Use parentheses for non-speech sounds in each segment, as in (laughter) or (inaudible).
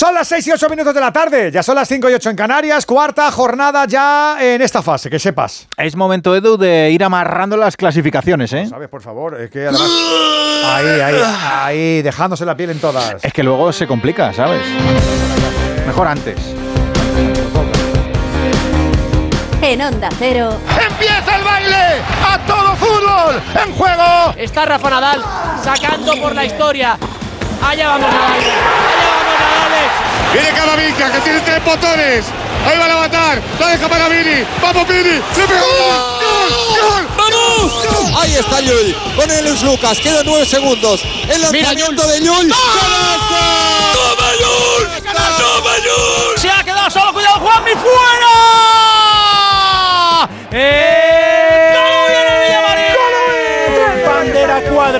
Son las 6 y 8 minutos de la tarde, ya son las 5 y 8 en Canarias, cuarta jornada ya en esta fase, que sepas. Es momento, Edu, de ir amarrando las clasificaciones, ¿eh? Sabes, por favor, es que además... Ahí, ahí, ahí, dejándose la piel en todas. Es que luego se complica, ¿sabes? Mejor antes. En Onda Cero. ¡Empieza el baile! ¡A todo fútbol! ¡En juego! Está Rafa Nadal sacando por la historia. Allá vamos Nadal. Viene Camavinga, que tiene tres botones. Ahí va a levantar. La deja para Vini. ¡Vamos, Vini! ¡Le pegó! ¡Gol! ¡Gol! ¡Vamos! Ahí está Llull. Con el Luis Lucas. Quedan nueve segundos. El lanzamiento de Llull. ¡Toma Llull! ¡Toma Llull! Se ha quedado solo. ¡Cuidado, Juanmi! ¡Fuera! ¡Eh!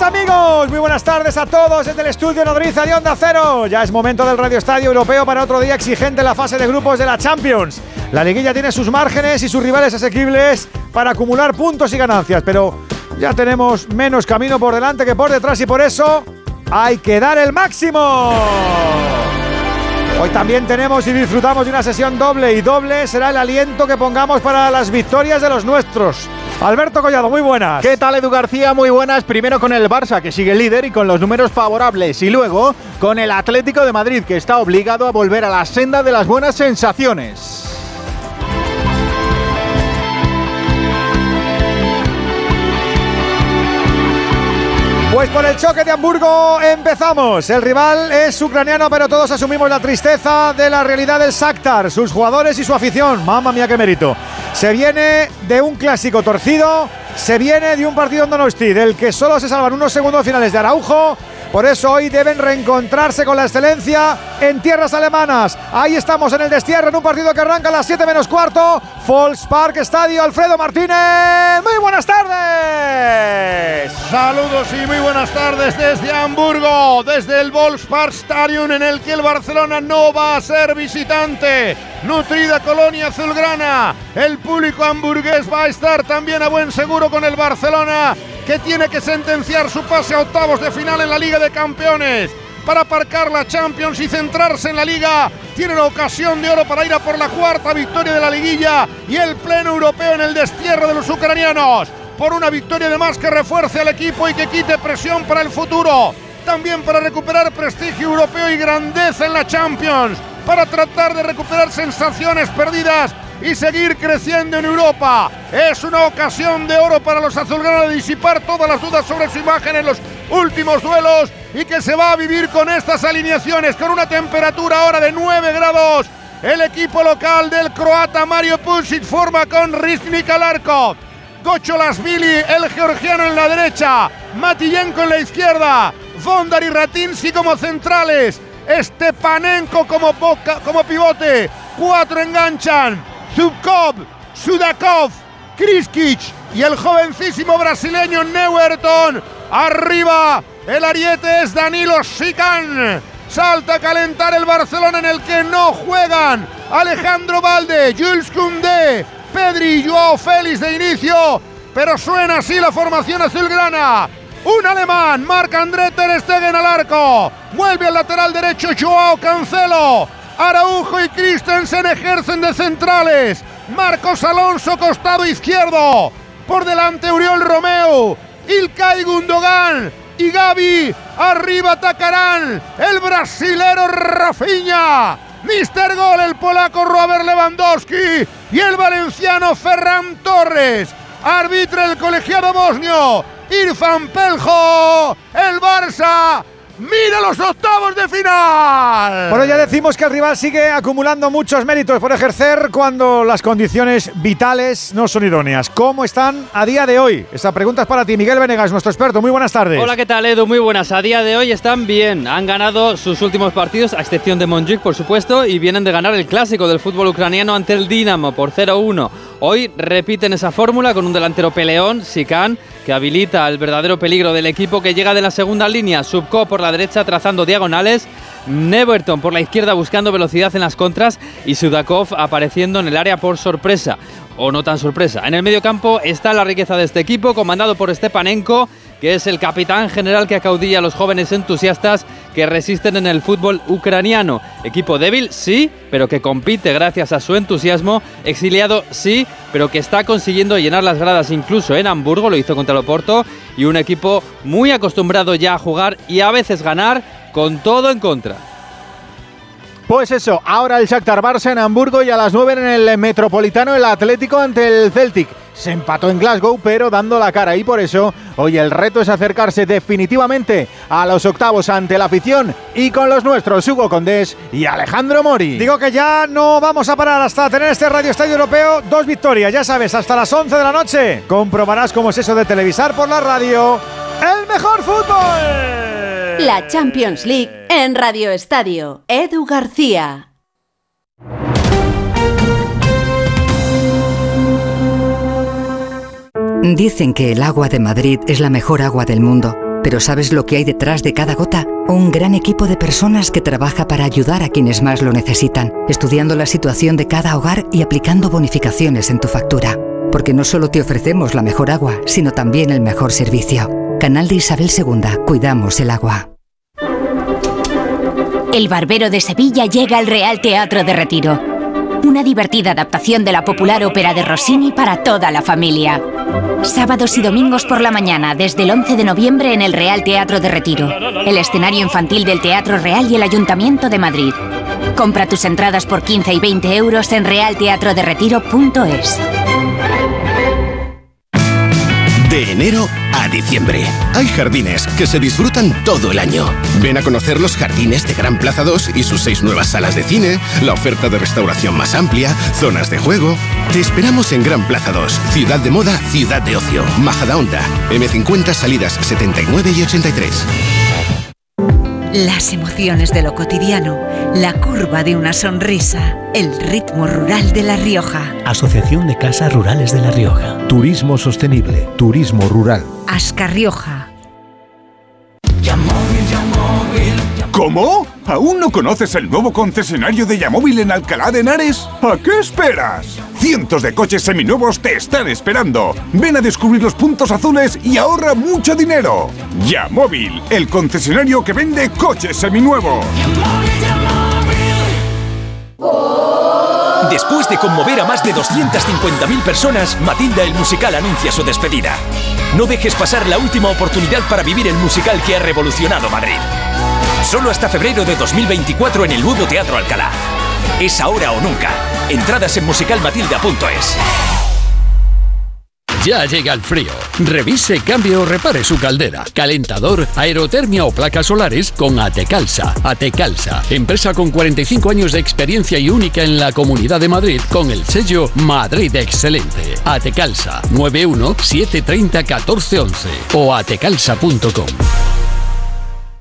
Amigos, muy buenas tardes a todos desde el estudio Nodriza de Onda Cero. Ya es momento del Radio Estadio Europeo para otro día exigente en la fase de grupos de la Champions. La liguilla tiene sus márgenes y sus rivales asequibles para acumular puntos y ganancias, pero ya tenemos menos camino por delante que por detrás y por eso hay que dar el máximo. Hoy también tenemos y disfrutamos de una sesión doble y doble será el aliento que pongamos para las victorias de los nuestros. Alberto Collado, muy buenas. ¿Qué tal, Edu García? Muy buenas. Primero con el Barça, que sigue líder y con los números favorables. Y luego con el Atlético de Madrid, que está obligado a volver a la senda de las buenas sensaciones. Pues por el choque de Hamburgo empezamos. El rival es ucraniano, pero todos asumimos la tristeza de la realidad del Shakhtar, sus jugadores y su afición. Mamma mía, qué mérito. Se viene de un clásico torcido, se viene de un partido en Donosti, del que solo se salvan unos segundos finales de Araujo. Por eso hoy deben reencontrarse con la excelencia en tierras alemanas. Ahí estamos en el destierro en un partido que arranca a las 7 menos cuarto. Volkspark Estadio Alfredo Martínez. Muy buenas tardes. Saludos y muy buenas tardes desde Hamburgo, desde el Volkspark Stadium en el que el Barcelona no va a ser visitante. Nutrida colonia azulgrana. El público hamburgués va a estar también a buen seguro con el Barcelona, que tiene que sentenciar su pase a octavos de final en la Liga de Campeones. Para aparcar la Champions y centrarse en la Liga, tiene la ocasión de oro para ir a por la cuarta victoria de la liguilla y el pleno europeo en el destierro de los ucranianos. Por una victoria de más que refuerce al equipo y que quite presión para el futuro. También para recuperar prestigio europeo y grandeza en la Champions. Para tratar de recuperar sensaciones perdidas y seguir creciendo en Europa. Es una ocasión de oro para los azulgranas disipar todas las dudas sobre su imagen en los últimos duelos y que se va a vivir con estas alineaciones, con una temperatura ahora de 9 grados. El equipo local del croata Mario Pulsic forma con Riznik al arco. El georgiano en la derecha, Matillenko en la izquierda, Vondar y Ratinsky como centrales, Stepanenko como, boca, como pivote, cuatro enganchan, Zubkov, Sudakov, Kriskic y el jovencísimo brasileño Neuerton. Arriba, el ariete es Danilo Sican. Salta a calentar el Barcelona en el que no juegan Alejandro Valde, Jules Koundé, Pedri y Joao Félix de inicio. Pero suena así la formación azulgrana. Un alemán, Marc André Ter Stegen al arco. Vuelve al lateral derecho Joao Cancelo. Araujo y Christensen ejercen de centrales. Marcos Alonso, costado izquierdo. Por delante Uriol Romeo. Ilkay Gundogan. Y Gaby. Arriba atacarán. El brasilero Rafinha. Mister Gol, el polaco Robert Lewandowski. Y el valenciano Ferran Torres. Arbitra el colegiado bosnio. Irfan Peljo. El Barça Mira los octavos de final. Bueno, ya decimos que el rival sigue acumulando muchos méritos por ejercer cuando las condiciones vitales no son idóneas. ¿Cómo están a día de hoy? Esa pregunta es para ti, Miguel Venegas, nuestro experto. Muy buenas tardes. Hola, ¿qué tal, Edu? Muy buenas. A día de hoy están bien. Han ganado sus últimos partidos, a excepción de Monjuic, por supuesto, y vienen de ganar el clásico del fútbol ucraniano ante el Dinamo por 0-1. Hoy repiten esa fórmula con un delantero peleón, Sikan, que habilita el verdadero peligro del equipo que llega de la segunda línea. Subco por la derecha trazando diagonales. Neverton por la izquierda buscando velocidad en las contras y Sudakov apareciendo en el área por sorpresa o no tan sorpresa. En el medio campo está la riqueza de este equipo, comandado por Stepanenko, que es el capitán general que acaudilla a los jóvenes entusiastas que resisten en el fútbol ucraniano. Equipo débil, sí, pero que compite gracias a su entusiasmo. Exiliado, sí, pero que está consiguiendo llenar las gradas incluso en Hamburgo, lo hizo contra el Oporto. Y un equipo muy acostumbrado ya a jugar y a veces ganar con todo en contra. Pues eso, ahora el Shakhtar Barça en Hamburgo y a las 9 en el Metropolitano el Atlético ante el Celtic. Se empató en Glasgow, pero dando la cara y por eso hoy el reto es acercarse definitivamente a los octavos ante la afición y con los nuestros Hugo Condés y Alejandro Mori. Digo que ya no vamos a parar hasta tener este Radio Estadio Europeo. Dos victorias, ya sabes, hasta las 11 de la noche. Comprobarás cómo es eso de televisar por la radio. ¡El mejor fútbol! La Champions League en Radio Estadio. Edu García. Dicen que el agua de Madrid es la mejor agua del mundo, pero ¿sabes lo que hay detrás de cada gota? Un gran equipo de personas que trabaja para ayudar a quienes más lo necesitan, estudiando la situación de cada hogar y aplicando bonificaciones en tu factura. Porque no solo te ofrecemos la mejor agua, sino también el mejor servicio. Canal de Isabel II, cuidamos el agua. El Barbero de Sevilla llega al Real Teatro de Retiro. Una divertida adaptación de la popular ópera de Rossini para toda la familia. Sábados y domingos por la mañana, desde el 11 de noviembre en el Real Teatro de Retiro, el escenario infantil del Teatro Real y el Ayuntamiento de Madrid. Compra tus entradas por 15 y 20 euros en realteatroderetiro.es. De enero a diciembre. Hay jardines que se disfrutan todo el año. Ven a conocer los jardines de Gran Plaza 2 y sus seis nuevas salas de cine, la oferta de restauración más amplia, zonas de juego. Te esperamos en Gran Plaza 2, Ciudad de Moda, Ciudad de Ocio, Majadahonda, M50 salidas 79 y 83. Las emociones de lo cotidiano, la curva de una sonrisa, el ritmo rural de La Rioja. Asociación de Casas Rurales de La Rioja. Turismo sostenible, turismo rural. Ascar ¿Cómo? ¿Aún no conoces el nuevo concesionario de Yamóvil en Alcalá de Henares? ¿A qué esperas? Cientos de coches seminuevos te están esperando. Ven a descubrir los puntos azules y ahorra mucho dinero. Yamóvil, el concesionario que vende coches seminuevos. Después de conmover a más de 250.000 personas, Matilda el musical anuncia su despedida. No dejes pasar la última oportunidad para vivir el musical que ha revolucionado Madrid. Solo hasta febrero de 2024 en el nuevo Teatro Alcalá. Es ahora o nunca. Entradas en musicalmatilda.es. Ya llega el frío. Revise, cambie o repare su caldera, calentador, aerotermia o placas solares con Atecalsa. Atecalsa, empresa con 45 años de experiencia y única en la Comunidad de Madrid con el sello Madrid Excelente. Atecalsa 91 730 1411 o atecalsa.com.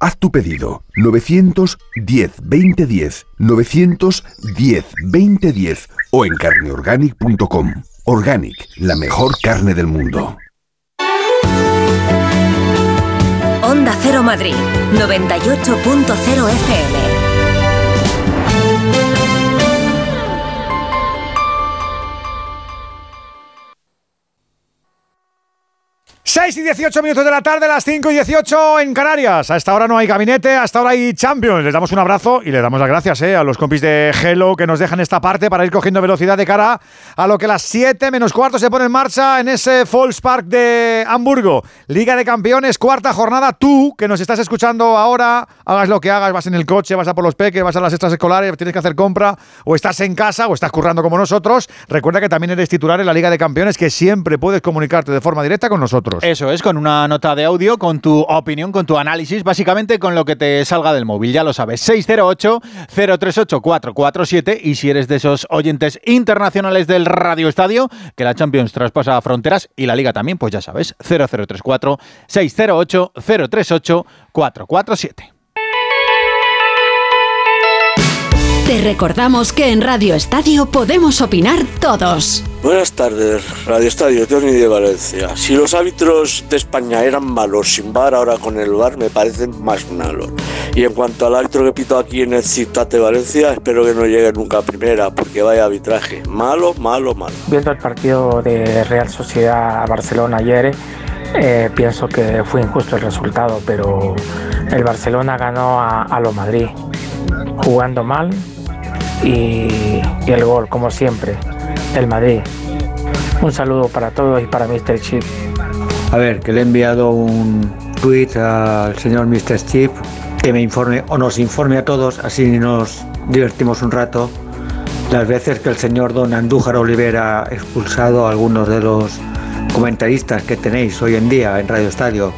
Haz tu pedido 910 2010 910 2010 o en carneorganic.com. Organic, la mejor carne del mundo. Onda Cero Madrid, 98.0 FM. 6 y 18 minutos de la tarde, las 5 y 18 en Canarias. A esta hora no hay gabinete, hasta ahora hay Champions. Les damos un abrazo y les damos las gracias eh, a los compis de Hello que nos dejan esta parte para ir cogiendo velocidad de cara a lo que las 7 menos cuarto se pone en marcha en ese Falls Park de Hamburgo. Liga de Campeones, cuarta jornada. Tú, que nos estás escuchando ahora, hagas lo que hagas, vas en el coche, vas a por los peques, vas a las extras escolares, tienes que hacer compra, o estás en casa, o estás currando como nosotros. Recuerda que también eres titular en la Liga de Campeones, que siempre puedes comunicarte de forma directa con nosotros. Eso es, con una nota de audio, con tu opinión, con tu análisis, básicamente con lo que te salga del móvil, ya lo sabes. 608-038-447 y si eres de esos oyentes internacionales del Radio Estadio, que la Champions traspasa fronteras y la Liga también, pues ya sabes, 0034-608-038-447. Te recordamos que en Radio Estadio podemos opinar todos. Buenas tardes, Radio Estadio, Tony de Valencia. Si los árbitros de España eran malos sin bar, ahora con el bar me parecen más malos. Y en cuanto al árbitro que pito aquí en el Ciutat de Valencia, espero que no llegue nunca a primera, porque vaya arbitraje. Malo, malo, malo. Viendo el partido de Real Sociedad Barcelona ayer, eh, pienso que fue injusto el resultado, pero el Barcelona ganó a, a lo Madrid, jugando mal y, el gol, como siempre, el Madrid. Un saludo para todos y para Mr. Chip. A ver, que le he enviado un tweet al señor Mr. Chip que me informe o nos informe a todos, así nos divertimos un rato, las veces que el señor don Andújar Olivera ha expulsado a algunos de los comentaristas que tenéis hoy en día en Radio Estadio.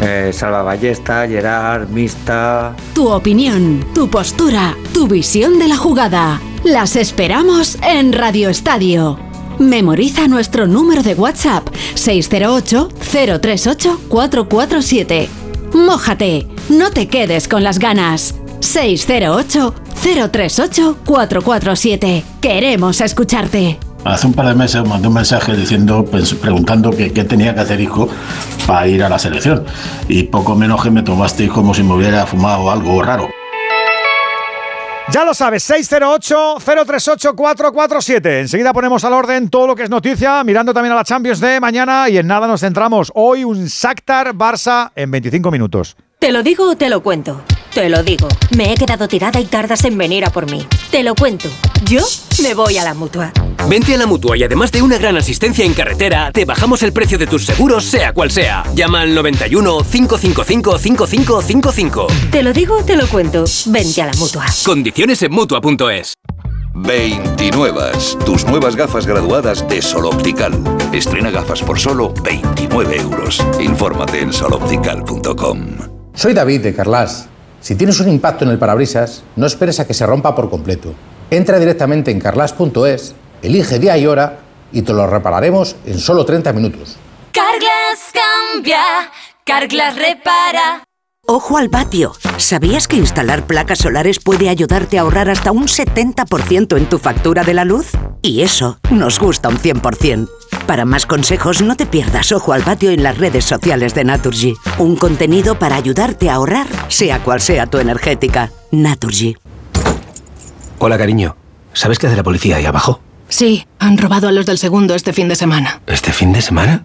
Eh, Salva Ballesta, Gerard, Mista. Tu opinión, tu postura, tu visión de la jugada. Las esperamos en Radio Estadio. Memoriza nuestro número de WhatsApp 608-038-447. Mójate, no te quedes con las ganas. 608-038-447. Queremos escucharte. Hace un par de meses mandé un mensaje diciendo, pues, preguntando qué tenía que hacer hijo para ir a la selección. Y poco menos que me tomasteis como si me hubiera fumado algo raro. Ya lo sabes, 608-038-447. Enseguida ponemos al orden todo lo que es noticia, mirando también a la Champions de mañana y en nada nos centramos. Hoy un Shakhtar Barça en 25 minutos. ¿Te lo digo o te lo cuento? Te lo digo. Me he quedado tirada y tardas en venir a por mí. Te lo cuento. Yo me voy a la mutua. Vente a la mutua y además de una gran asistencia en carretera, te bajamos el precio de tus seguros, sea cual sea. Llama al 91 555 5555. Te lo digo o te lo cuento. Vente a la mutua. Condiciones en mutua.es. 29. Tus nuevas gafas graduadas de Sol Optical. Estrena gafas por solo 29 euros. Infórmate en soloptical.com. Soy David de Carlas. Si tienes un impacto en el parabrisas, no esperes a que se rompa por completo. Entra directamente en carlas.es, elige día y hora y te lo repararemos en solo 30 minutos. Carglass cambia, Carglass repara. Ojo al patio. ¿Sabías que instalar placas solares puede ayudarte a ahorrar hasta un 70% en tu factura de la luz? Y eso nos gusta un 100%. Para más consejos, no te pierdas Ojo al patio en las redes sociales de Naturgy. Un contenido para ayudarte a ahorrar, sea cual sea tu energética. Naturgy. Hola, cariño. ¿Sabes qué hace la policía ahí abajo? Sí, han robado a los del segundo este fin de semana. ¿Este fin de semana?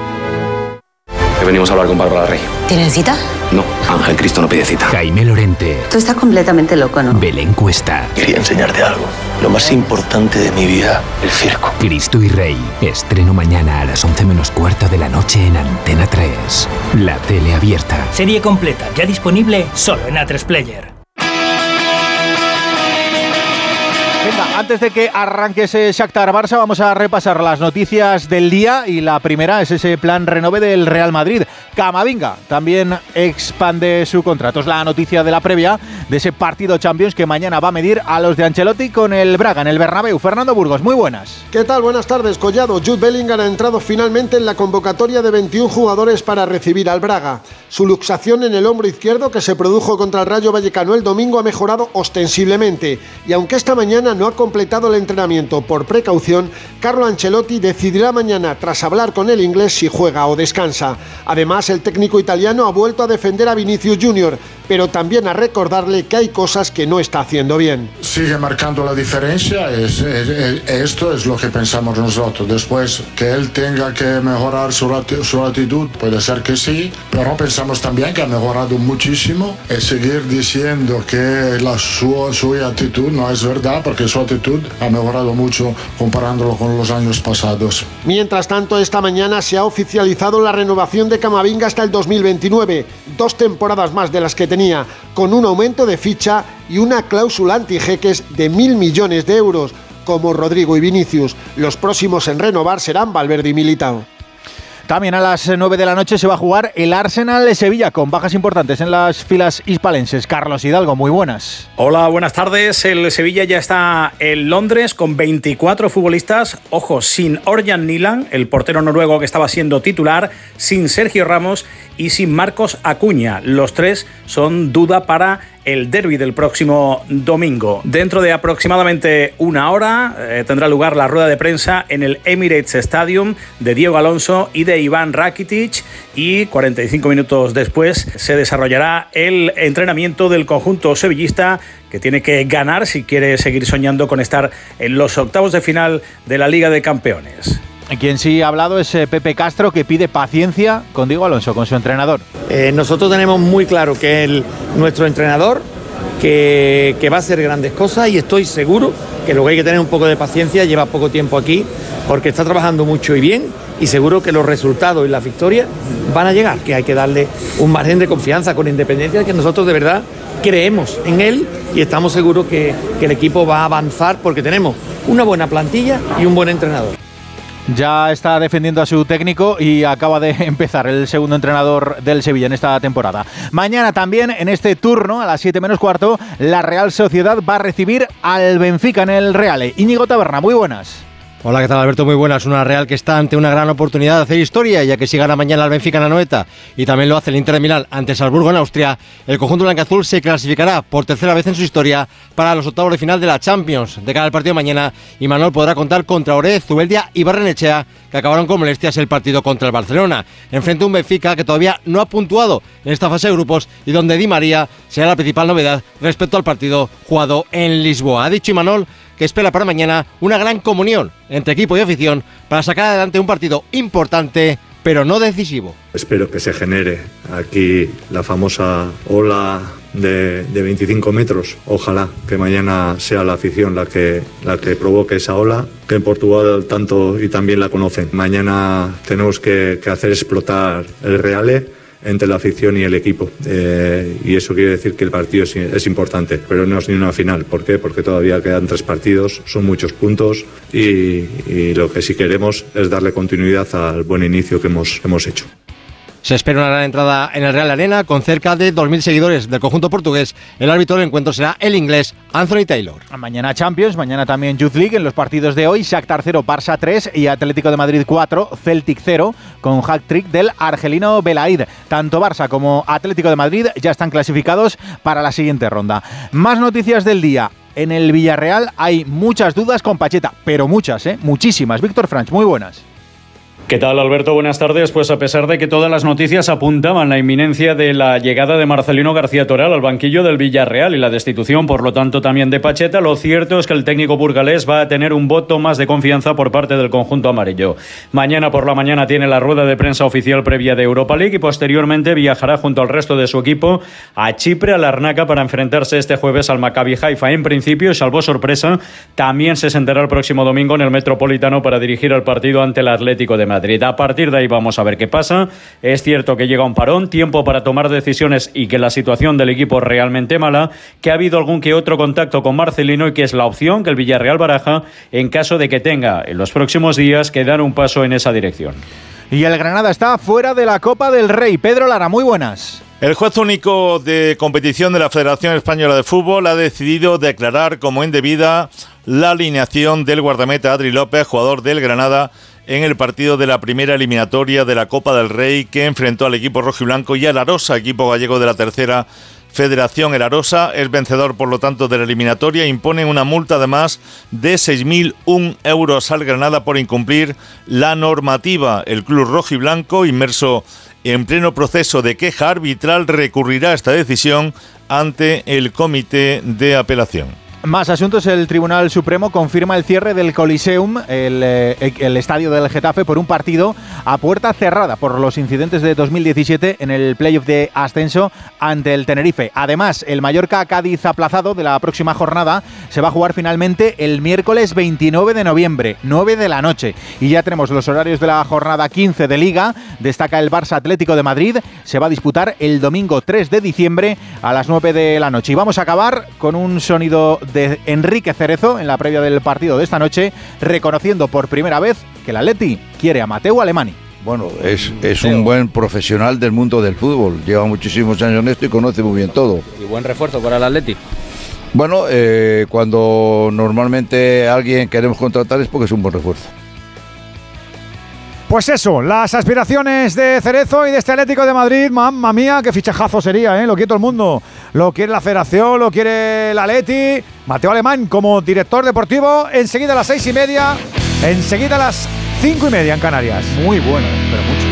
Que venimos a hablar con Bárbara Rey. ¿Tienen cita? No, Ángel Cristo no pide cita. Jaime Lorente. Tú estás completamente loco, ¿no? Belén Cuesta. Quería enseñarte algo. Lo más importante de mi vida, el circo. Cristo y Rey. Estreno mañana a las 11 menos cuarto de la noche en Antena 3. La tele abierta. Serie completa, ya disponible solo en A3 Player. Venga, antes de que arranque ese Shakhtar Barça, vamos a repasar las noticias del día y la primera es ese plan renove del Real Madrid. Camavinga también expande su contrato. Es la noticia de la previa de ese partido Champions que mañana va a medir a los de Ancelotti con el Braga en el Bernabéu. Fernando Burgos, muy buenas. ¿Qué tal? Buenas tardes, Collado. Jude Bellingham ha entrado finalmente en la convocatoria de 21 jugadores para recibir al Braga. Su luxación en el hombro izquierdo que se produjo contra el Rayo Vallecano el domingo ha mejorado ostensiblemente y aunque esta mañana no ha completado el entrenamiento por precaución, Carlo Ancelotti decidirá mañana, tras hablar con el inglés, si juega o descansa. Además, el técnico italiano ha vuelto a defender a Vinicius Junior, pero también a recordarle que hay cosas que no está haciendo bien. Sigue marcando la diferencia, es, es- es- esto es lo que pensamos nosotros. Después, que él tenga que mejorar su, su actitud, puede ser que sí, pero pensamos también que ha mejorado muchísimo. Y seguir diciendo que la, su, su actitud no es verdad, porque su ha mejorado mucho comparándolo con los años pasados. Mientras tanto, esta mañana se ha oficializado la renovación de Camavinga hasta el 2029, dos temporadas más de las que tenía, con un aumento de ficha y una cláusula antijeques de mil millones de euros, como Rodrigo y Vinicius. Los próximos en renovar serán Valverde y Militao. También a las 9 de la noche se va a jugar el Arsenal de Sevilla con bajas importantes en las filas hispalenses. Carlos Hidalgo, muy buenas. Hola, buenas tardes. El Sevilla ya está en Londres con 24 futbolistas. Ojo, sin Orjan Nilan, el portero noruego que estaba siendo titular, sin Sergio Ramos y sin Marcos Acuña. Los tres son duda para el derby del próximo domingo. Dentro de aproximadamente una hora eh, tendrá lugar la rueda de prensa en el Emirates Stadium de Diego Alonso y de Iván Rakitic y 45 minutos después se desarrollará el entrenamiento del conjunto sevillista que tiene que ganar si quiere seguir soñando con estar en los octavos de final de la Liga de Campeones. Quien sí ha hablado es eh, Pepe Castro, que pide paciencia con Diego Alonso, con su entrenador. Eh, nosotros tenemos muy claro que es nuestro entrenador, que, va a hacer grandes cosas y estoy seguro que lo que hay que tener un poco de paciencia, lleva poco tiempo aquí, porque está trabajando mucho y bien y seguro que los resultados y las victorias van a llegar, que hay que darle un margen de confianza con independencia de que nosotros de verdad creemos en él y estamos seguros que el equipo va a avanzar porque tenemos una buena plantilla y un buen entrenador. Ya está defendiendo a su técnico y acaba de (laughs) empezar el segundo entrenador del Sevilla en esta temporada. Mañana también, en este turno, a las 7 menos cuarto, la Real Sociedad va a recibir al Benfica en el Reale. Íñigo Taberna, muy buenas. Hola, ¿qué tal Alberto? Muy buenas. Una Real que está ante una gran oportunidad de hacer historia, ya que si gana mañana el Benfica en la Noeta y también lo hace el Inter de Milán ante Salzburgo en Austria, el conjunto blanca-azul se clasificará por tercera vez en su historia para los octavos de final de la Champions. De cara al partido de mañana, Imanol podrá contar contra Orez, Zubeldia y Barrenechea, que acabaron con molestias el partido contra el Barcelona. Enfrente a un Benfica que todavía no ha puntuado en esta fase de grupos y donde Di María será la principal novedad respecto al partido jugado en Lisboa. Ha dicho Imanol que espera para mañana una gran comunión entre equipo y afición para sacar adelante un partido importante pero no decisivo. Espero que se genere aquí la famosa ola de, de 25 metros. Ojalá que mañana sea la afición la que, la que provoque esa ola, que en Portugal tanto y también la conocen. Mañana tenemos que, que hacer explotar el Reale entre la afición y el equipo. Eh, y eso quiere decir que el partido es, es, importante, pero no es ni una final. ¿Por qué? Porque todavía quedan tres partidos, son muchos puntos y, y lo que sí queremos es darle continuidad al buen inicio que hemos, hemos hecho. Se espera una gran entrada en el Real Arena con cerca de 2.000 seguidores del conjunto portugués. El árbitro del encuentro será el inglés Anthony Taylor. Mañana Champions, mañana también Youth League en los partidos de hoy. Shakhtar 0, Barça 3 y Atlético de Madrid 4, Celtic 0 con hat-trick del argelino Belaid. Tanto Barça como Atlético de Madrid ya están clasificados para la siguiente ronda. Más noticias del día. En el Villarreal hay muchas dudas con Pacheta, pero muchas, ¿eh? muchísimas. Víctor Franch, muy buenas. ¿Qué tal, Alberto? Buenas tardes. Pues a pesar de que todas las noticias apuntaban la inminencia de la llegada de Marcelino García Toral al banquillo del Villarreal y la destitución, por lo tanto, también de Pacheta, lo cierto es que el técnico burgalés va a tener un voto más de confianza por parte del conjunto amarillo. Mañana por la mañana tiene la rueda de prensa oficial previa de Europa League y posteriormente viajará junto al resto de su equipo a Chipre, a Larnaca, para enfrentarse este jueves al Maccabi Haifa. En principio, salvo sorpresa, también se sentará el próximo domingo en el Metropolitano para dirigir el partido ante el Atlético de Madrid. A partir de ahí vamos a ver qué pasa. Es cierto que llega un parón, tiempo para tomar decisiones y que la situación del equipo es realmente mala, que ha habido algún que otro contacto con Marcelino y que es la opción que el Villarreal baraja en caso de que tenga en los próximos días que dar un paso en esa dirección. Y el Granada está fuera de la Copa del Rey. Pedro Lara, muy buenas. El juez único de competición de la Federación Española de Fútbol ha decidido declarar como indebida la alineación del guardameta Adri López, jugador del Granada, en el partido de la primera eliminatoria de la Copa del Rey que enfrentó al equipo rojo y al Arosa, equipo gallego de la tercera Federación. El Arosa es vencedor, por lo tanto, de la eliminatoria. Imponen una multa de más de 6.001 euros al Granada por incumplir la normativa. El club rojo y blanco, inmerso en pleno proceso de queja arbitral, recurrirá a esta decisión ante el comité de apelación. Más asuntos. El Tribunal Supremo confirma el cierre del Coliseum, eh, el, estadio del Getafe, por un partido a puerta cerrada por los incidentes de 2017 en el playoff de ascenso ante el Tenerife. Además, el Mallorca-Cádiz aplazado de la próxima jornada se va a jugar finalmente el miércoles 29 de noviembre, 9 de la noche. Y ya tenemos los horarios de la jornada 15 de Liga. Destaca el Barça Atlético de Madrid. Se va a disputar el domingo 3 de diciembre a las 9 de la noche. Y vamos a acabar con un sonido de Enrique Cerezo en la previa del partido de esta noche, reconociendo por primera vez que el Atleti quiere a Mateo Alemani. Bueno, es, es un buen profesional del mundo del fútbol. Lleva muchísimos años en esto y conoce muy bien todo. ¿Y buen refuerzo para el Atleti? Bueno, eh, cuando normalmente alguien queremos contratar es porque es un buen refuerzo. Pues eso, las aspiraciones de Cerezo y de este Atlético de Madrid, mamma mía, qué fichajazo sería, ¿eh? Lo quiere todo el mundo. Lo quiere la Federación, lo quiere el Atleti. Mateo Alemán como director deportivo. Enseguida a las seis y media. Enseguida a las cinco y media en Canarias. Muy bueno, pero mucho.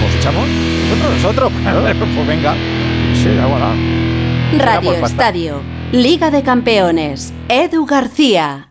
¿Cómo fichamos? Nosotros, nosotros. (laughs) pues venga. Sí, voilà. Radio Estadio. Liga de Campeones. Edu García.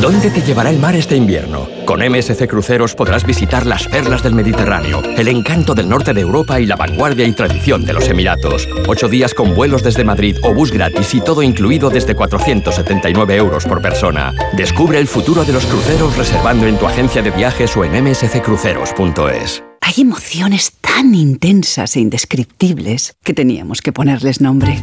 ¿Dónde te llevará el mar este invierno? Con MSC Cruceros podrás visitar las perlas del Mediterráneo, el encanto del norte de Europa y la vanguardia y tradición de los Emiratos. Ocho días con vuelos desde Madrid o bus gratis y todo incluido desde 479 euros por persona. Descubre el futuro de los cruceros reservando en tu agencia de viajes o en msccruceros.es. Hay emociones tan intensas e indescriptibles que teníamos que ponerles nombre.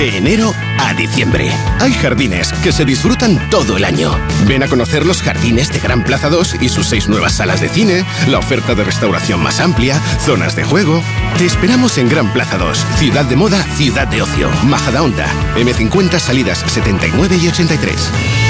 De enero a diciembre. Hay jardines que se disfrutan todo el año. Ven a conocer los jardines de Gran Plaza 2 y sus seis nuevas salas de cine, la oferta de restauración más amplia, zonas de juego. Te esperamos en Gran Plaza 2, Ciudad de Moda, Ciudad de Ocio, Majadahonda, M50 salidas 79 y 83.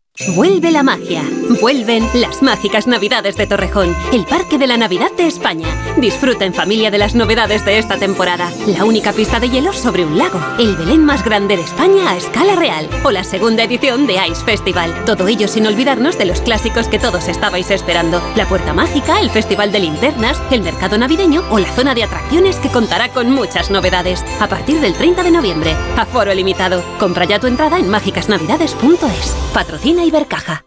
Vuelve la magia. Vuelven las mágicas Navidades de Torrejón, el parque de la Navidad de España. Disfruta en familia de las novedades de esta temporada. La única pista de hielo sobre un lago, el Belén más grande de España a escala real o la segunda edición de Ice Festival. Todo ello sin olvidarnos de los clásicos que todos estabais esperando. La Puerta Mágica, el Festival de Linternas, el Mercado Navideño o la zona de atracciones que contará con muchas novedades. A partir del 30 de noviembre, aforo limitado. Compra ya tu entrada en mágicasnavidades.es. Patrocina Ibercaja.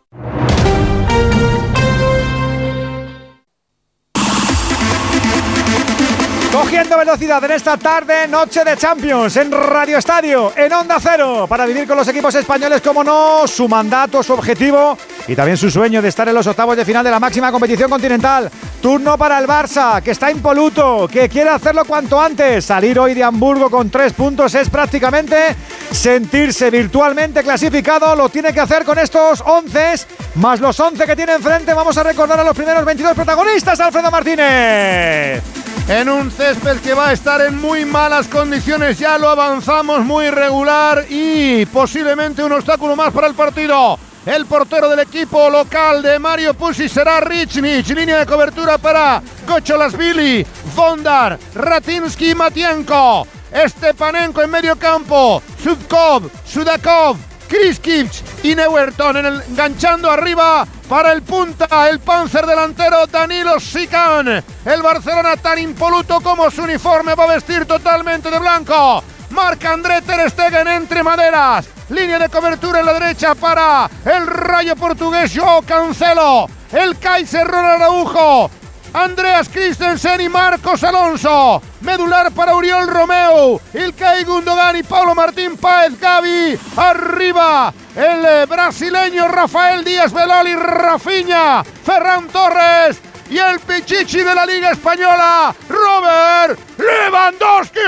Cogiendo velocidad en esta tarde, noche de Champions, en Radio Estadio, en Onda Cero, para vivir con los equipos españoles, como no, su mandato, su objetivo y también su sueño de estar en los octavos de final de la máxima competición continental. Turno para el Barça, que está impoluto, que quiere hacerlo cuanto antes. Salir hoy de Hamburgo con tres puntos es prácticamente sentirse virtualmente clasificado. Lo tiene que hacer con estos 11, más los 11 que tiene enfrente. Vamos a recordar a los primeros 22 protagonistas, Alfredo Martínez en un césped que va a estar en muy malas condiciones. Ya lo avanzamos muy regular y posiblemente un obstáculo más para el partido. El portero del equipo local de Mario Pusi será Richnich. Línea de cobertura para Gocholasvili, Vondar, Ratinsky, Matienko. Stepanenko en medio campo. Sudkov, Sudakov, Kriskic y Neuerton enganchando arriba para el punta, el panzer delantero Danilo Sican. El Barcelona tan impoluto como su uniforme va a vestir totalmente de blanco. Marca André Ter Stegen entre maderas. Línea de cobertura en la derecha para el rayo portugués Joao Cancelo. El Kaiser Ronald Araujo. Andreas Christensen y Marcos Alonso. Medular para Uriol Romeo. Ilkay Gundogan y Pablo Martín Páez Gavi. Arriba el brasileño Rafael Díaz Velol y Rafinha. Ferran Torres y el pichichi de la Liga Española, Robert Lewandowski.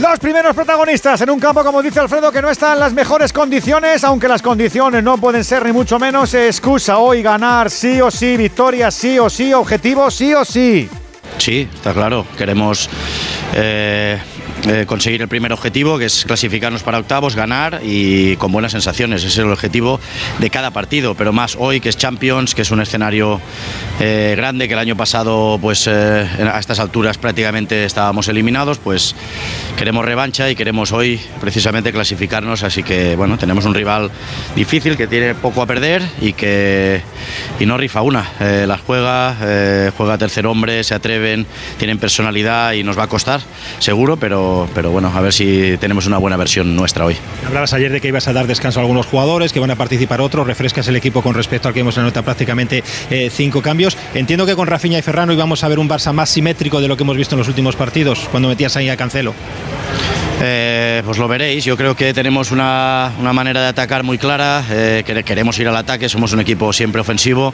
Los primeros protagonistas en un campo, como dice Alfredo, que no está en las mejores condiciones, aunque las condiciones no pueden ser ni mucho menos excusa hoy ganar sí o sí, victoria sí o sí, objetivo sí o sí. Sí, está claro. Queremos eh, eh, conseguir el primer objetivo, que es clasificarnos para octavos, ganar y con buenas sensaciones. Ese es el objetivo de cada partido, pero más hoy, que es Champions, que es un escenario eh, grande, que el año pasado, pues eh, a estas alturas prácticamente estábamos eliminados, pues queremos revancha y queremos hoy precisamente clasificarnos. Así que, bueno, tenemos un rival difícil que tiene poco a perder y que y no rifa una. las juega, juega tercer hombre, se atreven, tienen personalidad y nos va a costar, seguro, pero pero, bueno, a ver si tenemos una buena versión nuestra hoy. Hablabas ayer de que ibas a dar descanso a algunos jugadores, que van a participar otros, refrescas el equipo con respecto al que hemos anotado prácticamente eh, cinco cambios. Entiendo que con Rafinha y Ferrano íbamos a ver un Barça más simétrico de lo que hemos visto en los últimos partidos, cuando metías ahí a Cancelo. Eh, pues lo veréis, yo creo que tenemos una, manera de atacar muy clara, eh, queremos ir al ataque, somos un equipo siempre ofensivo.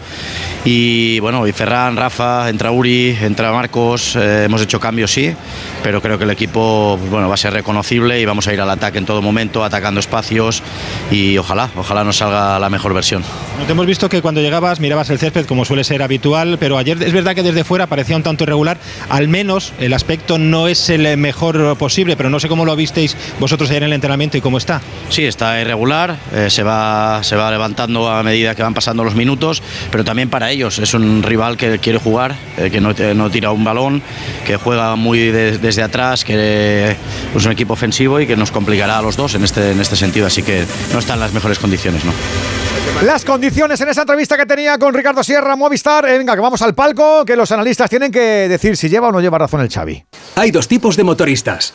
Y bueno, y Ferran, Rafa, entra Uri, entra Marcos, eh, hemos hecho cambios sí, pero creo que el equipo pues bueno, va a ser reconocible y vamos a ir al ataque en todo momento, atacando espacios y ojalá, ojalá nos salga la mejor versión. te hemos visto que cuando llegabas mirabas el césped como suele ser habitual, pero ayer es verdad que desde fuera parecía un tanto irregular, al menos el aspecto no es el mejor posible, pero no sé cómo lo visteis vosotros ayer en el entrenamiento y cómo está. Sí, está irregular, eh, se, va, se va levantando a medida que van pasando los minutos, pero también para ellos es un rival que quiere jugar, eh, que no, no, tira un balón, que juega muy desde atrás, que es un equipo ofensivo y que nos complicará a los dos en este, en este sentido, así que no está en las mejores condiciones. ¿no? Las condiciones en esa entrevista que tenía con Ricardo Sierra, Movistar. Eh, venga, que vamos al palco, que los analistas tienen que decir si lleva o no lleva razón el Xavi. Hay dos tipos de motoristas.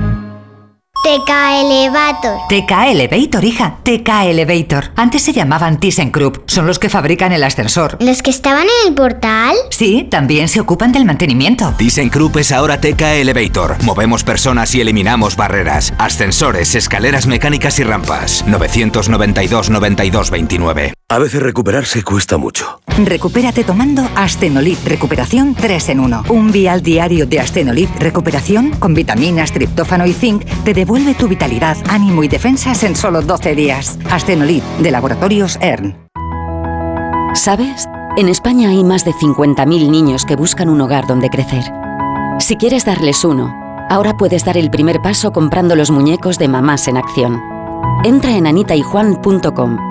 TK Elevator. TK Elevator, hija. TK Elevator. Antes se llamaban ThyssenKrupp. Son los que fabrican el ascensor. ¿Los que estaban en el portal? Sí, también se ocupan del mantenimiento. ThyssenKrupp es ahora TK Elevator. Movemos personas y eliminamos barreras. Ascensores, escaleras mecánicas y rampas. 992 92 29. A veces recuperarse cuesta mucho. Recupérate tomando Astenolid Recuperación 3 en 1. Un vial diario de Astenolid Recuperación con vitaminas, triptófano y zinc te devuelve tu vitalidad, ánimo y defensas en solo 12 días. Astenolid de Laboratorios ERN. ¿Sabes? En España hay más de 50.000 niños que buscan un hogar donde crecer. Si quieres darles uno, ahora puedes dar el primer paso comprando los muñecos de Mamás en Acción. Entra en anitayjuan.com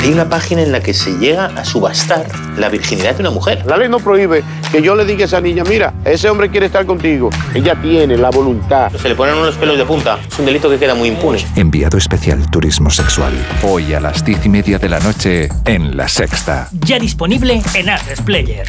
Hay una página en la que se llega a subastar la virginidad de una mujer. La ley no prohíbe que yo le diga a esa niña, mira, ese hombre quiere estar contigo. Ella tiene la voluntad. Se le ponen unos pelos de punta. Es un delito que queda muy impune. Enviado especial Turismo Sexual. Hoy a las diez y media de la noche en La Sexta. Ya disponible en Atlas Player.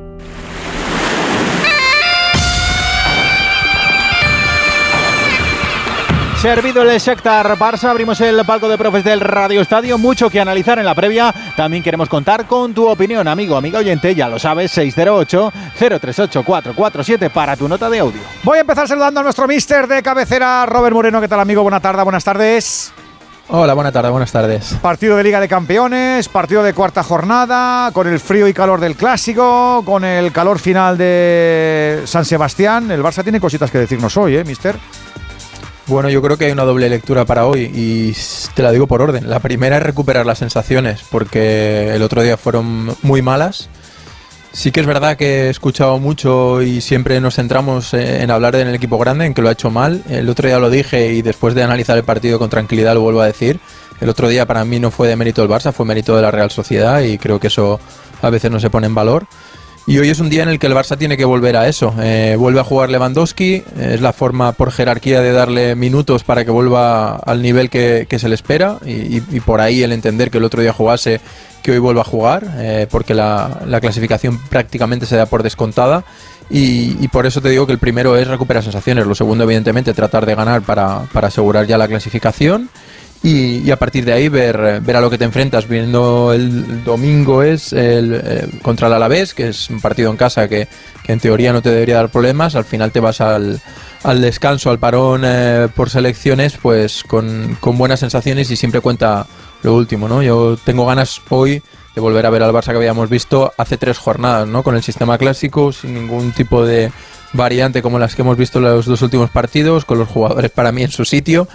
Servido el Shakhtar Barça, abrimos el palco de profes del Radio Estadio. Mucho que analizar en la previa. También queremos contar con tu opinión, amigo, amiga oyente. Ya lo sabes, 608-038-447 para tu nota de audio. Voy a empezar saludando a nuestro mister de cabecera, Robert Moreno. ¿Qué tal, amigo? Buenas tardes, buenas tardes. Hola, buenas tardes, buenas tardes. Partido de Liga de Campeones, partido de cuarta jornada, con el frío y calor del clásico, con el calor final de San Sebastián. El Barça tiene cositas que decirnos hoy, ¿eh, mister? Bueno, yo creo que hay una doble lectura para hoy y te la digo por orden. La primera es recuperar las sensaciones, porque el otro día fueron muy malas. Sí que es verdad que he escuchado mucho y siempre nos centramos en hablar del equipo grande, en que lo ha hecho mal. El otro día lo dije y después de analizar el partido con tranquilidad lo vuelvo a decir. El otro día para mí no fue de mérito del Barça, fue mérito de la Real Sociedad y creo que eso a veces no se pone en valor. Y hoy es un día en el que el Barça tiene que volver a eso. Eh, vuelve a jugar Lewandowski, es la forma por jerarquía de darle minutos para que vuelva al nivel que, se le espera y, por ahí el entender que el otro día jugase, que hoy vuelva a jugar, eh, porque la, clasificación prácticamente se da por descontada. Y, por eso te digo que el primero es recuperar sensaciones, lo segundo evidentemente tratar de ganar para, para asegurar ya la clasificación y, a partir de ahí ver, ver a lo que te enfrentas. Viendo el domingo es el, eh, contra el Alavés, que es un partido en casa que, en teoría no te debería dar problemas. Al final te vas al, al descanso, al parón eh, por selecciones, pues con, con, buenas sensaciones y siempre cuenta lo último, ¿no? Yo tengo ganas hoy de volver a ver al Barça que habíamos visto hace tres jornadas, ¿no? Con el sistema clásico, sin ningún tipo de variante como las que hemos visto en los dos últimos partidos, con los jugadores para mí en su sitio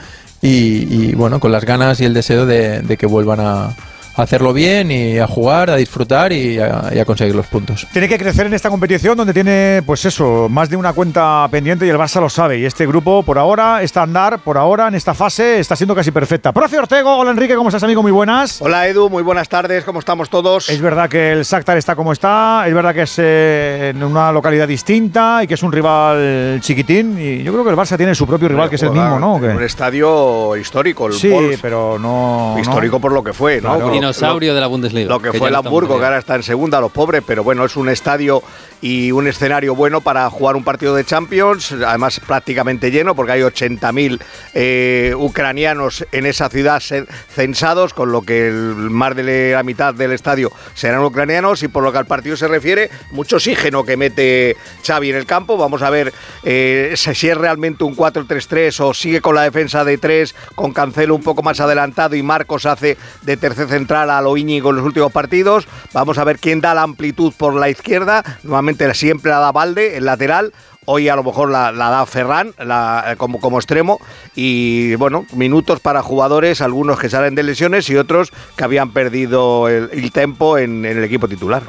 y, bueno, con las ganas y el deseo de, que vuelvan a, a hacerlo bien y a jugar, a disfrutar y a, y a conseguir los puntos. Tiene que crecer en esta competición donde tiene, pues eso, más de una cuenta pendiente y el Barça lo sabe. Y este grupo, por ahora, está a andar, por ahora, en esta fase, está siendo casi perfecta. Profe Ortego, hola Enrique, ¿cómo estás, amigo? Muy buenas. Hola Edu, muy buenas tardes, ¿cómo estamos todos? Es verdad que el Shakhtar está como está, es verdad que es eh, en una localidad distinta y que es un rival chiquitín. Y yo creo que el Barça tiene su propio rival, que es el mismo, ¿no? Un estadio histórico, el Sí, pero no. Histórico por lo que fue, ¿no? Claro. Lo- Dinosaurio de la Bundesliga. Lo que que fue el Hamburgo, que ahora está en segunda, los pobres, pero bueno, es un estadio y un escenario bueno para jugar un partido de Champions, además prácticamente lleno, porque hay 80.000 eh, ucranianos en esa ciudad censados, con lo que el, más de la mitad del estadio serán ucranianos, y por lo que al partido se refiere, mucho oxígeno que mete Xavi en el campo. Vamos a ver eh, si es realmente un 4-3-3 o sigue con la defensa de 3, con Cancelo un poco más adelantado y Marcos hace de tercer central a lo Íñigo en los últimos partidos. Vamos a ver quién da la amplitud por la izquierda. Normalmente siempre la da Valde, el lateral. Hoy a lo mejor la, da Ferran la- como, como extremo. Y bueno, minutos para jugadores, algunos que salen de lesiones y otros que habían perdido el, el tempo en, el equipo titular.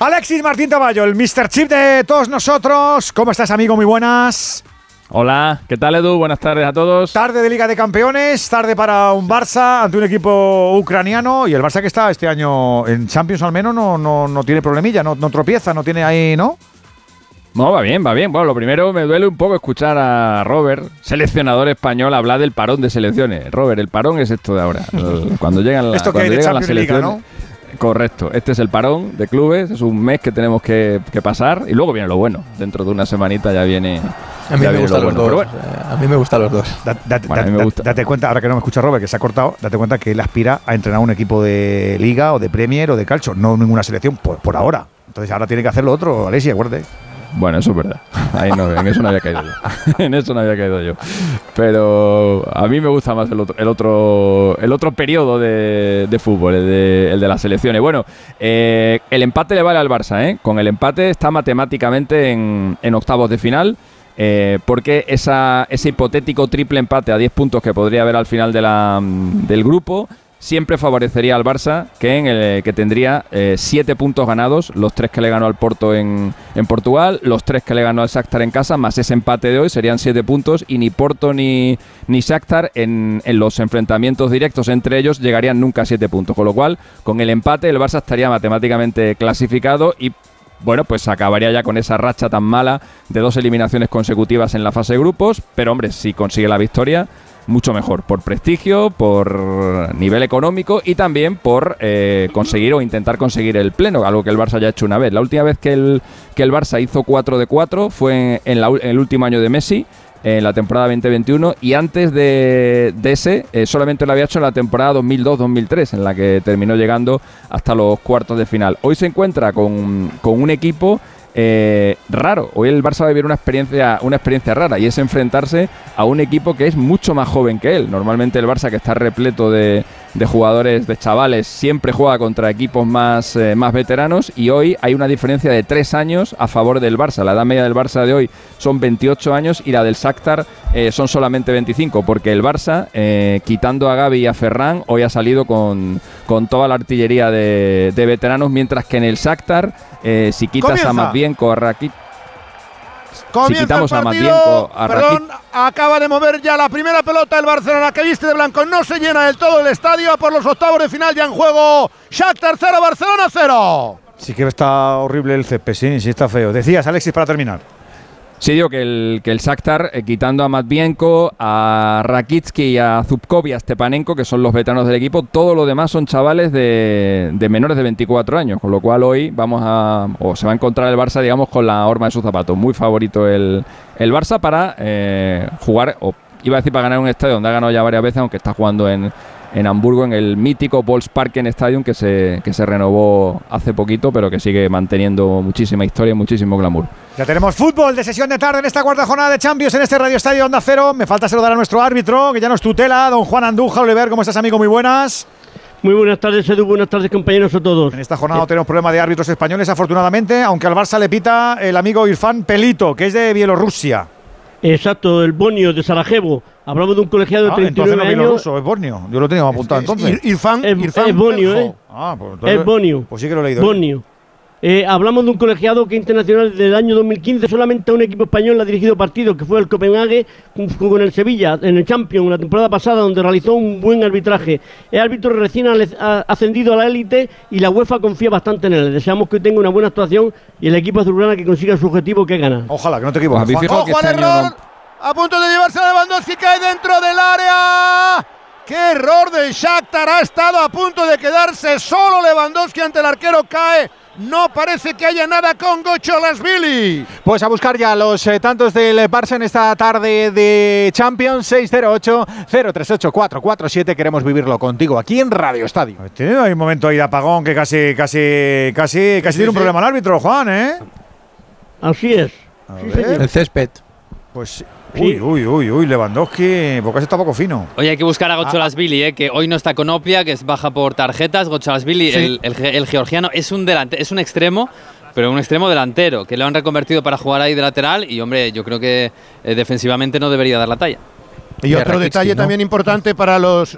Alexis Martín Taballo, el Mr. Chip de todos nosotros. ¿Cómo estás, amigo? Muy buenas. Hola, ¿qué tal Edu? Buenas tardes a todos. Tarde de Liga de Campeones, tarde para un Barça ante un equipo ucraniano y el Barça que está este año en Champions al menos no, no, no tiene problemilla, no, no tropieza, no tiene ahí, ¿no? No, va bien, va bien. Bueno, lo primero me duele un poco escuchar a Robert, seleccionador español, hablar del parón de selecciones. Robert, el parón es esto de ahora. (laughs) Cuando llegan, la- Esto que cuando llegan las Champions League, selecciones. Correcto, este es el parón de clubes, es un mes que tenemos que, que pasar y luego viene lo bueno. Dentro de una semanita ya viene, A mí ya me gustan lo los bueno. dos. Bueno, eh, A mí me gustan los dos. Da- date, Bueno, a mí me gusta. date cuenta, ahora que no me escucha Robert, que se ha cortado, date cuenta que él aspira a entrenar un equipo de Liga o de Premier o de Calcio, no ninguna selección por, por ahora. Entonces ahora tiene que hacer lo otro, Alexis, acuérdate. Bueno, eso es verdad. (laughs) Ahí no, en eso no había caído yo. (laughs) en eso no había caído yo. Pero a mí me gusta más el otro, el otro, el otro periodo de, de fútbol, el de, el de las selecciones. Bueno, eh, el empate le vale al Barça, ¿eh? Con el empate está matemáticamente en, en octavos de final. eh, porque esa, ese hipotético triple empate a 10 puntos que podría haber al final de del grupo siempre favorecería al Barça, que, en el, que tendría 7 puntos ganados, los 3 que le ganó al Porto en, en Portugal, los 3 que le ganó al Shakhtar en casa, más ese empate de hoy serían 7 puntos y ni Porto ni, ni Shakhtar en, en los enfrentamientos directos entre ellos llegarían nunca a 7 puntos, con lo cual con el empate el Barça estaría matemáticamente clasificado y bueno, pues acabaría ya con esa racha tan mala de dos eliminaciones consecutivas en la fase de grupos, pero hombre, si consigue la victoria, mucho mejor, por prestigio, por nivel económico y también por eh, conseguir o intentar conseguir el pleno, algo que el Barça ya ha hecho una vez. La última vez que el, que el Barça hizo 4 de 4 fue en, la en el último año de Messi, en la temporada 2021 y antes de, de ese eh, solamente lo había hecho en la temporada 2002-2003 en la que terminó llegando hasta los cuartos de final. Hoy se encuentra con, con un equipo eh, raro. Hoy el Barça va a vivir una experiencia, una experiencia rara y es enfrentarse a un equipo que es mucho más joven que él. Normalmente el Barça, que está repleto de, de jugadores, de chavales, siempre juega contra equipos más, eh, más veteranos y hoy hay una diferencia de tres años a favor del Barça. La edad media del Barça de hoy son 28 años y la del Shakhtar eh, son solamente 25 porque el Barça, quitando a Gaby y a Ferran, hoy ha salido con, con toda la artillería de, de veteranos, mientras que en el Shakhtar, eh, si quitas Comienza. a Matvienko, a Rakit, Comienza quitamos el a partido. Matvienko, a Perdón, acaba de mover ya la primera pelota el Barcelona que viste de blanco. No se llena del todo el estadio por los octavos de final ya en juego. Shakhtar 0, Barcelona 0. Sí que está horrible el césped, sí, sí está feo. Decías, Alexis, para terminar. Sí, digo que el, que el Shakhtar, eh, quitando a Matvienko, a Rakitsky a Zubkov y a Stepanenko, que son los veteranos del equipo, todo lo demás son chavales de, de menores de 24 años, con lo cual hoy vamos a, o se va a encontrar el Barça, digamos, con la horma de sus zapatos. Muy favorito el, el Barça para eh, jugar, o iba a decir para ganar un estadio donde ha ganado ya varias veces, aunque está jugando en, en Hamburgo, en el mítico Volksparken Stadium que se, que se renovó hace poquito, pero que sigue manteniendo muchísima historia y muchísimo glamour. Ya tenemos fútbol de sesión de tarde en esta cuarta jornada de Champions en este Radio Estadio Onda Cero. Me falta saludar a nuestro árbitro, que ya nos tutela, don Juan Andújar. Oliver, ¿cómo estás, amigo? Muy buenas. Muy buenas tardes, Edu. Buenas tardes, compañeros a todos. En esta jornada no tenemos problema de árbitros españoles, afortunadamente, aunque al Barça le pita el amigo Irfan Pelito, que es de Bielorrusia. Exacto, el Bonio de Sarajevo. Hablamos de un colegiado de Ah, 39 entonces no años. bielorruso, es Borneo. Yo lo tenía apuntado entonces. Irfan, Es, Irfan es Bonio, Beljo. ¿eh? Ah, pues entonces- es Bonio. Pues sí que lo he leído. Bonio. Eh, hablamos de un colegiado que internacional desde el año 2015 solamente a un equipo español le ha dirigido partidos, que fue el Copenhague con- el Sevilla en el Champions la temporada pasada, donde realizó un buen arbitraje. Es árbitro recién ascendido a la élite y la UEFA confía bastante en él. Deseamos que hoy tenga una buena actuación y el equipo azulgrana que consiga su objetivo, que es ganar. Ojalá, que no te equivoques. ¿Habéis Juan. que ¡Ojo este error! A punto de llevarse a Lewandowski, cae dentro del área. ¡Qué error del Shakhtar! Ha estado a punto de quedarse solo Lewandowski ante el arquero, cae. No parece que haya nada con Gocholasvili. Pues a buscar ya los eh, tantos del Barça en esta tarde de Champions 608-038-447. Queremos vivirlo contigo aquí en Radio Estadio. Tiene un momento ahí de apagón que casi, casi, casi, casi tiene un problema el árbitro, Juan, ¿eh? Así es. A Sí. El césped. Pues, uy, uy, uy, uy, Lewandowski, porque está poco fino. Oye, hay que buscar a Gocholasvili, eh, que hoy no está con Opia, que es baja por tarjetas. Gocholasvili, Sí. el, el ge- el georgiano, es un, delante, es un extremo, pero un extremo delantero, que lo han reconvertido para jugar ahí de lateral. Y, hombre, yo creo que eh, defensivamente no debería dar la talla. Y otro Rakitic, detalle ¿no? también importante para los.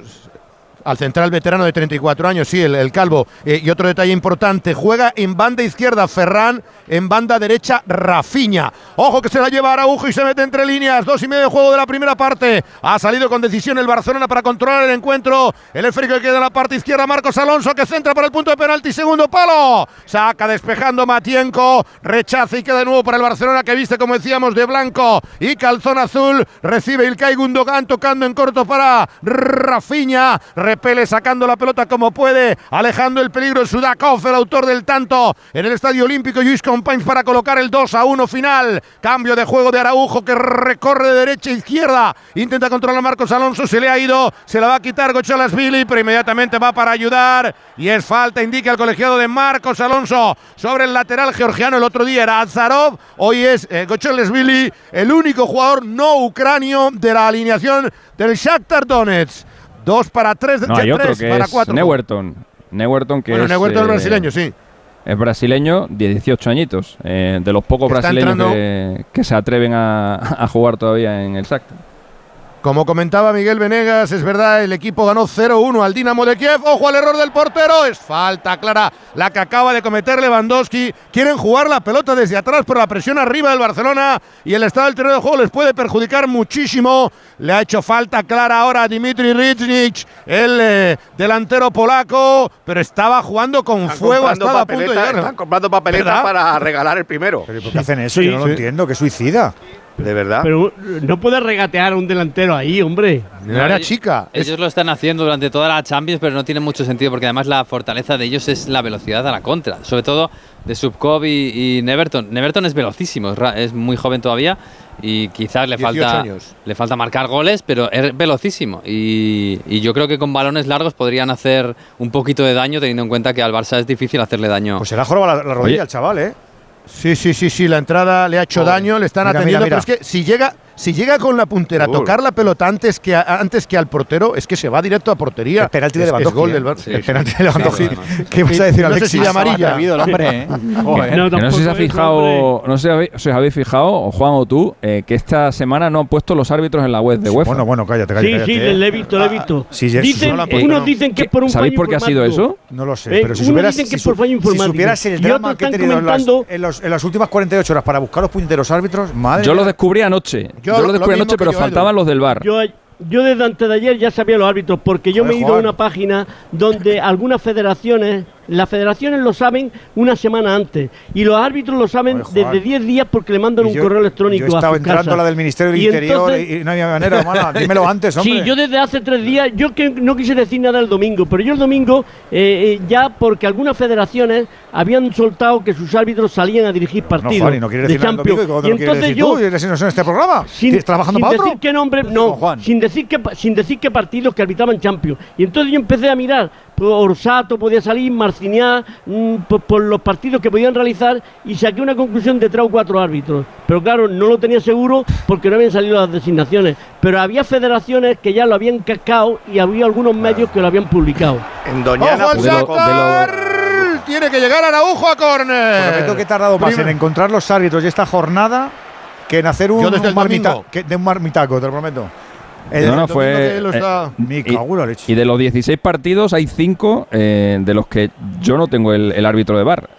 Al central veterano de 34 años, sí, el, el calvo. Eh, y otro detalle importante, juega en banda izquierda Ferran, en banda derecha Rafiña. Ojo que se la lleva Araujo y se mete entre líneas. Dos y medio de juego de la primera parte. Ha salido con decisión el Barcelona para controlar el encuentro. El esférico que queda en la parte izquierda, Marcos Alonso, que centra para el punto de penalti, segundo palo. Saca despejando Matienko, rechaza y queda de nuevo para el Barcelona que viste, como decíamos, de blanco y calzón azul. Recibe Ilkay Gundogan tocando en corto para Rafiña. Repele sacando la pelota como puede, alejando el peligro Sudakov, el autor del tanto en el Estadio Olímpico. Luis Companys para colocar el 2 a 1 final. Cambio de juego de Araujo que recorre de derecha a izquierda. Intenta controlar a Marcos Alonso, se le ha ido, se la va a quitar Gocholasvili, pero inmediatamente va para ayudar. Y es falta, indica el colegiado de Marcos Alonso sobre el lateral georgiano. El otro día era Azarov, hoy es eh, Gocholasvili, el único jugador no ucranio de la alineación del Shakhtar Donetsk. Dos para tres, No, hay otro tres que para es cuatro. Neuerton. Neuerton que Bueno, es... Neuerton es eh, brasileño, sí. Es brasileño, 18 añitos. eh, de los pocos Está brasileños que, que se atreven a, a jugar todavía en el Shakhtar. Como comentaba Miguel Venegas, es verdad, el equipo ganó 0-1 al Dinamo de Kiev. Ojo al error del portero, es falta clara la que acaba de cometer Lewandowski. Quieren jugar la pelota desde atrás, pero la presión arriba del Barcelona y el estado del terreno de juego les puede perjudicar muchísimo. Le ha hecho falta clara ahora a Dimitri Riznic, el eh, delantero polaco, pero estaba jugando con Están fuego, estaba a punto de llegar. están comprando papeletas ¿Verdad? para regalar el primero. ¿Pero por qué hacen eso? Sí, Yo no lo entiendo, que suicida. De verdad. Pero no puedes regatear a un delantero ahí, hombre. No era ellos- chica. Ellos lo están haciendo durante toda la Champions, pero no tiene mucho sentido porque además la fortaleza de ellos es la velocidad a la contra. Sobre todo de Subkov y, y Neverton. Neverton es velocísimo, es, muy joven todavía y quizás le 18 falta, años. le falta marcar goles, pero es velocísimo. Y, y yo creo que con balones largos podrían hacer un poquito de daño teniendo en cuenta que al Barça es difícil hacerle daño. Pues se le ha jorobado la, la rodilla al chaval, ¿eh? Sí, sí, sí, sí, la entrada le ha hecho daño, le están Mira, atendiendo, mira, mira. pero es que si llega, si llega con la puntera a tocar la pelota antes que, a- antes que al portero, es que se va directo a portería. Es penalti de Es- es Lewandowski. gol ¿eh? del Barça. El penalti de Lewandowski. Sí, además. ¿Qué ibas a decir, No sé Alexis? si amarilla. El hombre, ¿eh? (laughs) Joder. No, sé si es, fijado, no sé si habéis, si os habéis fijado, o Juan o tú, eh, que esta semana no han puesto los árbitros en la web de UEFA. Bueno, bueno, cállate, Sí, cállate. sí, cállate, le ¿eh? he visto, le he visto. Sí, ya- dicen, no puesto, unos no. dicen que es por un ¿Sabéis por qué ha sido eso? No lo sé, Eh, pero si supieras, dicen que si es por fallo si informático. supieras el drama que he están tenido en las, comentando- en, los- en las últimas 48 horas para buscar los puñeteros árbitros, madre Yo lo mía. descubrí anoche. Yo Yo, lo descubrí anoche, pero faltaban los del bar. Yo, yo desde antes de ayer ya sabía los árbitros, porque yo Joder, me he ido a una página donde algunas federaciones, las federaciones lo saben una semana antes, y los árbitros lo saben Juan. desde 10 días porque le mandan Y un yo- correo electrónico Yo a estaba su entrando casa. a la del Ministerio del Y Interior entonces- y no había manera, (laughs) hermana. Dímelo antes, hombre. Sí, yo desde hace tres días, yo que no quise decir nada el domingo, pero yo el domingo eh, eh, ya porque algunas federaciones habían soltado que sus árbitros salían a dirigir No, partidos Juan, y no de decir el Champions. domingo, ¿y Y entonces decir yo, tú? ¿Eres en este programa? sin, ¿Estás trabajando sin para otro? decir qué nombre, no, Juan. sin decir qué sin decir qué partidos que arbitraban Champions. Y entonces yo empecé a mirar, Orsato podía salir, Marciniá, mm, por, por los partidos que podían realizar y saqué una conclusión de tres o cuatro árbitros. Pero claro, no lo tenía seguro porque no habían salido las designaciones. Pero había federaciones que ya lo habían cascado y había algunos medios que lo habían publicado. En Doñana. ¡Ojo al de lo- de lo- Shakhtar! Tiene que llegar Araujo a córner. Prometo que he tardado más en encontrar los árbitros y esta jornada que en hacer un, Yo desde el un marmita- domingo. que- de un marmitaco, te lo prometo. El- No, no, fue. eh, está- Me y- cago en la leche. y de los 16 partidos hay 5 de los que yo no tengo el, el árbitro de bar,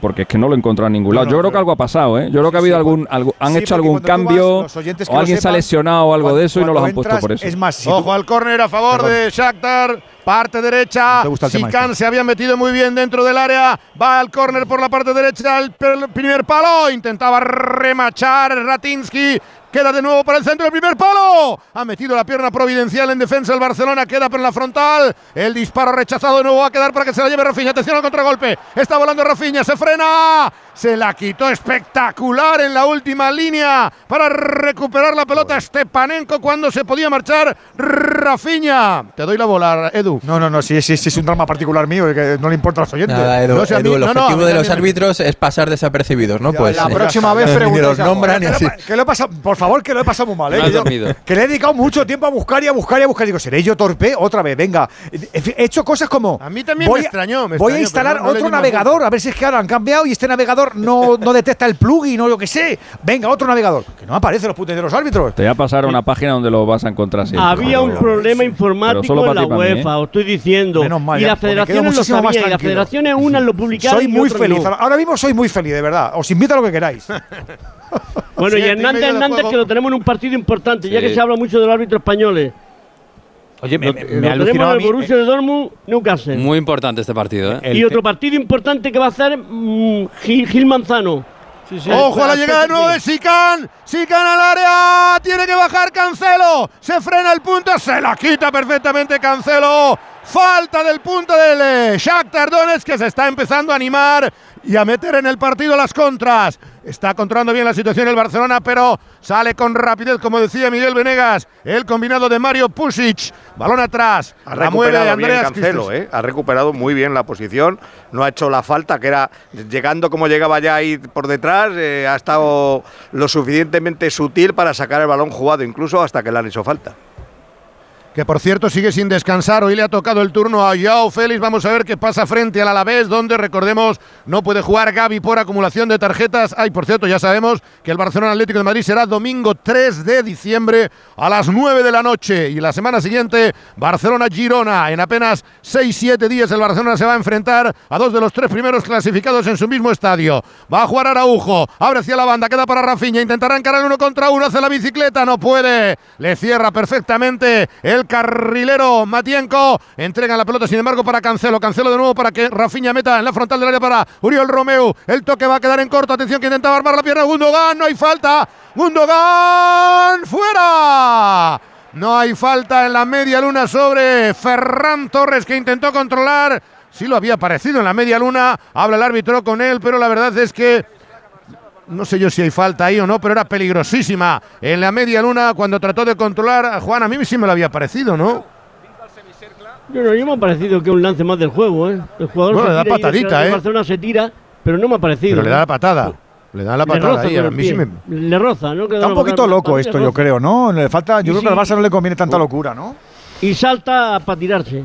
porque es que no lo he encontrado en ningún lado. no, yo creo que algo ha pasado, ¿eh? Yo creo que ha habido algún, algo- han Sí, hecho algún cuando vas, cambio que o alguien se ha lesionado o algo de eso y no los cuando han puesto por eso. Es más, si Ojo al córner a favor Perdón. de Shakhtar, parte derecha. Sikan este. se había metido muy bien dentro del área. Va al córner por la parte derecha, el primer palo. Intentaba remachar Ratinsky. Queda de nuevo para el centro del primer palo. Ha metido la pierna providencial en defensa el Barcelona. Queda por la frontal. El disparo rechazado de nuevo va a quedar para que se la lleve Rafinha. Atención al contragolpe. Está volando Rafinha. Se frena. Se la quitó espectacular en la última línea para recuperar la pelota Stepanenko cuando se podía marchar Rafinha. Te doy la bola, Edu. No, no, no, sí, sí, sí, es un drama particular mío, que no le importa a los oyentes. Nada, Edu, No sé, a mí- Edu, el no, no, objetivo mí de los árbitros es pasar desapercibidos, ¿no? Ya, Pues la (laughs) eh, próxima vez nombran y Que así. lo- Que lo he pasado, por favor, que lo he pasado muy mal, ¿eh? No yo- que le he dedicado mucho tiempo a buscar y a buscar y a buscar. Digo, ¿seré yo torpe? Otra vez, venga. He hecho cosas como. A mí también voy me extrañó, me voy extrañó, a instalar no- no otro navegador, a ver si es que ahora han cambiado y este navegador no, no detecta el plugin o lo que sé. Venga, otro navegador. Que no aparecen los putos de los árbitros. Te voy a pasar a una página donde lo vas a encontrar siempre. Había un problema informático en la ti, para mí, UEFA, ¿eh? os estoy diciendo. Menos mal, y las quedo federaciones lo sabían, y las federaciones unas lo publicaron Soy muy feliz. no. Ahora mismo soy muy feliz, de verdad. Os invito a lo que queráis. (laughs) Bueno, y Hernández Hernández, que lo tenemos en un partido importante, ya que se habla mucho de los árbitros españoles. Oye, me, me, lo me tenemos Borussia de Dortmund, Newcastle. Muy importante este partido, ¿eh? el y otro partido importante que va a hacer mm, Gil, Gil Manzano. Ojo a la llegada de nuevo de Sican. Sican al área. Tiene que bajar Cancelo. Se frena el punto. Se la quita perfectamente Cancelo. Falta del punto del eh, Shakhtar Donetsk que se está empezando a animar y a meter en el partido las contras. Está controlando bien la situación el Barcelona, pero sale con rapidez, como decía Miguel Venegas. El combinado de Mario Pusic. Balón atrás. Ha La mueve Andreas Cancelo. ¿eh? Ha recuperado muy bien la posición. No ha hecho la falta, que era llegando como llegaba ya ahí por detrás. eh, ha estado lo suficientemente sutil para sacar el balón jugado, incluso hasta que le han hecho falta. Que por cierto sigue sin descansar. Hoy le ha tocado el turno a Joao Félix. Vamos a ver qué pasa frente al Alavés, donde recordemos no puede jugar Gaby por acumulación de tarjetas. Ay, por cierto, ya sabemos que el Barcelona Atlético de Madrid será domingo 3 de diciembre a las 9 de la noche. Y la semana siguiente, Barcelona-Girona. En apenas 6-7 días el Barcelona se va a enfrentar a dos de los tres primeros clasificados en su mismo estadio. Va a jugar Araujo, abre hacia la banda, queda para Rafinha, intentará encarar uno contra uno, hace la bicicleta, no puede. Le cierra perfectamente el carrilero Matienko. Entrega la pelota, sin embargo, para Cancelo. Cancelo de nuevo para que Rafinha meta en la frontal del área para Uriol Romeu. El toque va a quedar en corto. Atención que intentaba armar la pierna Gundogan. No hay falta. Gundogan fuera. No hay falta en la media luna sobre Ferran Torres que intentó controlar. Sí lo había aparecido en la media luna. Habla el árbitro con él, pero la verdad es que no sé yo si hay falta ahí o no, pero era peligrosísima en la media luna cuando trató de controlar a Juan. A mí sí me lo había parecido, ¿no? Yo no, yo me ha parecido que es un lance más del juego, ¿eh? El jugador Bueno, se le da tira y patadita, el ¿eh? Barcelona se tira, pero no me ha parecido. Pero le da la patada. Le da la patada roza ahí. A el mí sí me. Le roza, ¿no? Está un poquito patada, loco esto, yo creo, ¿no? Le falta, yo Y creo que al. Barça no le conviene tanta locura, ¿no? Y salta para tirarse.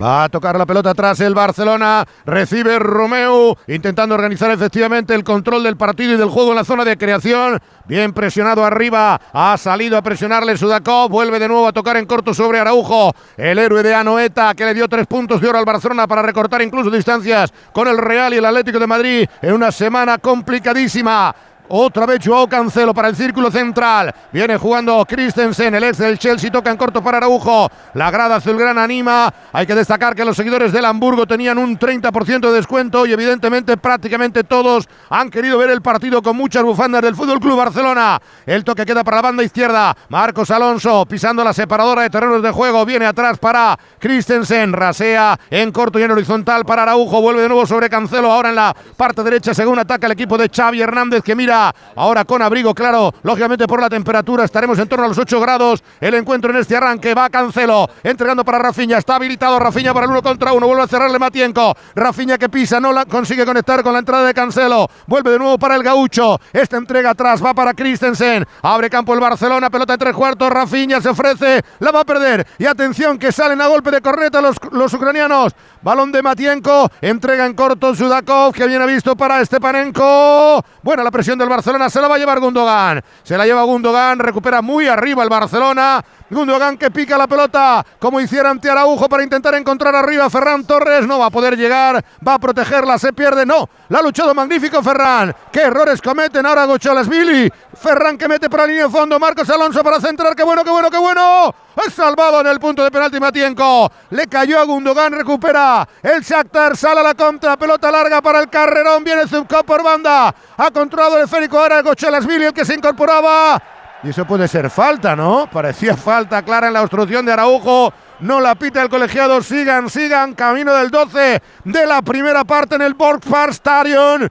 Va a tocar la pelota atrás el Barcelona. Recibe Romeo. Intentando organizar efectivamente el control del partido y del juego en la zona de creación. Bien presionado arriba. Ha salido a presionarle Sudakov. Vuelve de nuevo a tocar en corto sobre Araujo. El héroe de Anoeta que le dio tres puntos de oro al Barcelona para recortar incluso distancias con el Real y el Atlético de Madrid en una semana complicadísima. Otra vez Joao Cancelo para el círculo central. Viene jugando Christensen, el ex del Chelsea, toca en corto para Araujo. La grada azulgrana anima. Hay que destacar que los seguidores del Hamburgo tenían un 30% de descuento y evidentemente prácticamente todos han querido ver el partido con muchas bufandas del Fútbol Club Barcelona. El toque queda para la banda izquierda. Marcos Alonso pisando la separadora de terrenos de juego. Viene atrás para Christensen. Rasea en corto y en horizontal para Araujo. Vuelve de nuevo sobre Cancelo. Ahora en la parte derecha, según ataca el equipo de Xavi Hernández que mira ahora con abrigo, claro, lógicamente por la temperatura. Estaremos en torno a los 8 grados. El encuentro en este arranque va Cancelo, entregando para Rafinha. Está habilitado Rafinha para el uno contra uno. Vuelve a cerrarle Matienko. Rafinha que pisa, no la consigue conectar con la entrada de Cancelo. Vuelve de nuevo para el gaucho. Esta entrega atrás va para Christensen. Abre campo el Barcelona, pelota en tres cuartos. Rafinha se ofrece, la va a perder. Y atención que salen a golpe de corneta los, los ucranianos. Balón de Matienko, entrega en corto Sudakov que viene visto para Stepanenko. Buena la presión del el Barcelona, se la va a llevar Gundogan. Se la lleva Gundogan, recupera muy arriba el Barcelona. Gundogan que pica la pelota como hiciera ante Araujo para intentar encontrar arriba Ferran Torres. No va a poder llegar, va a protegerla, se pierde. No, la ha luchado magnífico Ferran. ¿Qué errores cometen ahora Billy? Ferran que mete por la línea de fondo. Marcos Alonso para centrar. ¡Qué bueno, qué bueno, qué bueno! Es salvado en el punto de penalti Matienko. Le cayó a Gundogan, recupera. El Shakhtar sale a la contra. Pelota larga para el carrerón. Viene Zubkov por banda. Ha controlado el ahora el que se incorporaba. Y eso puede ser falta, ¿no? Parecía falta clara en la obstrucción de Araujo. No la pita el colegiado. Sigan, sigan. Camino del 12 de la primera parte en el Borgfar Stadion.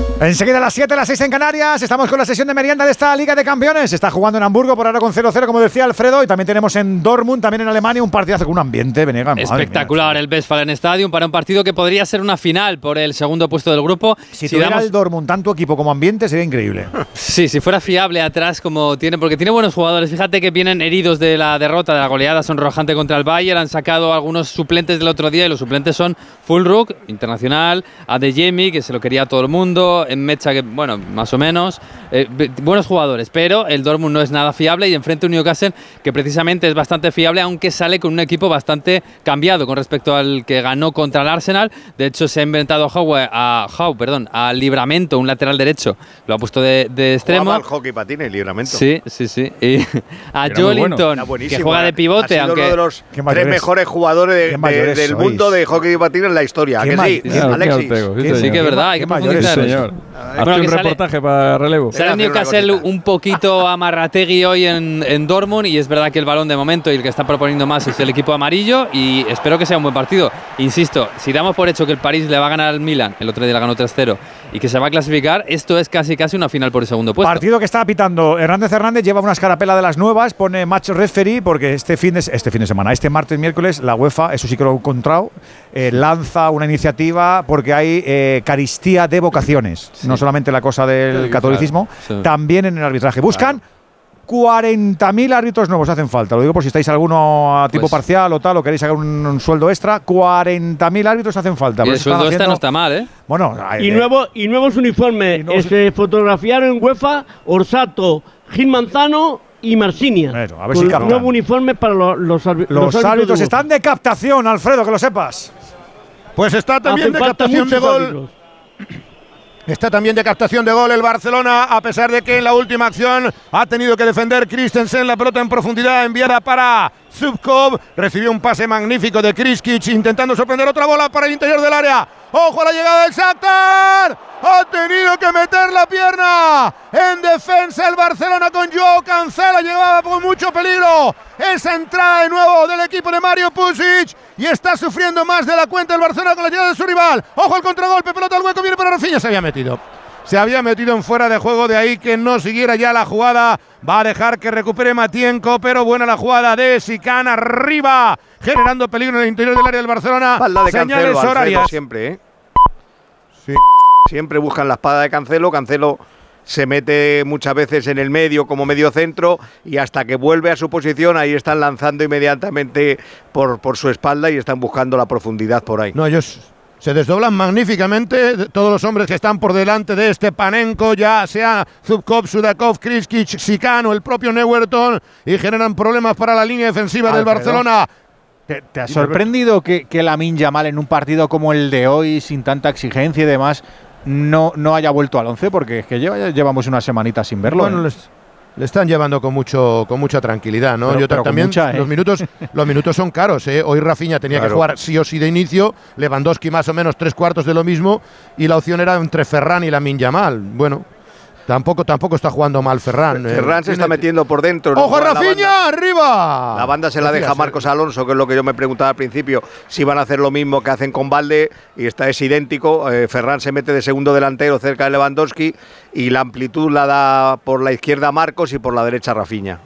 Enseguida a las 7, a las 6 en Canarias. Estamos con la sesión de merienda de esta Liga de Campeones. Está jugando en Hamburgo por ahora con 0-0, como decía Alfredo. Y también tenemos en Dortmund, también en Alemania, un partidazo con un ambiente, Venegas. Espectacular el Westfalen Stadium para un partido que podría ser una final por el segundo puesto del grupo. Si, tuviera el Dortmund tanto equipo como ambiente, sería increíble. sí, si fuera fiable atrás como tiene, porque tiene buenos jugadores. Fíjate que vienen heridos de la derrota, de la goleada sonrojante contra el Bayern. Han sacado algunos suplentes del otro día y los suplentes son Fulruk, internacional, Adeyemi, que se lo quería todo el mundo, en Mecha, que bueno, más o menos. Eh, buenos jugadores, pero el Dortmund no es nada fiable y enfrente un Newcastle que precisamente es bastante fiable, aunque sale con un equipo bastante cambiado con respecto al que ganó contra el Arsenal. De hecho, se ha inventado a Howe, perdón, a Libramento, un lateral derecho. Lo ha puesto de, extremo. al hockey patines, Libramento. Sí, sí, sí. Y (laughs) a Joelinton, que juega de pivote, ha sido uno de los tres mejores jugadores del mundo de hockey patines en la historia. ¿Que sí? Alexis. Sí, que es verdad, hay que profundizar. Señor. Bueno, un reportaje para relevo. Sale Newcastle un poquito (laughs) amarrategui hoy en, en Dortmund y es verdad que el balón de momento y el que está proponiendo más es el equipo amarillo y espero que sea un buen partido. Insisto, si damos por hecho que el París le va a ganar al Milan, el otro día le ganó 3-0, y que se va a clasificar, esto es casi casi una final por el segundo puesto. Partido que está pitando Hernández Hernández, lleva una escarapela de las nuevas, pone match referee porque este fin de, este fin de semana, este martes miércoles, la UEFA, eso sí que lo he encontrado, eh, lanza una iniciativa porque hay eh, caristía de vocaciones, no solamente la cosa del catolicismo, también en el arbitraje. Buscan 40.000 árbitros nuevos hacen falta. Lo digo por si estáis alguno a tipo pues parcial o tal, o queréis sacar un, sueldo extra. 40.000 árbitros hacen falta. Y el sueldo extra no está mal, ¿eh? Bueno, y, eh, nuevo, y nuevos uniformes. Se fotografiaron en UEFA Orsato, Gil Manzano y Marsinia. a ver si nuevo uniforme para los, los, los, árbitros. están de captación, Alfredo, que lo sepas. Pues está también de captación de gol. Está también de captación de gol el Barcelona, a pesar de que en la última acción ha tenido que defender Christensen. La pelota en profundidad enviada para Zubkov. Recibió un pase magnífico de Kriskic intentando sorprender otra bola para el interior del área. ¡Ojo a la llegada del Shakhtar! Ha tenido que meter la pierna en defensa el Barcelona con Joe Cancela. Llegaba con mucho peligro esa entrada de nuevo del equipo de Mario Pusic. Y está sufriendo más de la cuenta el Barcelona con la llegada de su rival. ¡Ojo al contragolpe! Pelota al hueco, viene para Rafinha. Se había metido se había metido en fuera de juego, de ahí que no siguiera ya la jugada. Va a dejar que recupere Matienko, pero buena la jugada de Sican arriba, generando peligro en el interior del área del Barcelona. de Señales horarias. Siempre, ¿eh? Sí. Siempre buscan la espada de Cancelo. Cancelo se mete muchas veces en el medio como medio centro y hasta que vuelve a su posición ahí están lanzando inmediatamente por, por su espalda y están buscando la profundidad por ahí. No, ellos se desdoblan magníficamente todos los hombres que están por delante de este Panenko, ya sea Zubkov, Sudakov, Kriskic, Sicano, el propio Neuerton, y generan problemas para la línea defensiva del Barcelona. ¿Te, ha sorprendido que, que Lamin Yamal en un partido como el de hoy, sin tanta exigencia y demás, no, no haya vuelto al 11? Porque es que llevamos una semanita sin verlo. ¿eh? Le están llevando con mucho con mucha tranquilidad, ¿no? Yo también ¿eh? los minutos los minutos son caros, ¿eh? Hoy Rafinha tenía que jugar sí o sí de inicio, Lewandowski más o menos tres cuartos de lo mismo y la opción era entre Ferran y la Yamal. Bueno, Tampoco, tampoco está jugando mal Ferran. Eh. Ferran se está metiendo por dentro. ¡Ojo, Rafinha! ¡Arriba! La banda se la deja Marcos Alonso, que es lo que yo me preguntaba al principio, si van a hacer lo mismo que hacen con Valde, y está es idéntico. Eh, Ferran se mete de segundo delantero cerca de Lewandowski, y la amplitud la da por la izquierda Marcos y por la derecha Rafinha.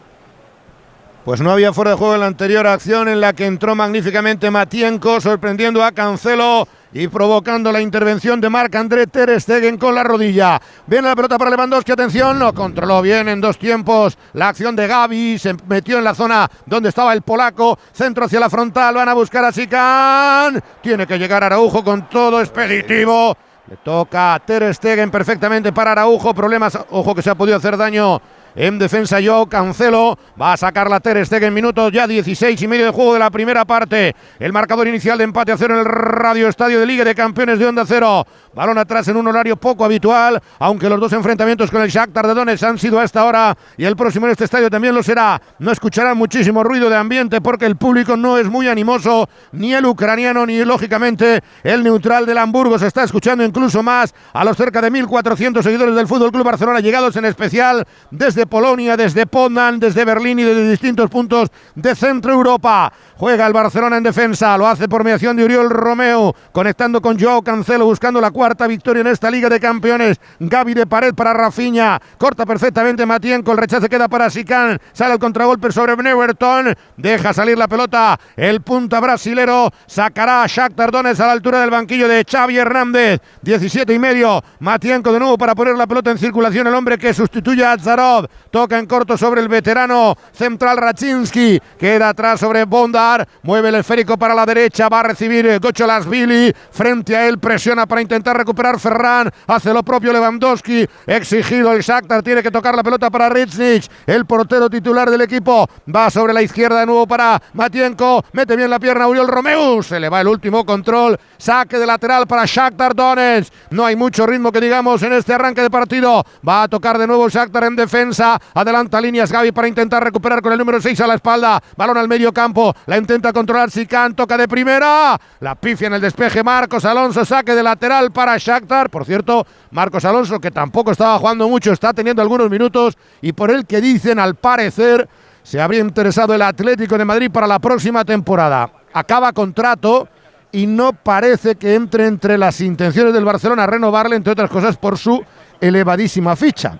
Pues no había fuera de juego en la anterior acción en la que entró magníficamente Matienko, sorprendiendo a Cancelo y provocando la intervención de Marc André Ter Stegen con la rodilla. Viene la pelota para Lewandowski, atención, lo controló bien en dos tiempos la acción de Gaby, se metió en la zona donde estaba el polaco, centro hacia la frontal, van a buscar a Sican, tiene que llegar Araujo con todo expeditivo. Le toca a Ter Stegen perfectamente para Araujo, problemas, ojo que se ha podido hacer daño en defensa yo, Cancelo va a sacar la Ter Stegen, minutos ya 16 y medio de juego de la primera parte. El marcador inicial de empate a cero en el Radio Estadio de Liga de Campeones de Onda Cero. Balón atrás en un horario poco habitual, aunque los dos enfrentamientos con el Shakhtar de Donetsk han sido a esta hora y el próximo en este estadio también lo será. No escucharán muchísimo ruido de ambiente porque el público no es muy animoso, ni el ucraniano ni lógicamente el neutral del Hamburgo. Se está escuchando incluso más a los cerca de 1.400 seguidores del Fútbol Club Barcelona llegados en especial desde Polonia, desde Poznan, desde Berlín y desde distintos puntos de Centro Europa. Juega el Barcelona en defensa, lo hace por mediación de Uriol Romeo, conectando con Joao Cancelo, buscando la cuarta victoria en esta Liga de Campeones. Gaby de pared para Rafinha, corta perfectamente Matienko, el rechace queda para Sican, sale el contragolpe sobre Neverton, deja salir la pelota, el punta brasilero sacará a Shakhtar Donetsk a la altura del banquillo de Xavi Hernández, 17 y medio, Matienko de nuevo para poner la pelota en circulación, el hombre que sustituye a Zarov, toca en corto sobre el veterano central Raczynski, queda atrás sobre Bondar, mueve el esférico para la derecha, va a recibir Gocholasvili, frente a él presiona para intentar recuperar Ferran, hace lo propio Lewandowski, exigido el Shakhtar, tiene que tocar la pelota para Ritznik, el portero titular del equipo, va sobre la izquierda de nuevo para Matienko, mete bien la pierna Uriol Romeu, se le va el último control, saque de lateral para Shakhtar Donetsk, no hay mucho ritmo que digamos en este arranque de partido, va a tocar de nuevo Shakhtar en defensa, adelanta líneas Gaby para intentar recuperar con el número 6 a la espalda, balón al medio campo, la intenta controlar Sican, toca de primera, la pifia en el despeje Marcos Alonso, saque de lateral para Shakhtar, por cierto, Marcos Alonso que tampoco estaba jugando mucho, está teniendo algunos minutos. Y por el que dicen al parecer se habría interesado el Atlético de Madrid para la próxima temporada. Acaba contrato y no parece que entre entre las intenciones del Barcelona renovarle, entre otras cosas, por su elevadísima ficha.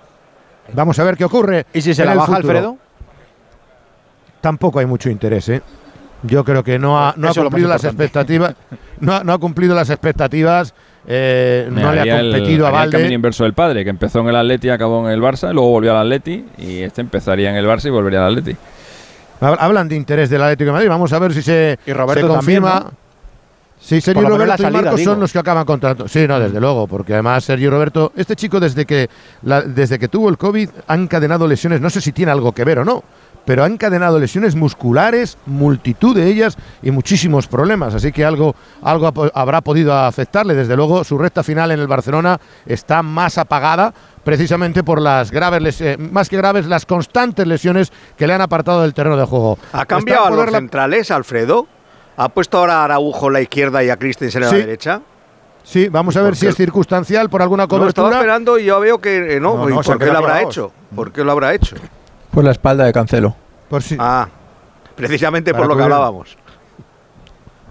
Vamos a ver qué ocurre. ¿Y si se la el baja futuro. Alfredo? Tampoco hay mucho interés, ¿eh? Yo creo que no ha, no ha cumplido las expectativas. No, ha- no ha cumplido las expectativas. eh, no le ha el- competido a haría el camino Valde. inverso del padre, que empezó en el Atleti, acabó en el Barça, y luego volvió al Atleti y este empezaría en el Barça y volvería al Atleti. Hab- Hablan de interés del Atlético de Madrid. Vamos a ver si se, Y Roberto se confirma. también, ¿no? Sí, Sergio lo Roberto y Marcos digo. son los que acaban contrato. Sí, no, desde luego, porque además Sergio Roberto, este chico desde que, la- desde que tuvo el COVID ha encadenado lesiones, no sé si tiene algo que ver o no, pero ha encadenado lesiones musculares, multitud de ellas y muchísimos problemas, así que algo, algo habrá podido afectarle. Desde luego, su recta final en el Barcelona está más apagada precisamente por las graves, les- eh, más que graves, las constantes lesiones que le han apartado del terreno de juego. ¿Ha cambiado a los la- centrales, Alfredo? ¿Ha puesto ahora a Araujo en la izquierda y a Christensen en Sí. la derecha? Sí, vamos a ver si es circunstancial por alguna No, estaba cobertura. esperando y yo veo que eh, no. No, ¿Y no, se por qué lo habrá hecho? ¿Por qué lo habrá hecho? Por la espalda de Cancelo. Por si, Ah, precisamente Para por lo que hablábamos.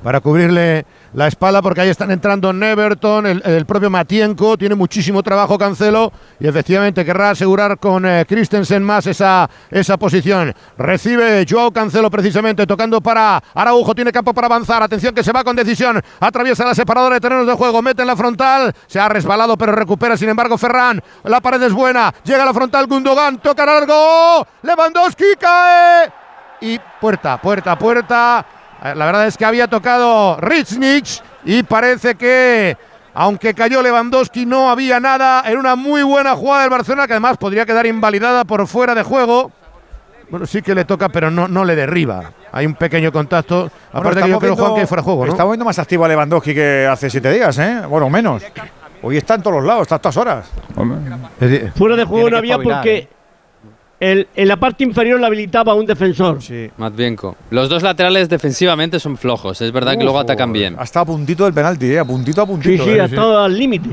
Para cubrirle la espalda, porque ahí están entrando Neverton, el, el propio Matienko, tiene muchísimo trabajo Cancelo y efectivamente querrá asegurar con eh, Christensen más esa, esa posición. Recibe Joao Cancelo precisamente tocando para Araujo, tiene campo para avanzar, atención que se va con decisión, atraviesa la separadora de terrenos de juego, mete en la frontal, se ha resbalado pero recupera sin embargo Ferran, la pared es buena, llega a la frontal Gundogan, toca largo, Lewandowski cae. Y puerta, puerta, puerta. Eh, La verdad es que había tocado Ritznik y parece que, aunque cayó Lewandowski, no había nada. En una muy buena jugada del Barcelona, que además podría quedar invalidada por fuera de juego. Bueno, sí que le toca, pero no, no le derriba. Hay un pequeño contacto. Aparte que yo creo, Juan, que hay fuera de juego, ¿no? Estamos viendo más activo a Lewandowski que hace siete días, ¿eh? Bueno, menos. Hoy está en todos los lados, está a todas horas. Fuera de juego no había porque ¿eh? El, en la parte inferior le habilitaba a un defensor. Matvienko. Los dos laterales defensivamente son flojos. Es verdad que luego atacan bien. Hasta a puntito del penalti, ¿eh? A puntito a Sí, puntito. sí, ¿eh? ha estado al límite.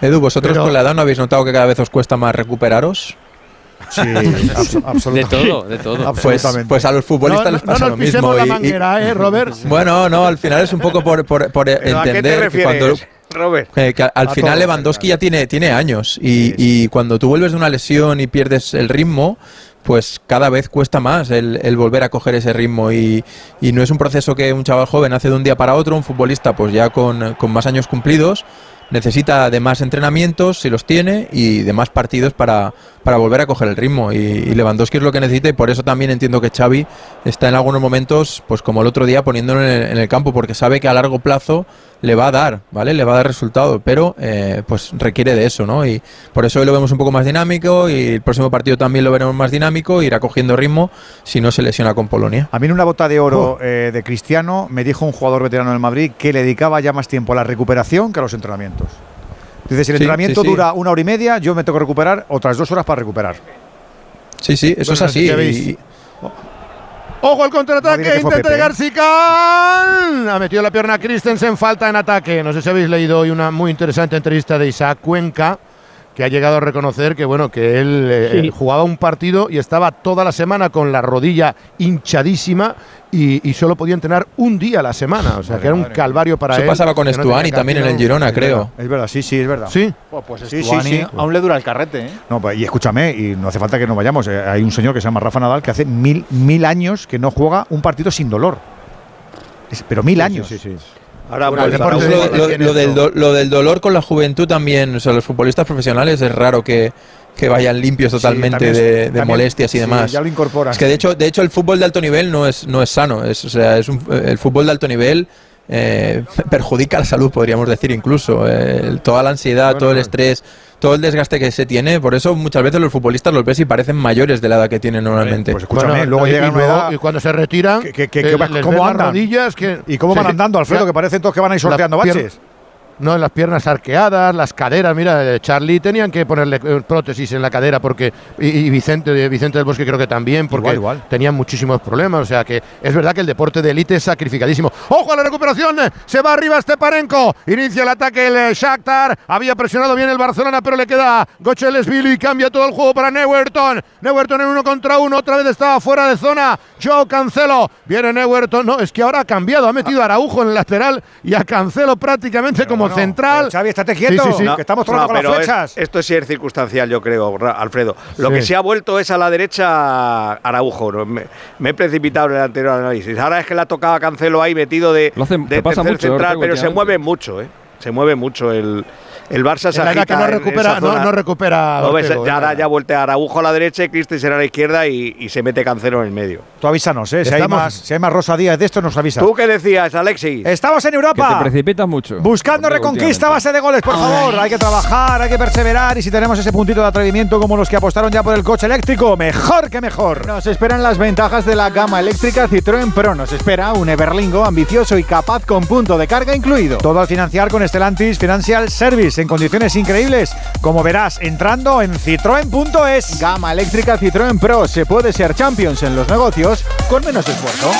Edu, ¿vosotros Pero- con la edad no habéis notado que cada vez os cuesta más recuperaros? Sí, (laughs) abs- De absolutamente. todo, de todo. Pues, Absolutamente. pues a los futbolistas No, les no pasa nos lo mismo. pisemos la y- y- manguera, ¿eh, Robert? bueno, no, al final es un poco por, por- por ¿Pero ¿A qué te entender que cuando, refieres, Robert? Eh, que al- final todo, Lewandowski ya tiene, tiene años y, y cuando tú vuelves de una lesión y pierdes el ritmo, pues cada vez cuesta más el, el volver a coger ese ritmo y, y no es un proceso que un chaval joven hace de un día para otro, un futbolista pues ya con, con más años cumplidos necesita de más entrenamientos, si los tiene, y de más partidos para, para volver a coger el ritmo. Y, y Lewandowski es lo que necesita y por eso también entiendo que Xavi está en algunos momentos, pues como el otro día, poniéndolo en el, en el campo, porque sabe que a largo plazo le va a dar, ¿vale? Le va a dar resultado, pero eh, pues requiere de eso, ¿no? Y por eso hoy lo vemos un poco más dinámico y el próximo partido también lo veremos más dinámico, irá cogiendo ritmo si no se lesiona con Polonia. A mí en una bota de oro eh, de Cristiano me dijo un jugador veterano del Madrid que le dedicaba ya más tiempo a la recuperación que a los entrenamientos. Dice, si el Sí, entrenamiento sí, sí. dura una hora y media, yo me tengo que recuperar otras dos horas para recuperar. Sí, sí, eso es así. Ojo al contraataque, intenta llegar. Sican. Ha metido la pierna Christensen, falta en ataque. No sé si habéis leído hoy una muy interesante entrevista de Isaac Cuenca, que ha llegado a reconocer que bueno, que él eh, Sí. jugaba un partido y estaba toda la semana con la rodilla hinchadísima y, y solo podía entrenar un día a la semana. O sea, que era un calvario para Eso él. pasaba con no Estuani tenía también en el. Girona, Es creo. verdad, Es verdad, sí, sí, es verdad. Sí. Pues Sí, sí, Stuani sí. aún le dura el carrete, ¿eh? No, pues, y escúchame, y no hace falta que nos vayamos. eh, hay un señor que se llama Rafa Nadal que hace mil, mil años que no juega un partido sin dolor. Es- pero mil años. Sí, sí, sí. Ahora, Bueno, el pues, Lo, del do- lo del dolor con la juventud también, o sea, los futbolistas profesionales es raro que, que vayan limpios Sí, totalmente también de, de también- molestias y sí, demás. ya lo incorporan. Es que de hecho, de hecho el fútbol de alto nivel no es, no es sano, es, o sea, es un- el fútbol de alto nivel eh, (laughs) perjudica la salud, podríamos decir incluso. eh, toda la ansiedad, todo el estrés, todo el desgaste que se tiene, por eso muchas veces los futbolistas los ves y parecen mayores de la edad que tienen normalmente. Pues escúchame, Bueno, luego y- llegan y, a una luego- edad- y cuando se retiran, que- que- que- eh, ¿cómo andan? rodillas que ¿Y cómo van andando, Alfredo? ya- Que parecen todos que van a ir sorteando pier- baches. No, las piernas arqueadas, las caderas. Mira, eh, Charlie tenían que ponerle eh, prótesis en la cadera porque y, y Vicente, eh, Vicente del Bosque creo que también porque Igual, igual. tenían muchísimos problemas. O sea que es verdad que el deporte de élite es sacrificadísimo. ¡Ojo a la recuperación! Se va arriba Steparenko. Inicia el ataque el Shakhtar. Había presionado bien el Barcelona, pero le queda Gochelesvili y cambia todo el juego para Neuerton. Neuerton en uno contra uno. Otra vez estaba fuera de zona. Joe Cancelo. Viene Neuerton. No, es que ahora ha cambiado. Ha metido a Araujo en el lateral y a Cancelo prácticamente como central. Xavi, estate quieto, Sí, sí, sí. que estamos tocando con las pero es- flechas. esto sí es circunstancial, yo creo, Alfredo. Lo Sí. que se ha vuelto es a la derecha Araujo. ¿no? Me, me he precipitado en el anterior análisis. Ahora es que le ha tocado a Cancelo ahí metido de, Lo hace- de te pasa tercer mucho, central, Ortego, pero se mueve mucho, ¿eh? Se mueve mucho el, el Barça. se agita que no en recupera, esa no, zona. no recupera. Lo ves, Ortego, ya, ahora verdad. ya vuelta a Araujo a la derecha y Christensen a la izquierda y, y se mete Cancelo en el medio. Tú avísanos, ¿eh? Si hay, más, si hay más Rosa Díaz de esto, nos avisa. ¿Tú qué decías, Alexis? Estamos en Que te Europa. precipitas mucho. Buscando reconquista a base de goles, por favor. Hay que trabajar, hay que perseverar y si tenemos ese puntito de atrevimiento como los que apostaron ya por el coche eléctrico, mejor que mejor. Nos esperan las ventajas de la gama eléctrica Citroën Pro. Nos espera un Everlingo ambicioso y capaz con punto de carga incluido. Todo al financiar con Stellantis Financial Service en condiciones increíbles, como verás entrando en citroen.es. Gama eléctrica Citroën Pro. Se puede ser champions en los negocios con menos esfuerzo.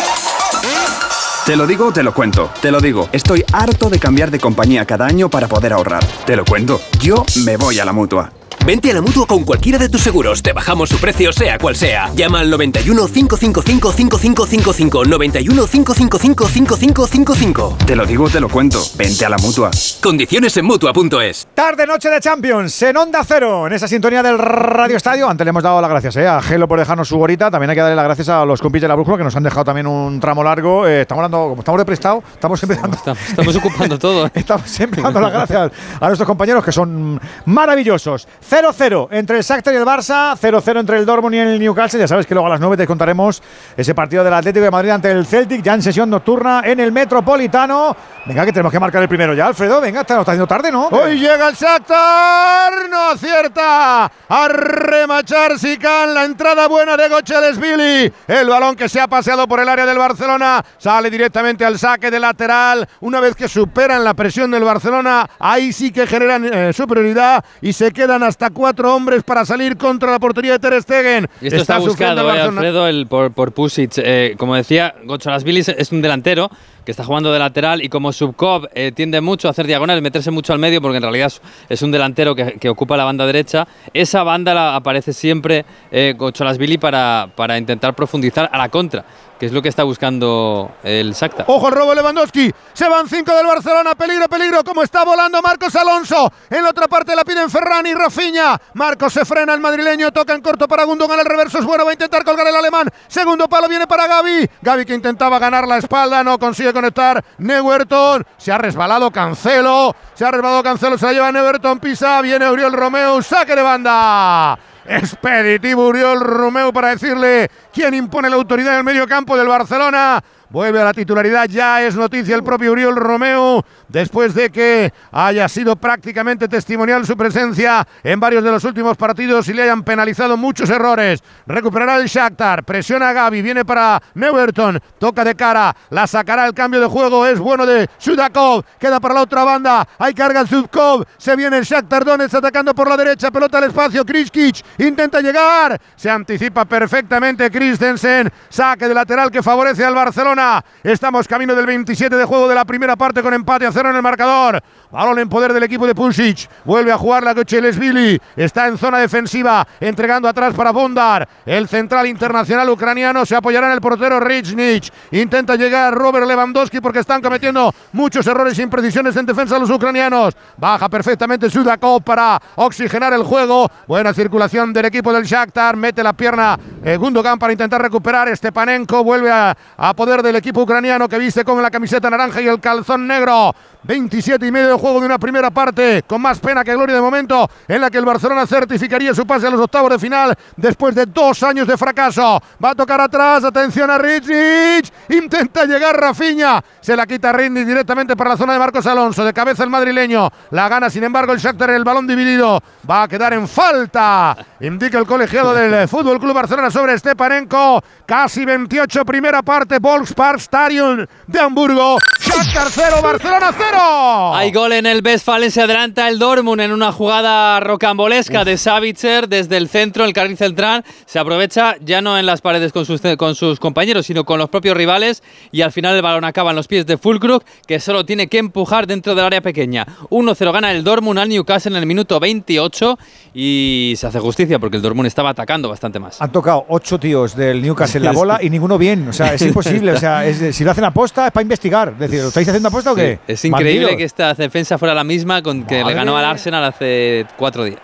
Te lo digo, te lo cuento. Te lo digo, estoy harto de cambiar de compañía cada año para poder ahorrar. Te lo cuento, yo me voy a la mutua. Vente a la mutua con cualquiera de tus seguros. Te bajamos su precio, sea cual sea. Llama al 91 555 5555. 91 555 5555. Te lo digo, te lo cuento. Vente a la mutua. Condiciones en mutua.es. Tarde noche de Champions en Onda Cero, en esa sintonía del Radio Estadio. Antes le hemos dado las gracias eh, a Gelo por dejarnos su gorita. También hay que darle las gracias a los compis de la Brújula que nos han dejado también un tramo largo. Eh, estamos hablando, como estamos de prestado, estamos empezando. Estamos, estamos ocupando todo. (laughs) ¿eh? Estamos siempre dando las gracias a nuestros compañeros que son maravillosos. 0-0 entre el Shakhtar y el Barça, 0-0 entre el Dortmund y el Newcastle. Ya sabes que luego a las 9 te contaremos ese partido del Atlético de Madrid ante el Celtic, ya en sesión nocturna en el Metropolitano. Venga, que tenemos que marcar el primero ya, Alfredo. Venga, está, está haciendo tarde, ¿no? Hoy llega el Shakhtar, no acierta a remachar Sican, la entrada buena de Gochelesvili, el balón que se ha paseado por el área del Barcelona, sale directamente al saque de lateral, una vez que superan la presión del Barcelona, ahí sí que generan eh, superioridad y se quedan hasta cuatro hombres para salir contra la portería de Ter Stegen. Y esto está, sufriendo buscado, el eh. Alfredo, el, por, por Pusic. Eh, como decía, Gocholasvilis es un delantero que está jugando de lateral y como Subkov eh, tiende mucho a hacer diagonales, meterse mucho al medio, porque en realidad es- un delantero que, que ocupa la banda derecha, esa banda la aparece siempre eh, con Cholasvili para, para intentar profundizar a la contra, que es lo que está buscando el Shakhtar. Ojo robo Lewandowski. Se van cinco del Barcelona. Peligro, peligro. Como está volando Marcos Alonso. En la otra parte la piden Ferran y Rafinha. Marcos se frena. El madrileño toca en corto para Gundogan. El reverso es bueno. Va a intentar colgar el alemán. Segundo palo viene para Gaby. Gaby que intentaba ganar la espalda. No consigue conectar. Neuerton. Se ha resbalado Cancelo. Se ha resbalado Cancelo. Se la lleva Neuerton. Pisa. Viene Uriel Romeo. Saque de banda. Expeditivo Uriol Romeo para decirle quién impone la autoridad en el medio campo del Barcelona. Vuelve a la titularidad, ya es noticia el propio Uriol Romeo, después de que haya sido prácticamente testimonial su presencia en varios de los últimos partidos y le hayan penalizado muchos errores. Recuperará el Shakhtar, presiona a Gaby, viene para Neuerton, toca de cara, la sacará el cambio de juego, es bueno de Sudakov, queda para la otra banda, hay carga Sudkov, se viene el Shakhtar Donetsk atacando por la derecha, pelota al espacio, Kriskic intenta llegar, se anticipa perfectamente Christensen, saque de lateral que favorece al Barcelona. Estamos camino del 27 de juego de la primera parte con empate a cero en el marcador. Balón en poder del equipo de Pulisic. Vuelve a jugar la Billy. Está en zona defensiva, entregando atrás para Bondar. El central internacional ucraniano se apoyará en el portero Richnich. Intenta llegar Robert Lewandowski porque están cometiendo muchos errores e imprecisiones en defensa los ucranianos. Baja perfectamente Sudakov para oxigenar el juego. Buena circulación del equipo del Shakhtar. Mete la pierna eh, Gundogan para intentar recuperar. Stepanenko vuelve a, a poder del equipo ucraniano que viste con la camiseta naranja y el calzón negro. 27 y medio de juego de una primera parte, con más pena que gloria de momento, en la que el Barcelona certificaría su pase a los octavos de final después de dos años de fracaso. Va a tocar atrás, atención a Richich, intenta llegar Rafinha, se la quita Rindy directamente para la zona de Marcos Alonso, de cabeza el madrileño, la gana sin embargo el Shakhtar el balón dividido, va a quedar en falta, indica el colegiado del (laughs) Fútbol Club Barcelona sobre Stepanenko, casi 28 primera parte, Volkspark Stadium de Hamburgo, Shakhtar 0, Barcelona 0. Hay gol en el Westfalen, se adelanta el Dortmund en una jugada rocambolesca de Savitzer desde el centro, el carril central, se aprovecha ya no en las paredes con sus, con sus compañeros, sino con los propios rivales y al final el balón acaba en los pies de Fulkrug, que solo tiene que empujar dentro del área pequeña. 1-0 gana el Dortmund al Newcastle en el minuto 28 y se hace justicia porque el Dortmund estaba atacando bastante más. Han tocado ocho tíos del Newcastle la (laughs) bola y ninguno bien. O sea, es imposible. O sea, es- si lo hacen aposta es para investigar. Es decir, ¿lo estáis haciendo aposta o qué? es increíble Bandidos. que esta defensa fuera la misma con que le Madre. ganó al Arsenal hace cuatro días.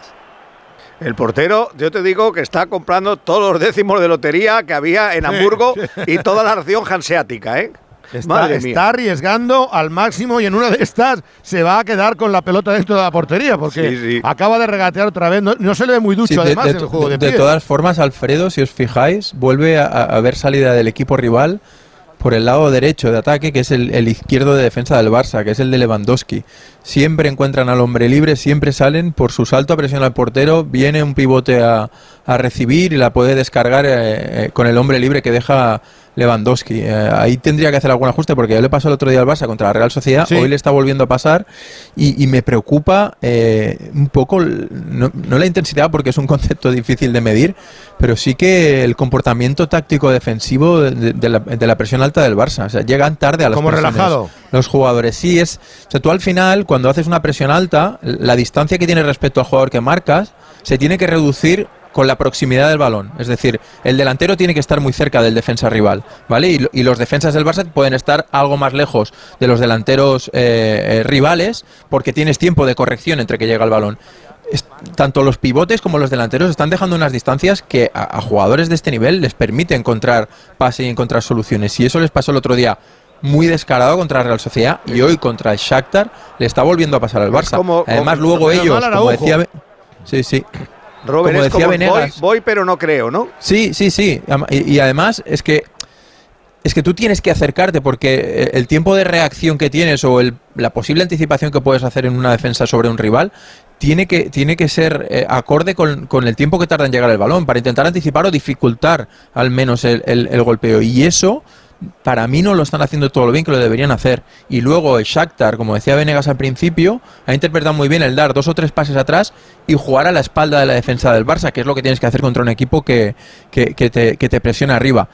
El portero, yo te digo que está comprando todos los décimos de lotería que había en Hamburgo (laughs) y toda la acción hanseática, ¿eh? Está, Madre está mía. arriesgando al máximo y en una de estas se va a quedar con la pelota dentro de la portería porque Sí, sí. acaba de regatear otra vez. No, no se le ve muy ducho Sí, de, además de en el to- juego de, de pie. todas formas, Alfredo, si os fijáis, vuelve a, a haber salida del equipo rival por el lado derecho de ataque, que es el, izquierdo de defensa del Barça, que es el de Lewandowski. Siempre encuentran al hombre libre, siempre salen por su salto a presión al portero, viene un pivote a, a recibir y la puede descargar eh, eh, con el hombre libre que deja Lewandowski. Eh, ahí tendría que hacer algún ajuste porque ya le pasó el otro día al Barça contra la Real Sociedad, Sí. hoy le está volviendo a pasar y, y me preocupa un poco, no, no la intensidad porque es un concepto difícil de medir, pero sí que el comportamiento táctico defensivo de, de la, de la presión alta del Barça. O sea, llegan tarde a las Como presiones. relajado. Los jugadores, sí, es. O sea, tú al final, cuando haces una presión alta, la distancia que tienes respecto al jugador que marcas se tiene que reducir con la proximidad del balón. Es decir, el delantero tiene que estar muy cerca del defensa rival, ¿vale? Y, lo- y los defensas del Barça pueden estar algo más lejos de los delanteros eh, eh, rivales porque tienes tiempo de corrección entre que llega el balón. Tanto los pivotes como los delanteros están dejando unas distancias que a, a jugadores de este nivel les permite encontrar pase y encontrar soluciones. Y eso les pasó el otro día muy descarado contra la Real Sociedad y hoy contra el Shakhtar le está volviendo a pasar al Barça. como- Además, como- luego ellos, como Araujo. decía... Sí, sí. Robert, como es decía como Venegas, voy, voy, pero no creo, ¿no? Sí, sí, sí. Y, y además es que es que tú tienes que acercarte porque eh, el tiempo de reacción que tienes o el- la posible anticipación que puedes hacer en una defensa sobre un rival tiene que, tiene que ser eh, acorde con, con el tiempo que tarda en llegar el balón para intentar anticipar o dificultar al menos el, el- el golpeo. Y eso para mí no lo están haciendo todo lo bien que lo deberían hacer. Y luego el Shakhtar, como decía Venegas al principio, ha interpretado muy bien el dar dos o tres pases atrás y jugar a la espalda de la defensa del Barça, que es lo que tienes que hacer contra un equipo que, que, te, que presiona arriba.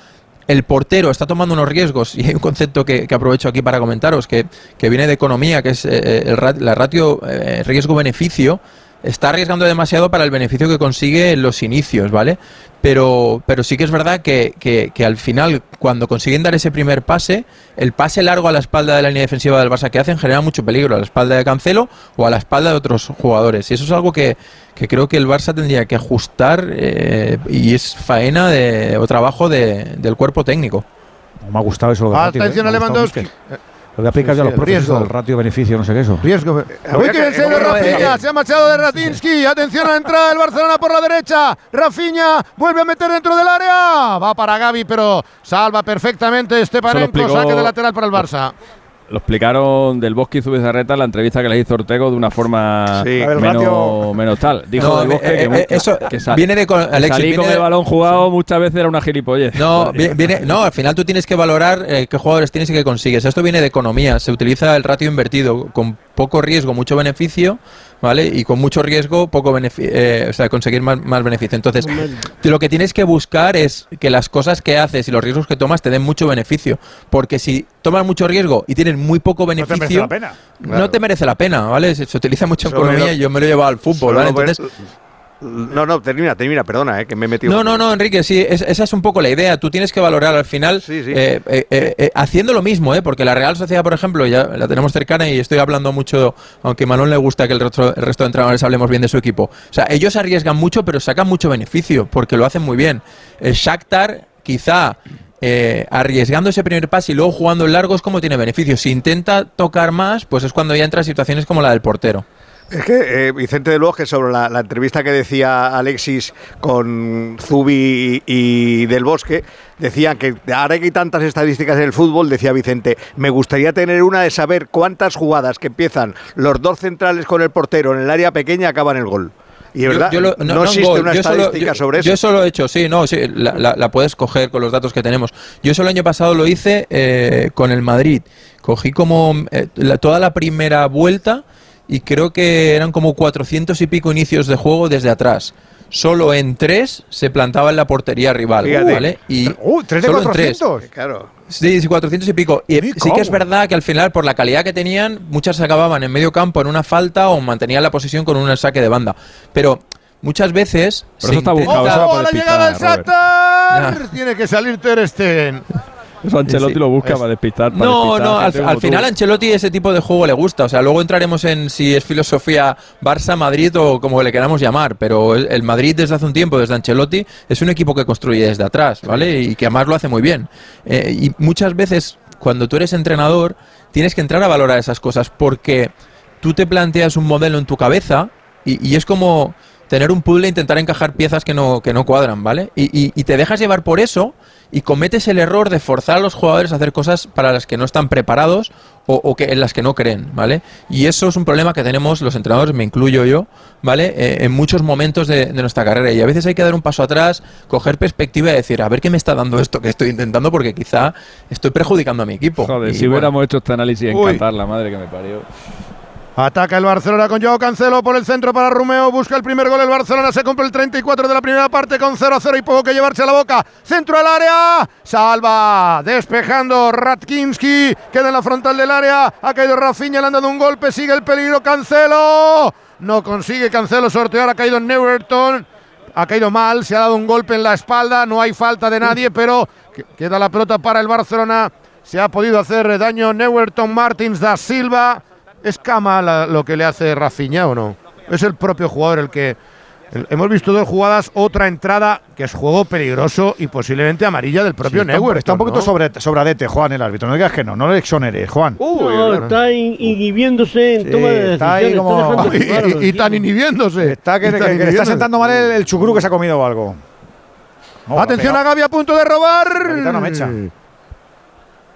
el portero está tomando unos riesgos, y hay un concepto que, aprovecho aquí para comentaros, que, viene de economía, que es eh, ra- la ratio eh, riesgo-beneficio, está arriesgando demasiado para el beneficio que consigue en los inicios, ¿vale? Pero, pero sí que es verdad que, que- que al final, cuando consiguen dar ese primer pase, el pase largo a la espalda de la línea defensiva del Barça que hacen genera mucho peligro, a la espalda de Cancelo o a la espalda de otros jugadores. Y eso es algo que, que creo que el Barça tendría que ajustar eh, y es faena de, o trabajo de- del cuerpo técnico. Me ha gustado eso. del ratio, Atención ¿eh? a Lewandowski. Lo que aplicas Sí, ya a los sí, el profes, riesgo. del ratio beneficio, no sé qué eso. Riesgo. Uy, que se de Rafinha, se ha marchado de Ratinsky. Atención a la entrada del Barcelona por la derecha. Rafinha vuelve a meter dentro del área. Va para Gaby, pero salva perfectamente Stepanenko. Saque de lateral para el Barça. Lo explicaron del Bosque y Zubizarreta en la entrevista que le hizo Ortego de una forma Sí. Menos, ratio- menos tal. Dijo No, del Bosque eh, que, eh, que- eso que sal- viene de con- con el balón jugado muchas veces era una gilipollez. No, vi- viene, no, al final tú tienes que valorar eh, qué jugadores tienes y qué consigues. Esto viene de economía. Se utiliza el ratio invertido con poco riesgo, mucho beneficio, ¿vale? Y con mucho riesgo, poco beneficio, o sea, conseguir más, más beneficio. Entonces, lo que tienes que buscar es que las cosas que haces y los riesgos que tomas te den mucho beneficio. Porque si tomas mucho riesgo y tienes muy poco merece beneficio, la pena. no te merece la pena, ¿vale? Se, se utiliza mucho en economía lo- y yo me lo he llevado al fútbol, ¿vale? Entonces, no, no, termina, termina, perdona, eh, que me he metido. no, no, no, Enrique, sí, es- esa es un poco la idea. Tú tienes que valorar al final, eh, eh, eh, eh, haciendo lo mismo, ¿eh? porque la Real Sociedad, por ejemplo, ya la tenemos cercana y estoy hablando mucho, aunque a Manuel le gusta que el resto, el resto de entrenadores hablemos bien de su equipo. O sea, ellos arriesgan mucho, pero sacan mucho beneficio, porque lo hacen muy bien. El Shakhtar, quizá... eh, arriesgando ese primer pase y luego jugando en largo es como tiene beneficio. Si intenta tocar más, pues es cuando ya entra en situaciones como la del portero. Es que eh, Vicente del Bosque, sobre la, la entrevista que decía Alexis con Zubi y, y Del Bosque, decían que ahora que hay tantas estadísticas en el fútbol, decía Vicente, me gustaría tener una de saber cuántas jugadas que empiezan los dos centrales con el portero en el área pequeña acaban el gol. Y es verdad, lo- no, existe una yo solo- estadística yo- sobre eso. Yo eso lo he hecho, sí, no, sí, la, la- la puedes coger con los datos que tenemos. Yo eso el año pasado lo hice eh, con el Madrid. Cogí como eh, la- toda la primera vuelta y creo que eran como 400 y pico inicios de juego desde atrás. Solo en tres se plantaba en la portería rival, Fíjate. ¿vale? Y Uh, ¿tres de solo en tres. 400? Claro. Sí, sí, 400 y pico. Y sí ¿cómo? que es verdad que al final, por la calidad que tenían, muchas acababan en medio campo en una falta o mantenían la posición con un saque de banda. Pero muchas veces. Pero se eso está buscado, intenta- eso ¡Oh, la llegada! Tiene que salir Ter Stegen. Eso Ancelotti Sí, lo busca es- para despistar. para No, despistar no, al, final Ancelotti ese tipo de juego le gusta. O sea, luego entraremos en si es filosofía Barça, Madrid o como le queramos llamar. Pero el el Madrid desde hace un tiempo, desde Ancelotti, es un equipo que construye desde atrás, ¿vale? Y que además lo hace muy bien. Eh, y muchas veces, cuando tú eres entrenador, tienes que entrar a valorar esas cosas porque tú te planteas un modelo en tu cabeza y, y es como tener un puzzle e intentar encajar piezas que no, que no cuadran, ¿vale? Y, y- y te dejas llevar por eso y cometes el error de forzar a los jugadores a hacer cosas para las que no están preparados o, o que, en las que no creen, ¿vale? Y eso es un problema que tenemos los entrenadores, me incluyo yo, ¿vale? Eh, en muchos momentos de, de nuestra carrera. Y a veces hay que dar un paso atrás, coger perspectiva y decir, a ver qué me está dando esto que estoy intentando porque quizá estoy perjudicando a mi equipo. Joder, Y si bueno, hubiéramos hecho este análisis en. Qatar, la madre que me parió. Ataca el Barcelona con Joao Cancelo por el centro para Rumeo. Busca el primer gol el Barcelona. Se compra el 34 de la primera parte con 0 a 0 y poco que llevarse a la boca. Centro al área. Salva. Despejando Ratkinski. Queda en la frontal del área. Ha caído Rafinha. Le han dado un golpe. Sigue el peligro. Cancelo. No consigue Cancelo sortear. Ha caído Neverton. Ha caído mal. Se ha dado un golpe en la espalda. No hay falta de nadie, pero que- queda la pelota para el Barcelona. Se ha podido hacer daño Neverton Martins da Silva. ¿Es cama la- lo que le hace Rafinha o no? Es el propio jugador el que. el- hemos visto dos jugadas, otra entrada que es juego peligroso y posiblemente amarilla del propio Sí, está, un- Neuer. está un poquito sobre, sobradete, Juan, el árbitro. No digas que no, no le exoneres, Juan. No, está in- inhibiéndose en Sí, toma de está ahí como- está Y, y tan inhibiéndose. Está que, que le está sentando mal el, el chucrú que se ha comido o algo. No, Atención a Gaby a punto de robar. no me echa.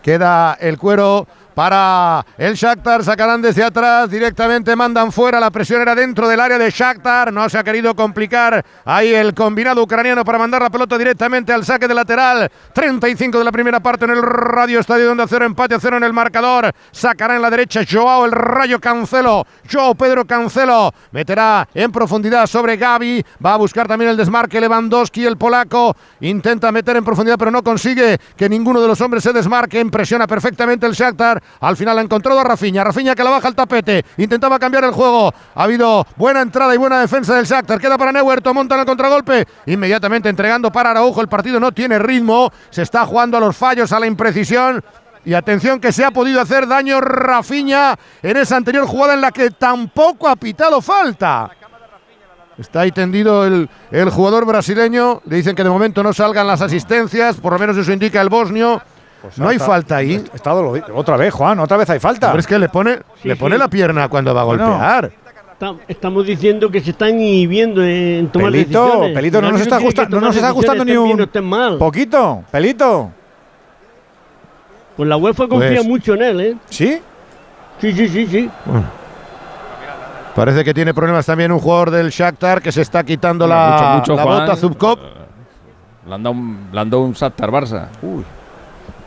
Queda el cuero para el Shakhtar. Sacarán desde atrás, directamente mandan fuera. La presión era dentro del área de Shakhtar. No se ha querido complicar ahí el combinado ucraniano para mandar la pelota directamente al saque de lateral. 35 de la primera parte en el Radio Estadio donde cero empate cero en el marcador. Sacará en la derecha Joao el Rayo Cancelo. Joao Pedro Cancelo meterá en profundidad sobre Gaby. Va a buscar también el desmarque Lewandowski, el polaco. Intenta meter en profundidad pero no consigue que ninguno de los hombres se desmarque. Impresiona perfectamente el Shakhtar. Al final ha encontrado a Rafinha. Rafinha que la baja al tapete. Intentaba cambiar el juego. Ha habido buena entrada y buena defensa del Shakhtar. Queda para Neuerto. Monta en el contragolpe. Inmediatamente entregando para Araujo. El partido no tiene ritmo. Se está jugando a los fallos, a la imprecisión. Y atención que se ha podido hacer daño Rafinha en esa anterior jugada en la que tampoco ha pitado falta. Está ahí tendido el, el, jugador brasileño. Le dicen que de momento no salgan las asistencias, por lo menos eso indica el bosnio. Pues no hay falta ahí. Estado otra vez, Juan, otra vez hay falta. Pero es que le pone, sí, le pone sí. la pierna cuando va a golpear. Estamos diciendo que se están inhibiendo en tomar pelito, decisiones. Pelito, no, nos está, gusta, no nos está gustando ni un mal. poquito. Pelito. Pues la UEFA confía Pues- mucho en él, ¿eh? ¿Sí? Sí, sí, sí, sí. Bueno. Parece que tiene problemas también un jugador del Shakhtar que se está quitando la, Mucho, mucho, la Juan. bota Zubkov. Le han dado un, le han dado un Shakhtar Barça.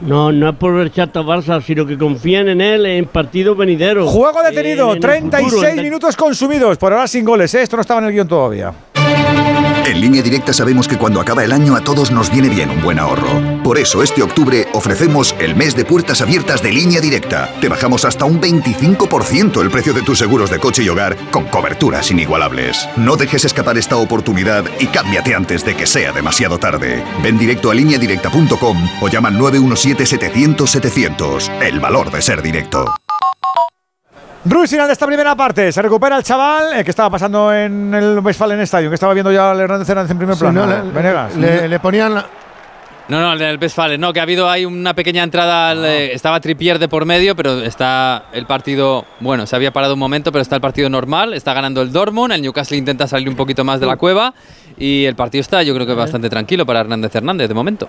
No, no es por ver Chata Barça, sino que confían en él en partidos venideros. Juego detenido, en 36 futuro, en el- minutos consumidos, por ahora sin goles, ¿eh? esto no estaba en el guion todavía. En línea directa sabemos que cuando acaba el año a todos nos viene bien un buen ahorro. Por eso este octubre ofrecemos el mes de puertas abiertas de línea directa. Te bajamos hasta un 25% el precio de tus seguros de coche y hogar con coberturas inigualables. No dejes escapar esta oportunidad y cámbiate antes de que sea demasiado tarde. Ven directo a lineadirecta.com o llama al 917-700-700. El valor de ser directo. Ruiz final de esta primera parte. Se recupera el chaval eh, que estaba pasando en el Westfalen Stadium, que estaba viendo ya al Hernández Hernández en primer Sí, plano. no, le- Venegas. le, le ponían la- No, no, el del Westfalen, no, que ha habido ahí una pequeña entrada, al, eh, estaba Trippier de por medio, pero está el partido, bueno, se había parado un momento, pero está el partido normal, está ganando el Dortmund, el Newcastle intenta salir un poquito más de la cueva y el partido está yo creo que bastante tranquilo para Hernández Hernández de momento.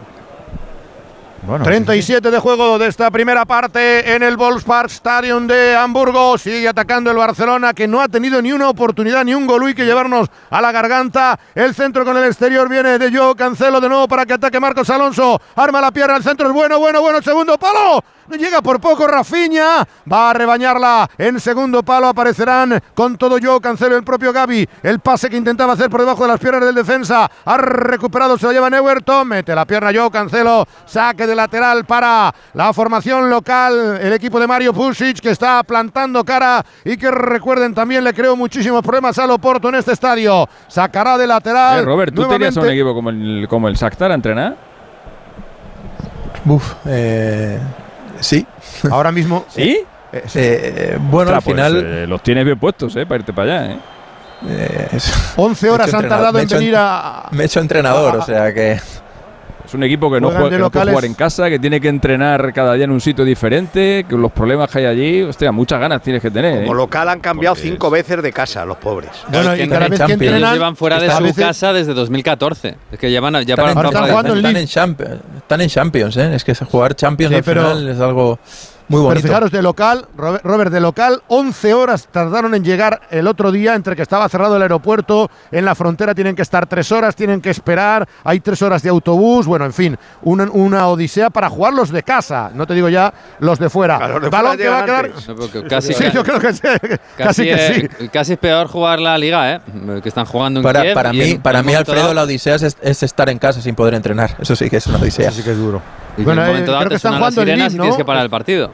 37 de juego de esta primera parte en el Volkspark Stadium de Hamburgo. Sigue atacando el Barcelona que no ha tenido ni una oportunidad ni un gol y que llevarnos a la garganta. El centro con el exterior viene de Joe Cancelo de nuevo para que ataque Marcos Alonso. Arma la pierna, el centro es bueno, bueno, bueno. Segundo palo. Llega por poco Rafinha. Va a rebañarla en segundo palo. Aparecerán con todo Joe Cancelo el propio Gaby. El pase que intentaba hacer por debajo de las piernas del defensa. Ha recuperado, se lo lleva Neuerton. Mete la pierna Joe Cancelo. Saque de lateral para la formación local. El equipo de Mario Pusic que está plantando cara y que recuerden también le creó muchísimos problemas al Oporto en este estadio. Sacará de lateral. Eh, Robert, ¿tú te irías a un equipo como el, como el Shakhtar a entrenar? Uf, eh, sí. (laughs) Ahora mismo. ¿Sí? Eh, bueno, Ostras, al pues, final. eh, los tienes bien puestos, ¿eh? Para irte para allá, ¿eh? 11 horas han tardado en venir a. Me he hecho entrenador, o sea que. Es un equipo que no, juega, que no puede jugar en casa, que tiene que entrenar cada día en un sitio diferente, que los problemas que hay allí, hostia, muchas ganas tienes que tener. Como ¿eh? local han cambiado cinco veces de casa, los pobres. Bueno, Es que y cada vez que Ellos llevan fuera de a su veces- casa desde 2014. Es que llevan ya Están, para, en, para- están- están en Champions, están en Champions, ¿eh? Es que jugar Champions Sí, al pero- final es algo muy Pero bonito. fijaros, de local, Robert, de local, 11 horas tardaron en llegar el otro día, entre que estaba cerrado el aeropuerto, en la frontera tienen que estar tres horas, tienen que esperar, hay tres horas de autobús, bueno, en fin, una, una odisea para jugar los de casa, no te digo ya los de fuera. Claro, de Balón fuera que va a quedar. No, casi, Sí, yo creo que sí, (laughs) casi, casi, que sí. eh, casi es peor jugar la liga, ¿eh? Que están jugando en Para, Kiev para mí, en- para en mí Alfredo, dado- la odisea es, es estar en casa sin poder entrenar. Eso sí que es una odisea. Eso sí que es duro. y en Bueno, un eh, momento dado creo te que están jugando sirenas Lille, y tienes ¿no? que parar el partido.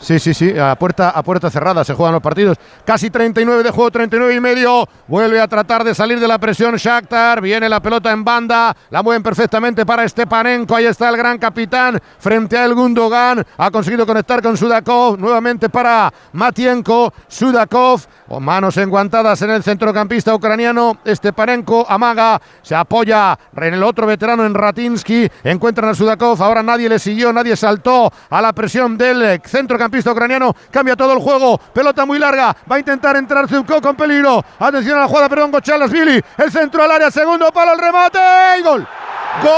Sí, sí, sí, a puerta, a puerta cerrada se juegan los partidos. Casi 39 de juego, 39 y medio. Vuelve a tratar de salir de la presión Shakhtar. Viene la pelota en banda. La mueven perfectamente para Stepanenko. Ahí está el gran capitán frente a El Gundogan. Ha conseguido conectar con Sudakov. Nuevamente para Matienko. Sudakov. Manos enguantadas en el centrocampista ucraniano. Stepanenko amaga. Se apoya en el otro veterano en Ratinsky. Encuentran a Sudakov. Ahora nadie le siguió, nadie saltó a la presión del eh, centrocampista ucraniano. Cambia todo el juego. Pelota muy larga. Va a intentar entrar Zubkov con peligro. Atención a la jugada, perdón, Gochalas Billy. El centro al área, segundo palo, el remate. y ¡Gol! ¡Gol!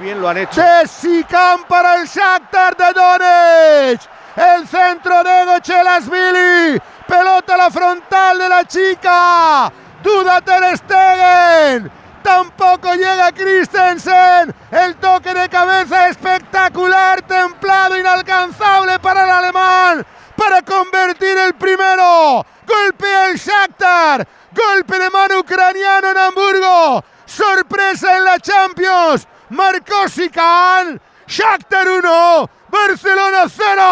bien lo han hecho. De Sican para el Shakhtar de Donetsk. El centro de Gochelasvili. Pelota a la frontal de la chica. Duda Ter Stegen. Tampoco llega Christensen. El toque de cabeza espectacular, templado, inalcanzable para el alemán. Para convertir el primero. Golpea el Shakhtar. Golpe de mano ucraniano en Hamburgo. Sorpresa en la Champions. Marcó Sican. Shakhtar 1. Barcelona 0.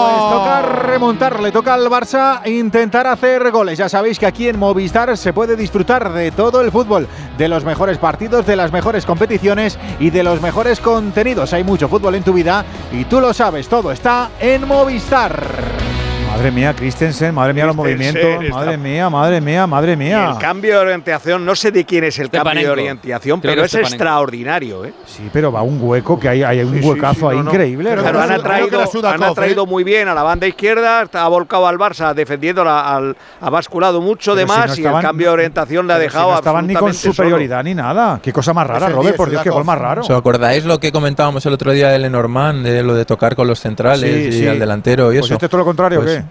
Pues toca remontar, le toca al Barça intentar hacer goles. Ya sabéis que aquí en Movistar se puede disfrutar de todo el fútbol, de los mejores partidos, de las mejores competiciones y de los mejores contenidos. Hay mucho fútbol en tu vida y tú lo sabes, todo está en Movistar. Madre mía, Christensen, madre mía los movimientos, madre mía, madre mía, madre mía. el cambio de orientación, no sé de quién es el cambio de orientación, Creo pero es es Stepanenko. extraordinario. ¿eh? Sí, pero va un hueco que hay, hay un Sí, huecazo sí, ahí no, no. increíble. Pero han atraído, han atraído ¿eh? muy bien a la banda izquierda, ha volcado al Barça defendiendo, la- al- ha basculado mucho de si más y el cambio de orientación le ha si dejado no estaban ni con superioridad ni nada. Qué cosa más rara, Es el Robert, 10, por Dios, qué gol más raro. ¿Os acordáis lo que comentábamos el otro día del Lenormand, de lo de tocar con los centrales y al delantero y Pues eso? este es todo lo contrario, Pues, ¿qué?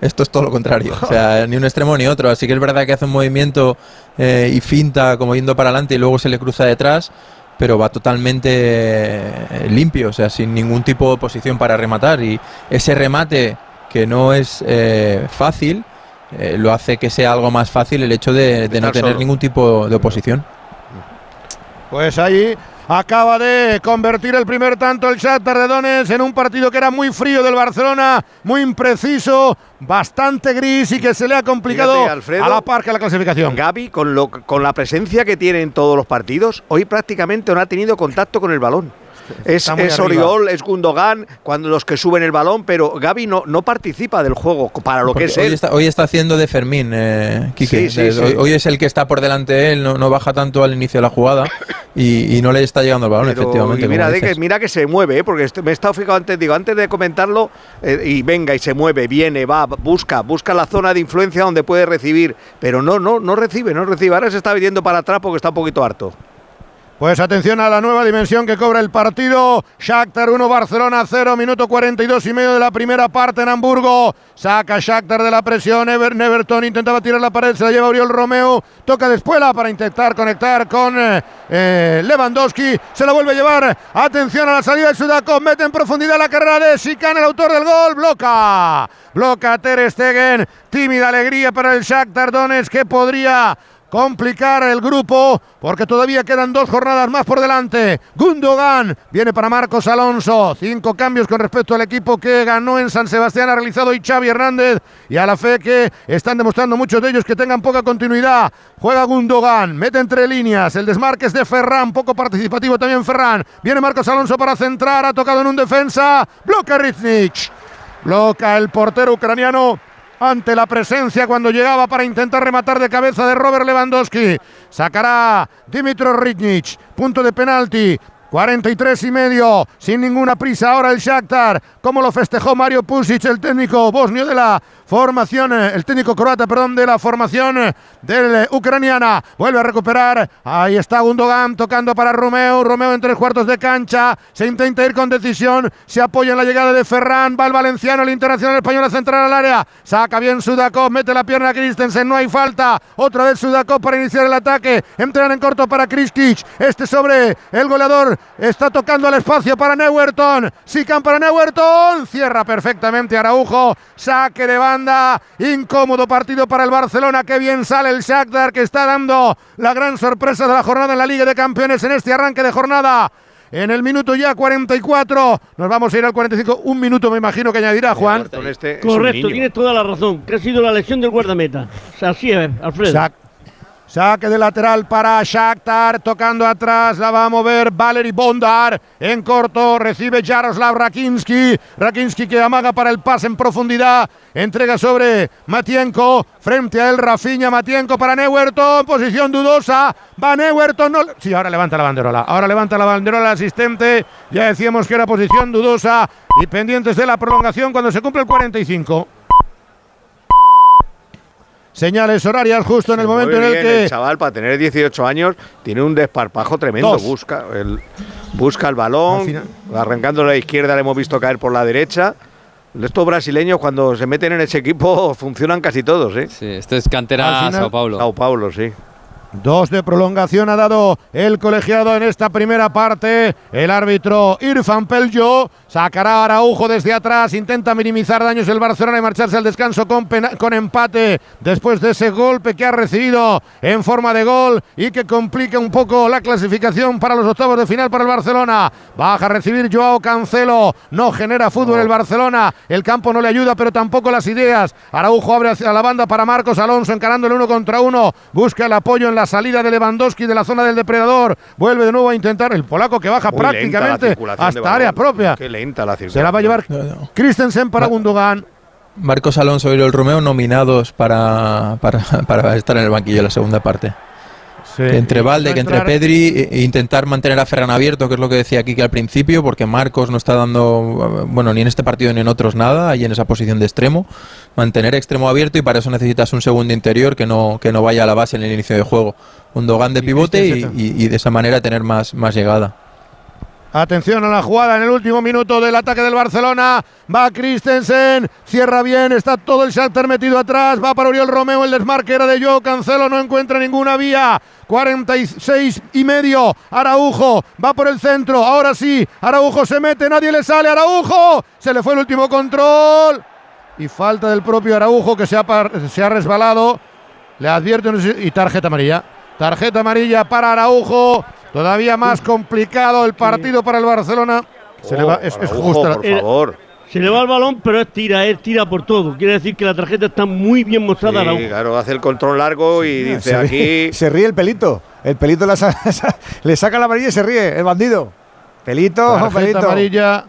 Esto es todo lo contrario, o sea, ni un extremo ni otro. Así que es verdad que hace un movimiento eh, y finta como yendo para adelante y luego se le cruza detrás, pero va totalmente eh, limpio, o sea, sin ningún tipo de posición para rematar. Y ese remate, que no es eh, fácil, eh, lo hace que sea algo más fácil el hecho de, de no tener solo. ningún tipo de oposición. Pues ahí acaba de convertir el primer tanto el Shakhtar de Donetsk en un partido que era muy frío del Barcelona, muy impreciso, bastante gris y que se le ha complicado Fíjate, Alfredo, a la par que la clasificación. Gaby, con, lo, con la presencia que tiene en todos los partidos, hoy prácticamente no ha tenido contacto con el balón. Es. Oriol, es Gundogan, cuando los que suben el balón, pero Gaby no, no participa del juego para lo que es hoy, él. está, hoy está haciendo de Fermín, eh, Quique. Sí, sí, Eh, sí. Hoy, hoy es el que está por delante de él, no, no baja tanto al inicio de la jugada y, y no le está llegando el balón, Pero- efectivamente. y mira, de que, mira que se mueve, ¿eh? porque est- me he estado fijando antes, digo, antes de comentarlo, eh, y venga, y se mueve, viene, va, busca, busca la zona de influencia donde puede recibir, pero no, no, no recibe, no recibe. Ahora se está viendo para atrás porque está un poquito harto. Pues atención a la nueva dimensión que cobra el partido. Shakhtar 1, Barcelona 0, minuto 42 y medio de la primera parte en Hamburgo. Saca Shakhtar de la presión. Ever, Neverton intentaba tirar la pared, se la lleva Oriol Romeo. Toca de espuela para intentar conectar con eh, eh, Lewandowski. Se la vuelve a llevar. Atención a la salida de Sudakov. Mete en profundidad la carrera de Sican, el autor del gol. Bloca. Bloca Ter Stegen. Tímida alegría para el Shakhtar Donetsk que podría complicar el grupo porque todavía quedan dos jornadas más por delante. Gundogan viene para Marcos Alonso. Cinco cambios con respecto al equipo que ganó en San Sebastián ha realizado hoy Xavi Hernández y a la fe que están demostrando muchos de ellos que tengan poca continuidad. Juega Gundogan, mete entre líneas. El desmarque es de Ferran, poco participativo también Ferran. Viene Marcos Alonso para centrar, ha tocado en un defensa. Bloca Riznic. Bloca el portero ucraniano ante la presencia cuando llegaba para intentar rematar de cabeza de Robert Lewandowski. Sacará Dimitro Ritnich, punto de penalti. 43 y medio, sin ninguna prisa ahora el Shakhtar, como lo festejó Mario Pusic, el técnico bosnio de la formación, eh, el técnico croata, perdón, de la formación eh, del eh, ucraniana, vuelve a recuperar, ahí está Gundogan tocando para Romeo, Romeo en tres cuartos de cancha, se intenta ir con decisión, se apoya en la llegada de Ferran, va el valenciano, el internacional español a centrar al área, saca bien Sudakov, mete la pierna a Christensen, no hay falta, otra vez Sudakov para iniciar el ataque, entran en corto para Kriskic, este sobre el goleador, está tocando al espacio para Neuerton, Sican para Neuerton, cierra perfectamente Araujo, saque de banda, incómodo partido para el Barcelona, que bien sale el Shakhtar que está dando la gran sorpresa de la jornada en la Liga de Campeones en este arranque de jornada. En el minuto ya 44, nos vamos a ir al 45, un minuto me imagino que añadirá Juan. Este Correcto, tienes toda la razón. Que ha sido la lesión del guardameta. Así es, Alfredo. Saque de lateral para Shakhtar, tocando atrás, la va a mover Valery Bondar. En corto recibe Jaroslav Rakinski. Rakinski que amaga para el pase en profundidad. Entrega sobre Matienko. Frente a él Rafinha. Matienko para Neuerton. Posición dudosa. Va Neuerton. No... Sí, ahora levanta la banderola. Ahora levanta la banderola el asistente. Ya decíamos que era posición dudosa. Y pendientes de la prolongación cuando se cumple el 45. Señales horarias justo en el momento en el bien, que el chaval para tener 18 años tiene un desparpajo tremendo. Dos. Busca el, busca el balón, arrancando a la izquierda le hemos visto caer por la derecha. Estos brasileños cuando se meten en ese equipo (laughs) funcionan casi todos, ¿eh? Sí, esto es cantera Sao Paulo. Sao Paulo, sí. Dos de prolongación ha dado el colegiado en esta primera parte. El árbitro Irfan Pello sacará a Araujo desde atrás. Intenta minimizar daños el Barcelona y marcharse al descanso con, empate después de ese golpe que ha recibido en forma de gol y que complica un poco la clasificación para los octavos de final para el Barcelona. Baja a recibir Joao Cancelo. No genera fútbol el Barcelona. El campo no le ayuda, pero tampoco las ideas. Araujo abre hacia la banda para Marcos Alonso encarando el uno contra uno. Busca el apoyo en la salida de Lewandowski de la zona del depredador. Vuelve de nuevo a intentar el polaco que baja Muy la prácticamente hasta área propia. Qué lenta la Se circulación. la va a llevar Christensen para Gundogan. Marcos Alonso y el Romeo nominados para, para, (laughs) para estar en el banquillo en la segunda parte. Que entre Valde, que entre Pedri, e- e intentar mantener a Ferran abierto, que es lo que decía Kike al principio, porque Marcos no está dando, eh, bueno, ni en este partido ni en otros nada, ahí en esa posición de extremo. Mantener extremo abierto y para eso necesitas un segundo interior que no, que no vaya a la base en el inicio de juego. Un Dogan de pivote y, y- y de esa manera tener más, más llegada. Atención a la jugada en el último minuto del ataque del Barcelona. Va Christensen, cierra bien, está todo el Shakhtar metido atrás. Va para Oriol Romeo, el desmarque era de Joe Cancelo, no encuentra ninguna vía. 46 y medio. Araujo va por el centro. Ahora sí, Araujo se mete, nadie le sale. Araujo, se le fue el último control. Y falta del propio Araujo que se ha, resbalado. Le sé- y tarjeta amarilla. Tarjeta amarilla para Araujo. Todavía más complicado el partido para el Barcelona. Se le va, es, es justa. por favor. Se le va el balón, pero es tira, es tira por todo. Quiere decir que la tarjeta está muy bien mostrada. Sí, Araujo. claro, hace el control largo y dice se, aquí. ríe, se ríe el pelito. El pelito la sa- (laughs) le saca la amarilla y se ríe, el bandido. Pelito, Tarjeta pelito. amarilla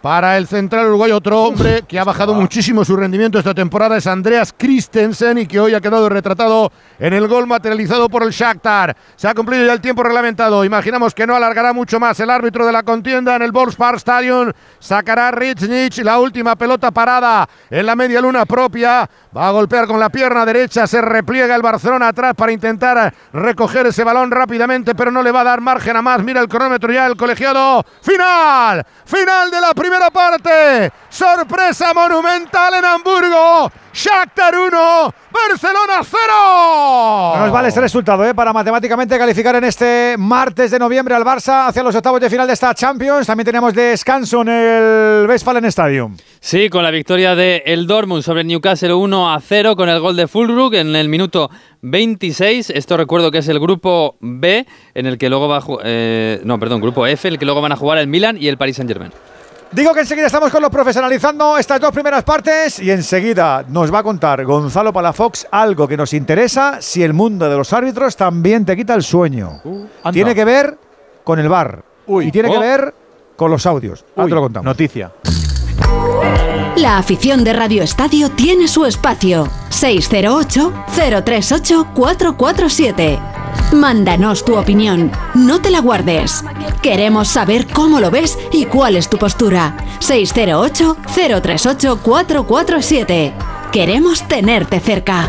para el central uruguayo. Otro hombre que ha bajado muchísimo su rendimiento esta temporada es Andreas Christensen y que hoy ha quedado retratado en el gol materializado por el Shakhtar. Se ha cumplido ya el tiempo reglamentado. Imaginamos que no alargará mucho más el árbitro de la contienda en el Volkspark Stadium. Sacará Ritznich la última pelota parada en la media luna propia. Va a golpear con la pierna derecha. Se repliega el Barcelona atrás para intentar recoger ese balón rápidamente, pero no le va a dar margen a más. Mira el cronómetro ya, el colegiado. ¡Final! ¡Final de la primera parte! ¡Sorpresa monumental en Hamburgo! ¡Shakhtar 1! ¡Barcelona 0! No nos vale este resultado ¿eh? para matemáticamente calificar en este martes de noviembre al Barça hacia los octavos de final de esta Champions. También tenemos descanso en el Westfalen Stadium. Sí, con la victoria de el Dortmund sobre Newcastle 1 a 0 con el gol de Fulbrook en el minuto 26. Esto recuerdo que es el grupo B en el que luego va a eh, no, perdón, grupo F, el que luego van a jugar el Milan y el Paris Saint-Germain. Digo que enseguida estamos con los profesionalizando estas dos primeras partes y enseguida nos va a contar Gonzalo Palafox algo que nos interesa si el mundo de los árbitros también te quita el sueño. anda. tiene que ver con el bar y tiene que Oh. ver con los audios. Ahora Uy, te lo contamos. Noticia. La afición de Radio Estadio tiene su espacio. 608-038-447. Mándanos tu opinión. No te la guardes. Queremos saber cómo lo ves y cuál es tu postura. 608-038-447. Queremos tenerte cerca.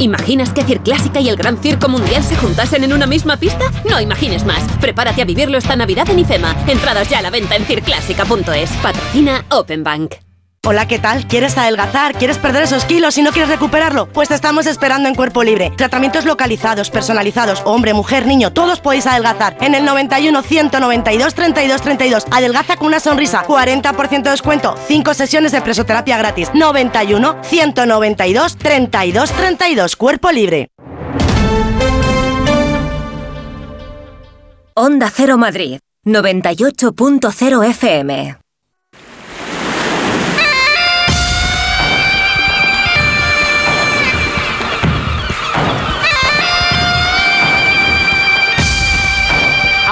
¿Imaginas que Circlásica y el Gran Circo Mundial se juntasen en una misma pista? No imagines más. Prepárate a vivirlo esta Navidad en IFEMA. Entradas ya a la venta en circlásica.es. Patrocina Open Bank. Hola, ¿qué tal? ¿Quieres adelgazar? ¿Quieres perder esos kilos y no quieres recuperarlo? Pues te estamos esperando en Cuerpo Libre. Tratamientos localizados, personalizados, hombre, mujer, niño, todos podéis adelgazar. En el 91 192 32 32. Adelgaza con una sonrisa. 40% de descuento. 5 sesiones de presoterapia gratis. 91 192 32 32. Cuerpo Libre. Onda Cero Madrid. 98.0 FM.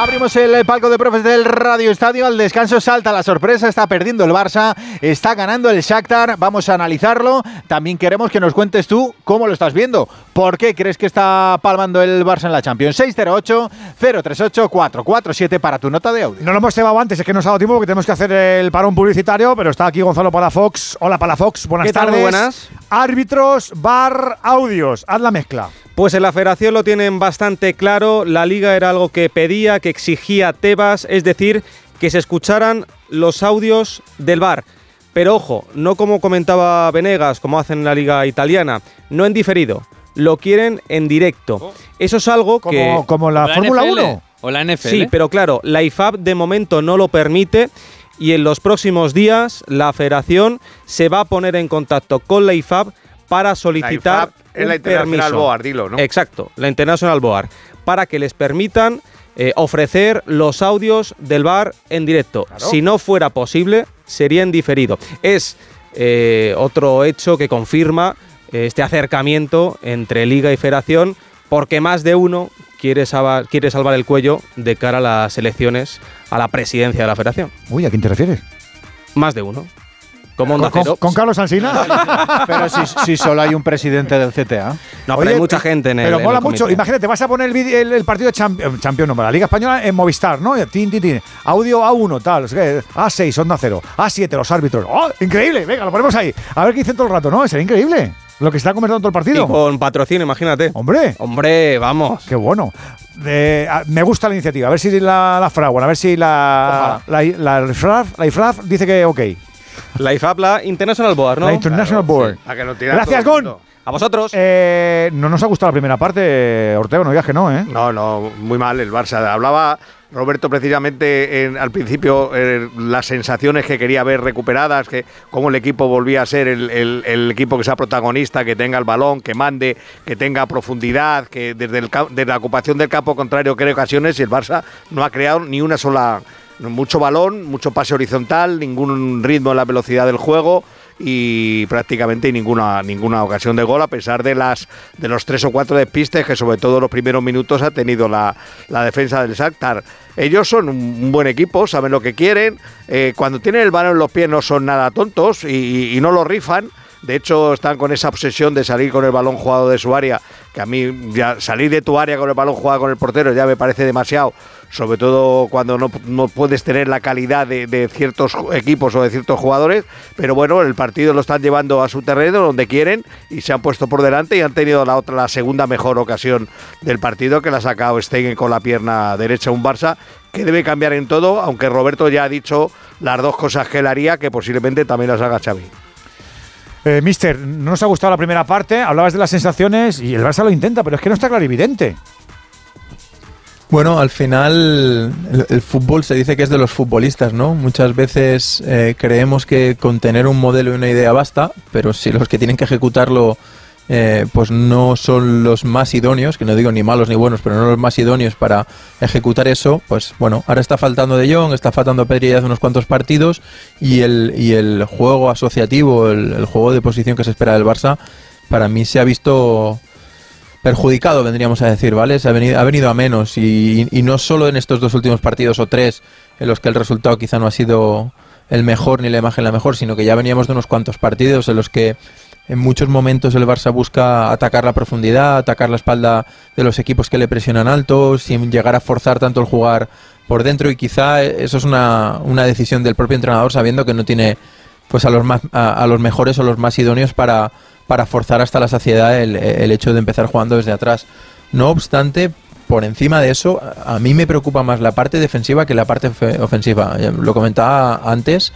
Abrimos el palco de profes del Radio Estadio. Al descanso salta la sorpresa. Está perdiendo el Barça. Está ganando el Shakhtar. Vamos a analizarlo. También queremos que nos cuentes tú cómo lo estás viendo. ¿Por qué crees que está palmando el Barça en la Champions? 608-038-447 para tu nota de audio. No lo hemos llevado antes, es que nos ha dado tiempo porque tenemos que hacer el parón publicitario, pero está aquí Gonzalo Palafox. Hola Palafox, buenas ¿Qué tal? tardes. Muy buenas. Árbitros, bar, audios. Haz la mezcla. Pues en la federación lo tienen bastante claro, la liga era algo que pedía, que exigía Tebas, es decir, que se escucharan los audios del bar. Pero ojo, no como comentaba Venegas, como hacen en la liga italiana, no en diferido, lo quieren en directo. Eso es algo Como, que... como la, Fórmula 1. O la NFL. Sí, pero claro, la IFAB de momento no lo permite y en los próximos días la federación se va a poner en contacto con la IFAB para solicitar IFAB es la un International permiso. Board, dilo, ¿no? Exacto, la International Board, para que les permitan eh, ofrecer los audios del bar en directo. Si no fuera posible, sería en diferido. Es eh, otro hecho que confirma eh, este acercamiento entre liga y federación, porque más de uno quiere salvar, quiere salvar el cuello de cara a las elecciones a la presidencia de la federación. Uy, ¿a quién te refieres? Más de uno. Como Onda ¿Con, Cero. con Carlos Alsina? (laughs) Pero si, si solo hay un presidente del CTA. No, pero hay mucha gente en el. Pero mola el mucho. Imagínate, vas a poner el, vide- el- el partido de eh, Champions, no, la Liga Española en Movistar, ¿no? Tin, tin, tin. Audio A1, tal. o sea, A6, Onda 0. A7, los árbitros. ¡Oh! Increíble. Venga, lo ponemos ahí. A ver qué dicen todo el rato, ¿no? Sería increíble. Lo que está conversando todo el partido. Y con patrocinio, imagínate. Hombre. Hombre, vamos. Qué bueno. Eh, me gusta la iniciativa. A ver si la, la fraguan. A ver si la, la, la, IFRAF, la IFRAF dice que ok. La IFAB, la International Board, ¿no? La International Board. A que lo tira Gracias, Gon. A vosotros. Eh, no nos ha gustado la primera parte, Ortego, no digas que no, ¿eh? No, no, muy mal el Barça. Hablaba Roberto precisamente en- al principio eh, las sensaciones que quería ver recuperadas, que cómo el equipo volvía a ser el, equipo que sea protagonista, que tenga el balón, que mande, que tenga profundidad, que desde, el, desde la ocupación del campo contrario cree ocasiones y el Barça no ha creado ni una sola mucho balón, mucho pase horizontal, ningún ritmo en la velocidad del juego y prácticamente ninguna ninguna ocasión de gol a pesar de las de los tres o cuatro despistes que sobre todo los primeros minutos ha tenido la, la defensa del Shakhtar. Ellos son un, buen equipo, saben lo que quieren, eh, cuando tienen el balón en los pies no son nada tontos y- y no lo rifan. De hecho, están con esa obsesión de salir con el balón jugado de su área, que a mí ya salir de tu área con el balón jugado con el portero ya me parece demasiado sobre todo cuando no, no puedes tener la calidad de, de, ciertos equipos o de ciertos jugadores, pero bueno, el partido lo están llevando a su terreno donde quieren y se han puesto por delante y han tenido la otra, la segunda mejor ocasión del partido que la ha sacado Stegen con la pierna derecha un Barça que debe cambiar en todo, aunque Roberto ya ha dicho las dos cosas que él haría, que posiblemente también las haga Xavi. Eh, mister, no nos ha gustado la primera parte, hablabas de las sensaciones y el Barça lo intenta, pero es que no está clarividente. Bueno, al final el, fútbol se dice que es de los futbolistas, ¿no? Muchas veces eh, creemos que con tener un modelo y una idea basta, pero si los que tienen que ejecutarlo eh, pues no son los más idóneos, que no digo ni malos ni buenos, pero no los más idóneos para ejecutar eso, pues bueno, ahora está faltando De Jong, está faltando Pedri hace unos cuantos partidos y el, y el juego asociativo, el, juego de posición que se espera del Barça, para mí se ha visto perjudicado, vendríamos a decir, ¿vale? Se ha venido, ha venido a menos y, no solo en estos dos últimos partidos o tres en los que el resultado quizá no ha sido el mejor ni la imagen la mejor, sino que ya veníamos de unos cuantos partidos en los que en muchos momentos el Barça busca atacar la profundidad, atacar la espalda de los equipos que le presionan alto, sin llegar a forzar tanto el jugar por dentro y quizá eso es una, una decisión del propio entrenador sabiendo que no tiene pues a los más a, a los mejores o los más idóneos para para forzar hasta la saciedad el, el, hecho de empezar jugando desde atrás. No obstante, por encima de eso, a mí me preocupa más la parte defensiva que la parte ofensiva. Lo comentaba antes,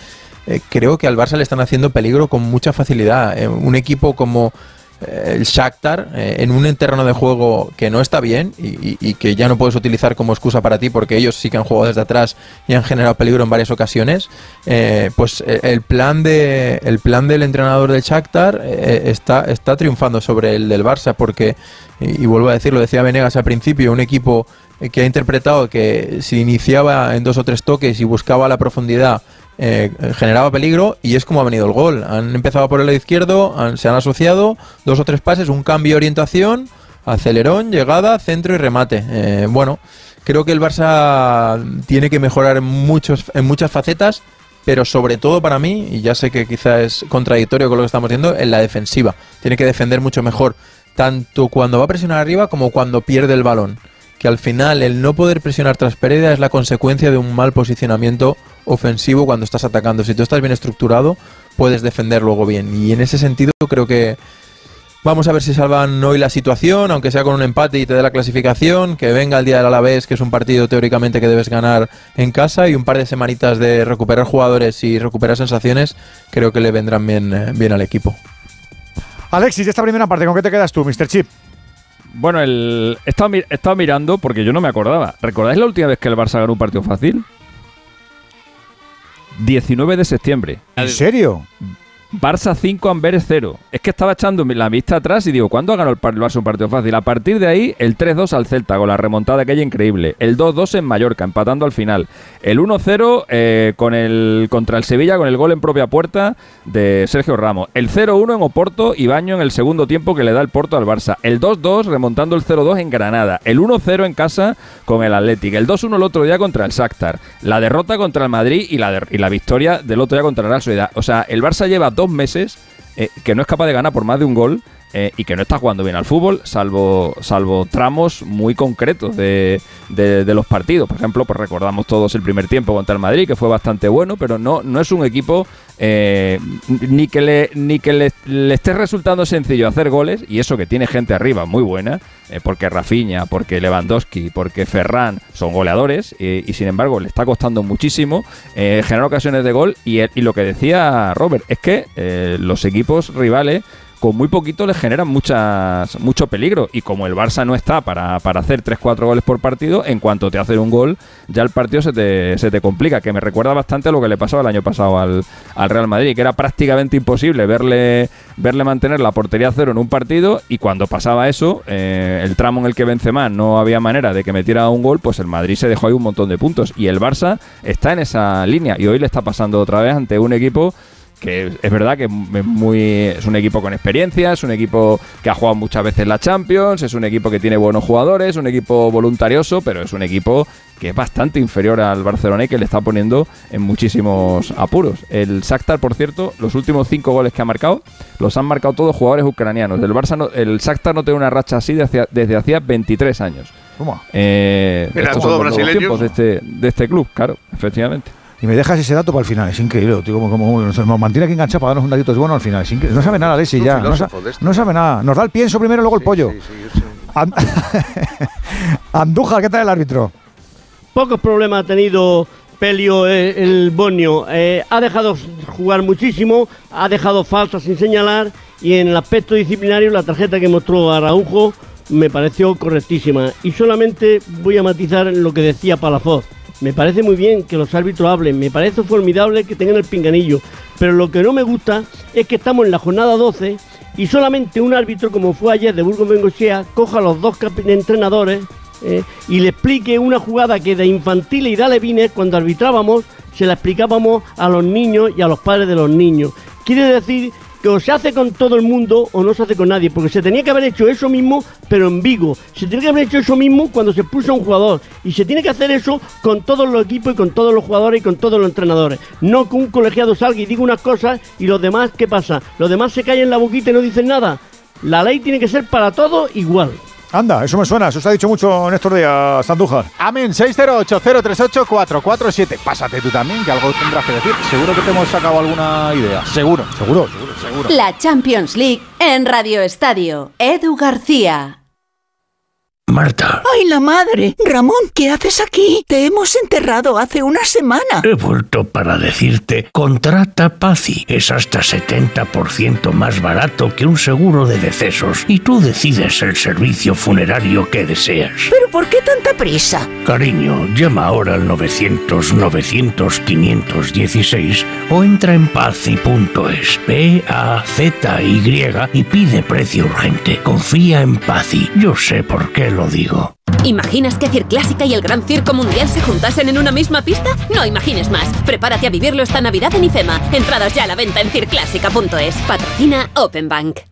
eh, creo que al Barça le están haciendo peligro con mucha facilidad. Eh, un equipo como el Shakhtar eh, en un terreno de juego que no está bien y, que ya no puedes utilizar como excusa para ti porque ellos sí que han jugado desde atrás y han generado peligro en varias ocasiones eh, pues el plan de el plan del entrenador del Shakhtar eh, está está triunfando sobre el del Barça porque y, y vuelvo a decirlo decía Venegas al principio un equipo que ha interpretado que se iniciaba en dos o tres toques y buscaba la profundidad eh, generaba peligro y es como ha venido el gol. Han empezado por el lado izquierdo, se han asociado dos o tres pases, un cambio de orientación, acelerón, llegada, centro y remate. Eh, bueno, creo que el Barça tiene que mejorar en, muchos, en muchas facetas, pero sobre todo para mí, y ya sé que quizá es contradictorio con lo que estamos viendo, en la defensiva. Tiene que defender mucho mejor, tanto cuando va a presionar arriba como cuando pierde el balón. Que al final el no poder presionar tras pérdida es la consecuencia de un mal posicionamiento ofensivo cuando estás atacando. Si tú estás bien estructurado, puedes defender luego bien. Y en ese sentido creo que vamos a ver si salvan hoy la situación, aunque sea con un empate y te dé la clasificación, que venga el día del Alavés, que es un partido teóricamente que debes ganar en casa, y un par de semanitas de recuperar jugadores y recuperar sensaciones, creo que le vendrán bien, bien al equipo. Alexis, esta primera parte, ¿con qué te quedas tú, Mr. Chip? Bueno, el, he, estado, he estado mirando porque yo no me acordaba. ¿Recordáis la última vez que el Barça ganó un partido fácil? 19 de septiembre. ¿En serio? Barça 5, Amberes 0. Es que estaba echando la vista atrás y digo, ¿cuándo ha ganado el Barça un partido fácil? A partir de ahí, el 3-2 al Celta, con la remontada aquella increíble. El 2-2 en Mallorca, empatando al final. El 1-0 eh, con el, contra el Sevilla, con el gol en propia puerta de Sergio Ramos. El 0-1 en Oporto y Baño en el segundo tiempo que le da el Porto al Barça. El 2-2 remontando el 0-2 en Granada. El 1-0 en casa con el Athletic. El 2-1 el otro día contra el Shakhtar. La derrota contra el Madrid y la, y la victoria del otro día contra el Real Sociedad. O sea, el Barça lleva dos meses eh, que no es capaz de ganar por más de un gol eh, y que no está jugando bien al fútbol, salvo, salvo tramos muy concretos de, de, los partidos. Por ejemplo, pues recordamos todos el primer tiempo contra el Madrid, que fue bastante bueno, pero no, no es un equipo eh, ni que, le, ni que le, esté resultando sencillo hacer goles, y eso que tiene gente arriba muy buena, eh, porque Rafinha, porque Lewandowski, porque Ferran son goleadores, y, sin embargo le está costando muchísimo generar ocasiones de gol, y, y, lo que decía Robert, es que los equipos rivales con muy poquito les generan muchas, mucho peligro. Y como el Barça no está para, para hacer 3-4 goles por partido, en cuanto te hacen un gol, ya el partido se te, se te complica. Que me recuerda bastante a lo que le pasó el año pasado al, al Real Madrid, que era prácticamente imposible verle, verle mantener la portería cero en un partido. Y cuando pasaba eso, eh, el tramo en el que Benzema no había manera de que metiera un gol, pues el Madrid se dejó ahí un montón de puntos. Y el Barça está en esa línea. Y hoy le está pasando otra vez ante un equipo que es verdad que es muy es un equipo con experiencia, es un equipo que ha jugado muchas veces la Champions, es un equipo que tiene buenos jugadores, un equipo voluntarioso, pero es un equipo que es bastante inferior al Barcelona y que le está poniendo en muchísimos apuros. El Shakhtar, por cierto, los últimos cinco goles que ha marcado los han marcado todos jugadores ucranianos. El Barça no- el Shakhtar no tiene una racha así de hacia- desde hacía 23 años. ¿Cómo? Eh, Era estos todo son los brasileños. tiempos de este, de este club, claro, efectivamente. Y me dejas ese dato para el final, es increíble. Tío, como, como, como- nos mantiene aquí enganchado para darnos un datito es bueno al final. es increíble. no sabe nada, Alessi, ya. No, sa- esto. no sabe nada. Nos da el pienso primero y luego el pollo. And- (laughs) Andújar, ¿qué tal el árbitro? Pocos problemas ha tenido Pelio eh, el Bonio. Eh, ha dejado jugar muchísimo, ha dejado faltas sin señalar y en el aspecto disciplinario la tarjeta que mostró Araujo me pareció correctísima. Y solamente voy a matizar lo que decía Palafoz. Me parece muy bien que los árbitros hablen, me parece formidable que tengan el pinganillo, pero lo que no me gusta es que estamos en la jornada 12 y solamente un árbitro, como fue ayer de Burgos Bengochea, coja a los dos entrenadores eh, y le explique una jugada que de infantil y de alevines, cuando arbitrábamos, se la explicábamos a los niños y a los padres de los niños. Quiere decir que o se hace con todo el mundo o no se hace con nadie, porque se tenía que haber hecho eso mismo, pero en Vigo. Se tiene que haber hecho eso mismo cuando se puso un jugador. Y se tiene que hacer eso con todos los equipos y con todos los jugadores y con todos los entrenadores. No que un colegiado salga y diga unas cosas y los demás, ¿qué pasa? Los demás se callan la boquita y no dicen nada. La ley tiene que ser para todos igual. Anda, eso me suena, eso se ha dicho mucho en estos días, Andújar. Amén, 608-038-447. Pásate tú también, que algo tendrás que decir. Seguro que te hemos sacado alguna idea. Seguro, seguro, seguro, seguro. La Champions League en Radio Estadio. Edu García. Marta, ¡Ay, la madre! Ramón, ¿qué haces aquí? Te hemos enterrado hace una semana. he vuelto para decirte, contrata Paci. Es hasta 70% más barato que un seguro de decesos y tú decides el servicio funerario que deseas. ¿Pero por qué tanta prisa? Cariño, llama ahora al 900-900-516 o entra en paci.es, P-A-Z-Y y pide precio urgente. Confía en Paci. Yo sé por qué lo digo. ¿Imaginas que Circlásica y el Gran Circo Mundial se juntasen en una misma pista? No imagines más. Prepárate a vivirlo esta Navidad en IFEMA. Entradas ya a la venta en circlásica.es. Patrocina Open Bank.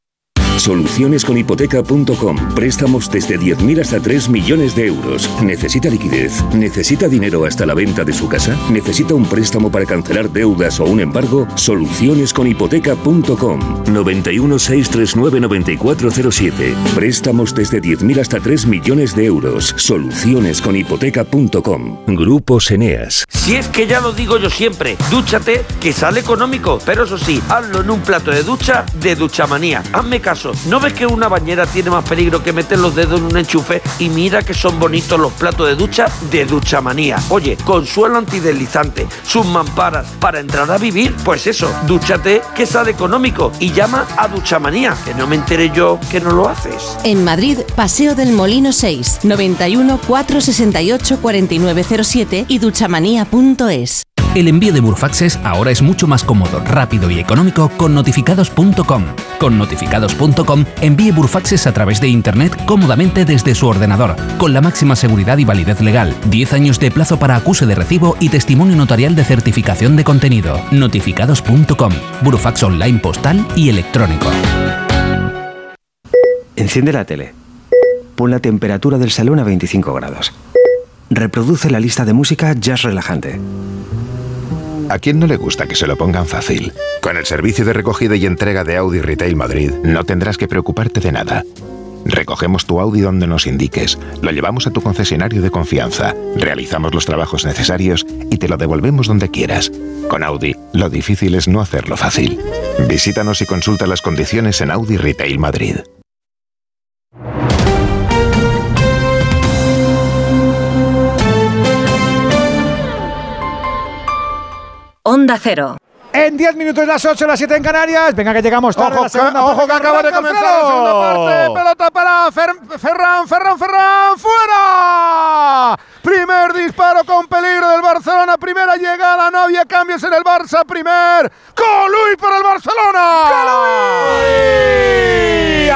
Solucionesconhipoteca.com. Préstamos desde 10.000 hasta 3 millones de euros. ¿Necesita liquidez? ¿Necesita dinero hasta la venta de su casa? ¿Necesita un préstamo para cancelar deudas o un embargo? Solucionesconhipoteca.com. 91 639 9407. Préstamos desde 10.000 hasta 3 millones de euros. Solucionesconhipoteca.com. Grupos Eneas. Si es que ya lo digo yo siempre, dúchate que sale económico, pero eso sí, hazlo en un plato de ducha de Duchamanía. Hazme caso, ¿no ves que una bañera tiene más peligro que meter los dedos en un enchufe? Y mira que son bonitos los platos de ducha de Duchamanía. Oye, con suelo antideslizante, sus mamparas, para entrar a vivir, pues eso, dúchate que sale económico y llama a Duchamanía, que no me enteré yo que no lo haces. En Madrid, Paseo del Molino 6, 91 468 4907 y duchamanía.es. El envío de Burfaxes ahora es mucho más cómodo, rápido y económico con notificados.com. Con notificados.com envíe Burfaxes a través de Internet cómodamente desde su ordenador, con la máxima seguridad y validez legal, 10 años de plazo para acuse de recibo y testimonio notarial de certificación de contenido. Notificados.com. Burfax online postal y electrónico. Enciende la tele. Pon la temperatura del salón a 25 grados. Reproduce la lista de música jazz relajante. ¿A quién no le gusta que se lo pongan fácil? Con el servicio de recogida y entrega de Audi Retail Madrid no tendrás que preocuparte de nada. Recogemos tu Audi donde nos indiques, lo llevamos a tu concesionario de confianza, realizamos los trabajos necesarios y te lo devolvemos donde quieras. Con Audi, lo difícil es no hacerlo fácil. Visítanos y consulta las condiciones en Audi Retail Madrid. Onda Cero. En 10 minutos las 8, las 7 en Canarias. Venga, que llegamos tarde. Ojo, la segunda que, ojo parte que acaba de comenzar la segunda parte. Pelota para Fer- Ferran, Ferran, Ferran. ¡Fuera! Primer disparo con peligro del Barcelona. Primera llegada. No había cambios en el Barça. Primer. Colui para el Barcelona.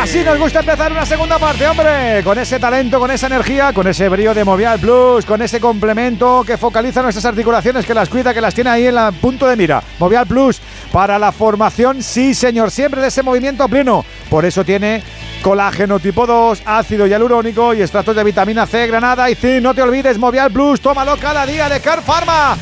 Así nos gusta empezar una segunda parte, hombre. Con ese talento, con esa energía, con ese brío de Movial Plus, con ese complemento que focaliza nuestras articulaciones, que las cuida, que las tiene ahí en el punto de mira. Movial Plus para la formación, sí, señor. Siempre de ese movimiento pleno. Por eso tiene colágeno tipo 2, ácido hialurónico y extractos de vitamina C, granada y zinc. No te olvides, Movial Plus, tómalo cada día de Car Pharma.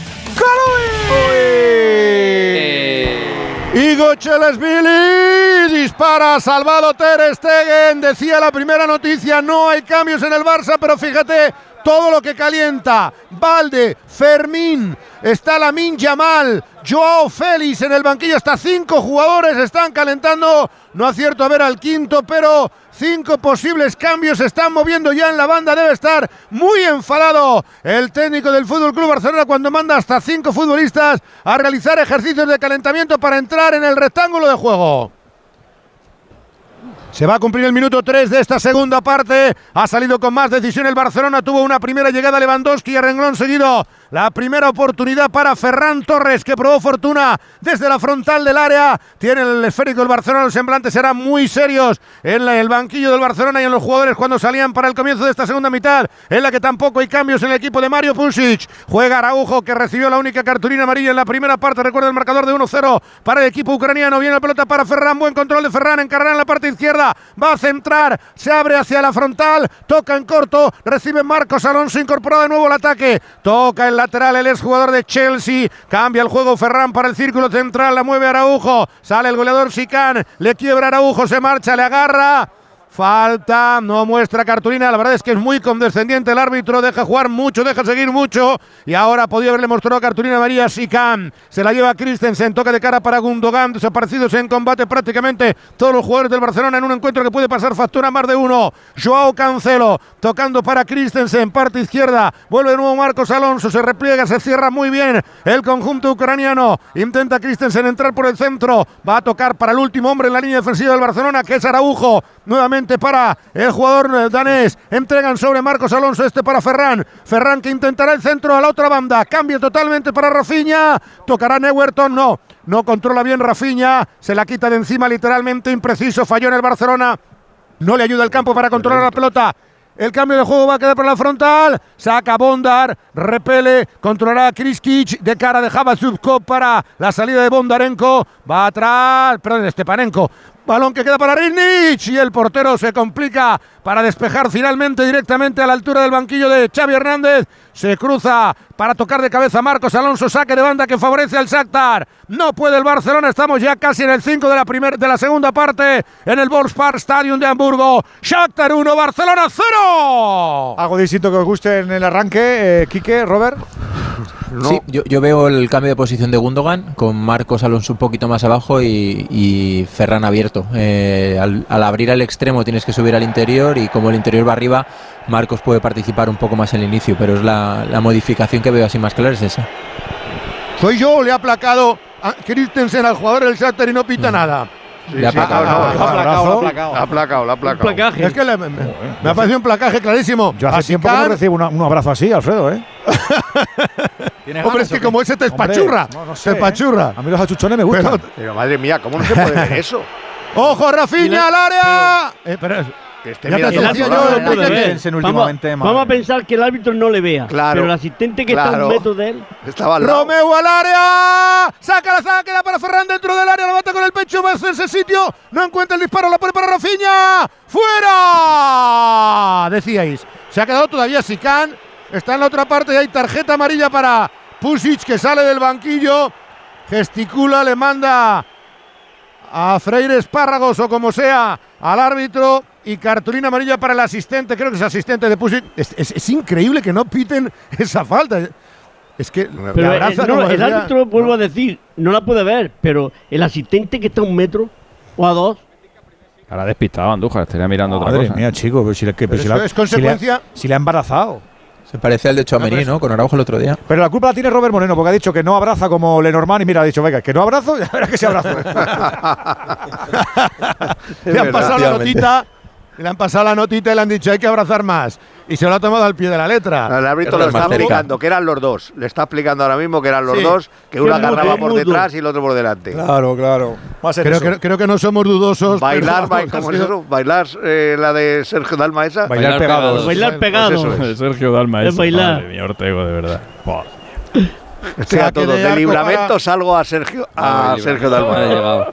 Igo Billy dispara, salvado Ter Stegen. Decía la primera noticia, no hay cambios en el Barça, pero fíjate todo lo que calienta. Valde, Fermín, está Lamin Yamal, Joao Félix en el banquillo, hasta cinco jugadores están calentando. No acierto a ver al quinto, pero cinco posibles cambios se están moviendo ya en la banda. Debe estar muy enfadado el técnico del Fútbol Club Barcelona cuando manda hasta cinco futbolistas a realizar ejercicios de calentamiento para entrar en el rectángulo de juego. Se va a cumplir el minuto 3 de esta segunda parte. Ha salido con más decisión el Barcelona. Tuvo una primera llegada Lewandowski a renglón seguido. La primera oportunidad para Ferran Torres, que probó fortuna desde la frontal del área. Tiene el esférico el Barcelona. Los semblantes serán muy serios en la- el banquillo del Barcelona y en los jugadores cuando salían para el comienzo de esta segunda mitad, en la que tampoco hay cambios en el equipo de Mario Pusic. Juega Araujo, que recibió la única cartulina amarilla en la primera parte. Recuerda el marcador de 1-0 para el equipo ucraniano. Viene la pelota para Ferran. Buen control de Ferran. Encargará en la parte izquierda. Va a centrar. Se abre hacia la frontal. Toca en corto. Recibe Marcos Alonso. Incorporado de nuevo al ataque. Toca el lateral. El exjugador de Chelsea. Cambia el juego Ferran para el círculo central. La mueve Araujo. Sale el goleador Sicán. Le quiebra Araujo. Se marcha. Le agarra. Falta, no muestra cartulina. La verdad es que es muy condescendiente el árbitro. Deja jugar mucho, deja seguir mucho. Y ahora podía haberle mostrado cartulina a María Sican. Se la lleva Christensen. Toca de cara para Gundogan. Desaparecidos en combate prácticamente todos los jugadores del Barcelona en un encuentro que puede pasar factura más de uno. Joao Cancelo tocando para Christensen. Parte izquierda. Vuelve de nuevo Marcos Alonso. Se repliega, se cierra muy bien el conjunto ucraniano. Intenta Christensen entrar por el centro. Va a tocar para el último hombre en la línea defensiva del Barcelona, que es Araujo. Nuevamente para el jugador eh, danés. Entregan sobre Marcos Alonso, este para Ferran. Ferran que intentará el centro a la otra banda. Cambia totalmente para Rafinha. Tocará Newerton, no. No controla bien Rafinha. Se la quita de encima literalmente impreciso. Falló en el Barcelona. No le ayuda el campo para controlar la pelota. El cambio de juego va a quedar por la frontal. Saca Bondar, repele, controlará a Kriskic de cara de Zubko para la salida de Bondarenko. Va atrás, perdón, Stepanenko. Balón que queda para Riznic y el portero se complica para despejar finalmente directamente a la altura del banquillo de Xavi Hernández. Se cruza para tocar de cabeza Marcos Alonso, saque de banda que favorece al Shakhtar. No puede el Barcelona, estamos ya casi en el 5 de la de la segunda parte en el Volkspark Stadium de Hamburgo. Shakhtar 1, Barcelona 0. Algo distinto que os guste en el arranque, eh, Quique, Robert. Sí, yo, yo veo el cambio de posición de Gundogan con Marcos Alonso un poquito más abajo y, y Ferran abierto. Eh, al, al abrir al extremo tienes que subir al interior y como el interior va arriba, Marcos puede participar un poco más en el inicio, pero es la, la modificación que veo así más clara es esa. Soy yo, le ha aplacado a Christensen al jugador del Shakhtar y no pita nada. No, no, Un le ha aplacado, ha aplacado. La ha placado, la ha placado. placaje. Es que le- me, me- me ha parecido un placaje clarísimo. Yo hace A tiempo que no recibo una- un abrazo así, Alfredo, ¿eh? (laughs) Hombre, es que como ese te Hombre, espachurra. no, no te ¿eh? espachurra. A mí los achuchones me gustan. Pero- Pero madre mía, ¿cómo no se puede ver (laughs) eso? ¡Ojo, Rafinha al área! Eh, pero, Que esté ya te mirando decía otro yo, lado. no puede ver. Christensen Vamos, a pensar que el árbitro no le vea, Claro, pero el asistente que está a un metro de él. Estaba al lado. Romeo al área. Saca la saca, queda para Ferran dentro del área. La mata con el pecho. Va a hacerse sitio. No encuentra el disparo. La pone para Rafinha. ¡Fuera! Decíais. Se ha quedado todavía Sican. Está en la otra parte y hay tarjeta amarilla para Pusic que sale del banquillo. Gesticula, le manda a Freire Espárragos o como sea al árbitro y cartulina amarilla para el asistente, creo que es asistente de Pusic. Es, es- es increíble que no piten (laughs) esa falta. Es que Pero el, no, como el decía- árbitro, vuelvo a decir, no la puede ver, pero el asistente que está a un metro o a dos, Ahora despistado, Andújar, estaría mirando otra Madre cosa. mía, chico, pero si, le, que- Pero si la- es si le ha- consecuencia- Si le ha embarazado. Se parece al de Chouameni, ¿no? Con Araujo el otro día. Pero la culpa la tiene Robert Moreno, porque ha dicho que no abraza como Lenormand y mira, ha dicho, venga, que no abrazo, (laughs) ya verás que se abrazo. (laughs) le han pasado la notita, le han pasado la notita y le han dicho, hay que abrazar más. Y se lo ha tomado al pie de la letra. El árbitro lo está explicando, que eran los dos. Le está explicando ahora mismo que eran los Sí. dos, que uno es agarraba es por detrás y el otro por delante. Claro, claro. Creo que, creo que no somos dudosos. Bailar, pero ba- ha (laughs) ¿cómo es eso? Bailar eh, la de Sergio Dalma esa. Bailar pegados. Bailar pegados. Pues eso es. (laughs) Sergio Dalma. Es eso. bailar. Madre mía, Ortego, de verdad. Buah. Estoy a todo. de libramento para- salgo a Sergio, a Sergio. Dalma.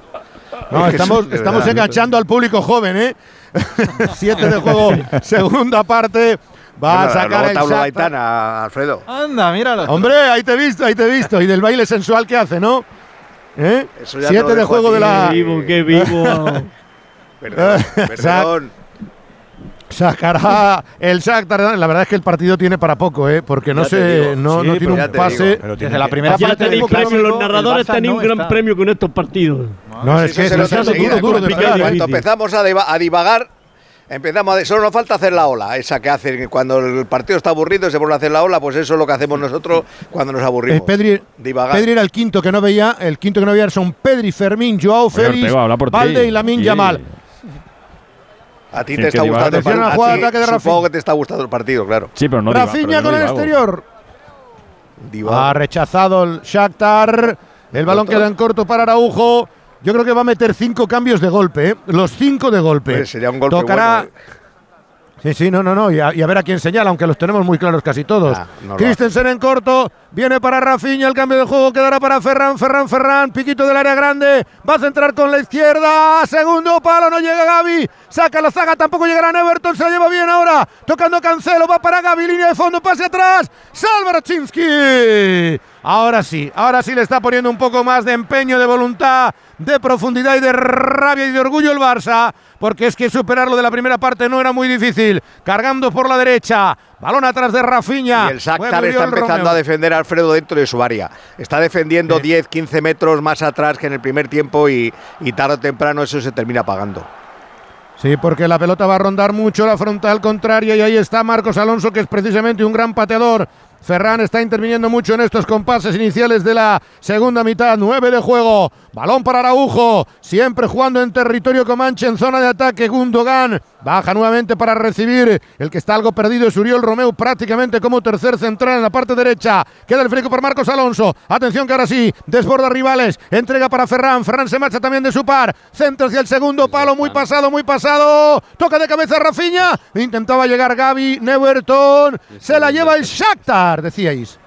No, Es estamos, es- estamos enganchando al público joven, ¿eh? (laughs) Siete de juego, segunda parte. Va Bueno, a sacar luego el te hablo Shakhtar. Gaitana, Alfredo. Anda, míralo. Hombre, ahí te he visto, ahí te he visto. Y del baile sensual que hace, ¿no? ¿Eh? Eso ya te Siete de juego de la. Qué vivo, qué vivo. (laughs) Perdón, perdón. Sacará el Shakhtar. La verdad es que el partido tiene para poco, ¿eh? Porque no se, digo. no, Sí, no tiene un pase. digo. Pero desde la primera Ya parte tenéis del premio, clásico, los narradores tenéis no un gran está. premio con estos partidos. No, es que eso es se lo demasiado enseguida. duro, duro de ¿eh? Cuando difícil. empezamos a, diva- a divagar, empezamos a, solo nos falta hacer la ola, esa que hacen que cuando el partido está aburrido y se vuelve a hacer la ola, pues eso es lo que hacemos nosotros cuando nos Eh, aburrimos. Pedri, Divagar. Pedri era el quinto que no veía. El quinto que no veía son Pedri, Fermín, Joao Félix. Valde y Lamin Sí. Yamal. A ti te está gustando el partido. jugada ataque de Supongo que te está gustando el partido, claro. Sí, pero no Rafinha con el exterior. Ha rechazado el Shakhtar. El balón queda en corto para Araujo. Yo creo que va a meter cinco cambios de golpe, ¿eh? los cinco de golpe. Pues sería un golpe Tocará. bueno, eh. Sí, sí, no, no, no. Y a, y a ver a quién señala, aunque los tenemos muy claros casi todos. Ah, no Christensen en corto. Viene para Rafinha. El cambio de juego quedará para Ferran. Ferran, Ferran. Piquito del área grande. Va a centrar con la izquierda. Segundo palo. No llega Gaby. Saca la zaga. Tampoco llegará Everton. Se la lleva bien ahora. Tocando Cancelo. Va para Gaby. Línea de fondo. Pase atrás. Salva Raczynski. Ahora sí. Ahora sí le está poniendo un poco más de empeño, de voluntad, de profundidad y de rabia y de orgullo el Barça. Porque es que superarlo de la primera parte no era muy difícil. Cargando por la derecha. Balón atrás de Rafinha. Y el Shakhtar está empezando a defender a Alfredo dentro de su área. Está defendiendo 10, 15 metros más atrás que en el primer tiempo y, y tarde o temprano eso se termina pagando. Sí, porque la pelota va a rondar mucho la frontal contraria y ahí está Marcos Alonso, que es precisamente un gran pateador. Ferran está interviniendo mucho en estos compases iniciales de la segunda mitad. 9 de juego. Balón para Araujo. Siempre jugando en territorio Comanche en zona de ataque. Gundogan baja nuevamente para recibir. El que está algo perdido es Uriol Romeu, prácticamente como tercer central en la parte derecha. Queda el frico por Marcos Alonso. Atención que ahora sí, desborda rivales. Entrega para Ferran. Ferran se marcha también de su par. Centro hacia el segundo palo. Muy pasado, muy pasado. Toca de cabeza Rafinha. Intentaba llegar Gaby. Neverton. Se la lleva el Shakhtar, decíais.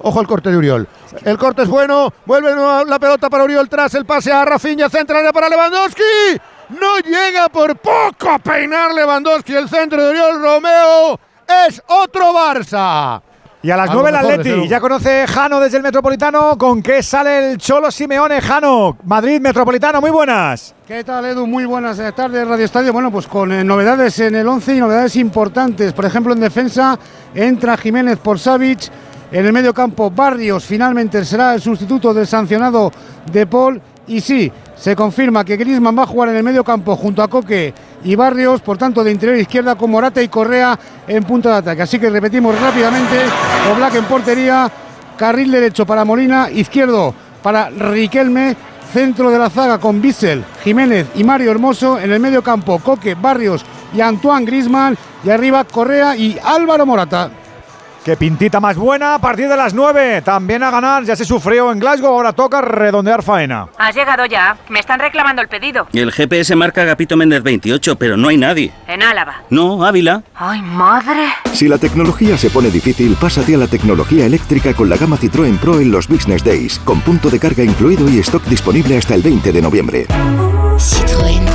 Ojo al corte de Uriol. El corte es bueno. Vuelve la pelota para Uriol tras el pase a Rafinha. Centro área para Lewandowski. No llega por poco a peinar Lewandowski. El centro de Uriol Romeo es otro Barça. Y a las 9 el Atleti. Ya conoce Jano desde el Metropolitano. ¿Con qué sale el Cholo Simeone? Jano, Madrid Metropolitano, muy buenas. ¿Qué tal, Edu? Muy buenas tardes, Radio Estadio. Bueno, pues con eh, novedades en el 11 y novedades importantes. Por ejemplo, en defensa entra Jiménez por Savic. En el medio campo, Barrios finalmente será el sustituto del sancionado de Paul. Y sí, se confirma que Griezmann va a jugar en el medio campo junto a Coque y Barrios, por tanto, de interior izquierda con Morata y Correa en punto de ataque. Así que repetimos rápidamente: Oblak en portería, carril derecho para Molina, izquierdo para Riquelme, centro de la zaga con Bissell, Jiménez y Mario Hermoso, en el medio campo Coque, Barrios y Antoine Grisman, y arriba Correa y Álvaro Morata. Qué pintita más buena a partir de las 9. También a ganar, ya se sufrió en Glasgow, ahora toca redondear faena. Has llegado ya. Me están reclamando el pedido. El GPS marca Agapito Méndez 28, pero no hay nadie. En Álava. No, Ávila. ¡Ay, madre! Si la tecnología se pone difícil, pásate a la tecnología eléctrica con la gama Citroën Pro en los Business Days, con punto de carga incluido y stock disponible hasta el 20 de noviembre. Citroën.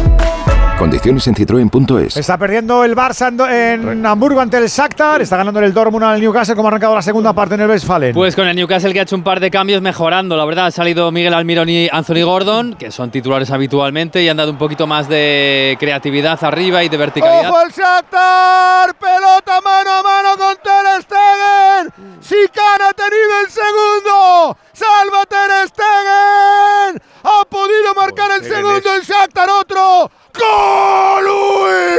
Condiciones en citroen.es. Está perdiendo el Barça en, en Hamburgo ante el Shakhtar. Está ganando el Dortmund al Newcastle, como ha arrancado la segunda parte en el Westfalen. Pues con el Newcastle que ha hecho un par de cambios mejorando, la verdad. Ha salido Miguel Almirón y Anthony Gordon, que son titulares habitualmente, y han dado un poquito más de creatividad arriba y de verticalidad. ¡Ojo el Shakhtar! ¡Pelota mano a mano con Ter Stegen! ¡Sican ha tenido el segundo! ¡Salva Ter Stegen! ¡Ha podido marcar el segundo el Shakhtar! ¡Otro! ¡Gol! ¡Gol!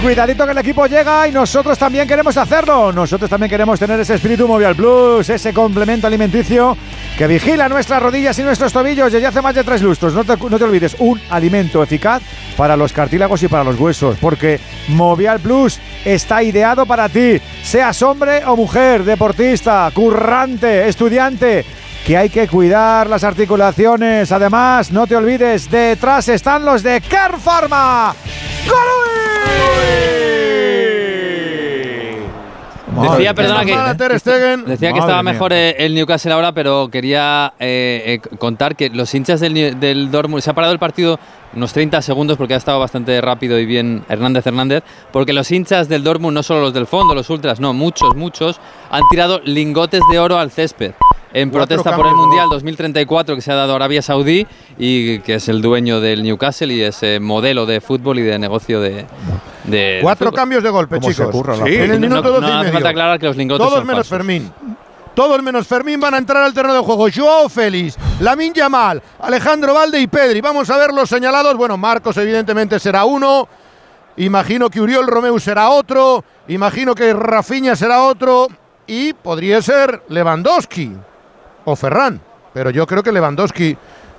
Cuidadito que el equipo llega y nosotros también queremos hacerlo. Nosotros también queremos tener ese espíritu Movial Plus, ese complemento alimenticio que vigila nuestras rodillas y nuestros tobillos desde hace más de tres lustros. No te, olvides, un alimento eficaz para los cartílagos y para los huesos, porque Movial Plus está ideado para ti, seas hombre o mujer, deportista, currante, estudiante que hay que cuidar las articulaciones. Además, no te olvides, detrás están los de Car Pharma. Decía, perdona, que, decía que estaba mejor eh, el Newcastle ahora, pero quería eh, eh, contar que los hinchas del, del Dortmund, se ha parado el partido unos 30 segundos porque ha estado bastante rápido y bien Hernández Hernández, porque los hinchas del Dortmund, no solo los del fondo, los ultras, no, muchos, muchos, han tirado lingotes de oro al césped. En protesta por el Mundial 2034 que se ha dado a Arabia Saudí y que es el dueño del Newcastle y es eh, modelo de fútbol y de negocio de, de Cuatro fútbol. cambios de golpe, ¿Cómo se chicos. Sí, en el No- minuto no 12 y hace medio. falta aclarar que los lingotes Todos son menos falsos. Fermín. Todos menos Fermín van a entrar al terreno de juego. Joao Félix, Lamin Yamal, Alejandro Valde y Pedri. Vamos a ver los señalados. Bueno, Marcos evidentemente será uno. Imagino que Uriol Romeu será otro. Imagino que Rafinha será otro. Y podría ser Lewandowski o Ferran. Pero yo creo que Lewandowski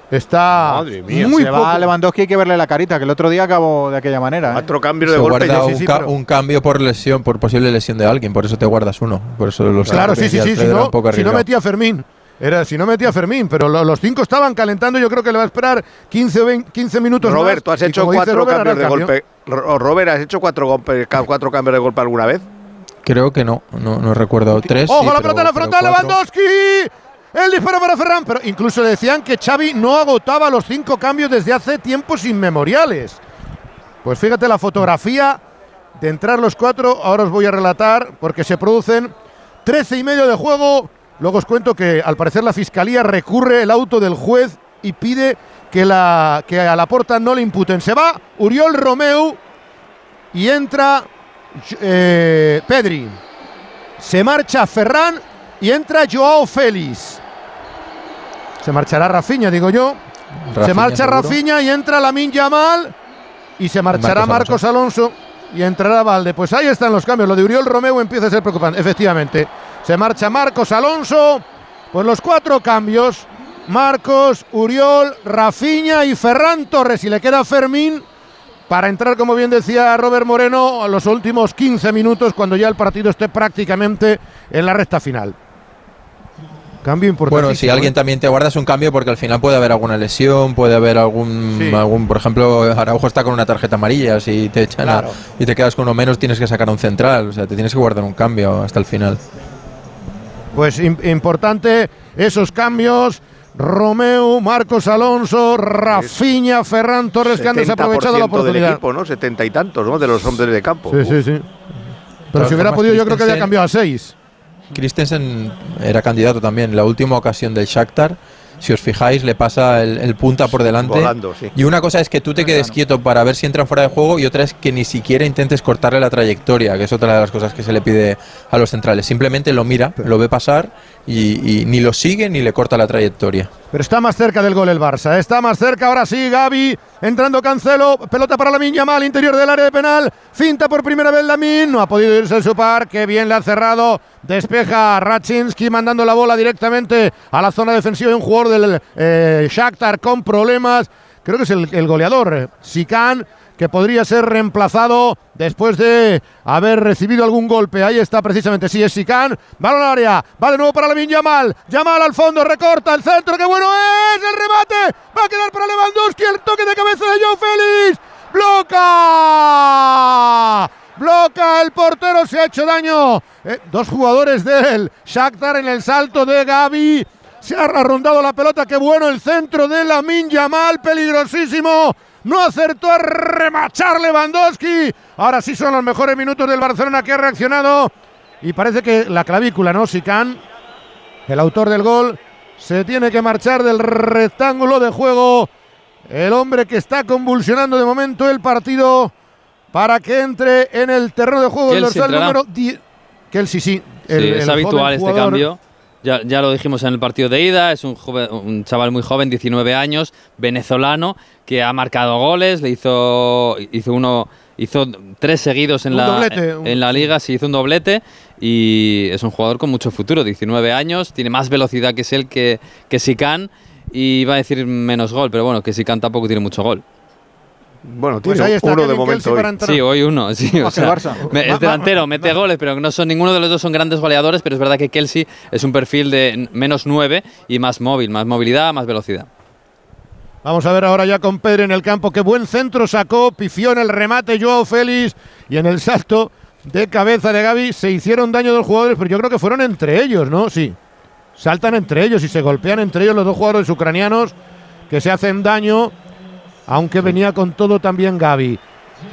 está muy se poco. va a Lewandowski hay que verle la carita, que el otro día acabó de aquella manera. ¿eh? Cuatro cambios Se guarda un, ca- un cambio por lesión, por posible lesión de alguien, por eso te guardas uno. Por eso los Claro, sí, sí, sí. Si no, si no metía a Fermín. Era, si no metía a Fermín, pero lo- los cinco estaban calentando. Yo creo que le va a esperar 15 o 20 15 minutos Roberto, más. has hecho cuatro Robert, cambios de cambio. golpe. Ro- Robert, ¿has hecho cuatro, golpe- cuatro cambios de golpe alguna vez? Creo que no, no, no recuerdo. Tres. ¡Ojo sí, la pero- pelota en la frontal! ¡Lewandowski! El disparo para Ferran. Pero incluso le decían que Xavi no agotaba los cinco cambios desde hace tiempos inmemoriales. Pues fíjate la fotografía de entrar los cuatro. Ahora os voy a relatar porque se producen 13 y medio de juego. Luego os cuento que al parecer la fiscalía recurre el auto del juez y pide que, a la porta no le imputen. Se va Uriol Romeu y entra eh, Pedri. Se marcha Ferran y entra Joao Félix. Se marchará Rafinha, digo yo. se marcha seguro. Rafinha y entra Lamin Yamal. Y se marchará Marcos Marcos Alonso. y entrará Valde. Pues ahí están los cambios. Lo de Uriol Romeu empieza a ser preocupante. Efectivamente. Se marcha Marcos Alonso. Pues los cuatro cambios. Marcos, Uriol, Rafinha y Ferran Torres. Y le queda Fermín para entrar, como bien decía Robert Moreno, a los últimos 15 minutos cuando ya el partido esté prácticamente en la recta final. Cambio importante. Bueno, si alguien también te guardas un cambio porque al final puede haber alguna lesión, puede haber algún, Sí. algún por ejemplo, Araujo está con una tarjeta amarilla, si te echan a- y te quedas con uno menos tienes que sacar a un central, o sea, te tienes que guardar un cambio hasta el final. Pues im- importante esos cambios. Romeu, Marcos Alonso, Rafinha, Ferran Torres que han desaprovechado la 70% del oportunidad. equipo, ¿no? Setenta y tantos, ¿no? De los hombres de campo. Sí, sí, sí. Pero si hubiera podido, yo creo que había cambiado a seis. Christensen era candidato también. La última ocasión del Shakhtar, si os fijáis, le pasa el, el punta por delante. Volando, sí. Y una cosa es que tú te quedes quieto para ver si entran fuera de juego y otra es que ni siquiera intentes cortarle la trayectoria, que es otra de las cosas que se le pide a los centrales. Simplemente lo mira, lo ve pasar y, y ni lo sigue ni le corta la trayectoria. Pero está más cerca del gol el Barça. Está más cerca. Ahora sí, Gaby. Entrando Cancelo. Pelota para Lamin Yamal. Interior del área de penal. Finta por primera vez Lamin. No ha podido irse el par. Qué bien le ha cerrado. Despeja Raczynski mandando la bola directamente a la zona defensiva. Un jugador del eh, Shakhtar con problemas. Creo que es el, el goleador. eh, Sikan. Que podría ser reemplazado después de haber recibido algún golpe. Ahí está precisamente. Sí, es Sikan. Balón al área. Va de nuevo para Lamin Yamal. Yamal al fondo. Recorta el centro. ¡Qué bueno es! El remate. Va a quedar para Lewandowski. El toque de cabeza de Joe Félix. ¡Bloca! Bloca el portero. Se ha hecho daño. Eh, dos jugadores del Shakhtar en el salto de Gaby. Se ha rondado la pelota. Qué bueno el centro de Lamin Yamal. Peligrosísimo. No acertó a remachar Lewandowski. Ahora sí son los mejores minutos del Barcelona que ha reaccionado. Y parece que la clavícula, ¿no? Sican, el autor del gol, se tiene que marchar del rectángulo de juego. El hombre que está convulsionando de momento el partido para que entre en el terreno de juego el dorsal número 10. Kelsey, sí. Sí, es joven habitual este cambio. Ya, ya lo dijimos en el partido de ida, es un, joven- un chaval muy joven, 19 años, venezolano, que ha marcado goles, le hizo, hizo uno, hizo tres seguidos en la, doblete, un- en la liga, sí hizo un doblete y es un jugador con mucho futuro, 19 años, tiene más velocidad que él que, que Sican y iba a decir menos gol, pero bueno, que Sican tampoco tiene mucho gol. Bueno, Pues tiene ahí está uno de momento Kelsey hoy. para entrar. Sí, hoy uno, sí. Más o sea, Barça. me- Va- es delantero, mete (laughs) goles, pero no son ninguno de los dos son grandes goleadores, pero es verdad que Kelsey es un perfil de menos 9 y más móvil, más movilidad, más velocidad. Vamos a ver ahora ya con Pedri en el campo. Qué buen centro sacó, pifió en el remate Joao Félix y en el salto de cabeza de Gaby se hicieron daño dos jugadores, pero yo creo que fueron entre ellos, ¿no? Sí. Saltan entre ellos y se golpean entre ellos los dos jugadores ucranianos que se hacen daño, aunque venía con todo también Gaby.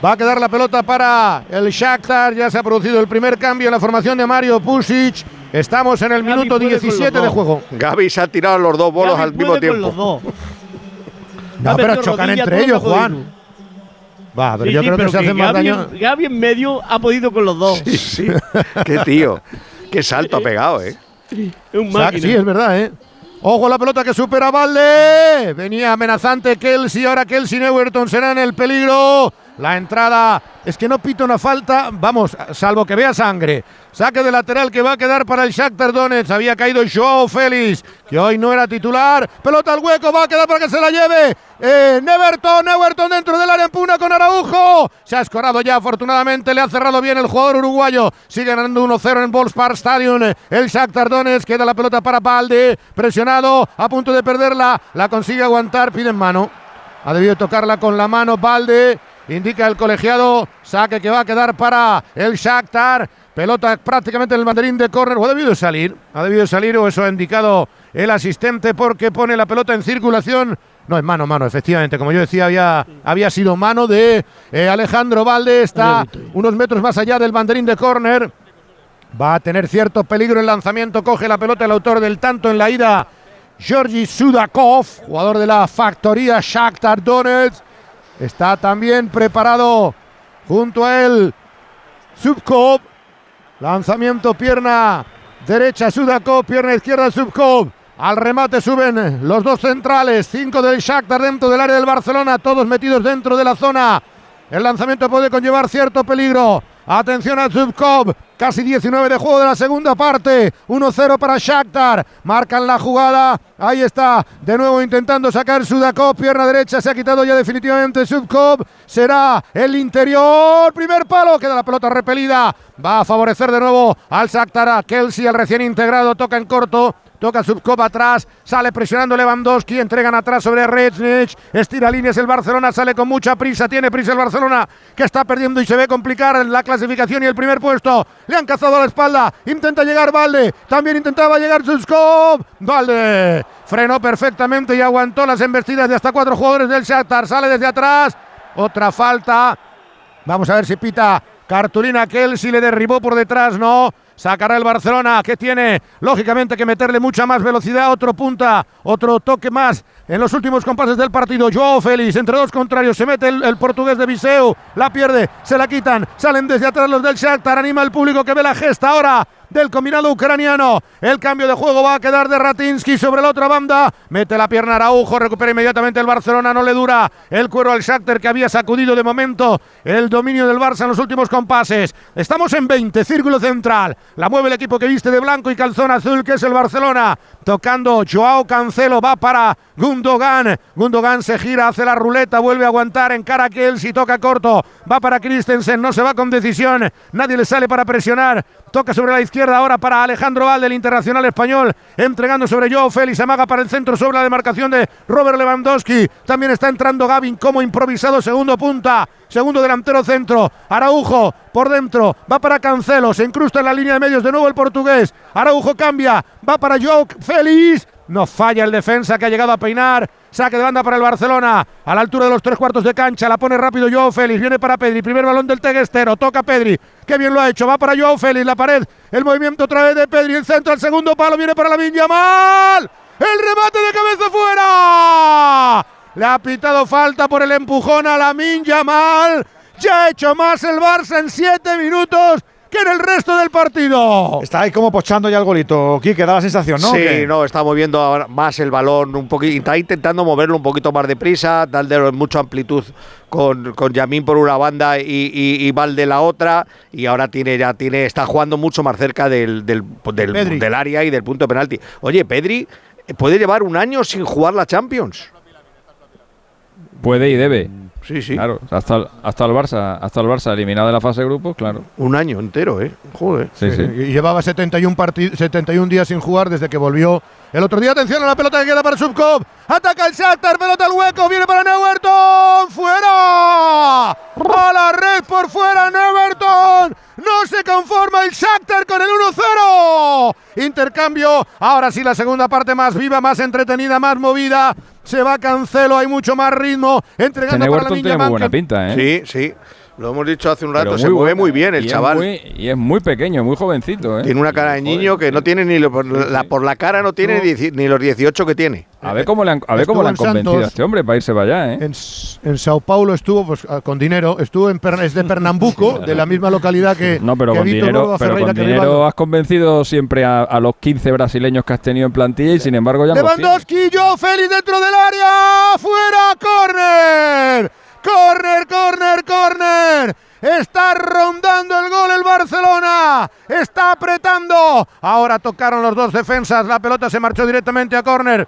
Va a quedar la pelota para el Shakhtar. Ya se ha producido el primer cambio en la formación de Mario Pusic. Estamos en el minuto puede con los 17 de juego. Gaby se ha tirado los dos bolos Gaby al mismo con tiempo. los dos. Ha No, pero chocan entre ellos, Juan. uno. Va, pero Sí, yo sí, creo que se hacen más daño. en- Gaby en medio ha podido con los dos. Sí, sí. Qué tío. Qué salto ha pegado, ¿eh? Es un máquina. Sí, es verdad, ¿eh? Ojo la pelota que supera Valde. Venía amenazante Kelsey. Ahora Kelsey Neverton será en el peligro. La entrada es que no pita una falta. Vamos, salvo que vea sangre. Saque de lateral que va a quedar para el Shakhtar Donetsk. Había caído Joao Félix, que hoy no era titular. Pelota al hueco, va a quedar para que se la lleve. Eh, Neverton, Neverton dentro del área en puna con Araujo. Se ha escorado ya, afortunadamente le ha cerrado bien el jugador uruguayo. Sigue ganando 1-0 en Volkspark Stadium. El Shakhtar Donetsk queda la pelota para Palde. Presionado, a punto de perderla. La consigue aguantar, pide en mano. Ha debido tocarla con la mano Valde. Indica el colegiado. Saque que va a quedar para el Shakhtar. Pelota prácticamente en el banderín de córner. O ha debido salir. Ha debido salir o eso ha indicado el asistente porque pone la pelota en circulación. No, es mano, mano, efectivamente. Como yo decía, había, había sido mano de eh, Alejandro Valde. Está unos metros más allá del banderín de córner. Va a tener cierto peligro el lanzamiento. Coge la pelota el autor del tanto en la ida. Georgi Sudakov, jugador de la factoría Shakhtar Donetsk. Está también preparado junto a él Subkov. Lanzamiento pierna derecha Sudakov, pierna izquierda Subkov. Al remate suben los dos centrales, cinco del Shakhtar dentro del área del Barcelona, todos metidos dentro de la zona. El lanzamiento puede conllevar cierto peligro. Atención a Zubkov, casi 19 de juego de la segunda parte. 1-0 para Shakhtar. Marcan la jugada. Ahí está, de nuevo intentando sacar Sudakov. Pierna derecha, se ha quitado ya definitivamente Zubkov. Será el interior. Primer palo, queda la pelota repelida. Va a favorecer de nuevo al Shakhtar. A Kelsey, el recién integrado, toca en corto. Toca Subkov atrás, sale presionando Lewandowski, entregan atrás sobre Reznic, estira líneas el Barcelona, sale con mucha prisa, tiene prisa el Barcelona, que está perdiendo y se ve complicar la clasificación y el primer puesto. Le han cazado a la espalda, intenta llegar Valde, también intentaba llegar Subkov. Valde frenó perfectamente y aguantó las embestidas de hasta cuatro jugadores del Shakhtar, sale desde atrás, otra falta. Vamos a ver si pita cartulina Kelsey le derribó por detrás, no. Sacará el Barcelona, que tiene lógicamente que meterle mucha más velocidad. Otro punta, otro toque más en los últimos compases del partido. Joao Félix, entre dos contrarios, se mete el, el portugués de Viseu, la pierde, se la quitan, salen desde atrás los del Shakhtar, anima al público que ve la gesta ahora del combinado ucraniano. El cambio de juego va a quedar de Ratinsky sobre la otra banda. Mete la pierna Araujo, recupera inmediatamente el Barcelona, no le dura el cuero al Shakhtar que había sacudido de momento el dominio del Barça en los últimos compases. Estamos en 20, círculo central. La mueve el equipo que viste de blanco y calzón azul, que es el Barcelona. Tocando Joao Cancelo, va para Gundogan. Gundogan se gira, hace la ruleta, vuelve a aguantar en cara a Kelsey, toca corto. Va para Christensen, no se va con decisión. Nadie le sale para presionar. Toca sobre la izquierda ahora para Alejandro Valde, el internacional español, entregando sobre Joao Félix, amaga para el centro sobre la demarcación de Robert Lewandowski. También está entrando Gavin como improvisado, segundo punta, segundo delantero centro. Araujo por dentro, va para Cancelo, se incrusta en la línea de medios de nuevo el portugués. Araujo cambia, va para Joao Félix. No falla el defensa que ha llegado a peinar. Saque de banda para el Barcelona. A la altura de los tres cuartos de cancha. La pone rápido Joao Félix. Viene para Pedri. Primer balón del Teguestero. Toca Pedri. Qué bien lo ha hecho. Va para Joao Félix. La pared. El movimiento otra vez de Pedri. El centro al segundo palo. Viene para la Yamal. El remate de cabeza fuera. Le ha pitado falta por el empujón a la Yamal. Ya ha hecho más el Barça en siete minutos que en el resto del partido. Está ahí como pochando ya el golito, Quique, da la sensación, ¿no? Sí, ¿Qué? no, está moviendo ahora más el balón, un poquito, está intentando moverlo un poquito más deprisa, darle mucha amplitud con, con Yamín por una banda y, y, y Val de la otra, y ahora tiene ya tiene está jugando mucho más cerca del, del, del- área y del punto de penalti. Oye, Pedri puede llevar un año sin jugar la Champions. Puede y debe. Sí, sí. Claro, hasta, el- hasta el Barça, hasta el Barça eliminado de la fase de grupos, claro. Un año entero, ¿eh? Joder. Sí, sí. Y llevaba 71, parti- 71 días sin jugar desde que volvió el otro día. Atención a la pelota que queda para Subkov. Ataca el Shakhtar, pelota al hueco, viene para Neverton. ¡Fuera! A la red por fuera, Neverton. No se conforma el Shakhtar con el 1-0. Intercambio. Ahora sí la segunda parte más viva, más entretenida, más movida. Se va Cancelo, hay mucho más ritmo. Entregando Este para la tiene muy buena pinta, ¿eh? Sí, sí. Lo hemos dicho hace un rato, se mueve buena. muy bien el Y es chaval. muy- y es muy pequeño, muy jovencito, ¿eh? Tiene una cara de niño que no tiene ni lo- por la, por la cara no tiene No. ni los 18 que tiene. A ver cómo le han, a ver cómo le han en convencido Santos. a este hombre para irse para allá, ¿eh? En, Sao Paulo estuvo pues, ah, con dinero, estuvo en es de Pernambuco, de la misma localidad que, No, pero que con dinero, pero con que dinero Rivaldo. has convencido siempre a, a los 15 brasileños que has tenido en plantilla y sin embargo ya. Lewandowski, Joe Félix dentro del área, fuera, córner, córner, córner, córner. Está rondando el gol el Barcelona. Está apretando. Ahora tocaron los dos defensas. La pelota se marchó directamente a córner.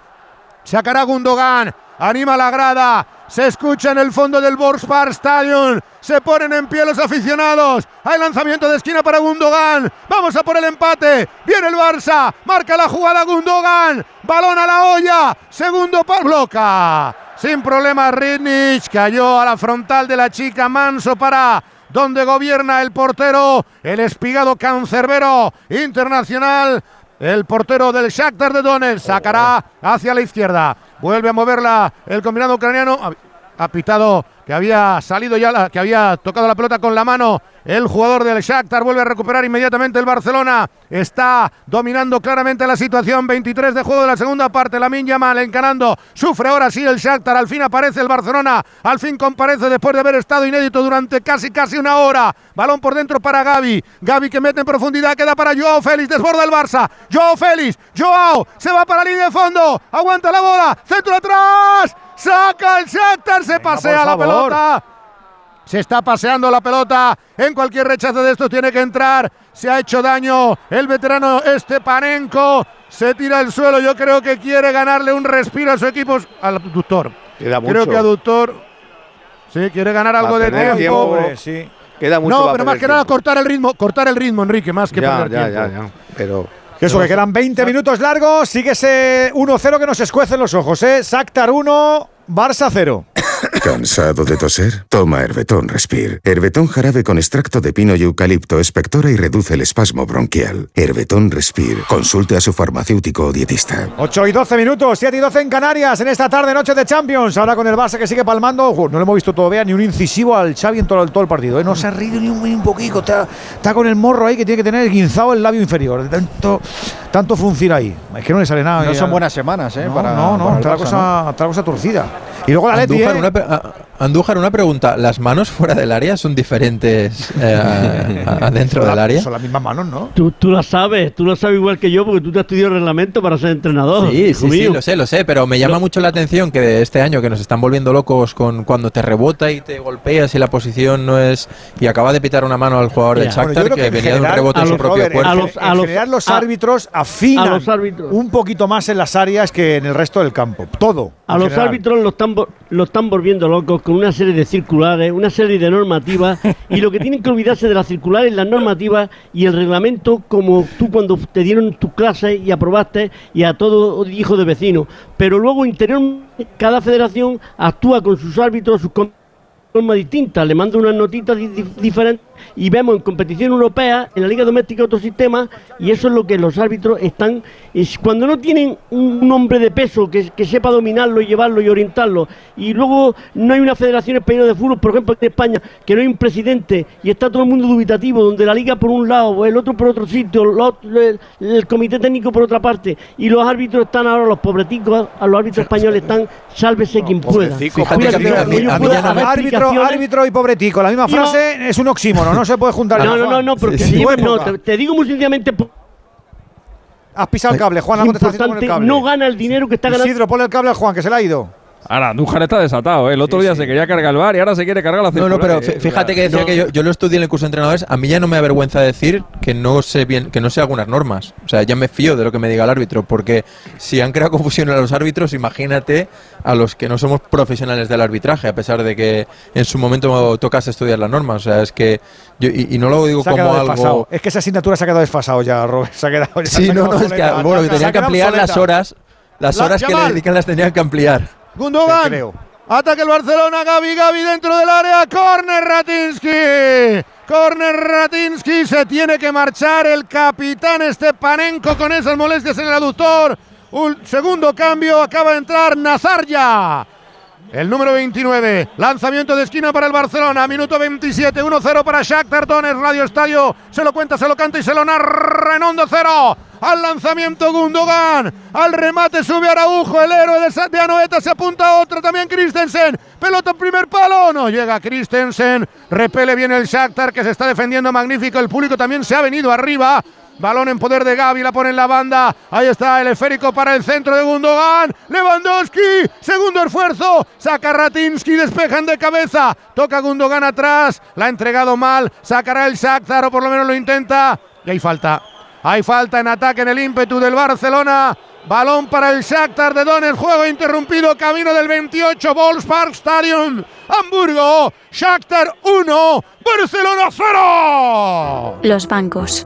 Sacará Gundogan. Anima la grada. Se escucha en el fondo del Borspar Stadium. Se ponen en pie los aficionados. Hay lanzamiento de esquina para Gundogan. Vamos a por el empate. Viene el Barça. Marca la jugada Gundogan. Balón a la olla. Segundo par bloca. Sin problema Ritnich. Cayó a la frontal de la chica Manso para donde gobierna el portero. El espigado cancerbero internacional. El portero del Shakhtar de Donetsk sacará hacia la izquierda. Vuelve a moverla el combinado ucraniano. Ha pitado que había salido ya, que había tocado la pelota con la mano. El jugador del Shakhtar vuelve a recuperar inmediatamente el Barcelona. Está dominando claramente la situación. 23 de juego de la segunda parte. La Yamal encarando. Sufre ahora sí el Shakhtar. Al fin aparece el Barcelona. Al fin comparece después de haber estado inédito durante casi casi una hora. Balón por dentro para Gaby. Gaby que mete en profundidad. Queda para Joao Félix. Desborda el Barça. Joao Félix. Joao. Se va para la línea de fondo. Aguanta la bola. Centro atrás. Saca el Shakhtar. Se pasea la pelota. Se está paseando la pelota. En cualquier rechazo de estos tiene que entrar. Se ha hecho daño el veterano Estepanenko. Se tira al suelo. Yo creo que quiere ganarle un respiro a su equipo. Al aductor. Queda Creo mucho. que aductor. Sí, quiere ganar algo de tiempo. tiempo. sí. Queda mucho. No, pero más que nada tiempo. cortar el ritmo, cortar el ritmo, Enrique, más que Ya, perder ya, tiempo. ya, ya. Pero. Eso, que quedan 20 minutos largos. Sigue ese 1-0 que nos escuecen los ojos, ¿eh? Shakhtar 1, Barça 0. ¿Cansado de toser? Toma Herbetón Respire. Herbetón jarabe con extracto de pino y eucalipto espectora y reduce el espasmo bronquial. Herbetón Respire. Consulte a su farmacéutico o dietista. 8 y 12 minutos, 7 y 12 en Canarias, en esta tarde, noche de Champions. Ahora con el Barça que sigue palmando. Ojo, no le hemos visto todavía ni un incisivo al Xavi en todo, el- todo el partido. ¿eh? No se ha reído ni un, ni un poquito. Está, está con el morro ahí que tiene que tener guinzado el labio inferior. de Tanto, tanto funciona ahí. Es que no le sale nada. No Ya- son buenas semanas, ¿eh? No, para, no, no, para está, la cosa, está la cosa torcida. Y luego la Leti, Andújar, ¿eh? una, Andújar, una pregunta. ¿Las manos fuera del área son diferentes eh, a- a- dentro del área? Son las mismas manos, ¿no? Tú, tú lo sabes, tú lo sabes igual que yo porque tú te has estudiado reglamento para ser entrenador. Sí, sí, sí, mío. lo sé, lo sé, pero me llama mucho la atención que de este año que nos están volviendo locos con cuando te rebota y te golpeas y la posición no es y acaba de pitar una mano al jugador Bueno, yo Shakhtar creo que, en venía de un rebote a en su los- propio Robert, cuerpo. A los- en a los- general, los a- árbitros afinan a los árbitros. un poquito más en las áreas que en el resto del campo. Todo. A los general. árbitros lo están, vo- lo están volviendo locos con una serie de circulares, una serie de normativas, y lo que tienen que olvidarse de las circulares, las normativas y el reglamento, como tú cuando te dieron tus clases y aprobaste, y a todo hijo de vecino. Pero luego, interior, cada federación actúa con sus árbitros, sus forma distinta, le mando unas notitas di- di- diferentes y vemos en competición europea, en la liga doméstica otro sistema y eso es lo que los árbitros están, es cuando no tienen un, hombre de peso que, que sepa dominarlo y llevarlo y orientarlo y luego no hay una federación española de fútbol, por ejemplo en España, que no hay un presidente y está todo el mundo dubitativo, donde la liga por un lado, el otro por otro sitio, otro- el, el comité técnico por otra parte y los árbitros están ahora, los pobreticos, a los árbitros españoles están, sálvese quien pueda. Fíjate a mí- a mí no Árbitro, árbitro y pobretico, la misma frase es un oxímoron. No se puede juntar. No, no, no, no, porque sí, no, te, te digo muy sencillamente. Has pisado el cable, Juan, es algo te está haciendo con el cable. no gana el dinero que está ganando. Isidro, ponle el cable a Juan, que se le ha ido. Ahora, Andújar está desatado, ¿eh? El otro día se quería cargar el bar y ahora se quiere cargar la No, circular. no, pero eh, fí- fíjate que decía no. que yo, yo lo estudié en el curso de entrenadores. A mí ya no me avergüenza decir que no sé bien, que no sé algunas normas. O sea, ya me fío de lo que me diga el árbitro, porque si han creado confusión a los árbitros, imagínate a los que no somos profesionales del arbitraje, a pesar de que en su momento tocas estudiar las normas. O sea, es que yo, y, y no lo digo como algo. desfasado. Es que esa asignatura se ha quedado desfasado ya, Robert. Se ha quedado. ya Sí, no, no, es que bueno, que tenían que ampliar las horas, las La- horas que le dedican las tenían que ampliar. Gundogan. Creo. Ataque el Barcelona, Gaby, Gaby dentro del área, corner Ratinsky. Corner Ratinsky, se tiene que marchar el capitán Stepanenko con esas molestias en el aductor. Un segundo cambio, acaba de entrar Nazarya. El número 29, lanzamiento de esquina para el Barcelona, minuto 27, 1-0 para Shakhtar Donetsk, Radio Estadio, se lo cuenta, se lo canta y se lo narra en Onda Cero. Al lanzamiento Gundogan, al remate sube Araujo, el héroe de, de Anoeta, se apunta otro, también Christensen, pelota primer palo, no llega Christensen, repele bien el Shakhtar que se está defendiendo magnífico, el público también se ha venido arriba, Balón en poder de Gaby, la pone en la banda. Ahí está el esférico para el centro de Gundogan. Lewandowski, segundo esfuerzo. Saca Ratinsky, despejan de cabeza. Toca Gundogan atrás. La ha entregado mal. Sacará el Shakhtar o por lo menos lo intenta. Y hay falta. Hay falta en ataque en el ímpetu del Barcelona. Balón para el Shakhtar de Donetsk. Juego interrumpido. Camino del 28. Volkspark Stadium. Hamburgo. Shakhtar 1. Barcelona 0. Los bancos.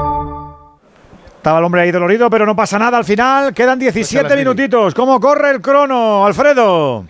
Estaba el hombre ahí dolorido, pero no pasa nada al final. Quedan 17 minutitos. ¿Cómo corre el crono, Alfredo?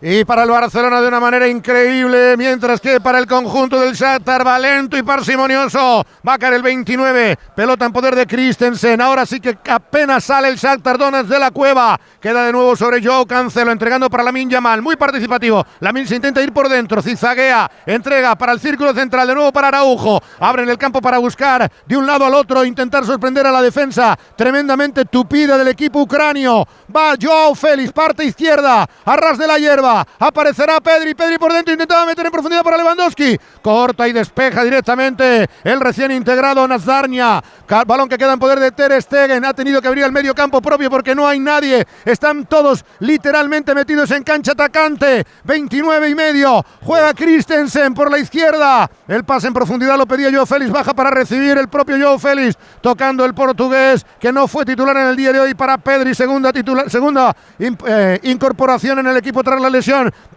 Y para el Barcelona de una manera increíble, mientras que para el conjunto del Shakhtar va lento y parsimonioso. Va a caer el 29, pelota en poder de Christensen. Ahora sí que apenas sale el Shakhtar Donetsk de la cueva. Queda de nuevo sobre Joe Cancelo, entregando para Lamin Yamal, muy participativo. Lamin se intenta ir por dentro, zigzaguea, entrega para el círculo central, de nuevo para Araujo. Abren el campo para buscar de un lado al otro, intentar sorprender a la defensa tremendamente tupida del equipo ucranio. Va Joao Félix, parte izquierda, a ras de la hierba. Aparecerá Pedri, Pedri por dentro, intentaba meter en profundidad para Lewandowski. Corta y despeja directamente el recién integrado Nazarnia. Balón que queda en poder de Ter Stegen. Ha tenido que abrir el medio campo propio porque no hay nadie. Están todos literalmente metidos en cancha atacante. 29 y medio. Juega Christensen por la izquierda. El pase en profundidad lo pedía Joao Félix. Baja para recibir el propio Joao Félix. Tocando el portugués que no fue titular en el día de hoy para Pedri. Segunda, segunda eh, incorporación en el equipo tras la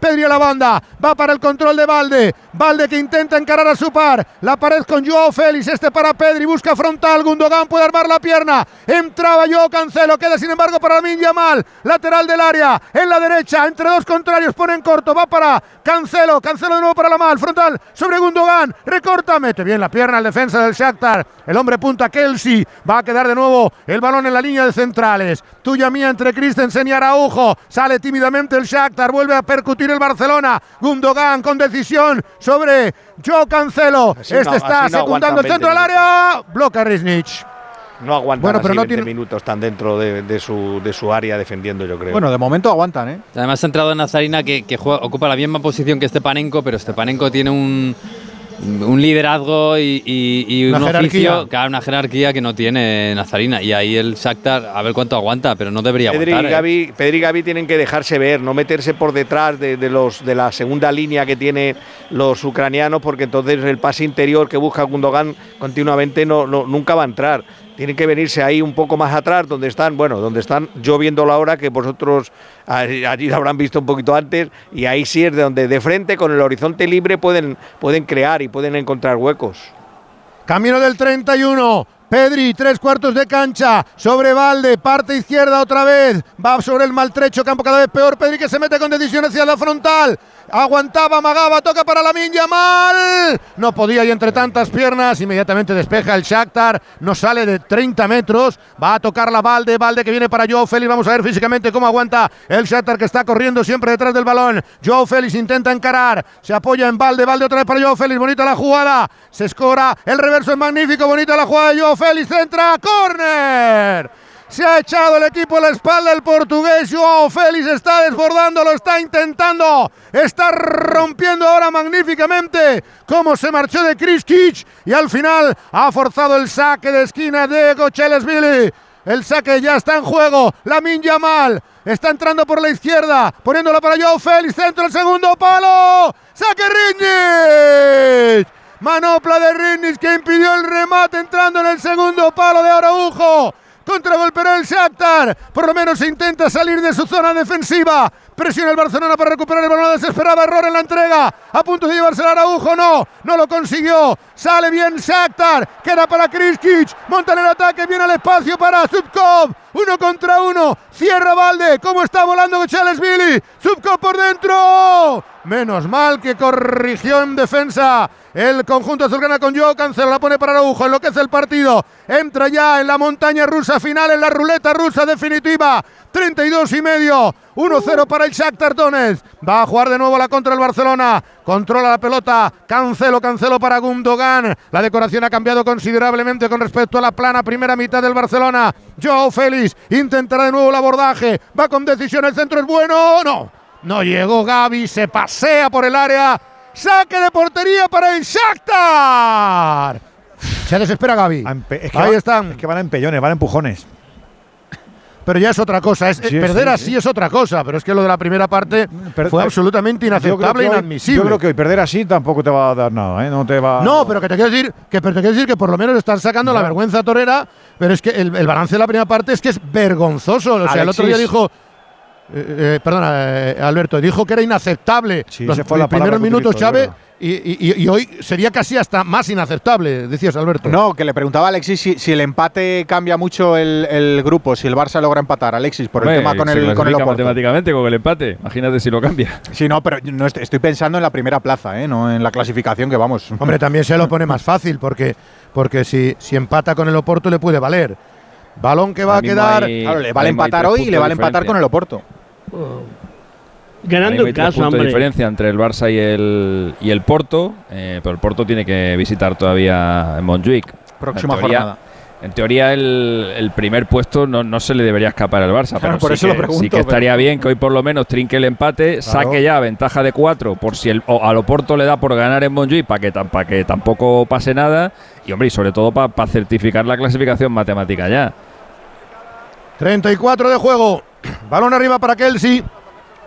Pedri a la banda. Va para el control de Valde. Valde que intenta encarar a su par. La pared con Joao Félix. Este para Pedri. Busca frontal. Gundogan puede armar la pierna. Entraba Joao Cancelo. Queda sin embargo para Lamin Yamal. Lateral del área. En la derecha. Entre dos contrarios. Pone en corto. Va para Cancelo. Cancelo de nuevo para la mal. Frontal sobre Gundogan. Recorta. Mete bien la pierna al defensa del Shakhtar. El hombre punta Kelsey. Va a quedar de nuevo el balón en la línea de centrales. Tuya mía entre Christensen y Araujo. Sale tímidamente el Shakhtar. Vuelve a percutir el Barcelona. Gundogan con decisión sobre Joe Cancelo. Así este no- está no secundando el centro del 20 área. Bloca Risnich. No aguantan Bueno, así pero no 20 tiene- minutos tan dentro de, de su, de su área defendiendo, yo creo. Bueno, de momento aguantan, ¿eh? Además ha entrado Nazarina que, que juega- ocupa la misma posición que Stepanenko, pero Stepanenko tiene un, un liderazgo y, y- y Una un jerarquía. oficio, claro, una jerarquía que no tiene Nazarina. Y ahí el Shakhtar, a ver cuánto aguanta, pero no debería Pedri y, aguantar. ¿eh? Gavi, Pedri y Gavi tienen que dejarse ver, no meterse por detrás de, de los, de la segunda línea que tienen los ucranianos, porque entonces el pase interior que busca Gundogan continuamente no, no- nunca va a entrar. Tienen que venirse ahí un poco más atrás, donde están, bueno, donde están yo viendo la hora que vosotros allí lo habrán visto un poquito antes, y ahí sí es de donde de frente con el horizonte libre pueden, pueden crear y pueden encontrar huecos. Camino del 31. Pedri, tres cuartos de cancha, sobre Valde, parte izquierda otra vez, va sobre el maltrecho, campo cada vez peor, Pedri que se mete con decisión hacia la frontal, Aguantaba, amagaba, toca para la mal. No podía y entre tantas piernas inmediatamente despeja el Shakhtar. No sale de 30 metros. Va a tocar la Valde. Valde que viene para Joe Félix. Vamos a ver físicamente cómo aguanta el Shakhtar que está corriendo siempre detrás del balón. Joe Félix intenta encarar. Se apoya en Valde. Valde otra vez para Joe Félix. Bonita la jugada. Se escora. El reverso es magnífico. Bonita la jugada de Joe Félix. Entra. Corner. Se ha echado el equipo a la espalda el portugués. Joao Félix está desbordando, lo está intentando. Está rompiendo ahora magníficamente. Como se marchó de Chris Kitsch. Y al final ha forzado el saque de esquina de Billy. El saque ya está en juego. La Yamal está entrando por la izquierda. Poniéndola para Joao Félix. Centro el segundo palo. Saque Riñez. Manopla de Rinnis que impidió el remate entrando en el segundo palo de Araujo. Contragolpeará el Shakhtar. Por lo menos intenta salir de su zona defensiva. Presiona el Barcelona para recuperar el balón. Desesperada error en la entrega. A punto de llevarse el Araujo. No, no lo consiguió. Sale bien Shakhtar. Queda para Kriskic. Monta en el ataque. Viene al espacio para Zubkov. Uno contra uno. Cierra Valde. ¿Cómo está volando Billy? Zubkov por dentro. Menos mal que corrigió en defensa el conjunto azulgrana con Joe Cancelo la pone para Araujo, enloquece el partido. Entra ya en la montaña rusa final, en la ruleta rusa definitiva. 32 y medio. 1-0 para el Shakhtar Donetsk. Va a jugar de nuevo la contra el Barcelona. Controla la pelota. Cancelo, cancelo para Gundogan. La decoración ha cambiado considerablemente con respecto a la plana primera mitad del Barcelona. Joe Félix intentará de nuevo el abordaje. Va con decisión. El centro es bueno. No. No llegó Gaby. Se pasea por el área. Saque de portería para el Shakhtar. Se desespera Gaby. Ahí están. Es que van a empellones, van a empujones. Pero ya es otra cosa. Es, perder así es otra cosa. Pero es que lo de la primera parte fue absolutamente inaceptable e inadmisible. yo creo que hoy perder así tampoco te va a dar nada. ¿eh? No, te va no, pero que te quiero decir que, te quiero decir que por lo menos están sacando la vergüenza torera. Pero es que el, balance de la primera parte es que es vergonzoso. O sea, el otro día dijo eh, eh, perdona, eh, Alberto, dijo que era inaceptable los primeros minutos Chávez y, hoy sería casi hasta más inaceptable, decías Alberto. No, que le preguntaba a Alexis si, el empate cambia mucho el, grupo, si el Barça logra empatar, Alexis, por el tema con el, con el matemáticamente con el empate, imagínate si lo cambia. Sí, no, pero no estoy pensando en la primera plaza, no en la clasificación que vamos. Hombre, también se lo pone más fácil porque, porque si, si empata con el Oporto le puede valer. Balón que va a quedar. claro, le vale empatar hoy y le vale empatar con el Oporto. Ganando el caso, hombre. diferencia entre el Barça y el, y el Porto, eh, pero el Porto tiene que visitar todavía Montjuic. Próxima jornada. En teoría, el, primer puesto no, se le debería escapar al Barça. pero por sí, eso que, lo pregunto, sí que estaría bien que hoy por lo menos trinque el empate, saque ya ventaja de cuatro por si el, o al Oporto le da por ganar en Montjuic para que, que tampoco pase nada. Y hombre, y sobre todo para certificar la clasificación matemática ya. 34 de juego. (clears throat) Balón arriba para Kelsey.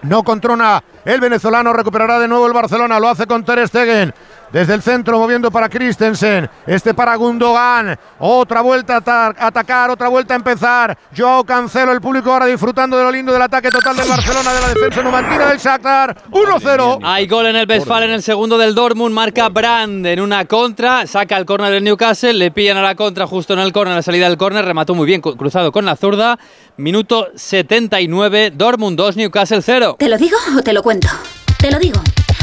No controla el venezolano. Recuperará de nuevo el Barcelona. Lo hace con Ter Stegen. Desde el centro moviendo para Christensen. Este para Gundogan. Otra vuelta a atacar, otra vuelta a empezar. Joao Cancelo, el público ahora disfrutando de lo lindo del ataque total del Barcelona, de la defensa numantina del Shakhtar. 1-0. Hay gol en el Westfalen en el segundo del Dortmund. Marca Brand en una contra. Saca el córner del Newcastle. Le pillan a la contra justo en el córner, la salida del córner. Remató muy bien, cruzado con la zurda. Minuto 79. Dortmund 2, Newcastle 0. ¿Te lo digo o te lo cuento? Te lo digo.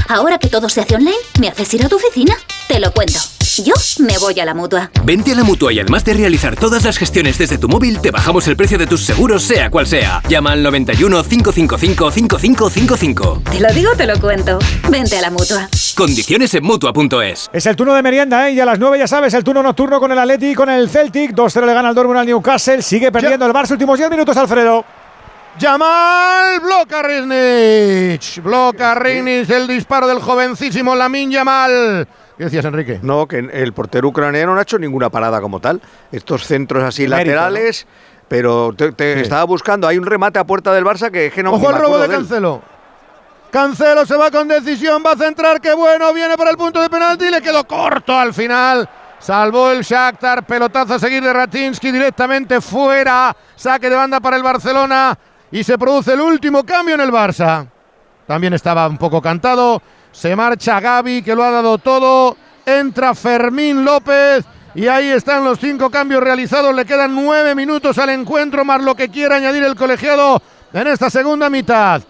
Ahora que todo se hace online, ¿me haces ir a tu oficina? Te lo cuento. Yo me voy a la mutua. Vente a la mutua y además de realizar todas las gestiones desde tu móvil, te bajamos el precio de tus seguros, sea cual sea. Llama al 91 555 5555. Te lo digo, te lo cuento. Vente a la mutua. Condiciones en mutua.es. Es el turno de merienda, ¿eh? Y a las 9 ya sabes, el turno nocturno con el Atleti y con el Celtic. 2-0 le gana el Dortmund al Newcastle. Sigue perdiendo el Barça. Últimos 10 minutos, Alfredo. Yamal bloca Rinich. Bloca Rinich el disparo del jovencísimo Lamin Yamal. ¿Qué decías, Enrique? No, que el portero ucraniano no ha hecho ninguna parada como tal. Estos centros así laterales, pero te, estaba buscando. Hay un remate a puerta del Barça que, que no Ojo al robo de Cancelo. Cancelo se va con decisión, va a centrar, qué bueno, viene para el punto de penalti, le quedó corto al final. Salvó el Shakhtar, pelotazo a seguir de Ratinsky directamente fuera. Saque de banda para el Barcelona y se produce el último cambio en el Barça. También estaba un poco cantado. Se marcha Gaby, que lo ha dado todo. Entra Fermín López. Y ahí están los cinco cambios realizados. Le quedan nueve minutos al encuentro, más lo que quiera añadir el colegiado en esta segunda mitad.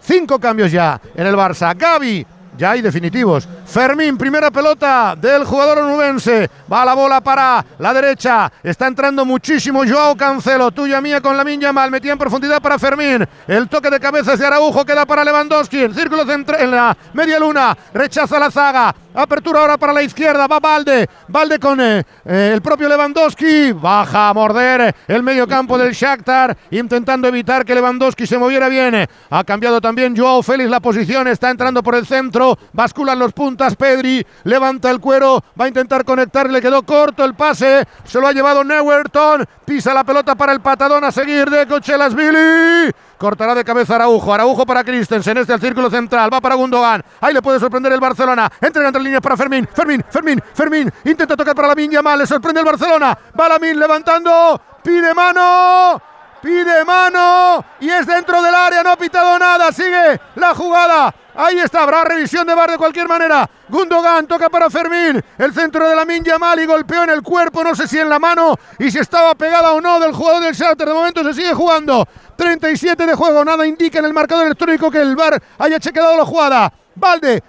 Cinco cambios ya en el Barça. Gaby, ya hay definitivos. Fermín, primera pelota del jugador onubense. Va la bola para la derecha. Está entrando muchísimo Joao Cancelo. Tuya mía con la minya mal. Metía en profundidad para Fermín. El toque de cabeza de Araujo queda para Lewandowski. El círculo central en la media luna. Rechaza la zaga. Apertura ahora para la izquierda. Va Valde. Valde con eh, el propio Lewandowski. Baja a morder el medio campo del Shakhtar. Intentando evitar que Lewandowski se moviera bien. Ha cambiado también Joao Félix la posición. Está entrando por el centro. Basculan los puntos Pedri, levanta el cuero, va a intentar conectar, le quedó corto el pase, se lo ha llevado Neuerton, pisa la pelota para el patadón a seguir de Cochelas Billy. Cortará de cabeza Araujo. Araujo para Christensen. Este al círculo central. Va para Gundogan. Ahí le puede sorprender el Barcelona. Entrega entre líneas para Fermín. Fermín, Fermín, Fermín. Intenta tocar para la mal Le sorprende el Barcelona. Va Lamin levantando. Pide mano. Pide mano. Y es dentro del área. No ha pitado nada. Sigue la jugada. Ahí está, habrá revisión de bar de cualquier manera. Gundogan toca para Fermín. El centro de la Minja mal y golpeó en el cuerpo, no sé si en la mano y si estaba pegada o no del jugador del Shatter. De momento se sigue jugando. 37 de juego, nada indica en el marcador electrónico que el bar haya chequeado la jugada. Valde,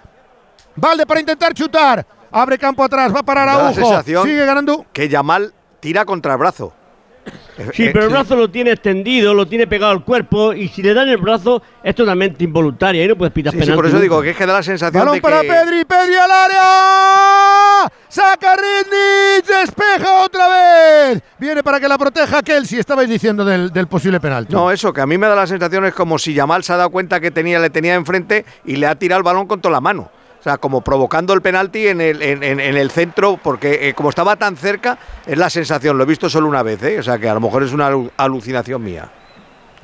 Valde para intentar chutar. Abre campo atrás, va para Araujo. Sigue ganando. Que Yamal tira contra el brazo. Sí, pero el brazo lo tiene extendido, lo tiene pegado al cuerpo y si le dan el brazo es totalmente involuntario. Ahí no puedes pitar sí, sí, por eso digo que es que da la sensación Balón de para Pedri, Pedri al área. Saca Ritnich, despeja otra vez. Viene para que la proteja Kelsey. Estabais diciendo del, posible penal. No, eso, que a mí me da la sensación es como si Yamal se ha dado cuenta que tenía, le tenía enfrente y le ha tirado el balón con toda la mano. O sea, como provocando el penalti en el, en, el centro, porque eh, como estaba tan cerca, es la sensación, lo he visto solo una vez, ¿eh? o sea que a lo mejor es una alucinación mía.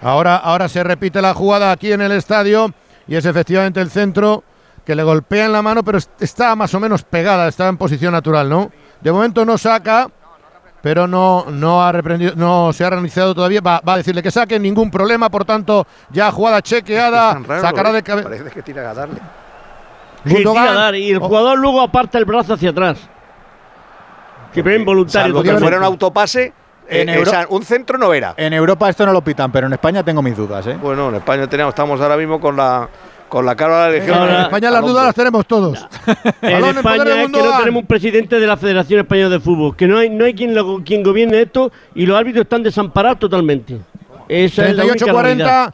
Ahora, ahora se repite la jugada aquí en el estadio y es efectivamente el centro que le golpea en la mano, pero está más o menos pegada, está en posición natural, ¿no? De momento no saca, pero no, no, ha reprendido, no se ha reiniciado todavía. Va, a decirle que saque, ningún problema, por tanto, ya jugada chequeada, sacará de cabeza. Parece que tira a darle y el jugador luego aparta el brazo hacia atrás. Que ve involuntario. que fuera un autopase, en eh, un centro no era. En Europa esto no lo pitan, pero en España tengo mis dudas. ¿eh? Bueno, en España tenemos, estamos ahora mismo con la con la cara de la legión. en España las dudas las tenemos todos. (laughs) en España es que no tenemos un presidente de la Federación Española de Fútbol, que no hay no hay quien, quien gobierne esto y los árbitros están desamparados totalmente. Esa 38 40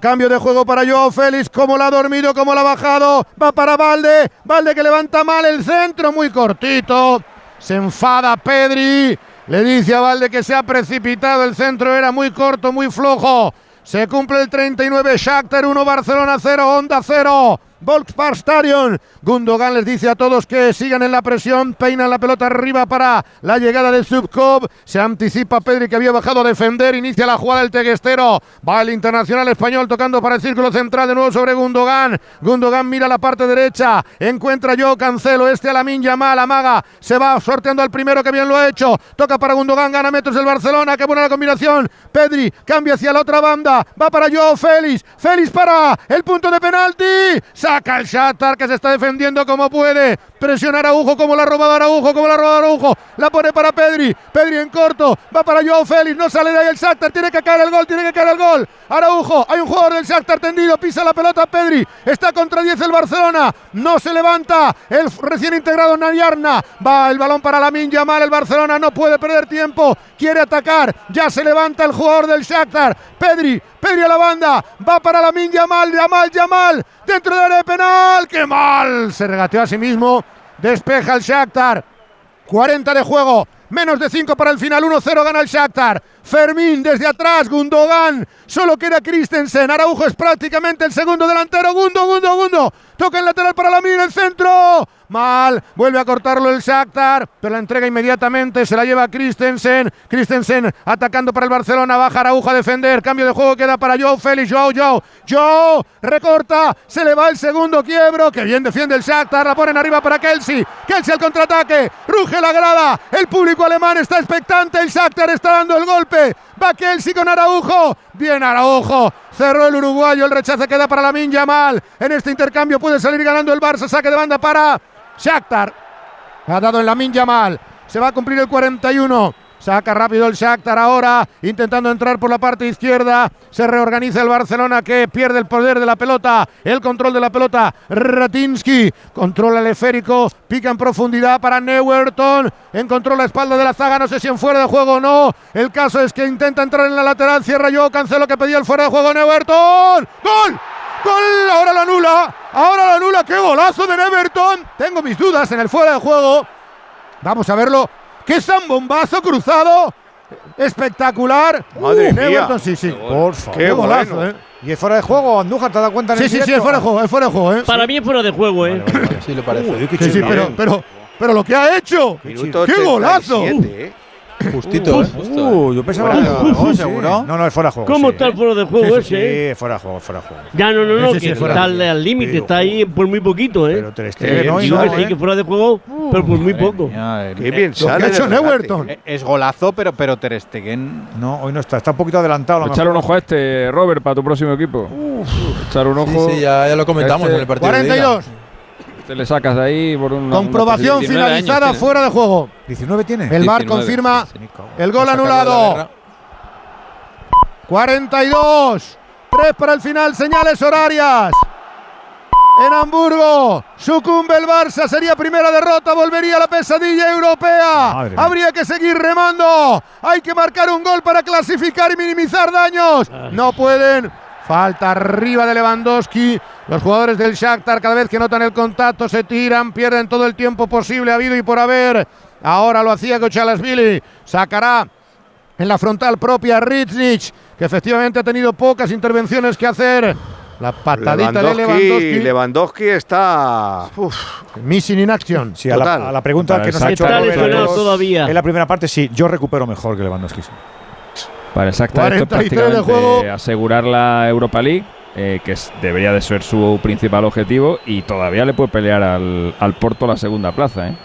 cambio de juego para Joao Félix. Cómo la ha dormido, cómo la ha bajado. Va para Valde. Valde que levanta mal el centro, muy cortito. Se enfada Pedri. Le dice a Valde que se ha precipitado. El centro era muy corto, muy flojo. Se cumple el 39. Shakhtar 1, Barcelona 0, Honda 0. Volkspark Stadion. Gundogan les dice a todos que sigan en la presión, peinan la pelota arriba para la llegada de Subkov. Se anticipa Pedri que había bajado a defender, inicia la jugada del Teguestero. Va el internacional español tocando para el círculo central de nuevo sobre Gundogan. Gundogan mira la parte derecha, encuentra yo Cancelo, este a la Minya mal, amaga, se va sorteando al primero que bien lo ha hecho. Toca para Gundogan, gana metros el Barcelona, qué buena la combinación. Pedri cambia hacia la otra banda, va para Joao Félix, Félix para el punto de penalti. Saca el Shakhtar que se está defendiendo como puede. Presiona Araujo como la ha robado Araujo, como la ha robado Araujo. La pone para Pedri. Pedri en corto. Va para Joao Félix. No sale de ahí el Shakhtar. Tiene que caer el gol. Tiene que caer el gol. Araujo. Hay un jugador del Shakhtar tendido. Pisa la pelota Pedri. Está contra 10 el Barcelona. No se levanta. El recién integrado Nayarna. Va el balón para la Minya mal. El Barcelona no puede perder tiempo. Quiere atacar. Ya se levanta el jugador del Shakhtar. Pedri. Pedri la banda. Va para la Minya mal. Yamal, Yamal dentro del área de penal. ¡Qué mal! Se regateó a sí mismo. Despeja el Shakhtar. 40 de juego. Menos de 5 para el final. 1-0 gana el Shakhtar. Fermín desde atrás. Gundogan. Solo queda Christensen. Araujo es prácticamente el segundo delantero. Gundo, Gundo, Gundo. Toca el lateral para la en el centro. Mal, vuelve a cortarlo el Shakhtar, pero la entrega inmediatamente, se la lleva Christensen. Christensen atacando para el Barcelona, baja Araujo a defender, cambio de juego queda para Joe Félix, Joe, Joe, Joe, recorta, se le va el segundo quiebro, que bien defiende el Shakhtar, la ponen arriba para Kelsey, Kelsey al contraataque, ruge la grada, el público alemán está expectante, el Shakhtar está dando el golpe, va Kelsey con Araujo, bien Araujo, cerró el uruguayo, el rechace queda para la Mal, en este intercambio puede salir ganando el Barça, saque de banda para Shakhtar. Ha dado en la Min Yamal. Se va a cumplir el 41. Saca rápido el Shakhtar ahora, intentando entrar por la parte izquierda. Se reorganiza el Barcelona que pierde el poder de la pelota, el control de la pelota. Ratinsky controla el esférico, pica en profundidad para Neuerton. Encontró la espalda de la zaga, no sé si en fuera de juego o no. El caso es que intenta entrar en la lateral, cierra yo, cancelo que pedía el fuera de juego Neuerton. ¡Gol! ¡Gol! Ahora la anula. Ahora la anula. ¡Qué golazo de Neverton! Tengo mis dudas en el fuera de juego. Vamos a verlo. ¡Qué zambombazo cruzado! Espectacular. Madre mía. Neverton, sí, sí. Por favor. Qué golazo, ¿eh? ¿Y es fuera de juego? ¿Andújar te has dado cuenta en Sí, el sí, sí, es fuera de juego, es fuera de juego, ¿eh? Para mí es fuera de juego, ¿eh? Sí, le parece. Uy, qué Sí, sí, pero, pero, pero lo que ha hecho. Minuto ¡Qué golazo! 87, ¿eh? Justito, ¿eh? Uh, yo pensaba que era juego, sí. seguro. No, no, es fuera de juego. ¿Cómo sí. está el fuera de juego Sí, ese? sí, eh? es fuera de juego, fuera de juego. Ya, no, no, no, Ese sí que es fuera está de al al límite, está ahí por muy poquito, ¿eh? Pero Ter Stegen Eh, hoy digo no, que sí, ¿eh? que fuera de juego, pero por muy poco. El- Qué bien sale ha hecho eh, Es golazo, pero, pero Ter Stegen No, hoy no está. Está un poquito adelantado. Echar un ojo a este, Robert, para tu próximo equipo. Echar un ojo. Sí, sí, ya, lo comentamos Este- en el partido. de ida. 42. Te le sacas de ahí por una. Comprobación 19 años finalizada tiene. fuera de juego. 19 tiene. El VAR 19. confirma el gol anulado. guerra. 42. 3 para el final, señales horarias. En Hamburgo, sucumbe el Barça, sería primera derrota, volvería la pesadilla europea. Madre mía. Habría que seguir remando. Hay que marcar un gol para clasificar y minimizar daños. No pueden. Falta arriba de Lewandowski. Los jugadores del Shakhtar cada vez que notan el contacto se tiran, pierden todo el tiempo posible habido y por haber. Ahora lo hacía Kochalasvili. Sacará en la frontal propia Ritznik, que efectivamente ha tenido pocas intervenciones que hacer. La patadita de Lewandowski, Lewandowski. Lewandowski está. uf, Missing in action. Sí, a la, a la pregunta que nos ha hecho Robert todavía. En la primera parte, sí, yo recupero mejor que Lewandowski. sí. Para es 43 de prácticamente juego. asegurar la Europa League, eh, que es- debería de ser su principal objetivo, y todavía le puede pelear al, al Porto la segunda plaza. ¿eh?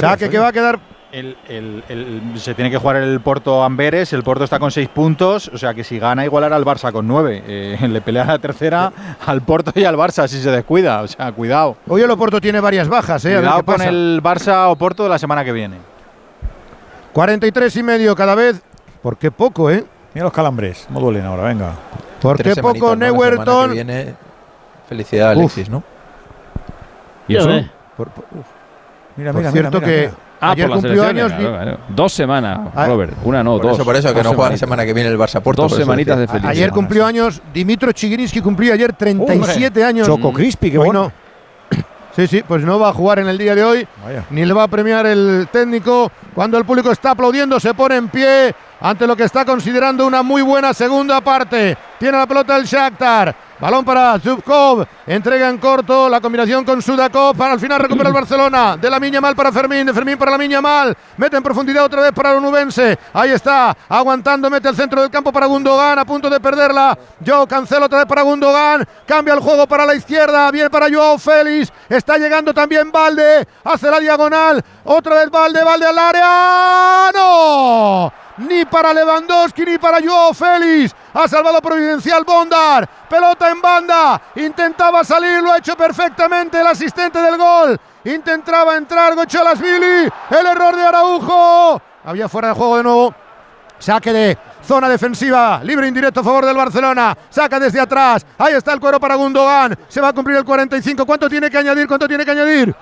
Saque ¿eh? que va a quedar. el- el- el- se tiene que jugar el Porto Amberes. El Porto está con 6 puntos. O sea que si gana, igualará al Barça con 9. (laughs) le pelea la tercera al Porto y al Barça si se descuida. O sea, cuidado. Hoy el Oporto tiene varias bajas, ¿eh? A ver Cuidado qué con pasa. el Barça o Porto de la semana que viene. 43 y medio cada vez. ¿Por qué poco, eh? Mira los calambres. No duelen ahora, venga. ¿Por Tres qué poco Neuerton? viene, Felicidad, Uf. Alexis, ¿no? ¿Y Ya eso? Por, por- Mira, por mira, cierto mira, que mira. Ah, ayer cumplió años. claro, claro. Dos semanas, Ah, Robert. Una no, Por dos. eso, por eso, que Dos no juega la semana que viene el Barça Porto. Dos semanitas de felicidad. Ayer cumplió años Dimitro Chigrinsky, cumplió ayer 37 años. Choco Crispy, qué bueno. no. Sí, sí, pues no va a jugar en el día de hoy, Vaya. ni le va a premiar el técnico. Cuando el público está aplaudiendo, se pone en pie ante lo que está considerando una muy buena segunda parte. Tiene la pelota el Shakhtar. Balón para Zubkov. Entrega en corto la combinación con Sudakov. Para al final recupera el Barcelona. De la Miña Mal para Fermín. De Fermín para la Miña Mal. Mete en profundidad otra vez para el Onubense. Ahí está. Aguantando. Mete al centro del campo para Gundogan. A punto de perderla. Yo cancelo otra vez para Gundogan. Cambia el juego para la izquierda. Bien para Joao Félix. Está llegando también Valde. Hace la diagonal. Otra vez Valde. Valde al área. ¡No! Ni para Lewandowski ni para Joao Félix. Ha salvado providencial Bondar. Pelota en banda. Intentaba salir. Lo ha hecho perfectamente el asistente del gol. Intentaba entrar Gocholasvili. El error de Araujo. Había fuera de juego de nuevo. Saque de zona defensiva, libre indirecto a favor del Barcelona. Saca desde atrás. Ahí está el cuero para Gundogan. Se va a cumplir el 45. ¿Cuánto tiene que añadir? ¿Cuánto tiene que añadir?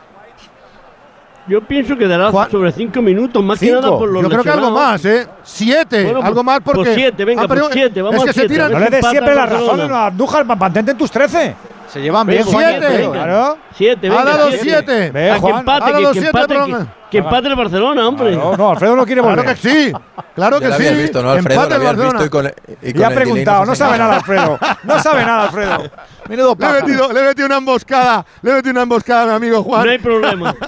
Yo pienso que dará Juan- sobre cinco minutos, más que nada Cinco. por los Yo creo que algo más, ¿eh? Siete. Bueno, algo pues- más porque. pues siete, venga, perdido- pues siete, vamos es que a se siete, a tiran. No le des siempre la razón a Andújar, ma- mantente en tus 13. Se llevan bien, Venga, siete. creo. Claro. Siete, Ha venga, dado siete. siete. Ve, Ah, que Juan. empate, Ha que, dado que siete, empate, pero que, no- que empate el Barcelona, hombre. No, no, Alfredo no quiere volver. Claro que sí. Claro Ya que lo sí. visto, ¿no, Alfredo? Empate Lo Barcelona. visto y con, y con Ya ha preguntado, se no sabe nada Alfredo. No sabe nada Alfredo. Menudo (laughs) Le he, metido, le he metido una emboscada. Le he metido una emboscada a mi amigo Juan. No hay problema. (laughs)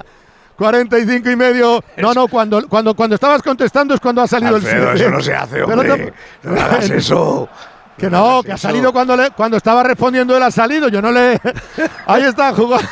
45 y medio. No, no, cuando, cuando, cuando estabas contestando es cuando ha salido Alfredo, el eso 7. no se hace, hombre. (laughs) No hagas eso. Que no, que ha salido cuando, le, cuando estaba respondiendo él ha salido. Yo no le. (laughs) Ahí está (laughs) jugando,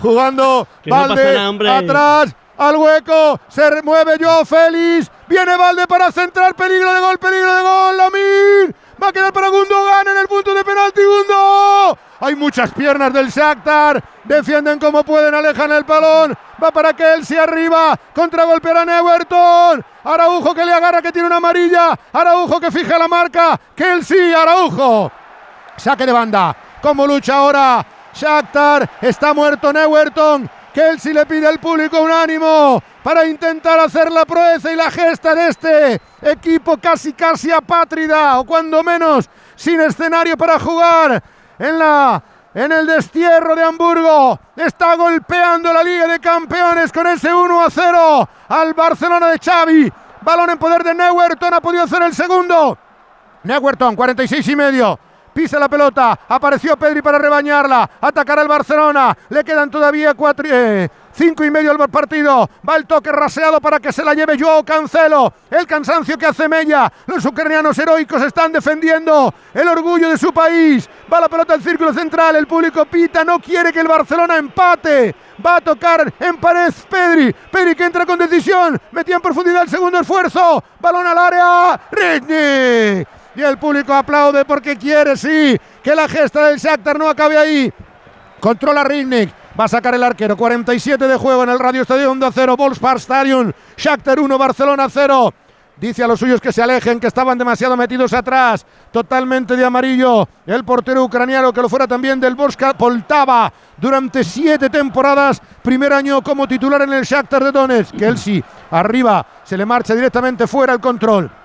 jugando no Valde hombre. atrás al hueco. Se remueve yo Félix. Viene Valde para centrar. Peligro de gol, peligro de gol. Lamir. Va a quedar para Gundogan en el punto de penalti. Gundo. Hay muchas piernas del Shakhtar. Defienden como pueden, alejan el balón. Va para Kelsey arriba. Contragolpeará Neuerton. Araujo que le agarra, que tiene una amarilla. Araujo que fija la marca. Kelsey, Araujo. Saque de banda. Como lucha ahora. Shakhtar. Está muerto Neuerton. Kelsey le pide al público un ánimo para intentar hacer la proeza y la gesta de este equipo casi casi apátrida o cuando menos sin escenario para jugar en la en el destierro de Hamburgo. Está golpeando la Liga de Campeones con ese 1 a 0 al Barcelona de Xavi. Balón en poder de Neuerton, ha podido hacer el segundo. Neuerton, 46 y medio. Pisa la pelota, apareció Pedri para rebañarla, atacará el Barcelona, le quedan todavía cuatro, eh, cinco y medio al partido, va el toque raseado para que se la lleve Joao Cancelo, el cansancio que hace Mella, los ucranianos heroicos están defendiendo. El orgullo de su país, va la pelota al círculo central, el público pita, no quiere que el Barcelona empate, va a tocar en pared Pedri, Pedri que entra con decisión, metía en profundidad el segundo esfuerzo, balón al área, Redney. Y el público aplaude porque quiere, sí, que la gesta del Shakhtar no acabe ahí. Controla Rignik. Va a sacar el arquero. 47 de juego en el Radio Estadio Onda 0. Volkspark Stadium. Shakhtar 1, Barcelona 0. Dice a los suyos que se alejen, que estaban demasiado metidos atrás. Totalmente de amarillo. El portero ucraniano, que lo fuera también del Borska Poltava. Durante siete temporadas. Primer año como titular en el Shakhtar de Donetsk. Kelsey arriba. Se le marcha directamente fuera el control.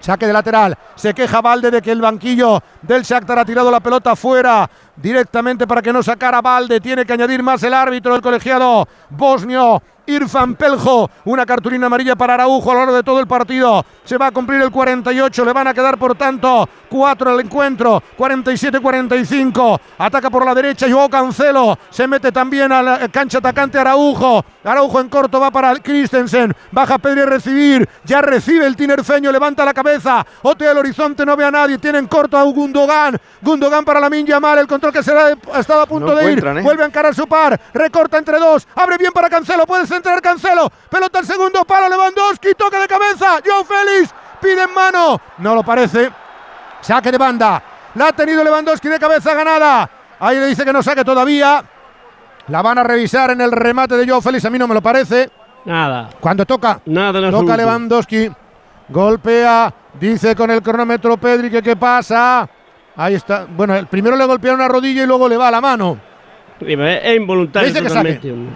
Saque de lateral. Se queja Valde de que el banquillo del Shakhtar ha tirado la pelota fuera directamente para que no sacara Valde. Tiene que añadir más el árbitro del colegiado bosnio. Irfan Peljo, una cartulina amarilla para Araujo a lo largo de todo el partido. Se va a cumplir el 48, le van a quedar por tanto 4 al encuentro, 47-45. Ataca por la derecha Joao Cancelo, se mete también a la cancha atacante Araujo. Araujo en corto va para Christensen, baja Pedri a recibir, ya recibe el tinerfeño, levanta la cabeza, otea el horizonte, no ve a nadie, tiene en corto a Gundogan, Gundogan para la Minya Mal, el control que será ha estado a punto No de ir, ¿eh? vuelve a encarar su par, recorta entre dos, abre bien para Cancelo, puede centrar Cancelo, pelota al segundo palo, Lewandowski, toque de cabeza, Joe Félix, pide en mano, no lo parece, saque de banda, la ha tenido Lewandowski de cabeza ganada, ahí le dice que no saque todavía, la van a revisar en el remate de Joe Félix, a mí no me lo parece, Nada. cuando toca, Nada en toca. Lewandowski, golpea, dice con el cronómetro Pedri que qué pasa, ahí está, bueno, el primero le golpea una rodilla y luego le va a la mano. Es involuntario. Dice que.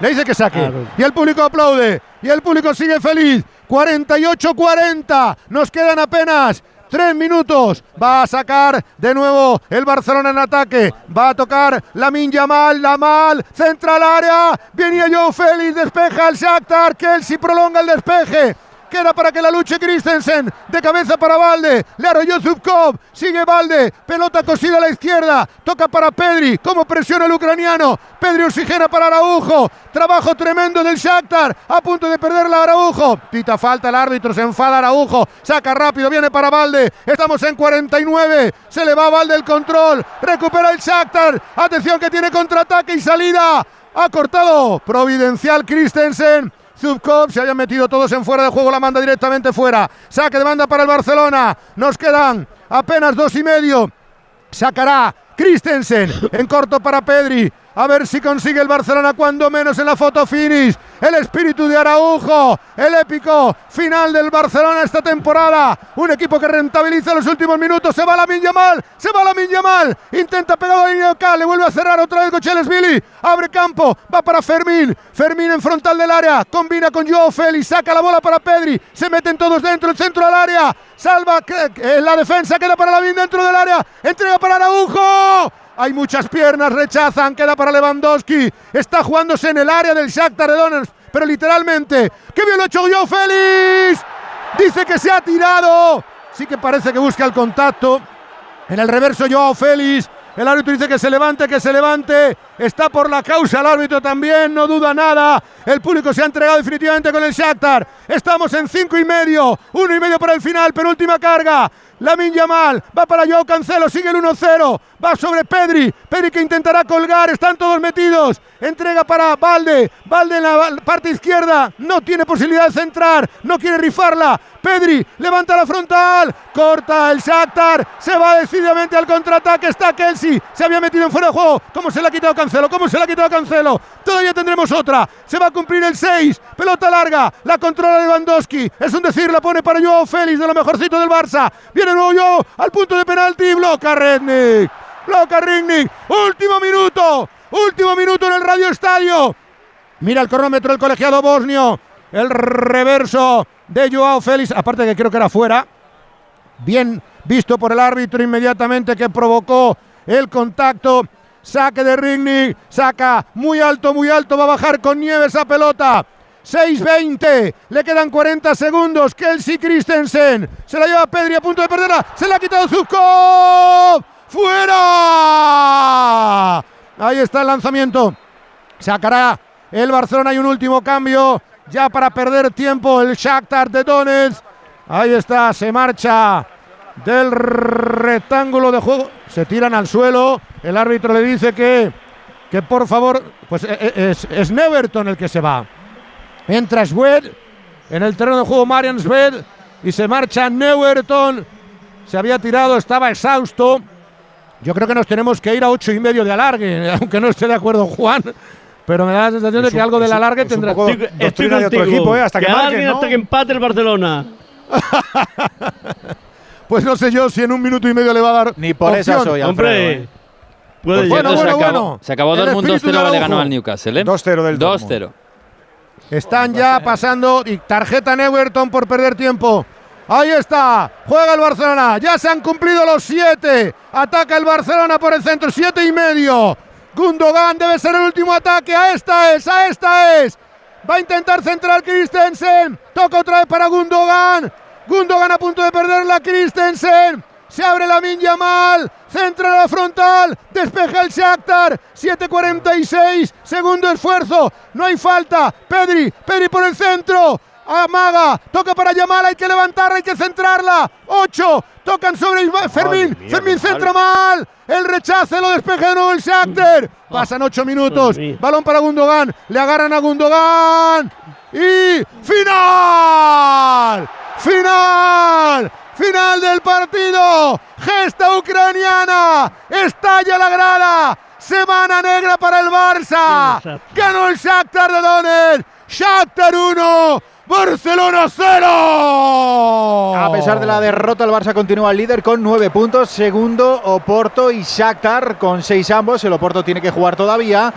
Le dice que saque. Y el público aplaude. Y el público sigue feliz. 48-40. Nos quedan apenas tres minutos. Va a sacar de nuevo el Barcelona en ataque. Va a tocar la Yamal, la mal. Central área. Viene Joe Félix. Despeja el Shakhtar. Kelsey prolonga el despeje. Queda para que la luche Christensen. De cabeza para Valde. Le arrolló Zubkov. Sigue Valde. Pelota cosida a la izquierda. Toca para Pedri. Como presiona el ucraniano. Pedri oxigena para Araujo. Trabajo tremendo del Shakhtar. A punto de perder la Araujo. Pita falta el árbitro. Se enfada Araujo. Saca rápido. Viene para Valde. Estamos en 49. Se le va a Valde el control. Recupera el Shakhtar. Atención que tiene contraataque y salida. Ha cortado. Providencial Christensen. Zubkov se hayan metido todos en fuera de juego, la manda directamente fuera. Saque de banda para el Barcelona. Nos quedan apenas dos y medio. Sacará Christensen en corto para Pedri. A ver si consigue el Barcelona cuando menos en la foto finish. El espíritu de Araujo. El épico final del Barcelona esta temporada. Un equipo que rentabiliza los últimos minutos. Se va la Yamal. Se va la Yamal. Intenta pegar a la línea local. Le vuelve a cerrar otra vez Cocheles Billy. Abre campo. Va para Fermín. Fermín en frontal del área. Combina con Joao Félix. Saca la bola para Pedri. Se meten todos dentro. El centro al área. Salva eh, la defensa. Queda para la dentro del área. Entrega para Araujo. Hay muchas piernas, rechazan, queda para Lewandowski. Está jugándose en el área del Shakhtar de Donetsk, pero literalmente. ¡Qué bien lo ha hecho Joao Félix! Dice que se ha tirado. Sí que parece que busca el contacto. En el reverso Joao Félix. El árbitro dice que se levante, que se levante. Está por la causa el árbitro también, no duda nada. El público se ha entregado definitivamente con el Shakhtar. Estamos en cinco y medio, uno y medio para el final, penúltima carga. Lamin Yamal va para Joao Cancelo, sigue el 1-0, va sobre Pedri, Pedri que intentará colgar, están todos metidos, entrega para Valde, Valde en la parte izquierda, no tiene posibilidad de centrar, no quiere rifarla, Pedri levanta la frontal, corta el Shakhtar, se va decididamente al contraataque, está Kelsey, se había metido en fuera de juego, ¿cómo se le ha quitado Cancelo? ¿Cómo se le ha quitado Cancelo? Todavía tendremos otra, se va a cumplir el 6, pelota larga, la controla Lewandowski, es un decir, la pone para Joao Félix de lo mejorcito del Barça, viene nuevo Joao al punto de penalti, bloca Rednick, bloca Rednick, último minuto, último minuto en el Radio Estadio, mira el cronómetro el colegiado bosnio, el reverso de Joao Félix, aparte que creo que era fuera, bien visto por el árbitro inmediatamente que provocó el contacto. Saque de Rigny, saca muy alto, muy alto, va a bajar con nieve esa pelota. 6-20, le quedan 40 segundos. Kelsey Christensen se la lleva Pedri a punto de perderla. Se la ha quitado Zubkov. ¡Fuera! Ahí está el lanzamiento. Sacará el Barcelona. Hay un último cambio ya para perder tiempo el Shakhtar de Donetsk. Ahí está, se marcha del rectángulo de juego. Se tiran al suelo. El árbitro le dice que, que por favor, pues es, es Neverton el que se va. Entra Swed en el terreno de juego Marian Swed y se marcha Neverton. Se había tirado, estaba exhausto. Yo creo que nos tenemos que ir a ocho y medio de alargue, (laughs) aunque no esté de acuerdo Juan. Pero me da la sensación de que algo del alargue tendrá. Estoy, estoy de otro equipo, ¿eh? hasta que, que marquen, ¿no? hasta que empate el Barcelona. (laughs) pues no sé yo si en un minuto y medio le va a dar. Ni por opción. eso soy Hombre. ¿eh? Puede Bueno, se, bueno, acabó, bueno. se acabó El Dortmund espíritu 2-0, de le ganó al Newcastle. ¿eh? 2-0 del 2-0. Están ya pasando y tarjeta en Everton por perder tiempo. Ahí está, juega el Barcelona, ya se han cumplido los siete. Ataca el Barcelona por el centro, siete y medio. Gundogan debe ser el último ataque, a esta es, a esta es. Va a intentar centrar Christensen, toca otra vez para Gundogan. Gundogan a punto de perderla, Christensen. Se abre la Yamal, centra la frontal, despeja el Shakhtar, 7.46, segundo esfuerzo, no hay falta, Pedri, Pedri por el centro, amaga, toca para Yamal, hay que levantarla, hay que centrarla, 8, tocan sobre Isma- Fermín, mía, Fermín centra mal, el rechace lo despeja de nuevo el Shakhtar, pasan 8 minutos, Madre mía. balón para Gundogan, le agarran a Gundogan y final, final. Final del partido. Gesta ucraniana. Estalla la grada. Semana negra para el Barça. Ganó el Shakhtar de Donetsk. Shakhtar 1. Barcelona 0. A pesar de la derrota, el Barça continúa líder con nueve puntos. Segundo, Oporto y Shakhtar con seis ambos. El Oporto tiene que jugar todavía.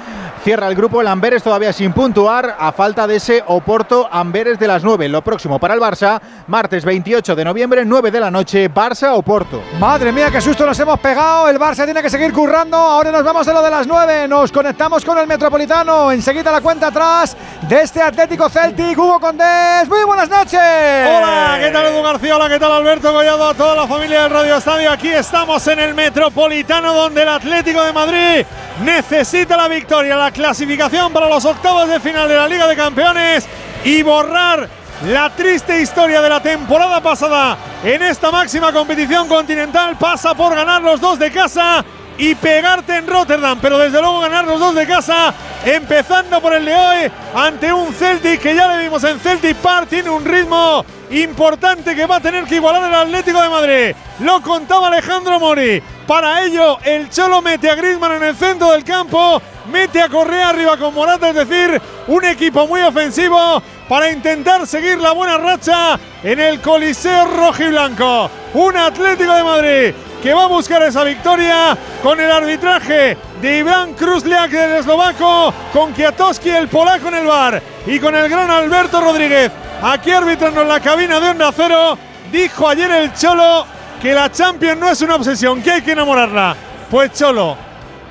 Cierra el grupo el Amberes todavía sin puntuar a falta de ese Oporto Amberes de las 9. Lo próximo para el Barça, martes 28 de noviembre, 9 de la noche, Barça Oporto. Madre mía, qué susto nos hemos pegado. El Barça tiene que seguir currando. Ahora nos vamos a lo de las 9. Nos conectamos con el Metropolitano. Enseguida la cuenta atrás de este Atlético Celtic. Hugo Condés. Muy buenas noches. Hola, ¿qué tal Edu García? Hola, ¿qué tal Alberto Collado? A toda la familia del Radio Estadio. Aquí estamos en el Metropolitano donde el Atlético de Madrid necesita la victoria, la clasificación para los octavos de final de la Liga de Campeones y borrar la triste historia de la temporada pasada en esta máxima competición continental. Pasa por ganar los dos de casa y pegarte en Rotterdam, pero desde luego ganar los dos de casa, empezando por el de hoy ante un Celtic que ya le vimos en Celtic Park, tiene un ritmo importante que va a tener que igualar el Atlético de Madrid. Lo contaba Alejandro Mori. Para ello, el Cholo mete a Griezmann en el centro del campo, mete a Correa arriba con Morata, es decir, un equipo muy ofensivo para intentar seguir la buena racha en el Coliseo Rojiblanco. Un Atlético de Madrid que va a buscar esa victoria con el arbitraje de Iván Krusliak del eslovaco, con Kwiatkowski el polaco en el bar y con el gran Alberto Rodríguez. Aquí arbitrando en la cabina de Onda Cero. Dijo ayer el Cholo que la Champions no es una obsesión, que hay que enamorarla. Pues Cholo,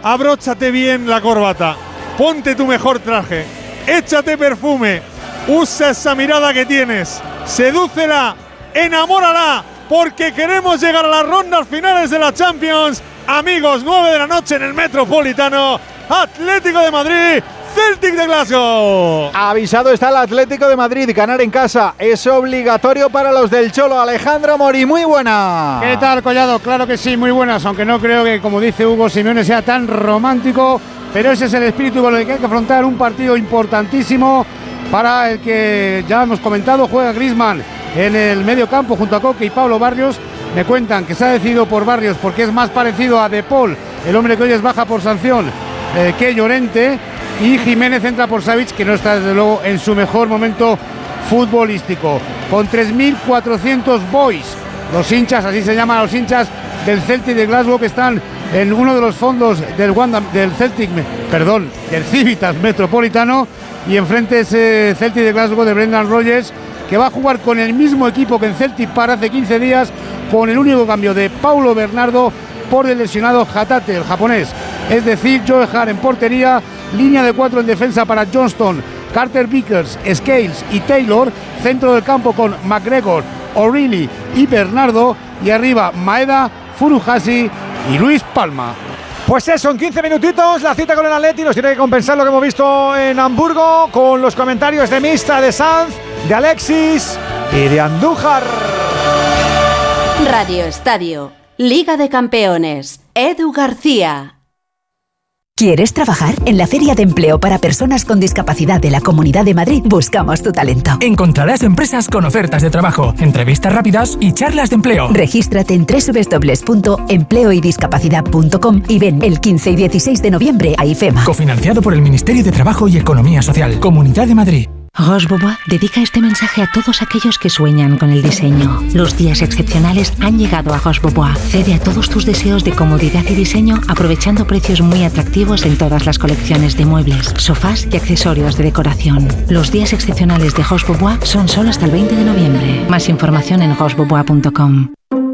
abróchate bien la corbata, ponte tu mejor traje, échate perfume, usa esa mirada que tienes, sedúcela, enamórala, porque queremos llegar a las rondas finales de la Champions. Amigos, 9 de la noche en el Metropolitano Atlético de Madrid, Celtic de Glasgow. Avisado está el Atlético de Madrid, ganar en casa es obligatorio para los del Cholo. Alejandro Mori, muy buena. ¿Qué tal, Collado? Claro que sí, muy buenas, aunque no creo que, como dice Hugo Simeone, sea tan romántico, pero ese es el espíritu con el que hay que afrontar un partido importantísimo para el que ya hemos comentado, juega Grisman en el medio campo junto a Coque y Pablo Barrios. Me cuentan que se ha decidido por Barrios porque es más parecido a De Paul, el hombre que hoy es baja por sanción, eh, que Llorente. Y Jiménez entra por Savic, que no está desde luego en su mejor momento futbolístico. Con 3.400 boys, los hinchas, así se llaman los hinchas del Celtic de Glasgow, que están en uno de los fondos del, Wanda, del Celtic, perdón, del Civitas Metropolitano. Y enfrente ese Celtic de Glasgow de Brendan Rogers, que va a jugar con el mismo equipo que en Celtic para hace 15 días, con el único cambio de Paulo Bernardo por el lesionado Hatate, el japonés. Es decir, Joe Hart en portería, línea de cuatro en defensa para Johnston, Carter Vickers, Scales y Taylor, centro del campo con McGregor, O'Reilly y Bernardo, y arriba Maeda, Furuhashi y Luis Palma. Pues eso, en 15 minutitos la cita con el Atleti nos tiene que compensar lo que hemos visto en Hamburgo con los comentarios de Mista, de Sanz, de Alexis y de Andújar. Radio Estadio, Liga de Campeones, Edu García. ¿Quieres trabajar? En la Feria de Empleo para Personas con Discapacidad de la Comunidad de Madrid buscamos tu talento. Encontrarás empresas con ofertas de trabajo, entrevistas rápidas y charlas de empleo. Regístrate en www.empleoydiscapacidad.com y ven el 15 y 16 de noviembre a IFEMA. Cofinanciado por el Ministerio de Trabajo y Economía Social, Comunidad de Madrid. Roche dedica este mensaje a todos aquellos que sueñan con el diseño. Los días excepcionales han llegado a Roche. Cede a todos tus deseos de comodidad y diseño aprovechando precios muy atractivos en todas las colecciones de muebles, sofás y accesorios de decoración. Los días excepcionales de Roche son solo hasta el 20 de noviembre. Más información en rochebobois.com.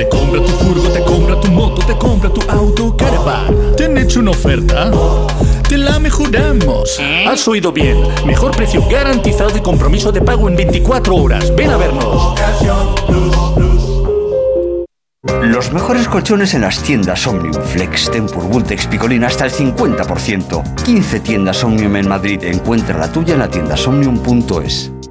Te compra tu furgo, te compra tu moto, te compra tu auto, caravan. ¿Te han hecho una oferta? Te la mejoramos. Has oído bien. Mejor precio garantizado y compromiso de pago en 24 horas. Ven a vernos. Los mejores colchones en las tiendas Omnium Flex, Tempur, Vultex, Picolín hasta el 50%. 15 tiendas Omnium en Madrid. Encuentra la tuya en la tienda somnium.es.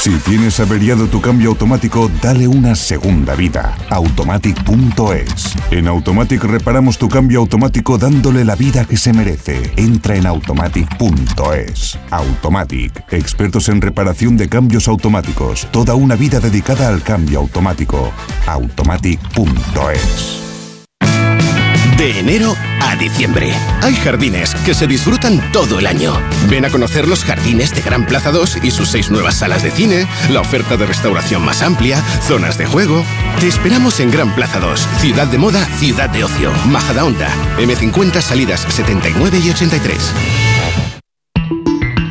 Si tienes averiado tu cambio automático, dale una segunda vida. Automatic.es. En Automatic reparamos tu cambio automático dándole la vida que se merece. Entra en Automatic.es. Automatic. Expertos en reparación de cambios automáticos. Toda una vida dedicada al cambio automático. Automatic.es. de enero a diciembre. Hay jardines que se disfrutan todo el año. Ven a conocer los jardines de Gran Plaza 2 y sus seis nuevas salas de cine, la oferta de restauración más amplia, zonas de juego. Te esperamos en Gran Plaza 2, ciudad de moda, ciudad de ocio. Majadahonda, M50 salidas 79 y 83.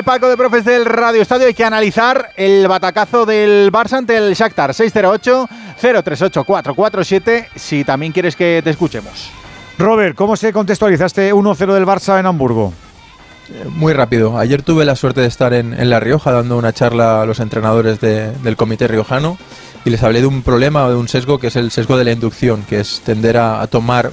el palco de profes del Radio Estadio. Hay que analizar el batacazo del Barça ante el Shakhtar. 608-038-447. Si también quieres que te escuchemos. Robert, ¿cómo se contextualiza este 1-0 del Barça en Hamburgo? Eh, Muy rápido. Ayer tuve la suerte de estar en, en La Rioja dando una charla a los entrenadores de- del comité riojano y les hablé de un problema o de un sesgo que es el sesgo de la inducción, que es tender a, a tomar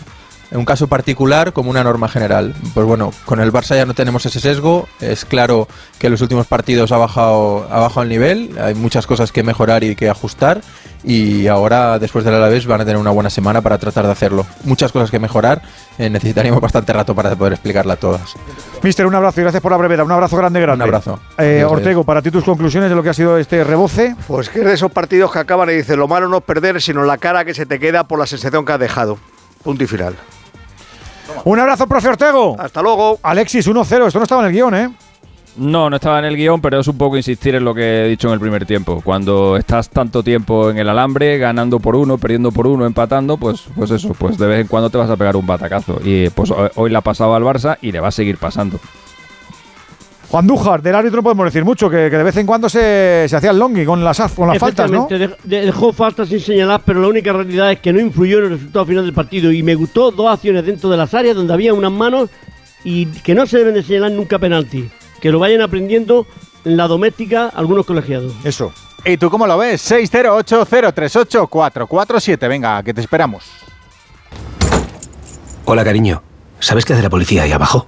un caso particular como una norma general. Pues bueno, con el Barça ya no tenemos ese sesgo. Es claro que en los últimos partidos ha bajado, ha bajado el nivel. Hay muchas cosas que mejorar y que ajustar. Y ahora, después del Alavés, van a tener una buena semana para tratar de hacerlo. Muchas cosas que mejorar. Eh, necesitaríamos bastante rato para poder explicarla todas. Mister, un abrazo y gracias por la brevedad. Un abrazo grande, grande. Un abrazo. Eh, Ortego, para ti tus conclusiones de lo que ha sido este reboce. Pues que es de esos partidos que acaban y dice lo malo no es perder, sino la cara que se te queda por la sensación que has dejado. Punto y final. Un abrazo, profe Ortego. Hasta luego. Alexis, 1-0. Esto no estaba en el guion, ¿eh? No, no estaba en el guion, pero es un poco insistir en lo que he dicho en el primer tiempo. Cuando estás tanto tiempo en el alambre, ganando por uno, perdiendo por uno, empatando, pues, pues eso, pues de vez en cuando te vas a pegar un batacazo. Y pues ho- hoy le ha pasado al Barça y le va a seguir pasando. Juan Dújar, del árbitro no podemos decir mucho, que, que de vez en cuando se, se hacía el longi con las, con las faltas, ¿no? Dejó faltas sin señalar, pero la única realidad es que no influyó en el resultado final del partido. Y me gustó dos acciones dentro de las áreas donde había unas manos y que no se deben de señalar nunca penalti. Que lo vayan aprendiendo en la doméstica algunos colegiados. Eso. ¿Y tú cómo lo ves? 608-038-447. Venga, que te esperamos. Hola, cariño. ¿Sabes qué hace la policía ahí abajo?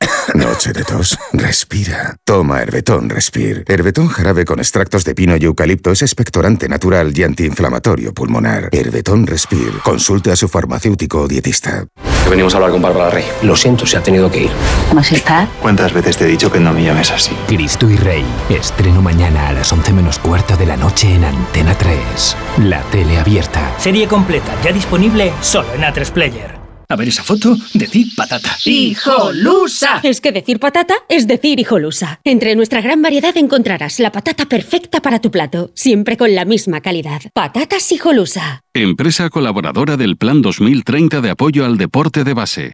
(coughs) Noche de tos. Respira. Toma Herbetón Respir. Herbetón jarabe con extractos de pino y eucalipto es expectorante natural y antiinflamatorio pulmonar. Herbetón Respir. Consulte a su farmacéutico o dietista. Que venimos a hablar con Bárbara Rey. Lo siento, se ha tenido que ir. Majestad. ¿Cuántas veces te he dicho que no me llames así? Cristo y Rey. Estreno mañana a las 11 menos cuarto de la noche en Antena 3. La tele abierta. Serie completa, ya disponible solo en A3 Player. A ver esa foto, decir patata. ¡Hijolusa! Es que decir patata es decir hijolusa. Entre nuestra gran variedad encontrarás la patata perfecta para tu plato, siempre con la misma calidad. Patatas hijolusa. Empresa colaboradora del Plan 2030 de apoyo al deporte de base.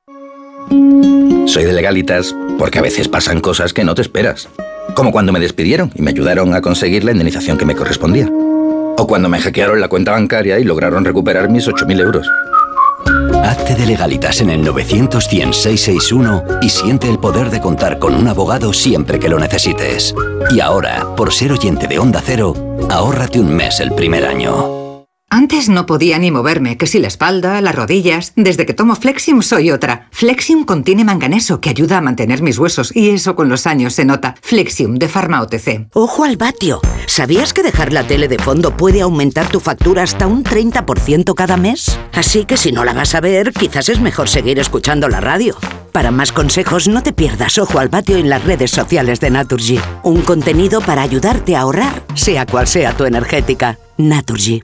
Soy de legalitas porque a veces pasan cosas que no te esperas. Como cuando me despidieron y me ayudaron a conseguir la indemnización que me correspondía. O cuando me hackearon la cuenta bancaria y lograron recuperar mis 8.000 euros. Hazte de legalitas en el 900 100 661 y siente el poder de contar con un abogado siempre que lo necesites. Y ahora, por ser oyente de Onda Cero, ahórrate un mes el primer año. Antes no podía ni moverme, que si la espalda, las rodillas. Desde que tomo Flexium soy otra. Flexium contiene manganeso que ayuda a mantener mis huesos y eso con los años se nota. Flexium de Pharma OTC. Ojo al vatio. ¿Sabías que dejar la tele de fondo puede aumentar tu factura hasta un 30% cada mes? Así que si no la vas a ver, quizás es mejor seguir escuchando la radio. Para más consejos, no te pierdas Ojo al Vatio en las redes sociales de Naturgy. Un contenido para ayudarte a ahorrar, sea cual sea tu energética. Naturgy.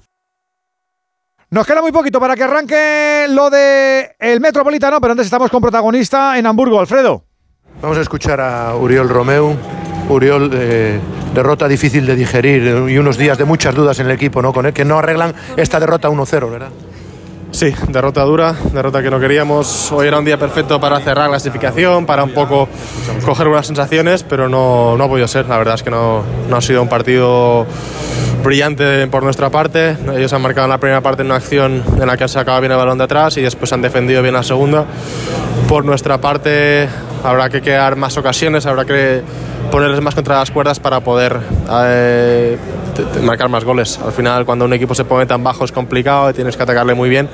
Nos queda muy poquito para que arranque lo de el Metropolitano, pero antes estamos con protagonista en Hamburgo, Alfredo. Vamos a escuchar a Uriol Romeu. Uriol, eh, derrota difícil de digerir y unos días de muchas dudas en el equipo, ¿no? Con el que no arreglan esta derrota 1-0, ¿verdad? Sí, derrota dura, derrota que no queríamos. Hoy era un día perfecto para cerrar la clasificación, para un poco coger buenas sensaciones, pero no, no ha podido ser. La verdad es que no, no ha sido un partido brillante por nuestra parte. Ellos han marcado en la primera parte una acción en la que han sacado bien el balón de atrás y después han defendido bien la segunda. Por nuestra parte habrá que crear más ocasiones, habrá que ponerles más contra las cuerdas para poder eh, marcar más goles. Al final, cuando un equipo se pone tan bajo es complicado, tienes que atacarle muy bien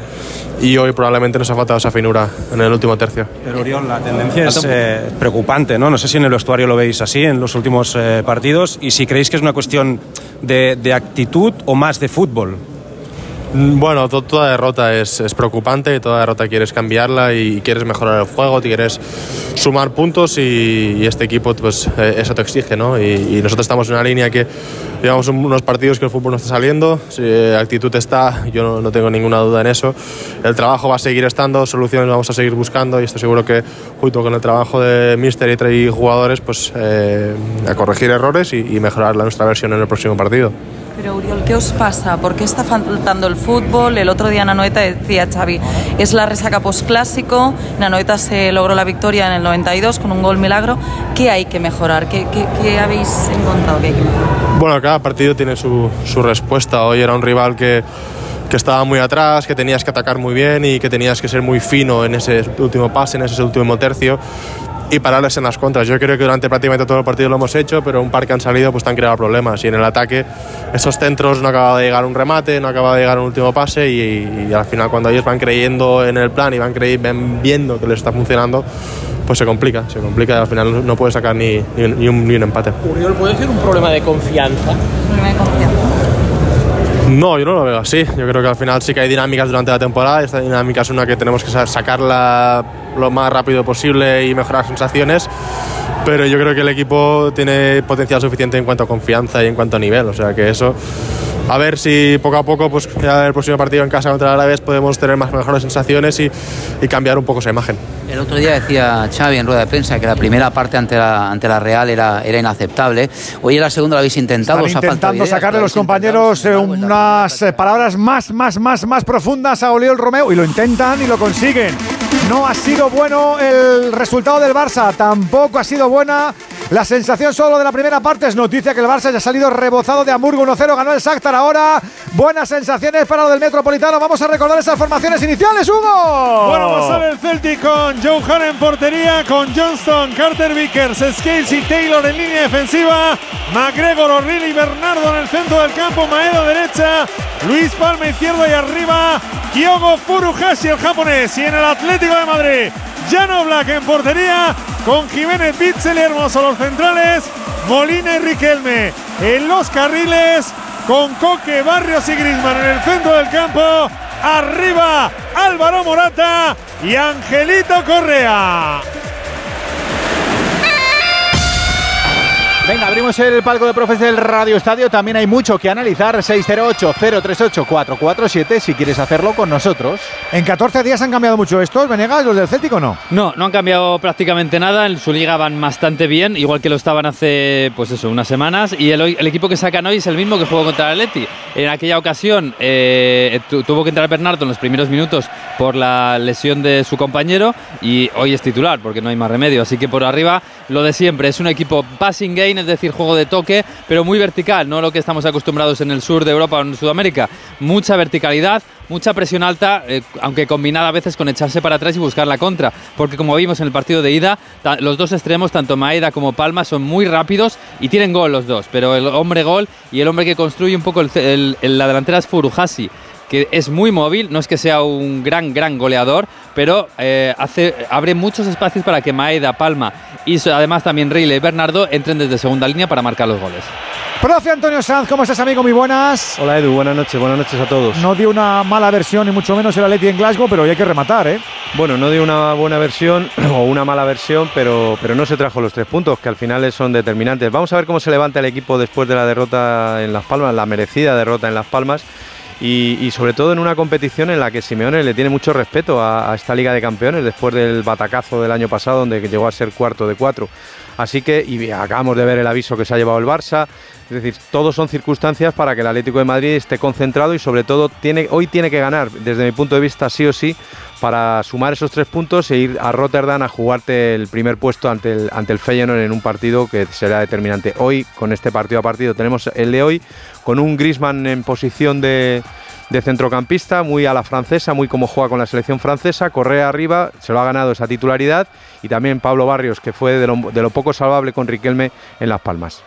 y hoy probablemente nos ha faltado esa finura en el último tercio. Pero Oriol, la tendencia es eh, preocupante, ¿no? No sé si en el vestuario lo veis así en los últimos eh, partidos y si creéis que es una cuestión de, de actitud o más de fútbol. Mm, Bueno, to- toda derrota es, es preocupante, toda derrota quieres cambiarla y quieres mejorar el juego, te quieres sumar puntos y, este equipo pues eh, eso te exige, ¿no? Y, nosotros estamos en una línea que llevamos un- unos partidos que el fútbol no está saliendo, si, eh, actitud está, yo no, no tengo ninguna duda en eso, el trabajo va a seguir estando, soluciones vamos a seguir buscando y estoy seguro que junto con el trabajo de Mister y, y jugadores pues eh, a corregir errores y, y mejorar la, nuestra versión en el próximo partido. Pero Uriol, ¿qué os pasa? ¿Por qué está faltando el fútbol? El otro día en Anoeta decía Xavi, es la resaca postclásico, en Anoeta se logró la victoria en el 92 con un gol milagro. ¿Qué hay que mejorar? ¿Qué, qué- habéis encontrado que? Bueno, cada partido tiene su, su respuesta. Hoy era un rival que, que estaba muy atrás, que tenías que atacar muy bien y que tenías que ser muy fino en ese último pase, en ese último tercio y pararles en las contras. Yo creo que durante prácticamente todo el partido lo hemos hecho, pero un par que han salido pues te han creado problemas y en el ataque esos centros no acaba de llegar un remate, no acaba de llegar un último pase y, y al final cuando ellos van creyendo en el plan y van, crey- van viendo que les está funcionando, pues se complica, se complica y al final no- puedes sacar ni, ni un- ni un, ni un empate. Uriol, ¿puede ser un problema de confianza? Problema de confianza. No, yo no lo veo así. Yo creo que al final sí que hay dinámicas durante la temporada. Esta dinámica es una que tenemos que sa- sacarla lo más rápido posible y mejorar sensaciones. Pero yo creo que el equipo tiene potencial suficiente en cuanto a confianza y en cuanto a nivel. O sea que eso. A ver si poco a poco, pues ya el próximo partido en casa contra el Alavés podemos tener más mejores sensaciones y, y cambiar un poco esa imagen. El otro día decía Xavi en rueda de prensa que la primera parte ante la, ante la Real era, era inaceptable. Hoy en la segunda lo habéis intentado. Están intentando sacarle lo los compañeros eh, unas eh, palabras más, más, más, más profundas a Oriol Romeo y lo intentan y lo consiguen. No ha sido bueno el resultado del Barça, tampoco ha sido buena la sensación solo de la primera parte. Es noticia que el Barça ya ha salido rebozado de Hamburgo 1-0, ganó el Shakhtar ahora. Buenas sensaciones para lo del Metropolitano. Vamos a recordar esas formaciones iniciales, Hugo. Bueno, pues sale el Celtic con Joe Hahn en portería, con Johnston, Carter Vickers, Scales y Taylor en línea defensiva, McGregor, O'Reilly y Bernardo en el centro del campo, Maedo derecha, Luis Palma izquierdo y arriba, Kyogo Furuhashi el japonés y en el Atlético de Madrid, Jan Black en portería, con Jiménez Bitzel y Hermoso los centrales, Molina y Riquelme en los carriles, con Coque, Barrios y Griezmann en el centro del campo. Arriba Álvaro Morata y Angelito Correa. Venga, abrimos el palco de profes del Radio Estadio. También hay mucho que analizar. 608-038-447 si quieres hacerlo con nosotros. En 14 días han cambiado mucho estos, Venegas, los del Celtic o no? No, no han cambiado prácticamente nada. En su liga van bastante bien, igual que lo estaban hace, pues eso, unas semanas. Y el, el equipo que sacan hoy es el mismo que jugó contra el Atleti. En aquella ocasión eh, tu- tuvo que entrar Bernardo en los primeros minutos por la lesión de su compañero y hoy es titular porque no hay más remedio. Así que por arriba lo de siempre. Es un equipo passing game, es decir, juego de toque, pero muy vertical, no lo que estamos acostumbrados en el sur de Europa o en Sudamérica. Mucha verticalidad, mucha presión alta, eh, aunque combinada a veces con echarse para atrás y buscar la contra. Porque como vimos en el partido de ida, los dos extremos, tanto Maeda como Palma, son muy rápidos y tienen gol los dos. Pero el hombre gol y el hombre que construye un poco el, la delantera es Furuhasi que es muy móvil, no es que sea un gran, gran goleador, pero eh, hace, abre muchos espacios para que Maeda, Palma y además también Reile y Bernardo entren desde segunda línea para marcar los goles. Profe Antonio Sanz, ¿cómo estás, amigo? Muy buenas. Hola Edu, buenas noches, buenas noches a todos. No dio una mala versión, ni mucho menos el Atleti en Glasgow, pero hoy hay que rematar, ¿eh? Bueno, no dio una buena versión (clears throat) o una mala versión, pero, pero no se trajo los tres puntos, que al final son determinantes. Vamos a ver cómo se levanta el equipo después de la derrota en Las Palmas, la merecida derrota en Las Palmas. Y, sobre todo en una competición en la que Simeone le tiene mucho respeto a esta Liga de Campeones después del batacazo del año pasado donde llegó a ser cuarto de cuatro. Así que, y acabamos de ver el aviso que se ha llevado el Barça, es decir, todos son circunstancias para que el Atlético de Madrid esté concentrado y sobre todo tiene, hoy tiene que ganar, desde mi punto de vista sí o sí, para sumar esos tres puntos e ir a Rotterdam a jugarte el primer puesto ante el, ante el Feyenoord en un partido que será determinante. Hoy, con este partido a partido, tenemos el de hoy, con un Grisman en posición de, de centrocampista, muy a la francesa, muy como juega con la selección francesa, Correa arriba, se lo ha ganado esa titularidad, y también Pablo Barrios, que fue de lo, de lo poco salvable con Riquelme en Las Palmas.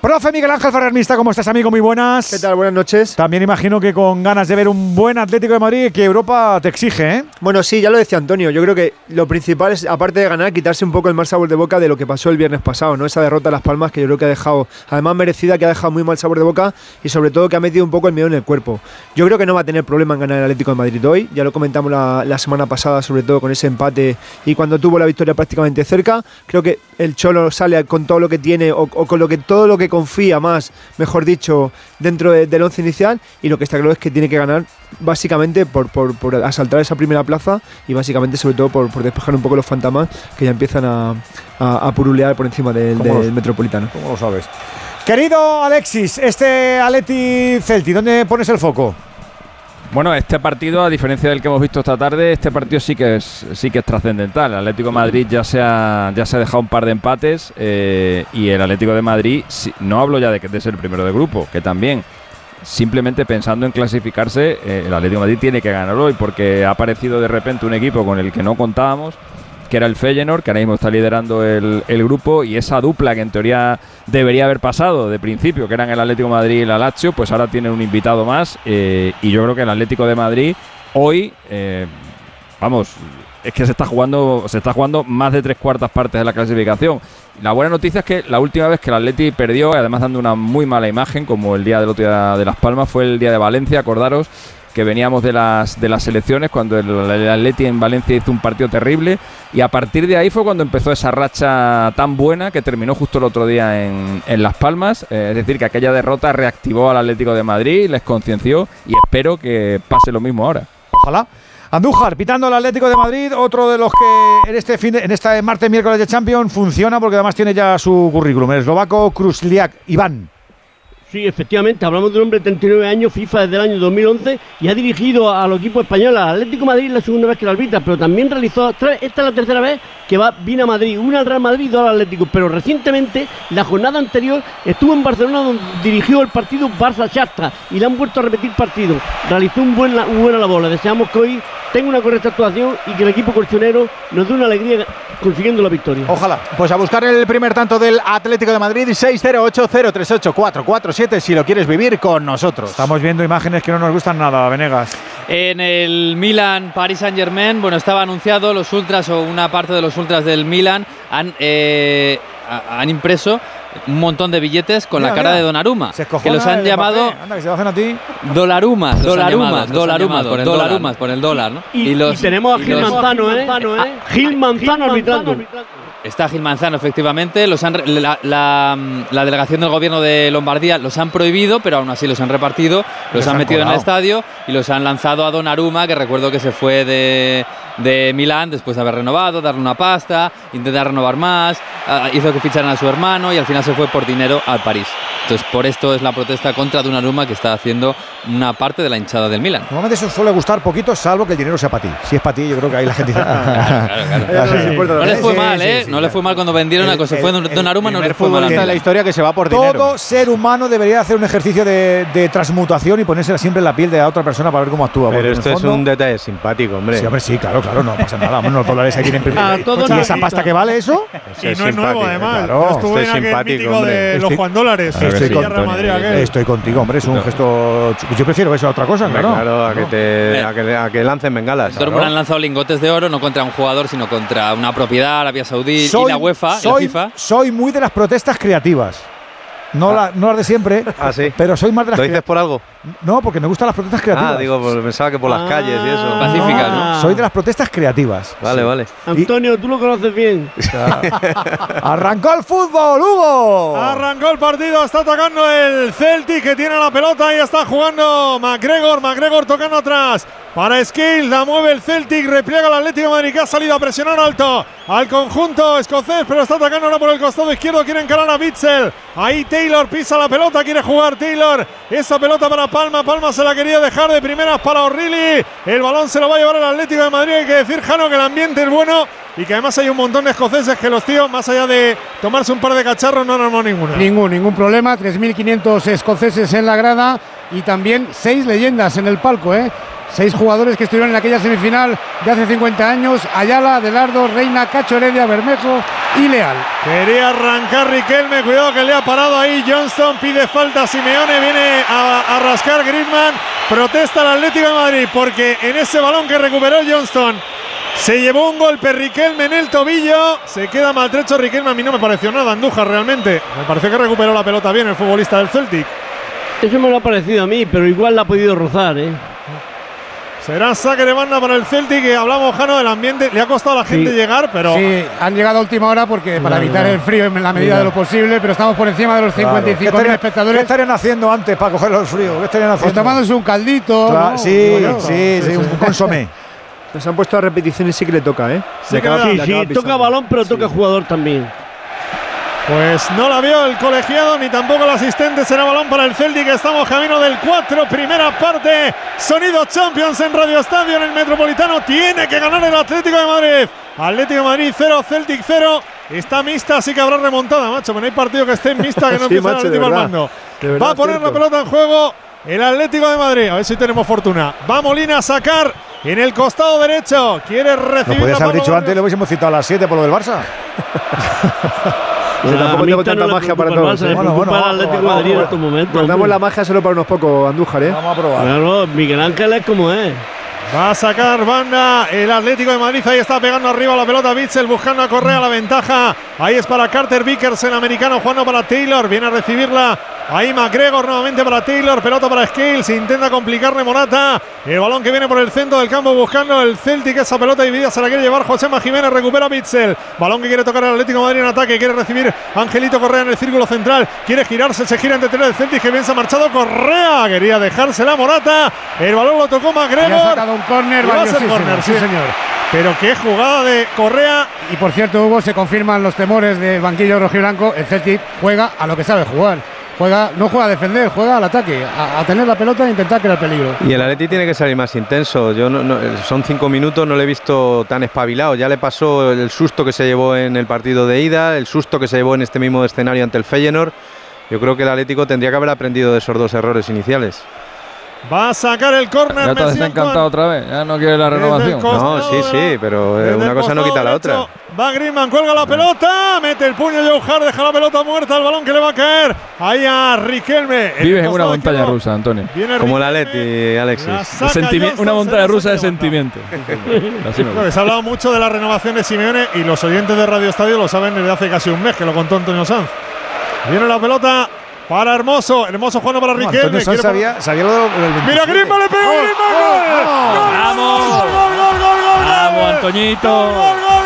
Profe Miguel Ángel Ferrarmista, ¿cómo estás, amigo? Muy buenas. ¿Qué tal? Buenas noches. También imagino que con ganas de ver un buen Atlético de Madrid que Europa te exige, ¿eh? Bueno, sí, ya lo decía Antonio. Yo creo que lo principal es, aparte de ganar, quitarse un poco el mal sabor de boca de lo que pasó el viernes pasado, ¿no? Esa derrota a Las Palmas que yo creo que ha dejado, además merecida, que ha dejado muy mal sabor de boca y sobre todo que ha metido un poco el miedo en el cuerpo. Yo creo que no va a tener problema en ganar el Atlético de Madrid hoy. Ya lo comentamos la, la semana pasada, sobre todo con ese empate y cuando tuvo la victoria prácticamente cerca. Creo que el Cholo sale con todo lo que tiene o, o con lo que todo lo que confía más mejor dicho, dentro de, del once inicial. Y lo que está claro es que tiene que ganar básicamente por, por, por asaltar esa primera plaza y básicamente sobre todo por, por despejar un poco los fantasmas que ya empiezan a, a, a purulear por encima del, ¿Cómo del los- metropolitano. ¿Cómo lo sabes? Querido Alexis, este Aleti Celti, ¿dónde pones el foco? Bueno, este partido, a diferencia del que hemos visto esta tarde, este partido sí que es sí que es trascendental. El Atlético de Madrid ya se ha, ya se ha dejado un par de empates eh, y el Atlético de Madrid, no hablo ya de que de ser el primero de grupo, que también, simplemente pensando en clasificarse, eh, el Atlético de Madrid tiene que ganar hoy porque ha aparecido de repente un equipo con el que no contábamos que era el Feyenoord, que ahora mismo está liderando el, grupo, y esa dupla que en teoría debería haber pasado de principio, que eran el Atlético Madrid y el Lazio, pues ahora tienen un invitado más, eh, y yo creo que el Atlético de Madrid hoy, eh, vamos, es que se está jugando, se está jugando más de tres cuartas partes de la clasificación. La buena noticia es que la última vez que el Atleti perdió, además dando una muy mala imagen, como el día del otro día de Las Palmas, fue el día de Valencia, acordaros que veníamos de las de las elecciones cuando el, el Atleti en Valencia hizo un partido terrible y a partir de ahí fue cuando empezó esa racha tan buena que terminó justo el otro día en, en Las Palmas, Eh, es decir que aquella derrota reactivó al Atlético de Madrid, les conciencia y espero que pase lo mismo ahora. Ojalá. Andújar, pitando el Atlético de Madrid, otro de los que en este fin de- en este martes miércoles de Champions funciona porque además tiene ya su currículum, el eslovaco Krusliak Iván. Sí, efectivamente, hablamos de un hombre de 39 años, FIFA desde el año 2011 y ha dirigido al equipo español, al Atlético de Madrid, la segunda vez que lo arbitra, pero también realizó, esta es la tercera vez que va, viene a Madrid, una al Real Madrid dos al Atlético, pero recientemente, la jornada anterior, estuvo en Barcelona donde dirigió el partido Barça-Shakhtar y le han vuelto a repetir partido. Realizó un buen, una buena labor, le deseamos que hoy tenga una correcta actuación y que el equipo colchonero nos dé una alegría consiguiendo la victoria. Ojalá. Pues a buscar el primer tanto del Atlético de Madrid 608038447 si lo quieres vivir con nosotros. Estamos viendo imágenes que no nos gustan nada, Venegas. En el Milan Paris Saint Germain, bueno, estaba anunciado los ultras o una parte de los ultras del Milan han, eh, ha- han impreso un montón de billetes con Mira, la cara mira. de Donnarumma, Se que los han llamado. Anda, que se lo hacen a ti. dolarumas, dolarumas, dolarumas, por el dólar. dolarumas, por el dólar, ¿no? Y, y tenemos a Gil los- Manzano, ¿eh? Gil Manzano arbitrando. Está Gil Manzano, efectivamente. Los han re- la, la- la delegación del gobierno de Lombardía los han prohibido, pero aún así los han repartido, los Les han han metido en el estadio y los han lanzado a Donnarumma, que recuerdo que se fue de, de Milán después de haber renovado, darle una pasta, intentar renovar más, ah, hizo que ficharan a su hermano y al final se fue por dinero al París. Entonces, por esto es la protesta contra Donnarumma que está haciendo una parte de la hinchada del Milan. Normalmente eso suele gustar poquito, salvo que el dinero sea para ti. Si es para ti, yo creo que ahí la gente (laughs) dice. (laughs) No le fue mal, ¿eh? No le fue mal cuando vendieron a se fue Donnarumma, no le fue mal. de la historia que se va por dinero. Todo ser humano debería hacer un ejercicio de, de transmutación y ponerse siempre en la piel de la otra persona para ver cómo actúa. Pero esto es un detalle simpático, hombre. Sí, hombre, sí, claro, claro, no pasa nada. Los dólares ahí A todos ¿Y esa pasta que vale eso? Y no es nuevo, además. Claro, Yo estuve en esto es aquel simpático, mítico hombre. de los Estoy- Juan Dólares. Estoy contigo, hombre, es un gesto. Yo prefiero eso a otra cosa, claro. claro, a que, te, a que, a que lancen bengalas. Dortmund han lanzado lingotes de oro no contra un jugador, sino contra una propiedad, Arabia Saudí y la UEFA, y la soy, FIFA. soy muy de las protestas creativas. No, la- no las de siempre. Ah, sí. Pero soy más de las ¿Lo dices por algo? No, porque me gustan las protestas creativas. Ah, digo, pues pensaba que por las calles y eso. Pacífica, ¿no? Soy de las protestas creativas. Vale, vale. Antonio, tú lo conoces bien. (laughs) Arrancó el fútbol, Hugo. Arrancó el partido, está atacando el Celtic que tiene la pelota y está jugando McGregor. McGregor tocando atrás para Skill. La mueve el Celtic, repliega el Atlético de Madrid que ha salido a presionar alto al conjunto escocés, pero está atacando ahora por el costado izquierdo. Quiere encarar a Bitzel. Ahí Taylor pisa la pelota, quiere jugar Taylor. Esa pelota para Palma. Palma se la quería dejar de primeras para O'Reilly. El balón se lo va a llevar el Atlético de Madrid. Hay que decir, Jano, que el ambiente es bueno y que además hay un montón de escoceses que los tíos, más allá de tomarse un par de cacharros, no han armado ninguno. Ningún, ningún problema. 3.500 escoceses en la grada y también seis leyendas en el palco, ¿eh? Seis jugadores que estuvieron en aquella semifinal de hace 50 años: Ayala, Delardo, Reina, Cacho Heredia, Bermejo y Leal. Quería arrancar Riquelme, cuidado que le ha parado ahí Johnston, pide falta Simeone, viene a, a rascar Griezmann, protesta el Atlético de Madrid porque en ese balón que recuperó Johnston se llevó un golpe Riquelme en el tobillo, se queda maltrecho Riquelme, a mí no me pareció nada Andújar realmente, me pareció que recuperó la pelota bien el futbolista del Celtic. Eso me lo ha parecido a mí, pero igual la ha podido rozar, ¿eh? Será saque de banda para el Celtic, que hablamos Jano del ambiente, le ha costado a la gente Sí. llegar, pero... Sí, han llegado a última hora porque para evitar el frío en la medida de lo posible, pero estamos por encima de los Claro. 55.000 ¿Qué estarían- espectadores. ¿Qué estarían haciendo antes para coger el frío? ¿Qué estarían Pues haciendo? tomándose un caldito. Claro, ¿no? sí, yo. sí, sí, un consomé. (laughs) Nos han puesto a repeticiones y sí que le toca, ¿eh? Acaba- sí, acaba sí, toca balón, pero toca jugador también. Pues no la vio el colegiado ni tampoco el asistente. Será balón para el Celtic. Estamos camino del 4, primera parte. Sonido Champions en Radio Estadio en el Metropolitano. Tiene que ganar el Atlético de Madrid. Atlético de Madrid 0, Celtic 0. Está mixta, así que habrá remontada, macho. Pero no hay partido que esté mixta que (laughs) no Sí, empiece el macho, de Atlético al mando. Verdad, Va a poner cierto. la pelota en juego el Atlético de Madrid. A ver si tenemos fortuna. Va Molina a sacar en el costado derecho. Quiere Lo recibir. podías la haber dicho antes, le hubiésemos citado a las 7 por lo del Barça. (laughs) Yo tampoco tengo tanta magia para todos. Barça, ¿eh? le preocupa el Atlético de Madrid en estos momentos. Guardamos la magia solo para unos pocos, Andújar, ¿eh? Vamos a probar. Claro, Miguel Ángel es como es. Va a sacar banda el Atlético de Madrid. Ahí está pegando arriba la pelota Bitzel buscando a Correa la ventaja. Ahí es para Carter Vickers, el americano, jugando para Taylor. Viene a recibirla. Ahí McGregor nuevamente para Taylor. Pelota para Scales. Intenta complicarle Morata. El balón que viene por el centro del campo buscando el Celtic. Esa pelota dividida se la quiere llevar José Jiménez. Recupera Bitzel. Balón que quiere tocar el Atlético de Madrid en ataque. Quiere recibir Angelito Correa en el círculo central. Quiere girarse. Se gira entre el Celtic que bien se ha marchado Correa. Quería dejársela Morata. El balón lo tocó McGregor. Y ha sacado un córner va a ser córner, sí, sí. señor. Pero qué jugada de Correa. Y por cierto, Hugo, se confirman los temores del banquillo rojiblanco. El Celtic juega a lo que sabe jugar. Juega, no juega a defender, juega al ataque, a, tener la pelota e intentar crear peligro. Y el Atleti tiene que salir más intenso. Yo no- son cinco minutos, no le he visto tan espabilado. Ya le pasó el susto que se llevó en el partido de ida, el susto que se llevó en este mismo escenario ante el Feyenoord. Yo creo que el Atlético tendría que haber aprendido de esos dos errores iniciales. Va a sacar el córner. Ya te has Messi encantado otra vez. Ya no quiere la renovación. No, sí, sí, pero eh, una cosa no quita la derecho, otra. Va Griezmann, cuelga la pelota, mete el puño Joe Hart, deja la pelota muerta, el balón que le va a caer ahí a Riquelme. Vives en una montaña izquierdo. rusa, Antonio. Viene Como el Riquelme, Atleti, la Alexis. Sentimi- Johnston, una montaña rusa de saque banda. sentimiento. (laughs) Así me Bueno, gusta. Se ha hablado mucho de la renovación de Simeone y los oyentes de Radio Estadio lo saben desde hace casi un mes, que lo contó Antonio Sanz. Viene la pelota para Hermoso, Hermoso jugando para No, Riquelme. Quiere sabía, sabía lo del, del 27. Mira, Griezmann le pegó, Griezmann, gol. Gol, ¡Vamos! Gol, gol, gol, gol, gol, ¡Vamos, gol. Antoñito! Gol, gol, gol, gol, gol,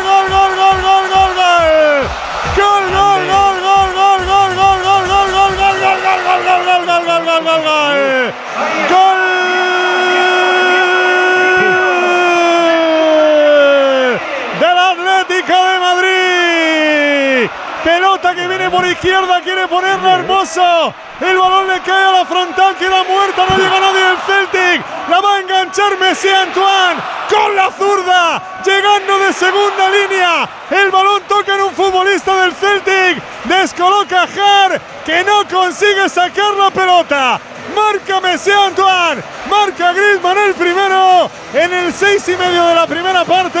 por izquierda, quiere ponerla hermoso. El balón le cae a la frontal, queda muerta, no llega nadie del Celtic. La va a enganchar Messi Antoine con la zurda, llegando de segunda línea. El balón toca en un futbolista del Celtic. Descoloca a Jar, que no consigue sacar la pelota. Marca Messi Antoine, marca Griezmann el primero en el seis y medio de la primera parte.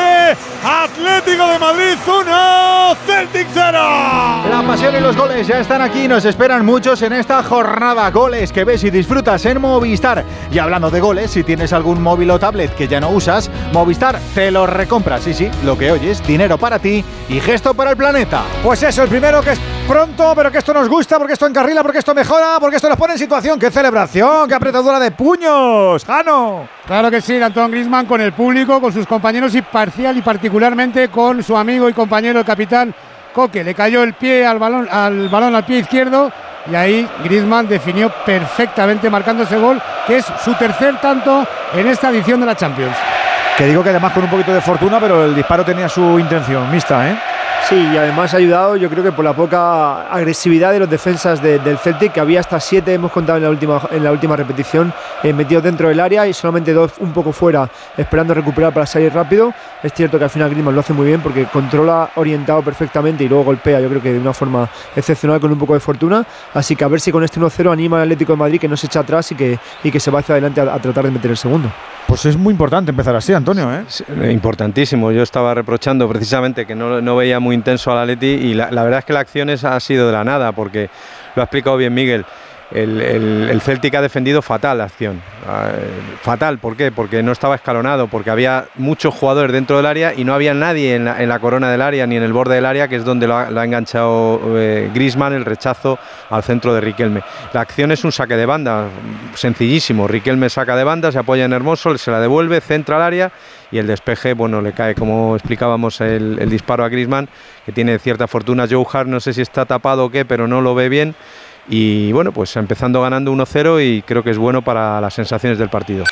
Atlético de Madrid 1, Celtic 0. La pasión y los goles ya están aquí, nos esperan muchos en esta jornada. Goles que ves y disfrutas en Movistar. Y hablando de goles, si tienes algún móvil o tablet que ya no usas, Movistar te lo recompra. Sí, sí, lo que oyes, dinero para ti y gesto para el planeta. Pues eso, el primero que, pronto, pero que esto nos gusta, porque esto encarrila, porque esto mejora, porque esto nos pone en situación. ¡Qué celebración! ¡Qué apretadura de puños! ¡Jano! Claro que sí, Antoine Grisman con el público, con sus compañeros y parcial y particularmente con su amigo y compañero el capitán Coque. Le cayó el pie al balón, al balón al pie izquierdo y ahí Griezmann definió perfectamente marcando ese gol, que es su tercer tanto en esta edición de la Champions. Que digo que además con un poquito de fortuna, pero el disparo tenía su intención, mixta, ¿eh? Sí, y además ha ayudado, yo creo que por la poca agresividad de los defensas del Celtic, que había hasta siete, hemos contado en la última, en la última repetición, eh, metidos dentro del área y solamente dos un poco fuera, esperando recuperar para salir rápido. Es cierto que al final Griezmann lo hace muy bien porque controla orientado perfectamente y luego golpea, yo creo que de una forma excepcional con un poco de fortuna. Así que a ver si con este 1-0 anima al Atlético de Madrid que no se echa atrás y que, y que se va hacia adelante a, a tratar de meter el segundo. Pues es muy importante empezar así, Antonio. ¿eh? Importantísimo. Yo estaba reprochando precisamente que no, no veía muy intenso al Atleti y la, verdad es que la acción ha sido de la nada porque lo ha explicado bien Miguel. El, el, el Celtic ha defendido fatal la acción. Uh, fatal, ¿por qué? Porque no estaba escalonado, porque había muchos jugadores dentro del área y no había nadie en la, en la corona del área ni en el borde del área, que es donde lo ha, lo ha enganchado eh, Grisman, el rechazo al centro de Riquelme. La acción es un saque de banda, sencillísimo. Riquelme saca de banda, se apoya en Hermoso, se la devuelve, centra al área y el despeje, bueno, le cae, como explicábamos, el, el disparo a Grisman, que tiene cierta fortuna. Joe Hart no sé si está tapado o qué, pero no lo ve bien. Y bueno, pues empezando ganando 1-0 y creo que es bueno para las sensaciones del partido.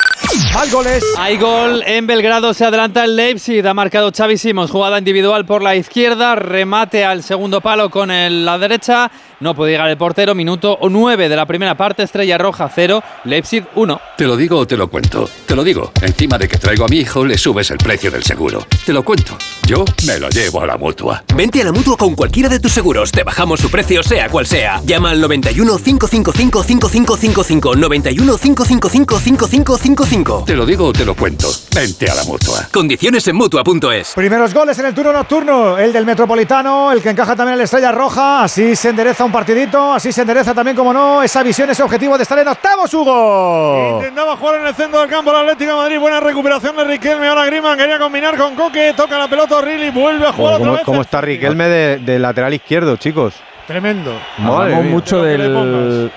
Hay goles. Hay gol en Belgrado, se adelanta el Leipzig, ha marcado Xavi Simons, jugada individual por la izquierda, remate al segundo palo con el, la derecha, no puede llegar el portero, minuto 9 de la primera parte, Estrella Roja 0, Leipzig 1. Te lo digo o te lo cuento. Te lo digo, encima de que traigo a mi hijo le subes el precio del seguro. Te lo cuento. Yo me lo llevo a la mutua. Vente a la mutua con cualquiera de tus seguros, te bajamos su precio sea cual sea. Llama al 91 555 5555 91 555 5555. Te lo digo o te lo cuento. Vente a la mutua. Condiciones en mutua.es. Primeros goles en el turno nocturno, el del Metropolitano, el que encaja también el Estrella Roja, así se endereza un partidito, así se endereza también, como no, esa visión, ese objetivo de estar en octavos, Hugo. Intentaba jugar en el centro del campo el Atlético de Madrid, buena recuperación de Riquelme, ahora Griman quería combinar con Coque, toca la pelota O'Reilly, vuelve a jugar ¿Cómo, otra vez. cómo está Riquelme de, de lateral izquierdo, chicos? Tremendo. Hablamos mucho del.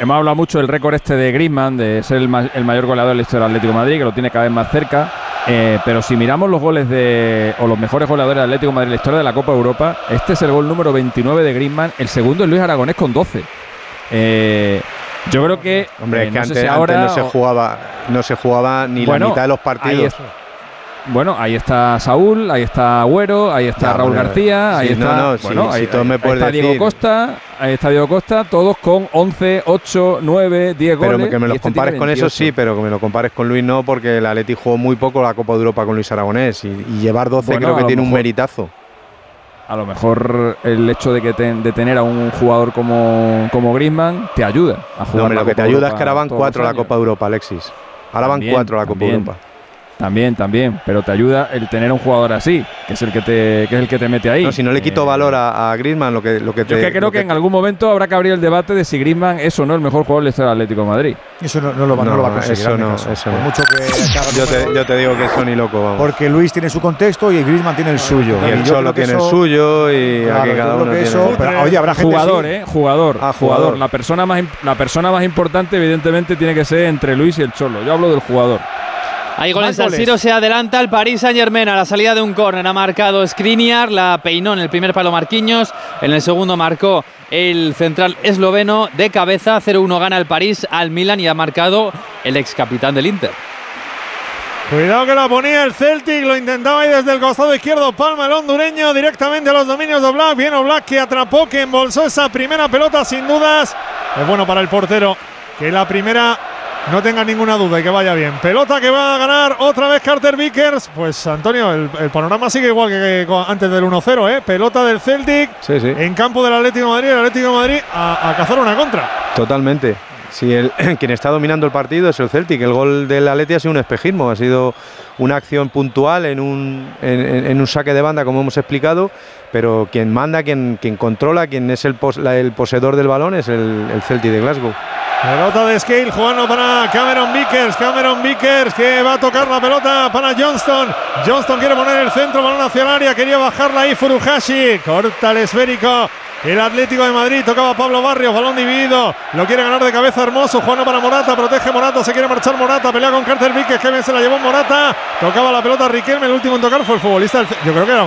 Hemos hablado mucho del récord este de Griezmann, de ser el, ma el, mayor goleador de la historia del Atlético de Madrid, que lo tiene cada vez más cerca. Eh, pero si miramos los goles de. o los mejores goleadores del Atlético de Madrid en la historia de la Copa Europa, este es el gol número 29 de Griezmann, el segundo es Luis Aragonés con 12. Eh, yo creo que. Hombre, eh, es que no antes, sé si antes ahora no se jugaba, no se jugaba ni Bueno, la mitad de los ahí partidos. Bueno, ahí está Saúl, ahí está Agüero, ahí está Ya, Raúl bueno, García, ahí sí, está. no, no, sí, bueno, sí, ahí, todo me ahí puedes está Diego. Costa, ahí está Diego Costa, todos con 11, 8, 9, 10 Pero goles. que me los este compares con eso 28. sí, pero que me lo compares con Luis no, porque el Atleti jugó muy poco la Copa de Europa con Luis Aragonés y, y llevar 12 Bueno, creo que tiene un meritazo. A lo mejor el hecho de que ten- de tener a un jugador como, como Griezmann te ayuda a jugar No, la lo que te ayuda es que ahora van todos cuatro a los la años. Copa de Europa, Alexis. Ahora van También, cuatro a la Copa de. Europa. También, también, pero te ayuda el tener un jugador así, que es el que te, que es el que te mete ahí. No, si no le quito Eh, valor a, a Griezmann, lo que, lo que te. Yo es que creo que en algún momento habrá que abrir el debate de si Griezmann es o no el mejor jugador del Atlético de Madrid. Eso no, no lo, va, no, lo va a conseguir. eso no, eso Por no. mucho que (laughs) Yo te, yo te digo que eso ni loco, vamos. Porque Luis tiene su contexto y Griezmann tiene el suyo. y el Cholo tiene el suyo y Claro, aquí cada uno que tiene. eso- pero, oye, habrá gente Jugador, sí. ¿eh? Jugador. Ah, jugador. jugador. La persona, más, la persona más importante, evidentemente, tiene que ser entre Luis y el Cholo. Yo hablo del jugador. Hay gol en San. Siro, se adelanta el Paris Saint Germain a la salida de un córner. Ha marcado Skriniar, la peinó en el primer palo Marquinhos. En el segundo marcó el central esloveno de cabeza. 0-1 gana el París al Milan y ha marcado el ex capitán del Inter. Cuidado que la ponía el Celtic, lo intentaba ahí desde el costado izquierdo, Palma el hondureño directamente a los dominios de Oblak. Bien Oblak que atrapó, que embolsó esa primera pelota sin dudas. Es bueno para el portero que la primera no tenga ninguna duda y que vaya bien. Pelota que va a ganar otra vez Carter Vickers. Pues Antonio, el, el panorama sigue igual que, antes del 1-0, ¿eh? Pelota del Celtic Sí, sí. en campo del Atlético de Madrid, el Atlético de Madrid a, a cazar una contra. Totalmente. Si el, (clears throat) quien está dominando el partido es el Celtic. El gol del Atleti ha sido un espejismo, ha sido una acción puntual en un, en, en- en un saque de banda, como hemos explicado, pero quien manda, quien, quien controla, quien es el, pos- la- el poseedor del balón es el, el Celtic de Glasgow. Pelota de Scale jugando para Cameron Vickers. Cameron Vickers que va a tocar la pelota para Johnston. Johnston quiere poner el centro, balón hacia el área. Quería bajarla ahí Furuhashi. Corta el esférico el Atlético de Madrid. Tocaba Pablo Barrios, balón dividido. Lo quiere ganar de cabeza hermoso. Juana para Morata, protege Morata, se quiere marchar Morata. Pelea con Carter Víquez, que bien se la llevó Morata. Tocaba la pelota Riquelme, el último en tocar fue el futbolista. Yo creo que era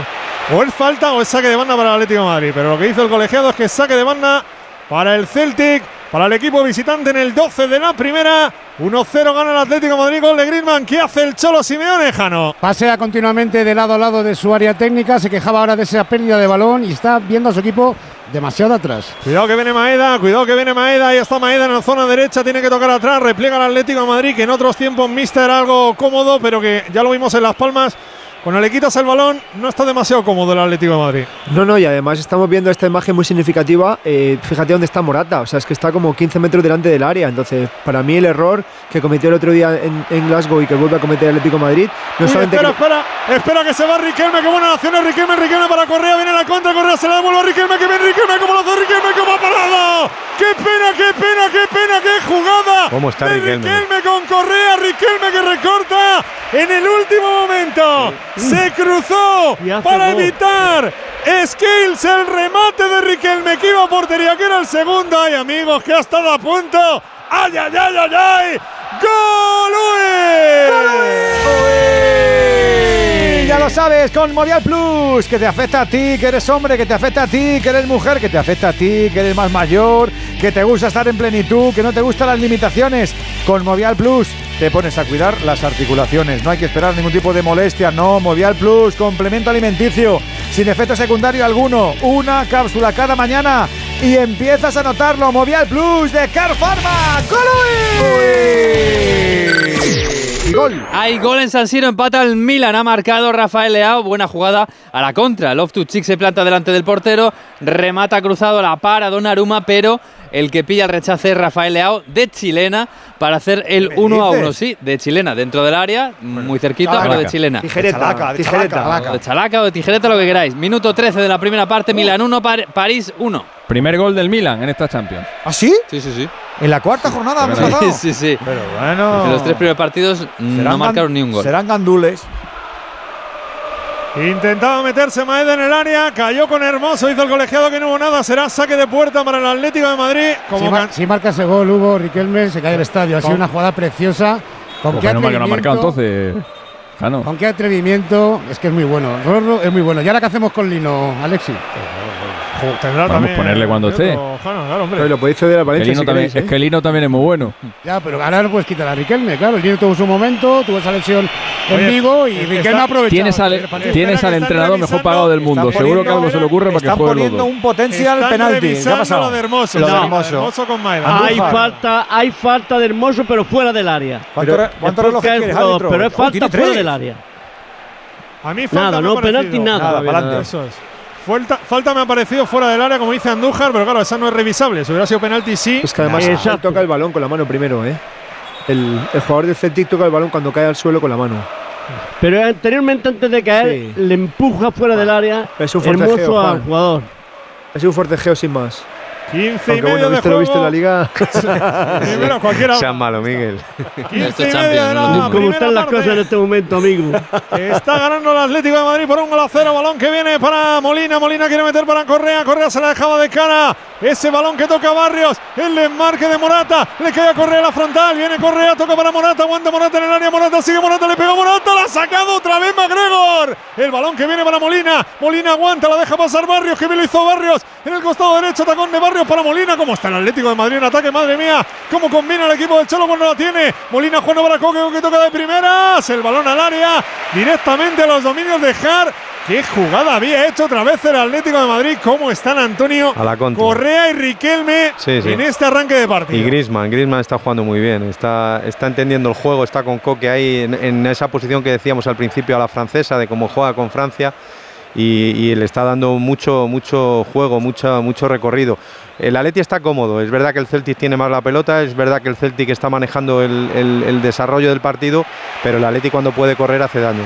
o es falta o es saque de banda para el Atlético de Madrid. Pero lo que hizo el colegiado es que saque de banda para el Celtic, para el equipo visitante en el 12 de la primera. 1-0 gana el Atlético de Madrid, gol de Griezmann. ¿Qué hace el Cholo Simeone, Jano? Pasea continuamente de lado a lado de su área técnica, se quejaba ahora de esa pérdida de balón y está viendo a su equipo demasiado atrás. Cuidado que viene Maeda, cuidado que viene Maeda, ahí está Maeda en la zona derecha, tiene que tocar atrás, repliega el Atlético de Madrid, que en otros tiempos Mister era algo cómodo, pero que ya lo vimos en Las Palmas. Cuando le quitas el balón, no está demasiado cómodo el Atlético de Madrid. No, no, y además estamos viendo esta imagen muy significativa. eh, fíjate dónde está Morata, o sea, es que está como 15 metros delante del área. Entonces, para mí, el error que cometió el otro día en, en Glasgow y que vuelve a cometer el Atlético de Madrid, no Uy, solamente. espera, que- espera, espera que se va Riquelme, qué buena acción es Riquelme, Riquelme para Correa, viene la contra, Correa se la devuelve a Riquelme, que viene Riquelme, como lo hace Riquelme, como ha parado. ¡Qué pena, qué pena, qué pena, qué jugada! ¿Cómo está Riquelme? Riquelme con Correa, Riquelme que recorta en el último momento. Se cruzó para gol. evitar Skills el remate de Riquelme que iba a portería, que era el segundo. Ay, amigos, que ha estado a punto. ¡Ay, ay, ay, ay, ay! ¡Gol! Y ya lo sabes, con Movial Plus, que te afecta a ti, que eres hombre, que te afecta a ti, que eres mujer, que te afecta a ti, que eres más mayor, que te gusta estar en plenitud, que no te gustan las limitaciones. Con Movial Plus te pones a cuidar las articulaciones. No hay que esperar ningún tipo de molestia, no. Movial Plus, complemento alimenticio, sin efecto secundario alguno. Una cápsula cada mañana y empiezas a notarlo. Movial Plus de Car Pharma. Y gol. Hay gol en San Siro, empata el Milan, ha marcado Rafael Leao, buena jugada a la contra. Loftus Cheek se planta delante del portero, remata cruzado, la para Donnarumma, pero el que pilla el rechace es Rafael Leao de chilena para hacer el 1 a 1. dices? Sí, de chilena, dentro del área, muy cerquita, chalaca. pero de chilena. Tijereta, De chalaca, de tijereta. chalaca. O de chalaca o de tijereta, lo que queráis. Minuto 13 de la primera parte, Milan 1, Par- París 1. Primer gol del Milan en esta Champions. ¿Ah, sí? Sí, sí, sí. En la cuarta jornada hemos pasado. Sí, sí. Pero bueno. En los tres primeros partidos no marcaron ni un gol. Serán gandules. Intentaba meterse Maeda en el área, cayó con Hermoso, hizo el colegiado que no hubo nada, será saque de puerta para el Atlético de Madrid. Como Si, mar- si marca ese gol, Hugo Riquelme, se cae el estadio. Ha sido una jugada preciosa. ¿Con Pues qué no ha marcado atrevimiento? entonces. Jano. ¿Con qué atrevimiento? Es que es muy bueno. Rorro es muy bueno. ¿Y ahora qué hacemos con Lino, Alexi? Tendrá Podemos también ponerle cuando esté. claro, hombre. Pero lo podéis ceder a Que Valencia si también- queréis, Es ¿eh? que Lino también es muy bueno. Ya, pero ahora no puedes quitar a Riquelme, claro. El Lino tuvo su momento, tuvo esa lesión en Oye, Vigo y Riquelme aprovechó. Tienes al, tienes al entrenador mejor pagado del mundo. están Seguro que algo poniendo se le ocurre para que juegue los poniendo dos. un potencial Están penalti. ¿Qué ha pasado? Lo de Hermoso. Lo de No, Hermoso. Hermoso con Maeda. Hay falta, hay falta de hermoso, pero fuera del área. ¿Cuánto re- ¿Cuántos Es porque relojes hay quieres? Pero es falta fuera del área. A mí falta Nada, no, penalti, nada. Nada, pa'lante. Eso es. Falta, falta me ha parecido fuera del área, como dice Andújar, pero claro, esa no es revisable. Si hubiera sido penalti, sí. Es que además él toca el balón con la mano primero, ¿eh? El, el jugador del Celtic toca el balón cuando cae al suelo con la mano. Pero anteriormente, antes de caer, Sí. le empuja fuera del área. Es un forcejeo, hermoso al jugador. Es un forcejeo sin más. 15 y Aunque medio bueno, de viste lo visto en juego. la liga. (laughs) Primero, cualquiera. Sean malo, Miguel. 15 Esto y medio de la primera están las parte. cosas en este momento, amigo. Está ganando el Atlético de Madrid por un gol a cero. Balón que viene para Molina. Molina quiere meter para Correa. Correa se la dejaba de cara. Ese balón que toca Barrios. El desmarque de Morata. Le cae a Correa a la frontal. Viene Correa. Toca para Morata. Aguanta Morata en el área. Morata sigue Morata. Le pega a Morata. La ha sacado otra vez McGregor. El balón que viene para Molina. Molina aguanta. La deja pasar Barrios. Que bien lo hizo Barrios. En el costado derecho. Tacón de Barrios para Molina. ¿Cómo está el Atlético de Madrid en ataque? Madre mía. ¿Cómo combina el equipo del Cholo cuando la tiene? Molina Juan para Coque que toca de primeras. El balón al área. Directamente a los dominios de Jar. Qué jugada había hecho otra vez el Atlético de Madrid. ¿Cómo están Antonio A la contra. Correa y Riquelme Sí, sí. en este arranque de partido? Y Griezmann, Griezmann está jugando muy bien, está, está entendiendo el juego, está con Coque ahí en, en esa posición que decíamos al principio a la francesa, de cómo juega con Francia, y, y le está dando mucho, mucho juego, mucho, mucho recorrido. El Atleti está cómodo, es verdad que el Celtic tiene más la pelota, es verdad que el Celtic está manejando el, el- el desarrollo del partido, pero el Atleti cuando puede correr hace daño.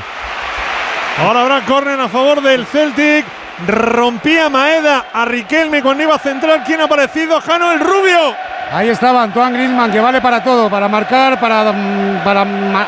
Ahora habrá córner a favor del Celtic. Rompía Maeda a Riquelme cuando iba a centrar. ¿Quién ha aparecido? Jano el Rubio. Ahí estaba Antoine Griezmann, que vale para todo, para marcar, para, mm, para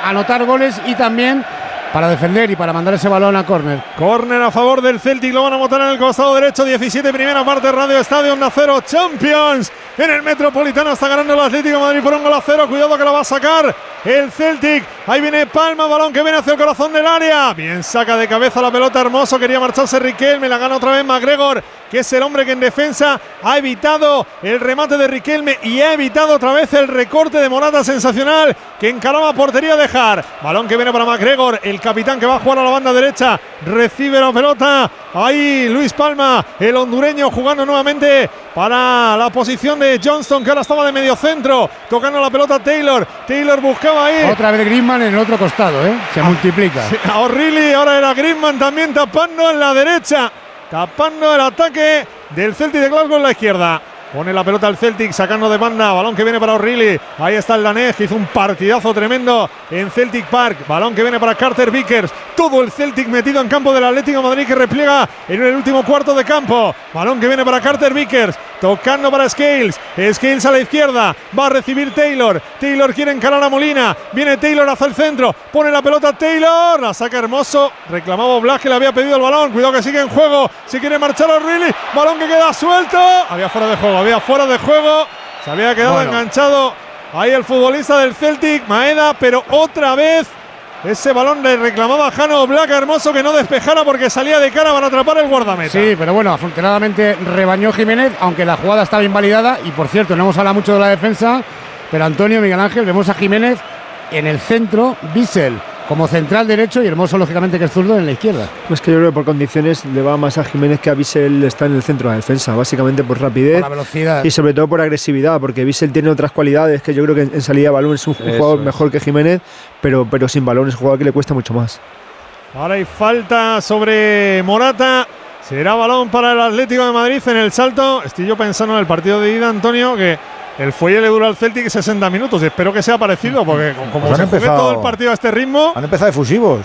anotar goles y también para defender y para mandar ese balón a córner. Córner a favor del Celtic, lo van a botar en el costado derecho, 17 primera parte, Radio Estadio Onda Cero, Champions. En el Metropolitano, está ganando el Atlético Madrid por un gol a cero, cuidado que lo va a sacar el Celtic, ahí viene Palma, balón que viene hacia el corazón del área, bien saca de cabeza la pelota hermoso, quería marcharse Riquelme, la gana otra vez McGregor, que es el hombre que en defensa ha evitado el remate de Riquelme y ha evitado otra vez el recorte de Morata sensacional, que encaraba portería dejar, balón que viene para McGregor, el capitán que va a jugar a la banda derecha, recibe la pelota, ahí Luis Palma, el hondureño jugando nuevamente para la posición de Johnston, que ahora estaba de medio centro, tocando la pelota Taylor, Taylor buscaba ahí. Otra vez Griezmann en el otro costado, ¿eh? se multiplica. A O'Reilly, ahora era Griezmann también tapando en la derecha, tapando el ataque del Celtic de Glasgow en la izquierda. Pone la pelota al Celtic, sacando de banda. Balón que viene para O'Reilly. Ahí está el danés, que hizo un partidazo tremendo en Celtic Park. Balón que viene para Carter Vickers. Todo el Celtic metido en campo del Atlético de Madrid que repliega en el último cuarto de campo. Balón que viene para Carter Vickers. Tocando para Scales. Scales a la izquierda. Va a recibir Taylor. Taylor quiere encarar a Molina. Viene Taylor hacia el centro. Pone la pelota Taylor. La saca hermoso. Reclamaba Blas que le había pedido el balón. Cuidado que sigue en juego. Si quiere marchar O'Reilly. Balón que queda suelto. Había fuera de juego había fuera de juego. Se había quedado Bueno. enganchado ahí el futbolista del Celtic, Maeda, pero otra vez ese balón le reclamaba a Jano Black hermoso que no despejara porque salía de cara para atrapar el guardameta. Sí, pero bueno, afortunadamente rebañó Jiménez, aunque la jugada estaba invalidada. Y por cierto, no hemos hablado mucho de la defensa, pero Antonio Miguel Ángel, vemos a Jiménez en el centro, Bissell como central derecho y Hermoso, lógicamente, que es zurdo en la izquierda. Es que yo creo que por condiciones le va más a Jiménez que a Bissell está en el centro de la defensa, básicamente por rapidez Por la velocidad. y sobre todo por agresividad, porque Bissell tiene otras cualidades que yo creo que en en salida de balón es un Eso jugador es. mejor que Jiménez, pero, pero sin balón es un jugador que le cuesta mucho más. Ahora hay falta sobre Morata. Será balón para el Atlético de Madrid en el salto. Estoy yo pensando en el partido de ida, Antonio, que el fuelle le dura al Celtic 60 minutos. Espero que sea parecido, porque como Pues se han empezado- todo el partido a este ritmo. Han empezado efusivos.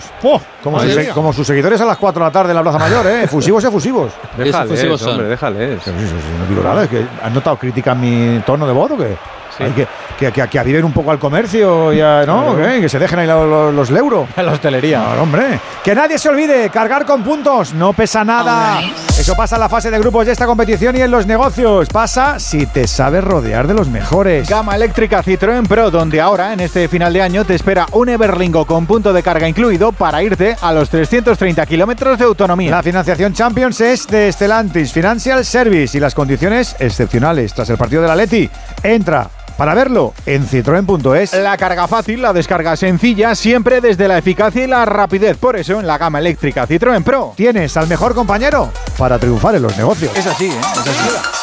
Como, sus, como sus seguidores a las 4 de la tarde en la Plaza Mayor, ¿eh? Efusivos, efusivos. (laughs) Déjales, hombre, déjales. No digo nada, es que ¿has notado crítica en mi tono de voz o qué? Hay que, que, que, que aviven un poco al comercio y a- ¿no? Que se dejen ahí los, los, los euros. (laughs) La hostelería. Claro, hombre. Que nadie se olvide, cargar con puntos no pesa nada. Eso pasa en la fase de grupos de esta competición y en los negocios. Pasa si te sabes rodear de los mejores. Gama eléctrica Citroën Pro, donde ahora, en este final de año, te espera un Everlingo con punto de carga incluido para irte a los 330 kilómetros de autonomía. La financiación Champions es de Stellantis Financial Service y las condiciones excepcionales. Tras el partido de la Leti, entra para verlo en citroen.es. La carga fácil, la descarga sencilla, siempre desde la eficacia y la rapidez. Por eso, en la gama eléctrica Citroën Pro. Tienes al mejor compañero para triunfar en los negocios. Es así, ¿eh? Es así.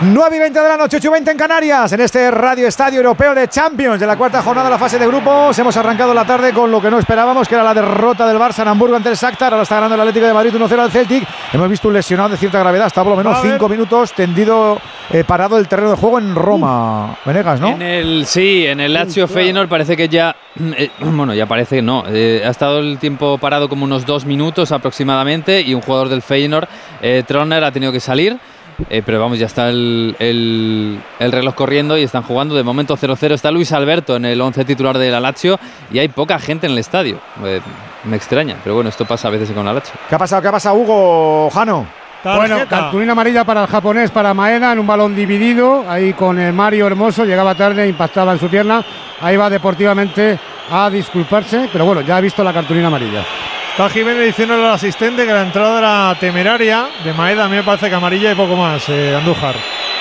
9 y 20 de la noche, 8 y 20 en Canarias, en este Radio Estadio Europeo de Champions de la cuarta jornada de la fase de grupos. Hemos arrancado la tarde con lo que no esperábamos, que era la derrota del Barça en Hamburgo ante el Shakhtar. Ahora está ganando el Atlético de Madrid 1-0 al Celtic. Hemos visto un lesionado de cierta gravedad, está por lo menos A ver. 5 minutos tendido, eh, parado el terreno de juego en Roma. Venegas, ¿no? En el, sí, en el Lazio Feyenoord parece que ya, eh, (clears throat) bueno, ya parece que no, eh, ha estado el tiempo parado como unos dos minutos aproximadamente y un jugador del Feyenoord, eh, Troner, ha tenido que salir. Eh, pero vamos, ya está el, el- el reloj corriendo y están jugando. De momento 0-0 está Luis Alberto en el 11 titular de la Lazio y hay poca gente en el estadio. Eh, me extraña, pero bueno, esto pasa a veces con la Lazio. ¿Qué ha pasado? ¿Qué ha pasado, Hugo Jano? Bueno, cartulina amarilla para el japonés, para Maeda, en un balón dividido, ahí con eh, Mario Hermoso, llegaba tarde, impactaba en su pierna, ahí va deportivamente a disculparse, pero bueno, ya ha visto la cartulina amarilla. Está Jiménez diciéndole al asistente que la entrada era temeraria. De Maeda a mí me parece que amarilla y poco más, eh, Andújar.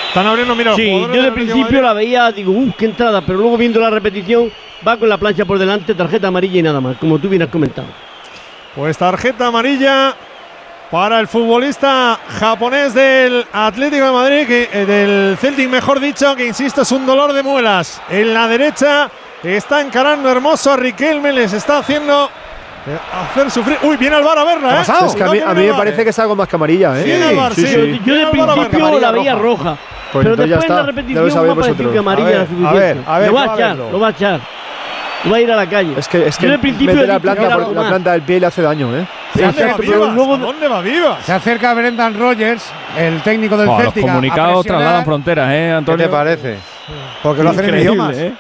Están abriendo, mira, Sí, yo de principio la veía, digo, uff, qué entrada, pero luego viendo la repetición, va con la plancha por delante, tarjeta amarilla y nada más, como tú bien has comentado. Pues tarjeta amarilla para el futbolista japonés del Atlético de Madrid, que, eh, del Celtic, mejor dicho, que insisto, es un dolor de muelas. En la derecha está encarando hermoso a Riquelme, les está haciendo hacer sufrir. Uy, viene al bar a verla, ¿eh? Es que a mí, a mí me parece que es algo más que amarilla, ¿eh? Viene al VAR, sí. Yo, yo de principio la veía roja. roja. Pues Pero después en la repetición lo me ha parecido que amarilla A ver, suficiente. a ver, a ver, lo va a echar, lo va a echar. Lo va a ir a la calle. Es que, es que he la planta, por- la planta del pie le hace daño, ¿eh? Se acerca, ¿Dónde va viva? se acerca Brendan Rogers, el técnico del los Celtic. a comunicados trasladan fronteras, ¿eh, ¿Qué Antonio? te parece? Porque lo hacen en idiomas. ¿eh?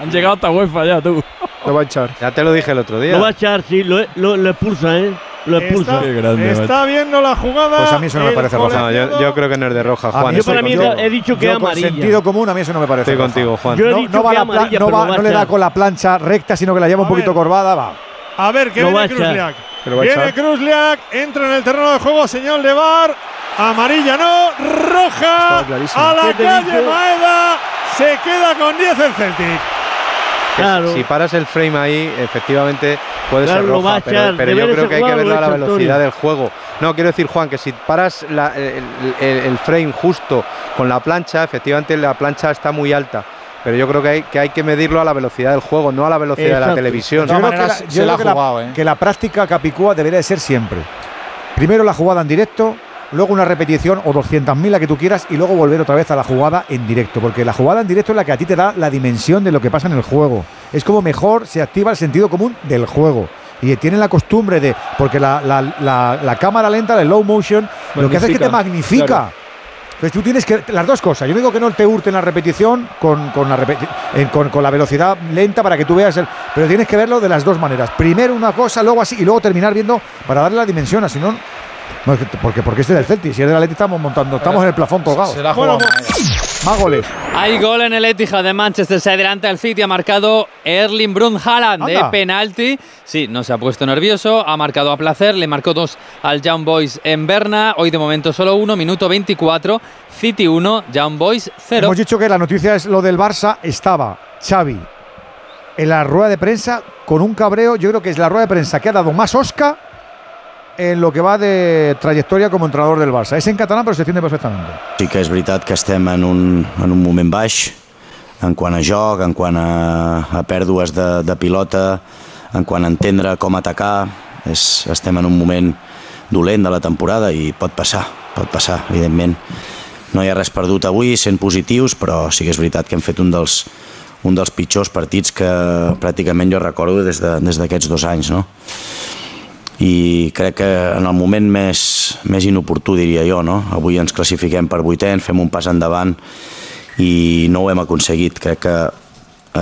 Han llegado hasta UEFA ya, tú. Lo va a echar. Ya te lo dije el otro día. Lo va a echar, sí, lo, lo, lo expulsa, ¿eh? Lo expulsa. Está, Qué grande, está viendo la jugada. Pues a mí eso no me parece roja. No, yo, yo creo que no es de roja, Juan. Yo para mí contigo. he dicho que Yo con amarilla. sentido común a mí eso no me parece Estoy contigo, Juan. Yo he No, dicho no va que la amarilla, pla- no, pero va- lo va a no le da con la plancha recta, sino que la lleva un poquito ver. corvada. Va. A ver, a viene echar. Krusliak. Viene. Krusliak, entra en el terreno de juego, señal de bar. Amarilla no, roja. A la ¿Qué te calle dice? Maeda. Se queda con 10 el Celtic. Claro. Si paras el frame ahí, efectivamente puede Claro, ser roja, pero, yo ver creo que hay que a la velocidad Antonio. del juego. No, quiero decir, Juan, que si paras la- el, el- el frame justo con la plancha, efectivamente la plancha está muy alta. Pero yo creo que hay, que hay que medirlo a la velocidad del juego, no a la velocidad de la televisión. Yo creo que maneras, la, yo se la creo ha que la- jugado, ¿eh? que la práctica capicúa debería de ser siempre. Primero la jugada en directo, luego una repetición o 200.000 la que tú quieras y luego volver otra vez a la jugada en directo. Porque la jugada en directo es la que a ti te da la dimensión de lo que pasa en el juego. Es como mejor se activa el sentido común del juego. Y tienen la costumbre de. Porque la, la- la- la cámara lenta, el low motion, lo que hace es que te magnifica. claro. Entonces tú tienes que. Las dos cosas. Yo digo que no te hurten la repetición con, con la, repeti- eh, con, con la velocidad lenta para que tú veas el. Pero tienes que verlo de las dos maneras. Primero una cosa, luego así, y luego terminar viendo para darle la dimensión. Así no. No, es que- porque, porque este es del Celtic. Si es del Atleti estamos montando. Estamos en el plafón colgados. Se la ha Bueno, jugado. Más goles. Hay gol en el Etihad de Manchester. Se adelanta el City. Ha marcado Erling Brun Haaland de penalti. Sí, no se ha puesto nervioso. Ha marcado a placer. Le marcó dos al Young Boys en Berna. Hoy de momento solo uno. Minuto 24. City 1. Young Boys 0. Hemos dicho que la noticia es lo del Barça. Estaba Xavi en la rueda de prensa con un cabreo. Yo creo que es la rueda de prensa que ha dado más Oscar en lo que va de trayectoria como entrenador del Barça. Es en catalán, pero se entiende perfectamente. Sí que és veritat que estem en un, en un moment baix en quant a joc, en quant a, a pèrdues de, de pilota, en quant a entendre com atacar. És, estem en un moment dolent de la temporada i pot passar, pot passar, evidentment. No hi ha res perdut avui, sent positius, però sí que és veritat que hem fet un dels, un dels pitjors partits que pràcticament jo recordo des de- des d'aquests dos anys. No? I crec que en el moment més, més inoportú, diria jo, no? Avui ens classifiquem per vuitens, fem un pas endavant i no ho hem aconseguit. Crec que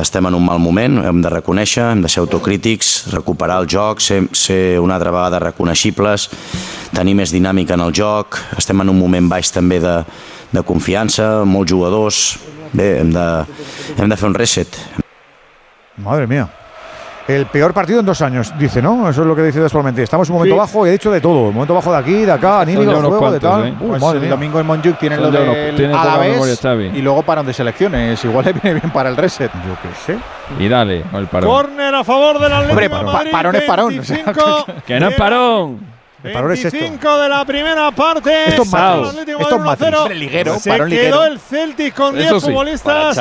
estem en un mal moment, hem de reconèixer, hem de ser autocrítics, recuperar el joc, ser, ser una altra vegada reconeixibles, tenir més dinàmica en el joc, estem en un moment baix també de, de confiança, molts jugadors, bé, hem de, hem de fer un reset, Madre mía. El peor partido en dos años, dice, ¿no? Eso es lo que dice actualmente. Estamos en un momento Sí. bajo y he dicho de todo. Un momento bajo de aquí, de acá, anímico, unos juego, de tal. ¿eh? Uy, Pues madre el mía. domingo en Montjuic tienen Son lo del tiene memoria, Alavés Xavi. y luego paran de selecciones. Igual le viene bien para el reset. Yo qué sé. Y dale, con el parón. Córner a favor del Atlético Hombre, de pa- Madrid. parón es parón, o sea, 25 Que no es parón. El parón es esto. 25 de la primera parte. Esto es Matrix. Esto es Madrid Matrix. 1-0. Hombre, liguero, Se parón quedó liguero. el Celtic con 10 Eso sí. Para futbolistas.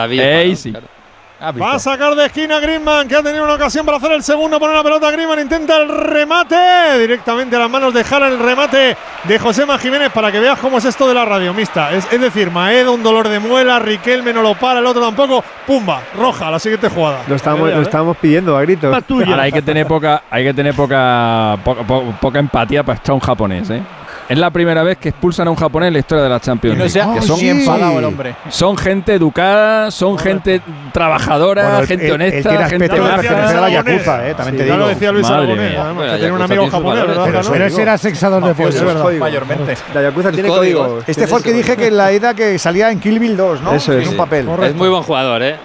Va a sacar de esquina Griezmann, que ha tenido una ocasión para hacer el segundo. Pone la pelota a Griezmann, intenta el remate. Directamente a las manos de Jara el remate de Josema Jiménez para que veas cómo es esto de la radio mixta. Es, es decir, Maeda, un dolor de muela, Riquelme no lo para, el otro tampoco. Pumba, roja, la siguiente jugada. Lo estábamos, que lo estábamos pidiendo a gritos. Ahora hay que tener poca, hay que tener poca, poca, po- poca empatía para echar a un japonés, ¿eh? Es la primera vez que expulsan a un japonés en la historia de la Champions no League. ha que son, enfadado el hombre. son gente educada, son gente trabajadora, Bueno, el- gente el- honesta, el que era gente pertenecer a la. Yakuza, eh, también Sí, te ya digo. lo decía Luis Aragonés, además, Bueno, que un amigo japonés, ¿verdad? pero ese era sexador de verdad. Mayormente. La Yakuza tiene códigos. código. Este fue el que dije que en la ida que salía en Kill Bill 2, ¿no? Eso en es. un Sí. papel. Es muy buen jugador, ¿eh?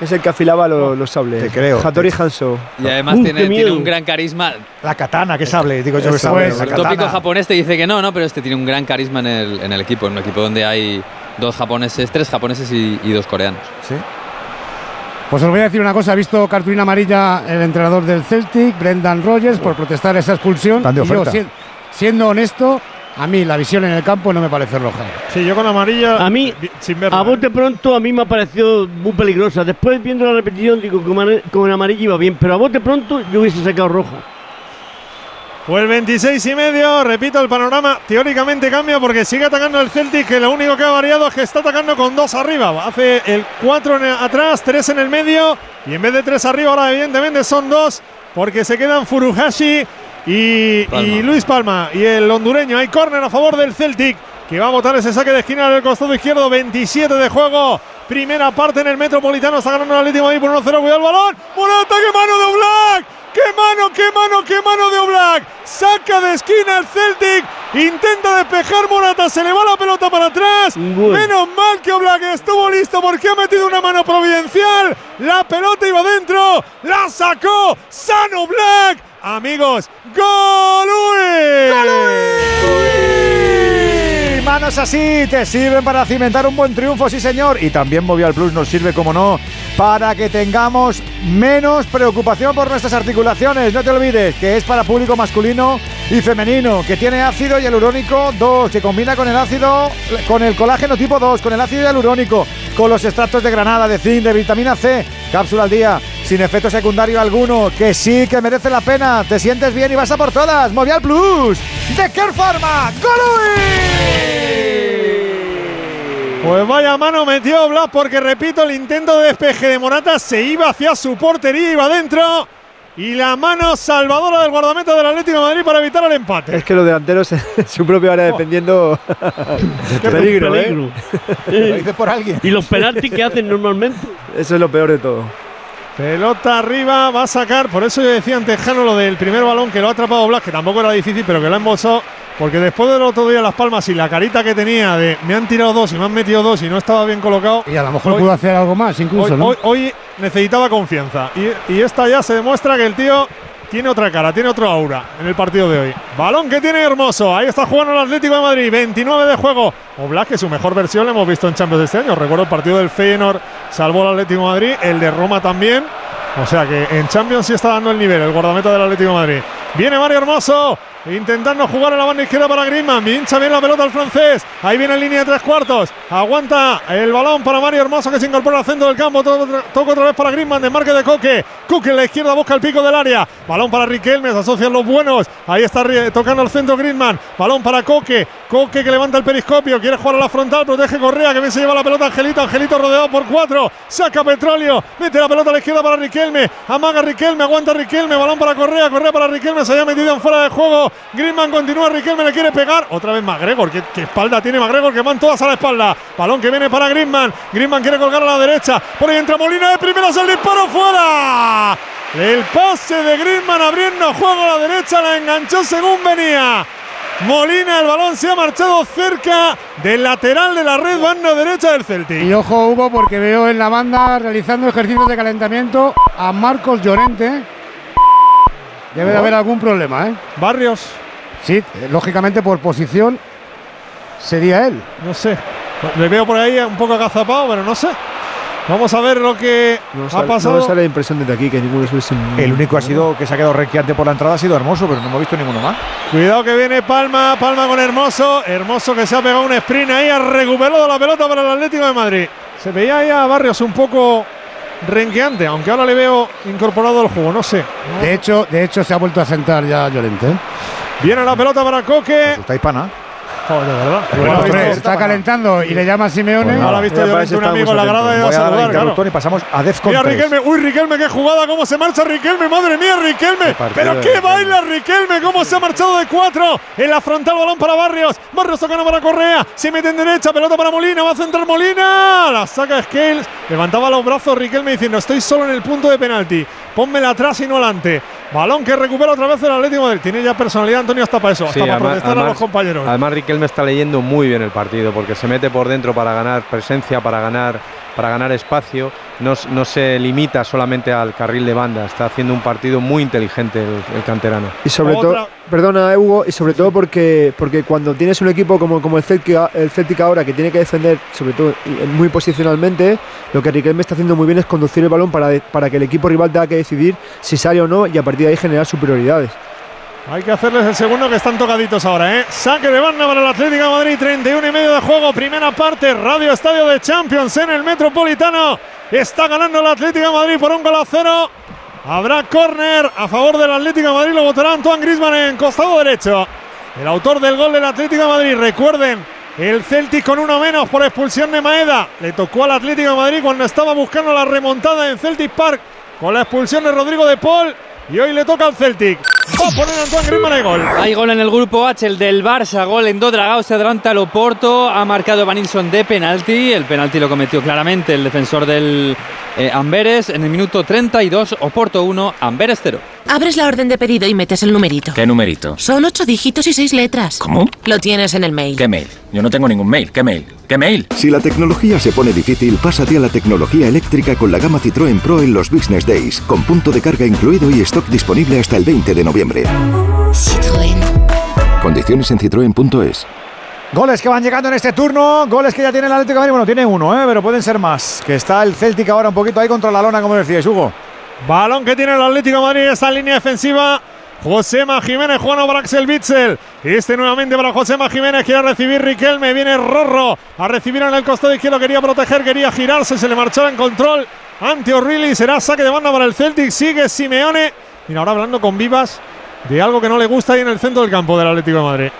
Es- el que afilaba lo- los sables. Te creo. Hattori Hanzo. y además Uf, tiene, tiene un gran carisma. La katana, que sable, digo yo que sable. es. El katana. tópico japonés te dice que no, no, pero este tiene un gran carisma en el, en el equipo, en un equipo donde hay dos japoneses, tres japoneses y, y dos coreanos. Sí. Pues os voy a decir una cosa, ha visto cartulina amarilla el entrenador del Celtic, Brendan Rogers, por protestar esa expulsión. Tan de Y yo, oferta. si- siendo honesto, a mí la visión en el campo no me parece roja. Sí, yo con amarilla. A mí, sin verla. A ¿eh? bote pronto a mí me ha parecido muy peligrosa. Después viendo la repetición digo que con- amarillo iba bien, pero a bote pronto yo hubiese sacado roja. Pues 26 y medio, repito, el panorama teóricamente cambia porque sigue atacando el Celtic, que lo único que ha variado es que está atacando con dos arriba. Hace el 4 atrás, 3 en el medio y en vez de 3 arriba ahora evidentemente son dos porque se quedan Furuhashi y, y Luis Palma y el hondureño. Hay córner a favor del Celtic que va a botar ese saque de esquina del costado izquierdo, 27 de juego. Primera parte en el Metropolitano, está ganando el Atlético Madrid por 1-0, cuidado el balón. Morata, qué mano de Oblak. ¡Qué mano, qué mano, qué mano de Oblak! Saca de esquina el Celtic. Intenta despejar Morata. Se le va la pelota para atrás. Menos mal que Oblak estuvo listo porque ha metido una mano providencial. La pelota iba dentro. La sacó San Oblak. Amigos, ¡Gol! Manos así te sirven para cimentar un buen triunfo, sí señor. Y también Movial Plus nos sirve, como no, para que tengamos menos preocupación por nuestras articulaciones. No te olvides que es para público masculino y femenino, que tiene ácido hialurónico 2, que combina con el ácido, con el colágeno tipo 2, con el ácido hialurónico, con los extractos de granada, de zinc, de vitamina C, cápsula al día, sin efecto secundario alguno, que sí que merece la pena. Te sientes bien y vas a por todas. Movial Plus de Care Pharma. Pues vaya mano metió Blas porque repito, el intento de despeje de Morata se iba hacia su portería, iba adentro. Y la mano salvadora del guardameta del Atlético de Madrid para evitar el empate. Es que los delanteros en (laughs) su propia área defendiendo. (laughs) Qué peligro, ¿eh? peligro. Lo por alguien. ¿Y los penaltis que hacen normalmente? Eso es lo peor de todo. Pelota arriba, va a sacar. Por eso yo decía ante Jano lo del primer balón que lo ha atrapado Blas, que tampoco era difícil, pero que lo ha embolsado. Porque después del otro día Las Palmas y la carita que tenía de me han tirado dos y me han metido dos y no estaba bien colocado. Y a lo mejor Hoy- pudo hacer algo más, incluso, hoy, ¿no? hoy- hoy necesitaba confianza. Y, y esta ya se demuestra que el tío tiene otra cara, tiene otro aura en el partido de hoy. Balón que tiene Hermoso. Ahí está jugando el Atlético de Madrid. 29 de juego. Oblak, que su mejor versión la hemos visto en Champions este año. Recuerdo el partido del Feyenoord, salvó el Atlético Madrid. El de Roma también. O sea que en Champions sí está dando el nivel el guardameta del Atlético Madrid. Viene Mario Hermoso. Intentando jugar en la banda izquierda para Griezmann. Hincha bien la pelota al francés. Ahí viene en línea de tres cuartos. Aguanta el balón para Mario Hermoso que se incorpora al centro del campo. To- to- Toca otra vez para Griezmann. Desmarque de Coque. Coque en la izquierda busca el pico del área. Balón para Riquelme. Se asocian los buenos. Ahí está tocando al centro Griezmann. Balón para Coque. Coque que levanta el periscopio. Quiere jugar a la frontal. Protege Correa que bien se lleva la pelota Angelito. Angelito rodeado por cuatro. Saca Petróleo. Mete la pelota a la izquierda para Riquelme. Amaga Riquelme. Aguanta Riquelme. Balón para Correa. Correa para Riquelme. Se había metido en fuera de juego. Griezmann continúa. Riquelme le quiere pegar. Otra vez McGregor. ¿Qué, qué espalda tiene McGregor? Que van todas a la espalda. Balón que viene para Griezmann. Griezmann quiere colgar a la derecha. Por ahí entra Molina de primeras. El disparo fuera. El pase de Griezmann abriendo juego a la derecha. La enganchó según venía. Molina, el balón se ha marchado cerca del lateral de la red, banda derecha del Celtic. Y ojo, Hugo, porque veo en la banda realizando ejercicios de calentamiento a Marcos Llorente. Debe de haber algún problema, ¿eh? Barrios. Sí, lógicamente por posición sería él. No sé. Le veo por ahí un poco agazapado, pero no sé. Vamos a ver lo que No ha sale, pasado. no sale la impresión desde aquí que ninguno es El único ha sido que se ha quedado requiante por la entrada ha sido hermoso, pero no hemos visto ninguno más. Cuidado que viene Palma, Palma con Hermoso. Hermoso que se ha pegado un sprint ahí, ha recuperado la pelota para el Atlético de Madrid. Se veía ahí a Barrios un poco renqueante, aunque ahora le veo incorporado al juego, no sé. De hecho, de hecho se ha vuelto a sentar ya Llorente. Viene la pelota para Coque. Está hispana. Joder, verdad. Bueno, hombre, está calentando y le llama a Simeone. Pues nada, ha visto parece un amigo en la grada y va a saludar, al claro. y pasamos a Defcon Mira 3. Riquelme, uy Riquelme, qué jugada, cómo se marcha Riquelme, madre mía Riquelme, pero qué baila Riquelme, cómo se ha marchado de cuatro, en la frontal balón para Barrios, Barrios tocando para Correa, se mete en derecha, pelota para Molina, va a centrar Molina, la saca Scales, levantaba los brazos Riquelme diciendo estoy solo en el punto de penalti, pónmela atrás y no adelante, balón que recupera otra vez el Atlético de Madrid, tiene ya personalidad Antonio hasta para eso, hasta para además- protestar a los compañeros. Además, Riquelme está leyendo muy bien el partido porque se mete por dentro para ganar presencia, para ganar, para ganar espacio. No, no se limita solamente al carril de banda. Está haciendo un partido muy inteligente el, el canterano. Y sobre todo, perdona Hugo, y sobre todo porque, porque cuando tienes un equipo como, como el, Celtic, el Celtic ahora que tiene que defender, sobre todo y- muy posicionalmente, lo que Riquelme está haciendo muy bien es conducir el balón para, para que el equipo rival tenga que decidir si sale o no y a partir de ahí generar superioridades. Hay que hacerles el segundo que están tocaditos ahora, ¿eh? Saque de banda para el Atlético Madrid, 31 y medio de juego, primera parte, Radio Estadio de Champions en el Metropolitano. Está ganando el Atlético Madrid por un gol a cero. Habrá córner a favor del Atlético de Madrid. Lo votará Antoine Griezmann en costado derecho. El autor del gol del Atlético de Madrid. Recuerden, el Celtic con uno menos por expulsión de Maeda. Le tocó al Atlético de Madrid cuando estaba buscando la remontada en Celtic Park con la expulsión de Rodrigo de Paul. Y hoy le toca al Celtic. Va a poner Antoine Griezmann el gol. Hay gol en el grupo H, el del Barça, gol en Dodragao, se adelanta el Oporto, ha marcado Vanilson de penalti, el penalti lo cometió claramente el defensor del eh, Amberes en el minuto 32, Oporto 1, Amberes 0. Abres la orden de pedido y metes el numerito. ¿Qué numerito? Son ocho dígitos y seis letras. ¿Cómo? Lo tienes en el mail. ¿Qué mail? Yo no tengo ningún mail. ¿Qué mail? ¿Qué mail? Si la tecnología se pone difícil, pásate a la tecnología eléctrica con la gama Citroën Pro en los Business Days, con punto de carga incluido y stock disponible hasta el 20 de noviembre. Citroën. Condiciones en citroen.es. Goles que van llegando en este turno, goles que ya tiene el Atlético de Madrid. Bueno, tiene uno, ¿eh? pero pueden ser más. Que está el Celtic ahora un poquito ahí contra la lona, como decíais, Hugo. Balón que tiene el Atlético de Madrid, esta línea defensiva. Josema Jiménez jugando para Axel Bitzel. Este nuevamente para Josema Jiménez. Quiere recibir Riquelme. Viene Rorro a recibir en el costado izquierdo. Quería proteger, quería girarse. Se le marchaba en control ante O'Reilly. Será saque de banda para el Celtic. Sigue Simeone. Mira, ahora hablando con Vivas de algo que no le gusta ahí en el centro del campo del Atlético de Madrid.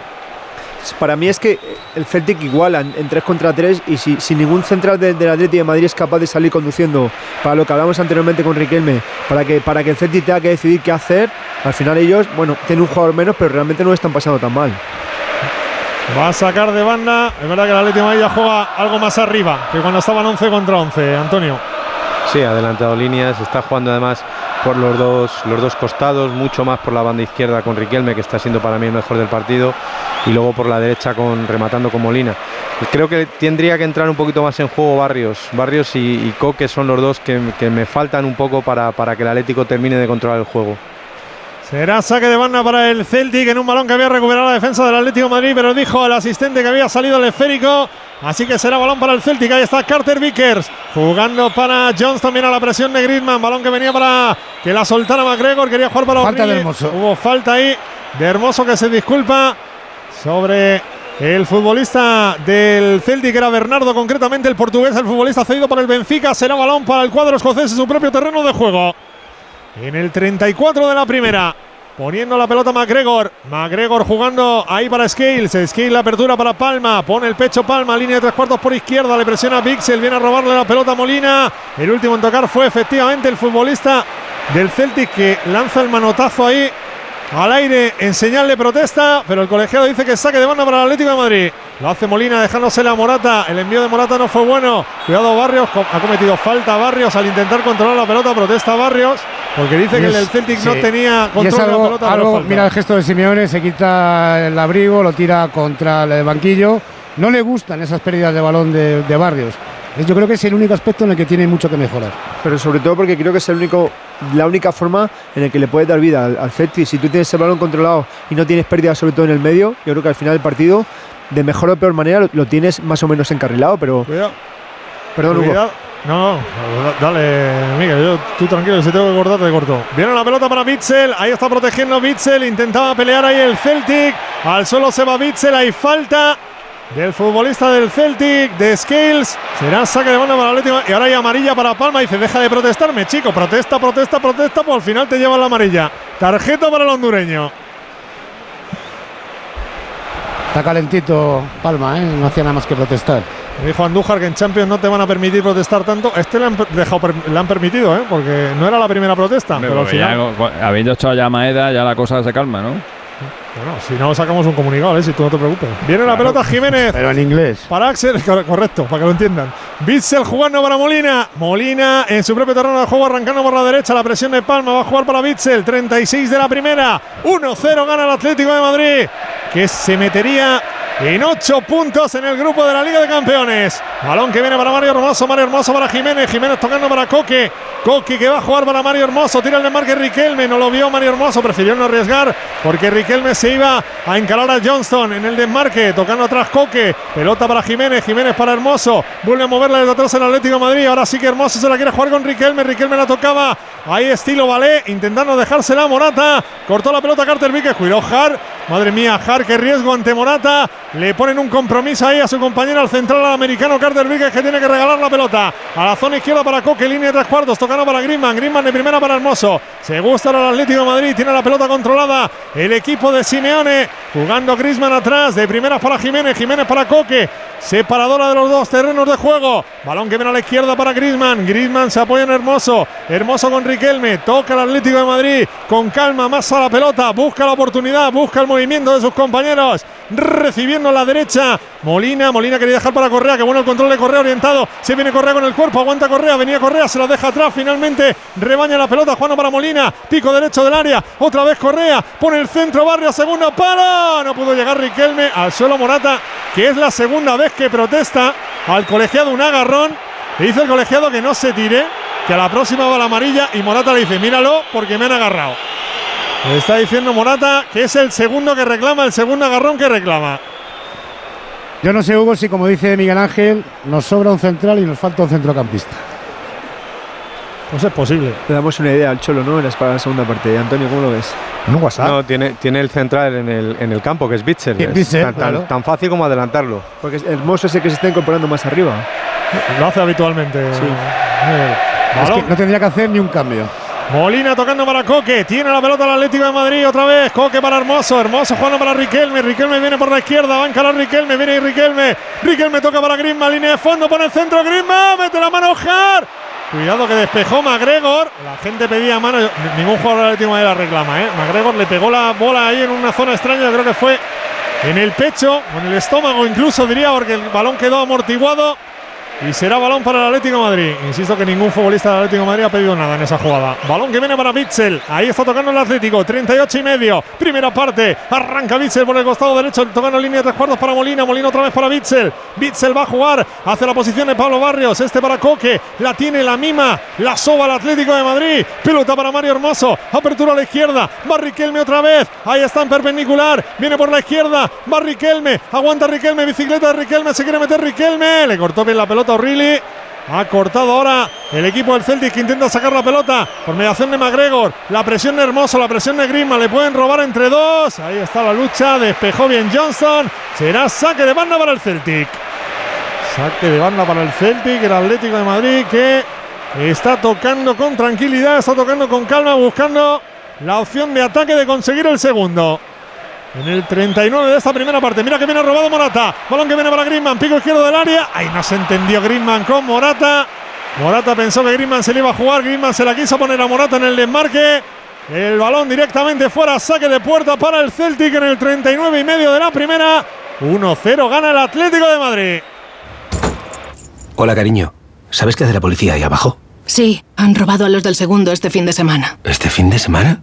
Para mí es que el Celtic iguala en 3 contra 3 y si, si ningún central de- del Atlético de Madrid es capaz de salir conduciendo para lo que hablamos anteriormente con Riquelme, para que, para que el Celtic tenga que decidir qué hacer, al final ellos, bueno, tienen un jugador menos, pero realmente no lo están pasando tan mal. Va a sacar de banda. Es verdad que el Atlético de Madrid ya juega algo más arriba que cuando estaban 11 contra 11. Antonio. Sí, adelantado líneas, está jugando además por los dos, los dos costados, mucho más por la banda izquierda con Riquelme, que está siendo para mí el mejor del partido, y luego por la derecha con rematando con Molina. Creo que tendría que entrar un poquito más en juego Barrios. Barrios y, y Coque son los dos que, que me faltan un poco para, para que el Atlético termine de controlar el juego. Será saque de banda para el Celtic en un balón que había recuperado la defensa del Atlético de Madrid, pero dijo el asistente que había salido el esférico. Así que será balón para el Celtic. Ahí está Carter Vickers jugando para Jones también a la presión de Griezmann. Balón que venía para que la soltara McGregor. Quería jugar para Falta de. Hermoso. Hubo falta ahí de Hermoso que se disculpa sobre el futbolista del Celtic, era Bernardo, concretamente el portugués, el futbolista cedido por el Benfica. Será balón para el cuadro escocés en su propio terreno de juego. En el 34 de la primera. Poniendo la pelota McGregor. McGregor jugando ahí para Scales. Scales la apertura para Palma. Pone el pecho Palma. Línea de tres cuartos por izquierda. Le presiona Pixel. Viene a robarle la pelota Molina. El último en tocar fue efectivamente el futbolista del Celtic que lanza el manotazo ahí al aire en señal de protesta. Pero el colegiado dice que saque de banda para el Atlético de Madrid. Lo hace Molina dejándosela a Morata. El envío de Morata no fue bueno. Cuidado Barrios. Ha cometido falta Barrios al intentar controlar la pelota. Protesta Barrios. Porque dice que el del Celtic no tenía es control de la pelota. algo- mira el gesto de Simeone, se quita el abrigo, lo tira contra el banquillo. No le gustan esas pérdidas de balón de, de Barrios. Yo creo que es el único aspecto en el que tiene mucho que mejorar. Pero sobre todo porque creo que es el único, la única forma en la que le puedes dar vida al, al Celtic. Si tú tienes el balón controlado y no tienes pérdidas, sobre todo en el medio, yo creo que al final del partido, de mejor o peor manera, lo, lo tienes más o menos encarrilado. Pero. Cuidado. Perdón, Hugo. Cuidado. No, no, dale, Miguel, yo, tú tranquilo, si tengo que cortar, te corto. Viene la pelota para Bitzel, ahí está protegiendo Bitzel, intentaba pelear ahí el Celtic, al suelo se va Bitzel, hay falta del futbolista del Celtic, de Scales, será saque de banda para el Atlético, y ahora hay amarilla para Palma, dice, deja de protestarme, chico, protesta, protesta, protesta, pues al final te llevan la amarilla. Tarjeta para el hondureño. Está calentito Palma, ¿eh? no hacía nada más que protestar. Dijo Andújar que en Champions no te van a permitir protestar tanto. Este le han, dejado le han permitido, ¿eh? porque no era la primera protesta. Pero al final. ya, habiendo echado ya a Maeda, ya la cosa se calma, ¿no? Bueno, si no, sacamos un comunicado, ¿eh? si tú no te preocupes. Viene la pelota Jiménez. Pero en inglés. Para Axel, cor- correcto, para que lo entiendan. Bitzel jugando para Molina. Molina en su propio terreno de juego, arrancando por la derecha. La presión de Palma va a jugar para Bitzel. 36 de la primera. 1-0 gana el Atlético de Madrid, que se metería en 8 puntos en el grupo de la Liga de Campeones. Balón que viene para Mario Hermoso. Mario Hermoso para Jiménez. Jiménez tocando para Coque. Coque que va a jugar para Mario Hermoso. Tira el desmarque Riquelme. No lo vio Mario Hermoso. Prefirió no arriesgar porque Riquelme se iba a encarar a Johnston en el desmarque. Tocando atrás Coque. Pelota para Jiménez. Jiménez para Hermoso. Vuelve a moverla desde atrás el Atlético de Madrid. Ahora sí que Hermoso se la quiere jugar con Riquelme. Riquelme la tocaba. Ahí estilo Balé. Intentando dejársela a Morata. Cortó la pelota Carter Vickers. Cuidado Har. Madre mía, Har, qué riesgo ante Morata. Le ponen un compromiso ahí a su compañero, al central al americano Carter Vickers, que tiene que regalar la pelota a la zona izquierda para Coque, línea de tres cuartos, tocando para Griezmann. Griezmann de primera para Hermoso. Se gusta el Atlético de Madrid, tiene la pelota controlada el equipo de Simeone, jugando Griezmann atrás, de primeras para Jiménez, Jiménez para Coque. Separadora de los dos terrenos de juego. Balón que viene a la izquierda para Griezmann. Griezmann se apoya en Hermoso. Hermoso con Riquelme. Toca el Atlético de Madrid. Con calma, más la pelota. Busca la oportunidad. Busca el movimiento de sus compañeros. Recibiendo a la derecha. Molina. Molina quería dejar para Correa. Que bueno el control de Correa orientado. Se viene Correa con el cuerpo. Aguanta Correa. Venía Correa. Se la deja atrás. Finalmente rebaña la pelota. Juana para Molina. Pico derecho del área. Otra vez Correa. Pone el centro. Barrio. Segunda. Para. No pudo llegar Riquelme. Al suelo Morata. Que es la segunda vez que protesta al colegiado un agarrón. Le dice el colegiado que no se tire, que a la próxima va la amarilla y Morata le dice, míralo porque me han agarrado. Le está diciendo Morata que es el segundo que reclama, el segundo agarrón que reclama. Yo no sé, Hugo, si como dice Miguel Ángel, nos sobra un central y nos falta un centrocampista. Pues es posible. Le damos una idea al Cholo, ¿no? En la para la segunda parte. Antonio, ¿cómo lo ves? En un WhatsApp. No, tiene, tiene el central en el, en el campo, que es Witsel, tan, tan- claro. tan fácil como adelantarlo. Porque es hermoso ese que se está incorporando más arriba. Lo hace habitualmente. Es que no tendría que hacer ni un cambio. Molina tocando para Coque. Tiene la pelota el Atlético de Madrid otra vez. Coque para Hermoso. Hermoso jugando para Riquelme. Riquelme viene por la izquierda. Va a Riquelme. Viene Riquelme. Riquelme toca para Griezmann. Línea de fondo. Pone el centro. Griezmann. Mete la mano Jar. Cuidado que despejó McGregor. La gente pedía mano. Ningún jugador del Atlético de Madrid la reclama. ¿eh? Le pegó la bola ahí en una zona extraña. Creo que fue en el pecho en el estómago incluso diría porque el balón quedó amortiguado. Y será balón para el Atlético Madrid. Insisto que ningún futbolista del Atlético Madrid ha pedido nada en esa jugada. Balón que viene para Bitzel. Ahí está tocando el Atlético. 38 y medio. Primera parte. Arranca Bitzel por el costado derecho. Tocando línea de tres cuartos para Molina. Molina otra vez para Bitzel. Bitzel va a jugar. Hace la posición de Pablo Barrios. Este para Coque. La tiene la mima. La soba el Atlético de Madrid. Pelota para Mario Hermoso. Apertura a la izquierda. Va Riquelme otra vez. Ahí está en perpendicular. Viene por la izquierda. Va Riquelme. Aguanta Riquelme. Bicicleta de Riquelme. Se quiere meter Riquelme. Le cortó bien la pelota O'Reilly. Ha cortado ahora el equipo del Celtic que intenta sacar la pelota por mediación de McGregor. La presión de Hermoso, la presión de Griezmann. Le pueden robar entre dos. Ahí está la lucha. Despejó bien Johnston. Será saque de banda para el Celtic. Saque de banda para el Celtic, el Atlético de Madrid que está tocando con tranquilidad, está tocando con calma, buscando la opción de ataque de conseguir el segundo. En el 39 de esta primera parte. Mira que viene robado Morata. Balón que viene para Griezmann. Pico izquierdo del área. Ahí no se entendió Griezmann con Morata. Morata pensó que Griezmann se le iba a jugar. Griezmann se la quiso poner a Morata en el desmarque. El balón directamente fuera. Saque de puerta para el Celtic en el 39 y medio de la primera. 1-0 gana el Atlético de Madrid. Hola, cariño. ¿Sabes qué hace la policía ahí abajo? Sí, han robado a los del segundo este fin de semana. ¿Este fin de semana?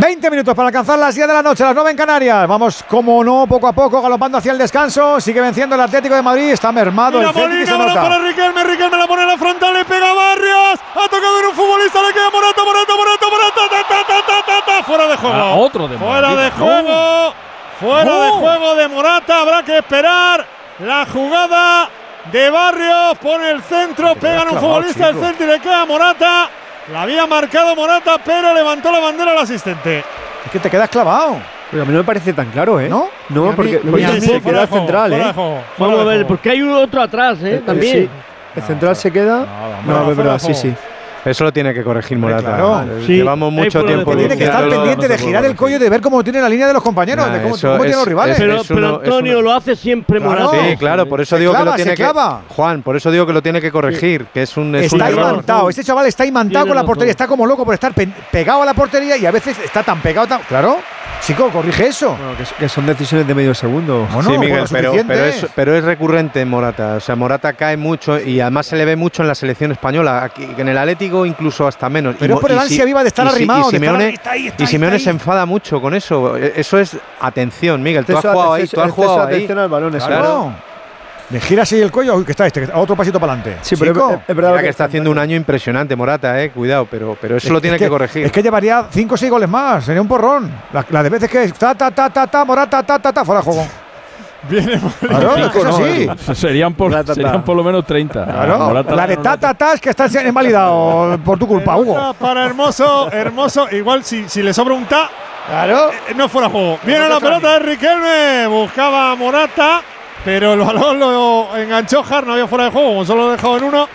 20 minutos para alcanzar las 10 de la noche, las 9 en Canarias. Vamos, como no, poco a poco, galopando hacia el descanso. Sigue venciendo el Atlético de Madrid. Está mermado Mira el Celtic y Molina, se nota. para Riquelme, Riquelme la pone en la frontal, le pega a Barrios, ha tocado en un futbolista, le queda Morata, Morata, Morata, Morata, ta, ta, ta, ta, ta, ta, fuera de juego. Ah, otro de Fuera de juego, fuera No. de juego de Morata, habrá que esperar la jugada de Barrios, pone el centro, pega en un futbolista del chico. Celtic, le queda a Morata, la había marcado Morata, pero levantó la bandera al asistente. Es que te quedas clavado. Pero a mí no me parece tan claro, ¿eh? ¿No? No, mí- porque, mí se queda juego, central, fuera ¿eh? Vamos a ver, porque hay uno otro atrás, ¿eh? Eh, También. sí. El central se queda. No, fuera es verdad, de sí, sí. Eso lo tiene que corregir Morata. claro. Sí. Llevamos mucho tiempo Tiene que estar pendiente de girar el cuello y de ver cómo tiene la línea de los compañeros, Nah, de cómo, cómo tienen los rivales. es- Pero, es pero Antonio uno- lo hace siempre Claro. Morata. Sí, claro, por eso Se digo que lo tiene se que clava. Juan, por eso digo que lo tiene que corregir, que es un, es un Está error. imantado, este chaval está imantado Tiene con la razón. portería, está como loco por estar pe- pegado a la portería y a veces está tan pegado, tan... Claro, chico, corrige eso. Bueno, que, son decisiones de medio segundo. Bueno, sí, Miguel, bueno, pero, pero, es, pero es recurrente en Morata. O sea, Morata cae mucho y además se le ve mucho en la selección española. Aquí, en el Atlético incluso hasta menos. Pero Y es por el ansia viva de estar y si- arrimado, Y estar Simeone, ahí, está ahí, está y Simeone está se enfada mucho con eso. E- Eso es atención, Miguel. Tú has jugado ahí. Tú has jugado atención al balón, Claro. Le gira así el cuello, uy, que está este, que- otro pasito para adelante. Sí, pero Chico. es- es verdad que- que está haciendo un año impresionante Morata, eh, cuidado, pero, pero eso lo tiene Es que, corregir. Es que llevaría 5 o 6 goles más, sería un porrón. La, la de veces que es ta, ta, ta, ta, ta, Morata, ta, ta, ta, fuera de juego. Viene Claro, Cinco, es no, así. eh, serían, por, serían por lo menos 30. Claro, Morata la de no- ta, ta, ta es que está invalidado por tu culpa, Hugo. Para Hermoso, Hermoso. Igual si, si le sobra un ta, Claro. eh, no fuera juego. Viene la pelota de Riquelme. Buscaba a Morata, pero el balón lo enganchó Har. No había fuera de juego, solo lo dejado en uno.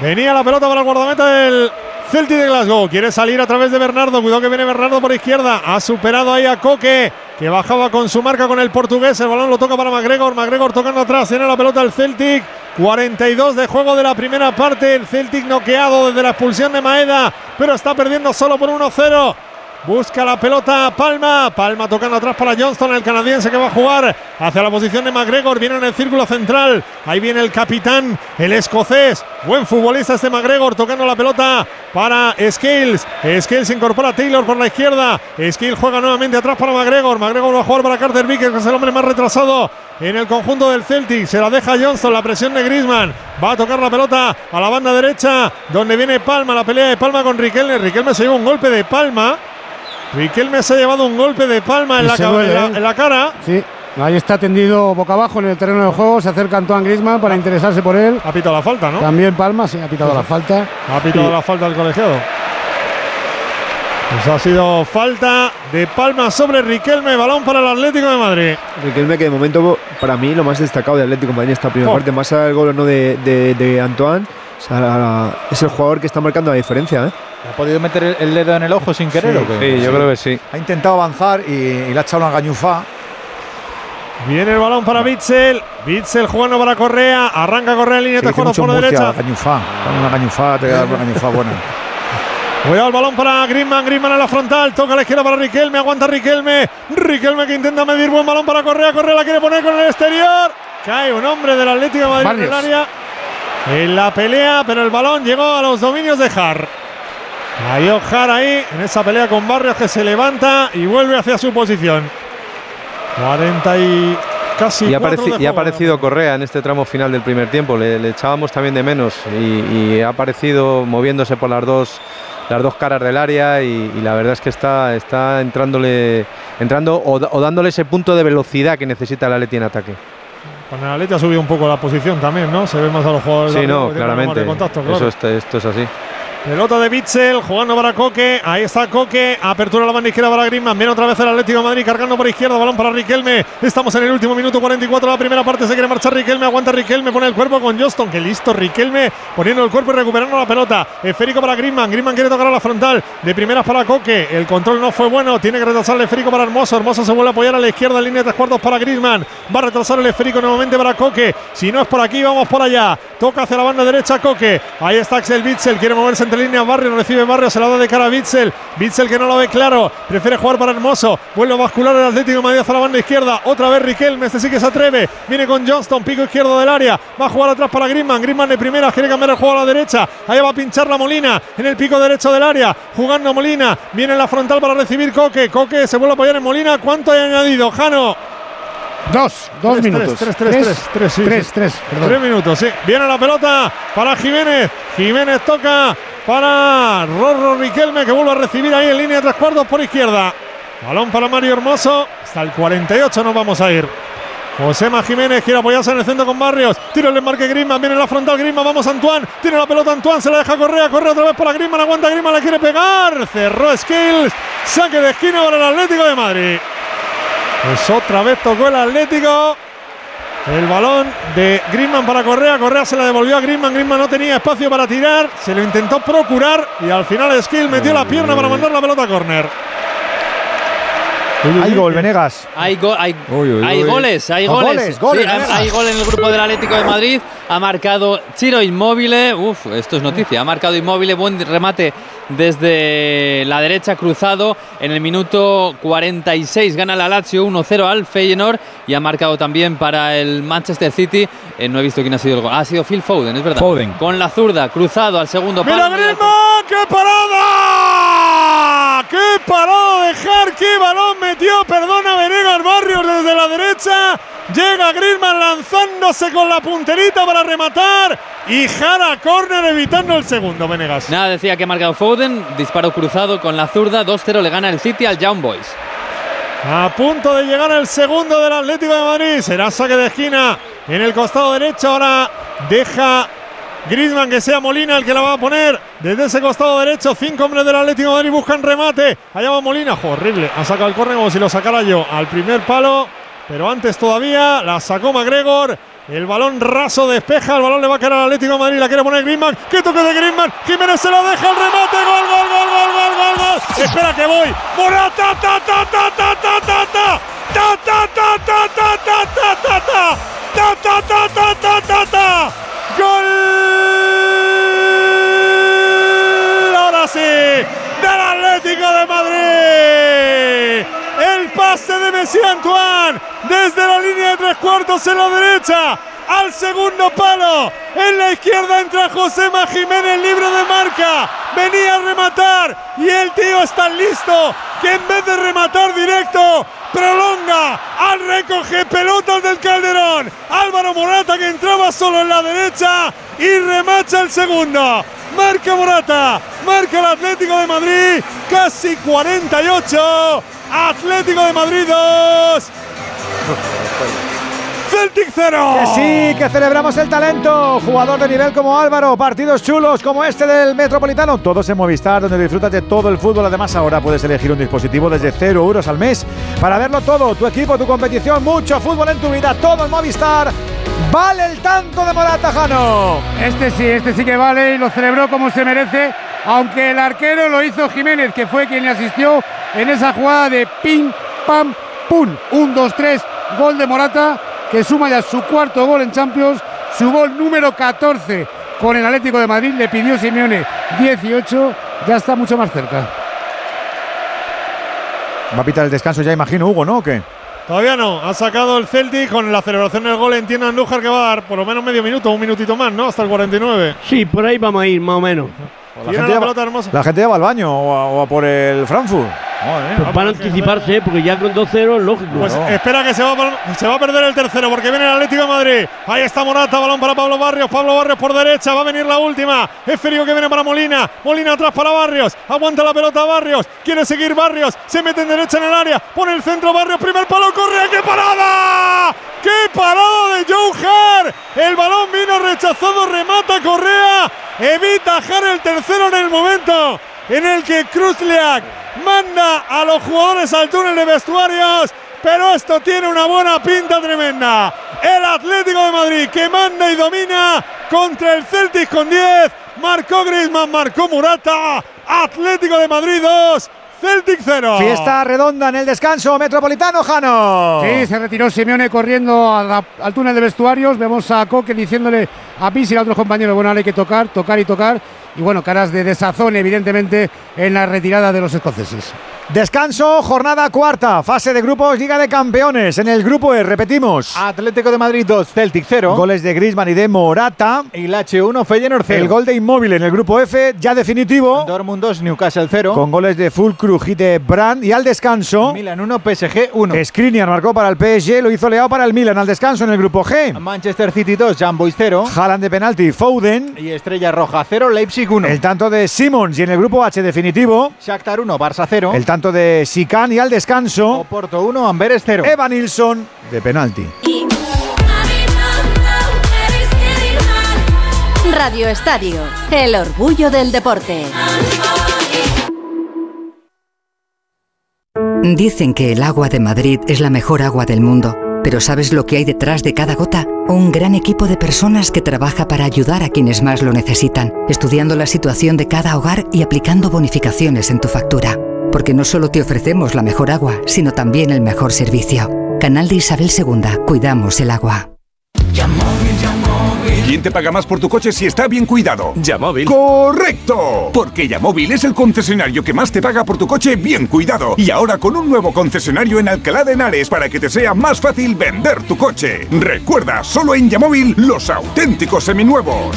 Venía la pelota para el guardameta del Celtic de Glasgow. Quiere salir a través de Bernardo. Cuidado que viene Bernardo por izquierda. Ha superado ahí a Coque, que bajaba con su marca con el portugués. El balón lo toca para McGregor. McGregor tocando atrás. Tiene la pelota el Celtic. 42 de juego de la primera parte. El Celtic noqueado desde la expulsión de Maeda, pero está perdiendo solo por 1-0. Busca la pelota Palma. Palma tocando atrás para Johnston, el canadiense que va a jugar hacia la posición de McGregor. Viene en el círculo central. Ahí viene el capitán, el escocés. Buen futbolista este McGregor tocando la pelota para Scales. Scales incorpora a Taylor por la izquierda. Scales juega nuevamente atrás para McGregor. McGregor va a jugar para Carter Vickers, que es el hombre más retrasado en el conjunto del Celtic. Se la deja Johnston, la presión de Griezmann. Va a tocar la pelota a la banda derecha, donde viene Palma. La pelea de Palma con Riquelme. Riquelme se lleva un golpe de Palma. Riquelme se ha llevado un golpe de palma en, la, se ca- duele, en la- ¿eh? en la cara. Sí, ahí está tendido boca abajo en el terreno de juego. Se acerca Antoine Griezmann para interesarse por él. Ha pitado la falta, ¿no? También Palma, sí, ha pitado la falta. Ha pitado Sí. la falta del colegiado. Pues ha sido falta de palma sobre Riquelme. Balón para el Atlético de Madrid. Riquelme que de momento para mí lo más destacado de Atlético de Madrid en esta primera Oh. parte, más allá del gol no de, de- de Antoine, o sea, es el jugador que está marcando la diferencia. ¿eh? ¿Ha podido meter el, dedo en el ojo sin querer o qué? Sí, yo creo que sí. Ha intentado avanzar y, y le ha echado una gañufa. Viene el balón para Bitzel. Bitzel jugando para Correa. Arranca Correa en línea juego mucho por en Murcia, derecha. gañufa. Con una gañufa te da una gañufa buena. (laughs) Cuidado el balón para Griezmann, Griezmann a la frontal, toca a la izquierda para Riquelme, aguanta Riquelme, Riquelme que intenta medir buen balón para Correa, Correa la quiere poner con el exterior, cae un hombre del Atlético de Madrid en el área, en la pelea, pero el balón llegó a los dominios de Har. Cayó Har ahí, en esa pelea con Barrios que se levanta y vuelve hacia su posición. 40 y casi Y ha, de y ha aparecido Correa en este tramo final del primer tiempo. Le, le echábamos también de menos y, y ha aparecido moviéndose por las dos, las dos caras del área y, y la verdad es que está, está entrándole, entrando o, dándole ese punto de velocidad que necesita el Atleti en ataque. Con el Atleti ha subido un poco la posición también, ¿no? Se ve más a los jugadores de Sí, no, claramente. de contacto, claro. Eso es- esto es así. Pelota de Bitzel, jugando para Coque. Ahí está Coque. Apertura a la banda izquierda para Griezmann. Viene otra vez el Atlético de Madrid cargando por izquierda. Balón para Riquelme. Estamos en el último minuto 44 de la primera parte. Se quiere marchar Riquelme. Aguanta Riquelme. Pone el cuerpo con Johnston. Que listo Riquelme. Poniendo el cuerpo y recuperando la pelota. Esférico para Griezmann. Griezmann quiere tocar a la frontal. De primeras para Coque. El control no fue bueno. Tiene que retrasar el esférico para Hermoso. Hermoso se vuelve a apoyar a la izquierda. En línea de tres cuartos para Griezmann. Va a retrasar el esférico nuevamente para Coque. Si no es por aquí, vamos por allá. Toca hacia la banda derecha Coque. Ahí está Axel Bitzel. Quiere moverse entre líneas. Barrio recibe Barrio. Se la da de cara a Bitzel. Bitzel que no lo ve claro. Prefiere jugar para Hermoso. Vuelve a bascular el Atlético de Madrid hacia la banda izquierda. Otra vez Riquelme. Este sí que se atreve. Viene con Johnston. Pico izquierdo del área. Va a jugar atrás para Griezmann. Griezmann de primera. Quiere cambiar el juego a la derecha. Ahí va a pinchar la Molina. En el pico derecho del área. Jugando Molina. Viene en la frontal para recibir Coque. Coque se vuelve a apoyar en Molina. ¿Cuánto hay añadido? Jano. Dos, dos Tres, minutos. Tres, tres, tres, tres, tres, sí, tres, sí. tres, perdón. Tres minutos, sí. Viene la pelota para Jiménez. Jiménez toca para Rorro Riquelme que vuelve a recibir ahí en línea de tres cuartos por izquierda. Balón para Mario Hermoso. Hasta el 48 nos vamos a ir. Josema Jiménez quiere apoyarse en el centro con Barrios. Tiro el marque Griezmann. Viene en la frontal Griezmann. Vamos Antoine. Tiene la pelota Antoine. Se la deja Correa. Correa otra vez para Griezmann. Aguanta Griezmann. Le quiere pegar. Cerró Skills. Saque de esquina para el Atlético de Madrid. Pues otra vez tocó el Atlético. El balón de Griezmann para Correa. Correa se la devolvió a Griezmann. Griezmann no tenía espacio para tirar. Se lo intentó procurar. Y al final Skill metió la pierna para mandar la pelota a córner. Hay gol, Venegas. Hay, go- hay, Uy, uy, hay uy. goles, hay Ah, goles. goles, goles, Sí, hay, gol en el grupo del Atlético de Madrid. Ha marcado Chiro Inmóvil. Uf, esto es noticia. Ha marcado Inmóvil. Buen remate desde la derecha cruzado. En el minuto 46 gana la Lazio 1-0 al Feyenoord. Y ha marcado también para el Manchester City. Eh, no he visto quién ha sido el gol. Ha sido Phil Foden, es verdad. Foden. Con la zurda, cruzado al segundo ¡Mira palo. Griezmann! ¡Qué parada! ¡Qué parada de Har! ¡Qué balón metió! Perdona Venegas Barrios desde la derecha. Llega Griezmann lanzándose con la punterita para rematar. Y Jara Corner evitando el segundo, Venegas. Nada, decía que ha marcado Foden, disparo cruzado con la zurda, 2-0 le gana el City al Young Boys. A punto de llegar el segundo del Atlético de Madrid. Será saque de esquina en el costado derecho. Ahora deja Griezmann que sea Molina el que la va a poner. Desde ese costado derecho, cinco hombres del Atlético de Madrid buscan remate. Allá va Molina. Horrible. Ha sacado el córner como si lo sacara yo. Al primer palo. Pero antes todavía la sacó McGregor. El balón raso despeja. El balón le va a caer al Atlético de Madrid. La quiere poner Griezmann. ¡Qué toque de Griezmann! Jiménez se lo deja. El remate. ¡Gol, gol, gol, gol, gol, gol, gol! Espera que voy. ¡Morata! ¡Ta, ta, ta, ta, ta, ta, ta! ¡Ta, ta, ta, ta, ta, ta, ta, ta! ¡Ta, ta, ta, ta, ta, ta, ta! Gol. Ahora sí, del Atlético de Madrid. El pase de Messi Antoine desde la línea de tres cuartos en la derecha al segundo palo. En la izquierda entra José Jiménez, libro de marca. Venía a rematar y el tío está listo que en vez de rematar directo, prolonga al recoge pelotas del Calderón. Álvaro Morata que entraba solo en la derecha y remacha el segundo. Marca Morata, marca el Atlético de Madrid, casi 48. Atlético de Madrid 2. (laughs) Celtic 0. Que sí, que celebramos el talento. Jugador de nivel como Álvaro, partidos chulos como este del Metropolitano. Todos en Movistar, donde disfrutas de todo el fútbol. Además, ahora puedes elegir un dispositivo desde 0 euros al mes para verlo todo. Tu equipo, tu competición, mucho fútbol en tu vida. Todo en Movistar. Vale el tanto de Morata, Jano. Este sí, este sí que vale y lo celebró como se merece. Aunque el arquero lo hizo Jiménez, que fue quien le asistió en esa jugada de ping, pam, pum. Un, dos, tres, gol de Morata que suma ya su cuarto gol en Champions, su gol número 14 con el Atlético de Madrid, le pidió Simeone 18, ya está mucho más cerca. Va a pitar el descanso ya, imagino, Hugo, ¿no? ¿O qué? Todavía no, ha sacado el Celtic con la celebración del gol. Entiendo Andújar que va a dar por lo menos medio minuto, un minutito más, ¿no? Hasta el 49. Sí, por ahí vamos a ir, más o menos. La gente, la, va, la gente, va, al baño o a, o a por el Frankfurt. Pues van a anticiparse, porque ya con 2-0 es lógico. Pues espera que se va, a, se va a perder el tercero, porque viene el Atlético de Madrid. Ahí está Morata, balón para Pablo Barrios. Pablo Barrios por derecha, va a venir la última. Es frío que viene para Molina. Molina atrás para Barrios. Aguanta la pelota Barrios. Quiere seguir Barrios. Se mete en derecha en el área. Pone el centro Barrios. Primer palo, corre. ¡Qué parada! ¡Qué parada de Joe Hart! El balón vino rechazado, remata Correa. Evita Hart el tercero en el momento en el que Krusliak manda a los jugadores al túnel de vestuarios. Pero esto tiene una buena pinta tremenda. El Atlético de Madrid que manda y domina contra el Celtic con 10. Marcó Griezmann, marcó Murata. Atlético de Madrid 2. Celtic 0. Fiesta redonda en el descanso metropolitano, Jano. Sí, se retiró Simeone corriendo al túnel de vestuarios. Vemos a Coque diciéndole a Pis y a otros compañeros, bueno, ahora hay que tocar, tocar y tocar y bueno, caras de desazón evidentemente en la retirada de los escoceses. Descanso, jornada cuarta, fase de grupos, Liga de Campeones. En el grupo E, repetimos. Atlético de Madrid 2, Celtic 0. Goles de Griezmann y de Morata. Y el H1, Feyenoord 0. El gol de Inmóvil en el grupo F, ya definitivo. Dortmund 2, Newcastle 0. Con goles de Fulkrug y de Brand. Y al descanso. Milan 1, PSG 1. Skriniar marcó para el PSG, lo hizo Leao para el Milan. Al descanso en el grupo G. Manchester City 2, Jan Boys 0. Haaland de penalti, Foden. Y Estrella Roja 0, Leipzig 1. El tanto de Simons y en el grupo H definitivo. Shakhtar 1, Barça 0. El tanto de Sican y al descanso. Oporto 1, Amberes 0. Eva Nilsson de penalti. Radio Estadio, el orgullo del deporte. Dicen que el agua de Madrid es la mejor agua del mundo, pero ¿sabes lo que hay detrás de cada gota? Un gran equipo de personas que trabaja para ayudar a quienes más lo necesitan, estudiando la situación de cada hogar y aplicando bonificaciones en tu factura porque no solo te ofrecemos la mejor agua, sino también el mejor servicio. Canal de Isabel II, cuidamos el agua. ¿Quién te paga más por tu coche si está bien cuidado? Yamóvil. ¡Correcto! Porque Yamóvil es el concesionario que más te paga por tu coche bien cuidado. Y ahora con un nuevo concesionario en Alcalá de Henares para que te sea más fácil vender tu coche. Recuerda, solo en Yamóvil los auténticos seminuevos.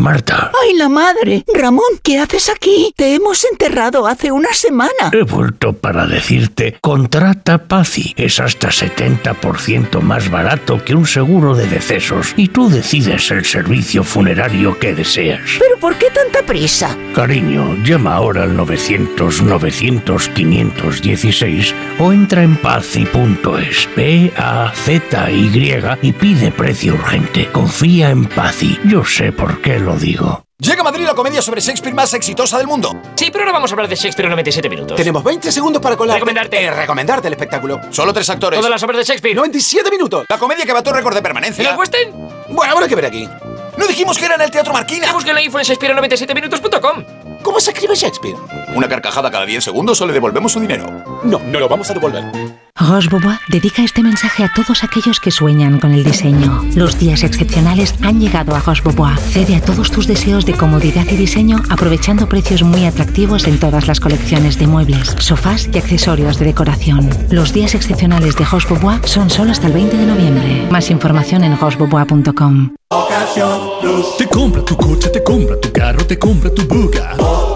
Marta. ¡Ay, la madre! Ramón, ¿qué haces aquí? Te hemos enterrado hace una semana. He vuelto para decirte, contrata Paci. Es hasta 70% más barato que un seguro de decesos y tú decides el servicio funerario que deseas. ¿Pero por qué tanta prisa? Cariño, llama ahora al 900-900-516 o entra en paci.es, P-A-Z-Y y pide precio urgente. Confía en Paci. Yo sé por qué lo digo. Llega a Madrid la comedia sobre Shakespeare más exitosa del mundo. Sí, pero ahora vamos a hablar de Shakespeare en 97 minutos. Tenemos 20 segundos para colar. Recomendarte. Eh, recomendarte el espectáculo. Solo tres actores. Todas las obras de Shakespeare. 97 minutos. La comedia que va a tu récord de permanencia. ¿En el West End? Bueno, habrá que ver aquí. No dijimos que era en el Teatro Marquina. Busquen la info en Shakespeare97minutos.com. ¿Cómo se escribe Shakespeare? Una carcajada cada 10 segundos o le devolvemos su dinero. No, no lo vamos a devolver. Roche dedica este mensaje a todos aquellos que sueñan con el diseño. Los días excepcionales han llegado a Roche. Cede a todos tus deseos de comodidad y diseño aprovechando precios muy atractivos en todas las colecciones de muebles, sofás y accesorios de decoración. Los días excepcionales de Roche son solo hasta el 20 de noviembre. Más información en rochebobois.com. Te compra tu coche, te compra tu carro, te compra tu buga.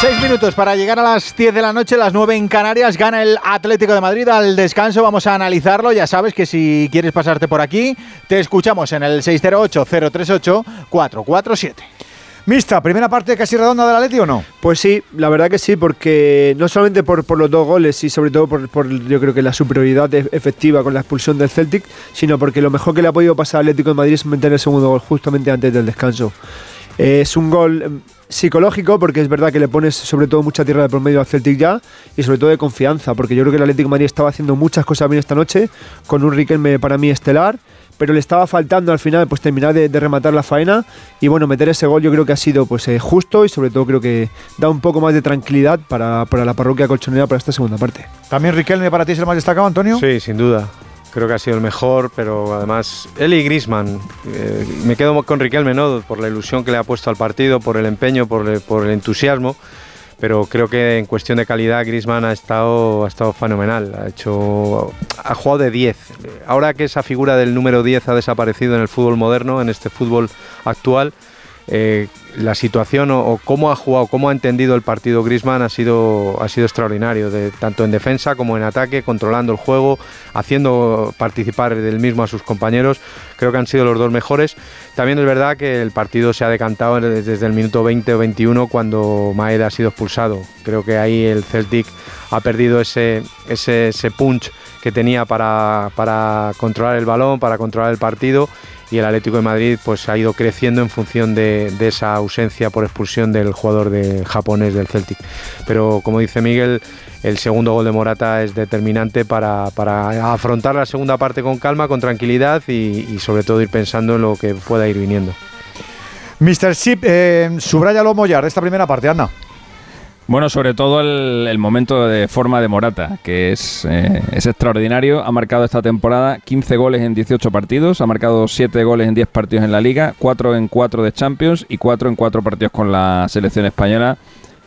Seis minutos para llegar a las 10 de la noche, las 9 en Canarias. Gana el Atlético de Madrid al descanso. Vamos a analizarlo. Ya sabes que si quieres pasarte por aquí, te escuchamos en el 608-038-447. Mista, primera parte casi redonda del Atleti o no? Pues sí, la verdad que sí, porque no solamente por, los dos goles y sobre todo por, por, yo creo que la superioridad e- efectiva con la expulsión del Celtic, sino porque lo mejor que le ha podido pasar al Atlético de Madrid es meter el segundo gol justamente antes del descanso. Eh, es un gol em, psicológico porque es verdad que le pones sobre todo mucha tierra de por medio al Celtic ya y sobre todo de confianza porque yo creo que el Atlético de Madrid estaba haciendo muchas cosas bien esta noche con un Riquelme para mí estelar pero le estaba faltando al final pues terminar de, de rematar la faena y bueno meter ese gol yo creo que ha sido pues eh, justo y sobre todo creo que da un poco más de tranquilidad para, para la parroquia colchonera para esta segunda parte ¿También Riquelme para ti es el más destacado, Antonio? Sí, sin duda. Creo que ha sido el mejor, pero además él y Grisman. me quedo con Riquelme, ¿no? Por la ilusión que le ha puesto al partido, por el empeño, por el, por el entusiasmo. Pero creo que en cuestión de calidad Grisman ha estado, ha estado fenomenal. Ha hecho, ha jugado de 10. Ahora que esa figura del número 10 ha desaparecido en el fútbol moderno, en este fútbol actual, eh, la situación o, cómo ha jugado, cómo ha entendido el partido Grisman ha sido, extraordinario, tanto en defensa como en ataque, controlando el juego, haciendo participar del mismo a sus compañeros. Creo que han sido los dos mejores. También es verdad que el partido se ha decantado desde el minuto 20 o 21 cuando Maeda ha sido expulsado. Creo que ahí el Celtic ha perdido ese, punch que tenía para controlar el balón, para controlar el partido y el Atlético de Madrid pues ha ido creciendo en función de, esa ausencia por expulsión del jugador de japonés del Celtic. Pero como dice Miguel, el segundo gol de Morata es determinante para, para afrontar la segunda parte con calma, con tranquilidad y, sobre todo ir pensando en lo que pueda ir viniendo. Mr. Chip, eh, subraya lo mollar de esta primera parte, Ana. Bueno, sobre todo el, el, momento de forma de Morata, que es, eh, es, extraordinario. Ha marcado esta temporada 15 goles en 18 partidos, ha marcado 7 goles en 10 partidos en la Liga, 4 en 4 de Champions y 4 en 4 partidos con la selección española.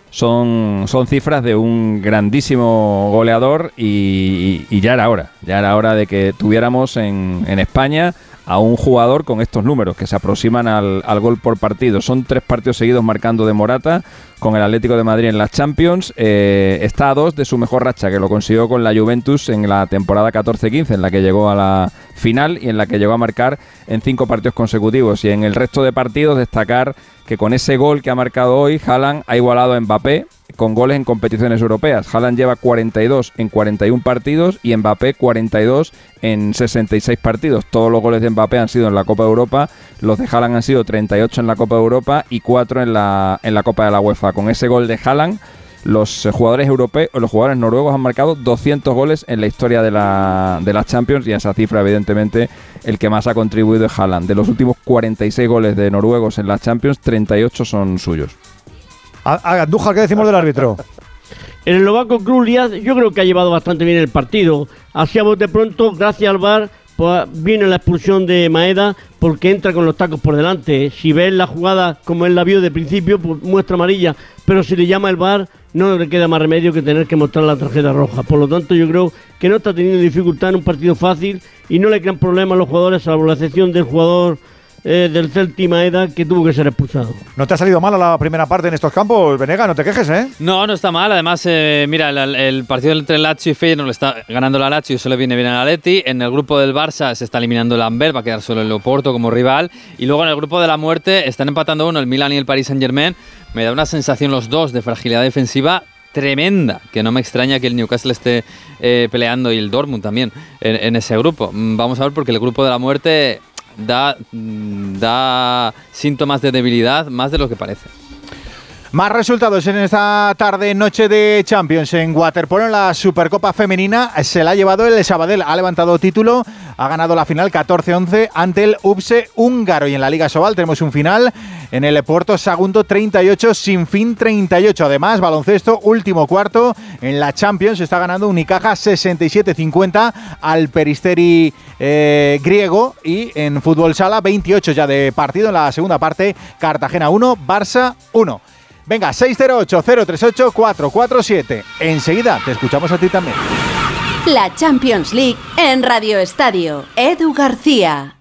Son, son cifras de un grandísimo goleador y, y, ya era hora, ya era hora de que tuviéramos en, en España a un jugador con estos números que se aproximan al, al gol por partido. Son tres partidos seguidos marcando de Morata con el Atlético de Madrid en las Champions. Eh, está a dos de su mejor racha, que lo consiguió con la Juventus en la temporada 14-15, en la que llegó a la final y en la que llegó a marcar en cinco partidos consecutivos. Y en el resto de partidos destacar que con ese gol que ha marcado hoy, Haaland ha igualado a Mbappé con goles en competiciones europeas. Haaland lleva 42 en 41 partidos y Mbappé 42 en 66 partidos. Todos los goles de Mbappé han sido en la Copa de Europa, los de Haaland han sido 38 en la Copa de Europa y 4 en la, en la Copa de la UEFA. Con ese gol de Haaland, los eh, jugadores europeos, los jugadores noruegos han marcado 200 goles en la historia de la, de la Champions y a esa cifra, evidentemente, el que más ha contribuido es Haaland. De los últimos 46 goles de noruegos en la Champions, 38 son suyos. A- a ¿qué decimos del árbitro? El eslovaco yo creo que ha llevado bastante bien el partido. Así a bote pronto, gracias al VAR, pues, viene la expulsión de Maeda porque entra con los tacos por delante. Si ves la jugada como él la vio de principio, pues muestra amarilla. Pero si le llama el VAR, no le queda más remedio que tener que mostrar la tarjeta roja. Por lo tanto, yo creo que no está teniendo dificultad en un partido fácil y no le crean problemas a los jugadores, salvo la excepción del jugador eh, del Celti Maeda que tuvo que ser expulsado. ¿No te ha salido mal la primera parte en estos campos, Venega? No te quejes, ¿eh? No, no está mal. Además, eh, mira, el, el partido entre Lazio y Feyenoord lo está ganando la Lazio y solo viene bien al Atleti. En el grupo del Barça se está eliminando el Amber, va a quedar solo el Oporto como rival. Y luego en el grupo de la muerte están empatando uno, el Milan y el Paris Saint Germain. Me da una sensación los dos de fragilidad defensiva tremenda, que no me extraña que el Newcastle esté eh, peleando y el Dortmund también en, en ese grupo. Mm, Vamos a ver porque el grupo de la muerte da, da síntomas de debilidad más de lo que parece. Más resultados en esta tarde, noche de Champions en Waterpolo en la Supercopa Femenina. Se la ha llevado el Sabadell, ha levantado título, ha ganado la final 14-11 ante el UPSE húngaro. Y en la Liga Sobal tenemos un final en el Puerto Sagunto 38, sin fin 38. Además, baloncesto, último cuarto en la Champions, está ganando Unicaja 67-50 al Peristeri eh, griego. Y en fútbol sala, 28 ya de partido en la segunda parte, Cartagena 1, Barça 1. Venga, 608-038-447. Enseguida te escuchamos a ti también. La Champions League en Radio Estadio. Edu García.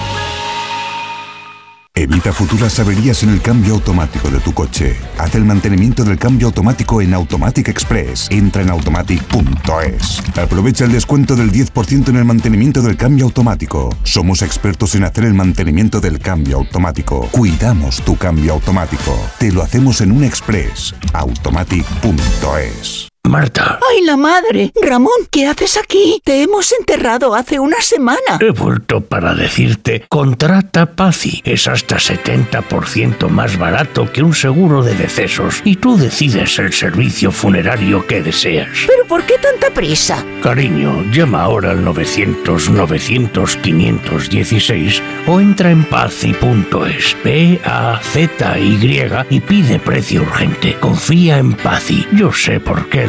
Evita futuras averías en el cambio automático de tu coche. Haz el mantenimiento del cambio automático en Automatic Express. Entra en automatic.es. Aprovecha el descuento del 10% en el mantenimiento del cambio automático. Somos expertos en hacer el mantenimiento del cambio automático. Cuidamos tu cambio automático. Te lo hacemos en un Express. Automatic.es. Marta, ¡Ay, la madre! Ramón, ¿qué haces aquí? Te hemos enterrado hace una semana. he vuelto para decirte, contrata Paci. Es hasta 70% más barato que un seguro de decesos y tú decides el servicio funerario que deseas. ¿Pero por qué tanta prisa? Cariño, llama ahora al 900-900-516 o entra en paci.es, P-A-Z-Y y pide precio urgente. Confía en Paci. Yo sé por qué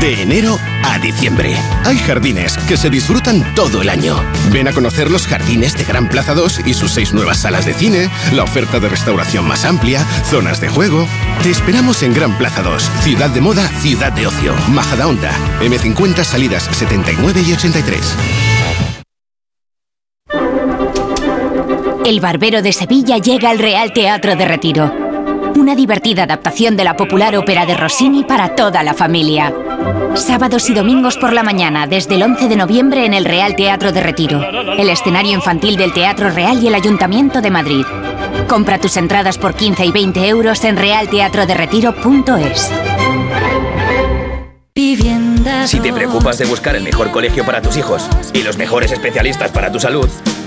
De enero a diciembre. Hay jardines que se disfrutan todo el año. Ven a conocer los jardines de Gran Plaza 2 y sus seis nuevas salas de cine, la oferta de restauración más amplia, zonas de juego. Te esperamos en Gran Plaza 2, Ciudad de Moda, Ciudad de Ocio, Majadahonda, M50 salidas 79 y 83. El Barbero de Sevilla llega al Real Teatro de Retiro. Una divertida adaptación de la popular ópera de Rossini para toda la familia. Sábados y domingos por la mañana, desde el 11 de noviembre en el Real Teatro de Retiro, el escenario infantil del Teatro Real y el Ayuntamiento de Madrid. Compra tus entradas por 15 y 20 euros en realteatroderetiro.es. Si te preocupas de buscar el mejor colegio para tus hijos y los mejores especialistas para tu salud,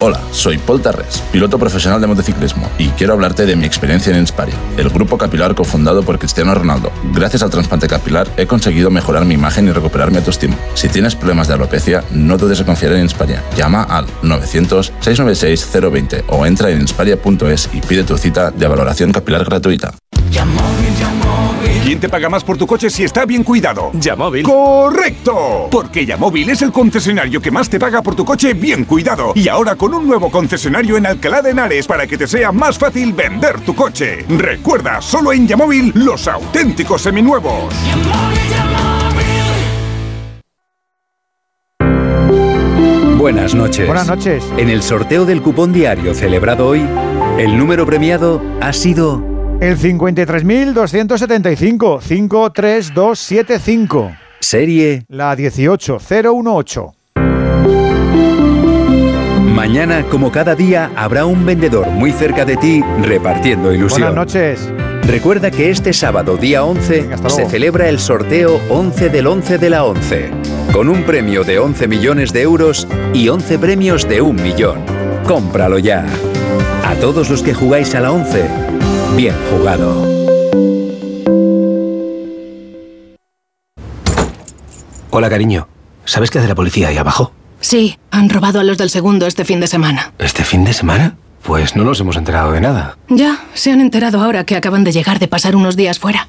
Hola, soy Paul Tarres, piloto profesional de motociclismo, y quiero hablarte de mi experiencia en Inspiria, el grupo capilar cofundado por Cristiano Ronaldo. Gracias al trasplante capilar he conseguido mejorar mi imagen y recuperar mi autoestima. Si tienes problemas de alopecia, no dudes en confiar en Inspiria. Llama al 900-696-020 o entra en inspiria.es y pide tu cita de valoración capilar gratuita. ¿Quién te paga más por tu coche si está bien cuidado? Yamóvil. ¡Correcto! Porque Yamóvil es el concesionario que más te paga por tu coche bien cuidado. Y ahora con un nuevo concesionario en Alcalá de Henares para que te sea más fácil vender tu coche. Recuerda, solo en Yamóvil los auténticos seminuevos. Buenas noches. Buenas noches. En el sorteo del cupón diario celebrado hoy, el número premiado ha sido El 53.275, 53275. serie. La 18018. Mañana, como cada día, habrá un vendedor muy cerca de ti repartiendo ilusión. Buenas noches. Recuerda que este sábado, día 11, hasta se celebra el sorteo 11 del 11 de la 11, con un premio de 11 millones de euros y 11 premios de un millón. Cómpralo ya. A todos los que jugáis a la 11, bien jugado. Hola, cariño. ¿Sabes qué hace la policía ahí abajo? Sí, han robado a los del segundo este fin de semana. ¿Este fin de semana? Pues no nos hemos enterado de nada. Ya, se han enterado ahora que acaban de llegar de pasar unos días fuera.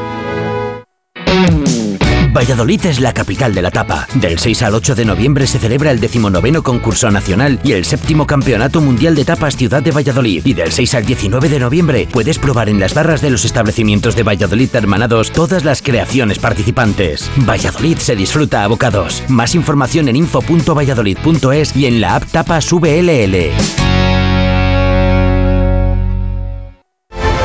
Valladolid es la capital de la tapa. Del 6 al 8 de noviembre se celebra el decimonoveno concurso nacional y el séptimo campeonato mundial de tapas Ciudad de Valladolid. Y del 6 al 19 de noviembre puedes probar en las barras de los establecimientos de Valladolid hermanados todas las creaciones participantes. Valladolid se disfruta a bocados. Más información en info.valladolid.es y en la app Tapas VLL.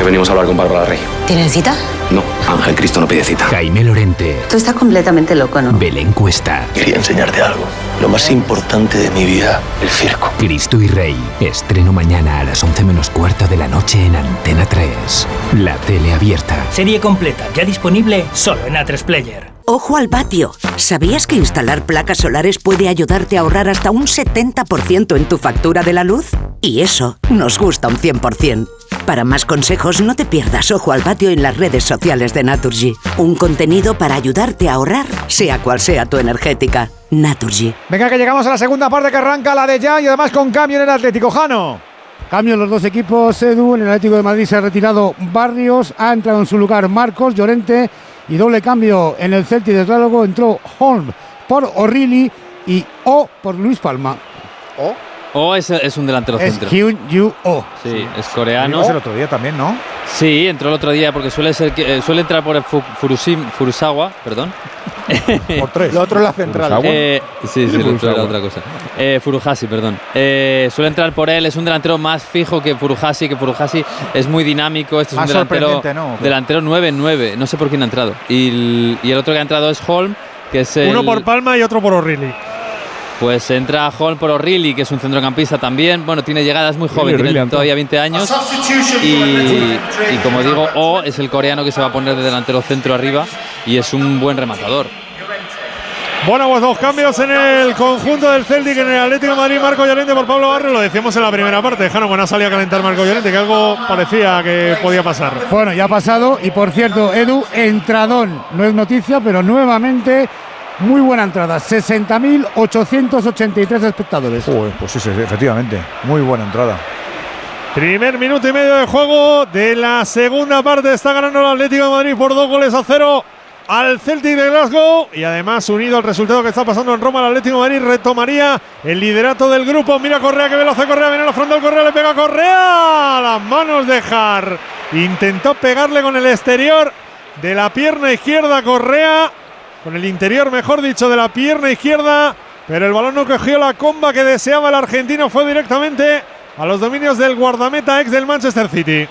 Venimos a hablar con Bárbara Rey. ¿Tienen cita? No, Ángel Cristo no pide cita. Jaime Lorente. Tú estás completamente loco, ¿no? Belén Cuesta. Quería enseñarte algo. Lo más importante de mi vida, el circo. Cristo y Rey. Estreno mañana a las 11 menos cuarto de la noche en Antena 3. La tele abierta. Serie completa, ya disponible solo en A3 Player. Ojo al patio. ¿Sabías que instalar placas solares puede ayudarte a ahorrar hasta un 70% en tu factura de la luz? Y eso nos gusta un 100%. Para más consejos, no te pierdas Ojo al patio en las redes sociales de Naturgy. Un contenido para ayudarte a ahorrar, sea cual sea tu energética. Naturgy. Venga, que llegamos a la segunda parte que arranca la de ya y además con cambio en el Atlético Jano. Cambio en los dos equipos, Edu. En el Atlético de Madrid se ha retirado Barrios, ha entrado en su lugar Marcos, Llorente y doble cambio en el Celtic de Slálogo. Entró Holm por O'Reilly y O por Luis Palma. O. O es, es un delantero Es centro. Hyun Yu O. Sí, es coreano. El otro día también, ¿no? Sí, entró el otro día porque suele ser que- eh, suele entrar por el Fu- Furusim- Furusawa, perdón. (laughs) Por tres. Lo otro es la central. Eh, sí, sí, lo otro era otra cosa. Eh, Furuhashi, perdón. Eh, suele entrar por él, es un delantero más fijo que Furuhashi, que Furuhashi es muy dinámico. Este es un delantero, ¿no? delantero 9-9. No sé por quién ha entrado. Y el, y el otro que ha entrado es Holm, que es el, Uno por Palma y otro por O'Reilly. Pues entra Holm por O'Reilly, que es un centrocampista también. Bueno, tiene llegadas muy joven, O'Reilly tiene todavía 20 años. Y, y como digo, O es el coreano que se va a poner de delantero centro arriba. Y es un buen rematador. Bueno, pues dos cambios en el conjunto del Celtic, en el Atlético de Madrid, Marco Llorente por Pablo Barrio, lo decíamos en la primera parte, Jano, cuando ha salido a calentar Marco Llorente, que algo parecía que podía pasar. Bueno, ya ha pasado y por cierto, Edu, entradón, no es noticia, pero nuevamente muy buena entrada, 60.883 espectadores. pues sí, sí, efectivamente, muy buena entrada. Primer minuto y medio de juego de la segunda parte, está ganando el Atlético de Madrid por dos goles a cero al Celtic de Glasgow y además unido al resultado que está pasando en Roma, el Atlético de Madrid retomaría el liderato del grupo. Mira Correa que ve hace Correa, viene a la frontal Correa, le pega a Correa las manos de Har. Intentó pegarle con el exterior de la pierna izquierda Correa, con el interior mejor dicho de la pierna izquierda, pero el balón no cogió la comba que deseaba el argentino, fue directamente a los dominios del guardameta ex del Manchester City.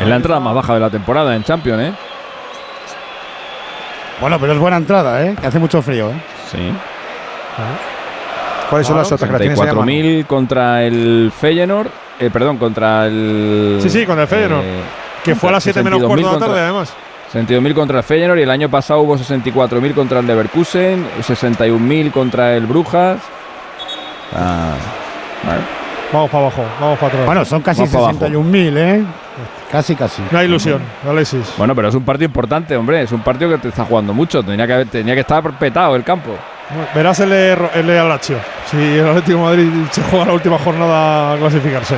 Es la entrada más baja de la temporada en Champions, ¿eh? Bueno, pero es buena entrada, ¿eh? Que hace mucho frío, ¿eh? Sí. ¿Cuáles son las otras que las tienes ahí a mano? 4.000 contra el Feyenoord, eh, perdón, contra el... Sí, sí, contra el Feyenoord. eh, que fue a las 7 menos 62.000 cuarto de la tarde, contra- además. 62.000 contra el Feyenoord y el año pasado hubo 64.000 contra el Leverkusen, 61.000 contra el Brujas. Ah, vale. Vamos para abajo, vamos para atrás. Bueno, son casi Vamos para abajo. 61.000, ¿eh? Casi, casi. No hay ilusión, Alexis. Bueno, pero es un partido importante, hombre. Es un partido que te está jugando mucho. Tenía que, tenía que estar petado el campo. Verás el de, el de Alacho. Si el Atlético de Madrid se juega la última jornada a clasificarse.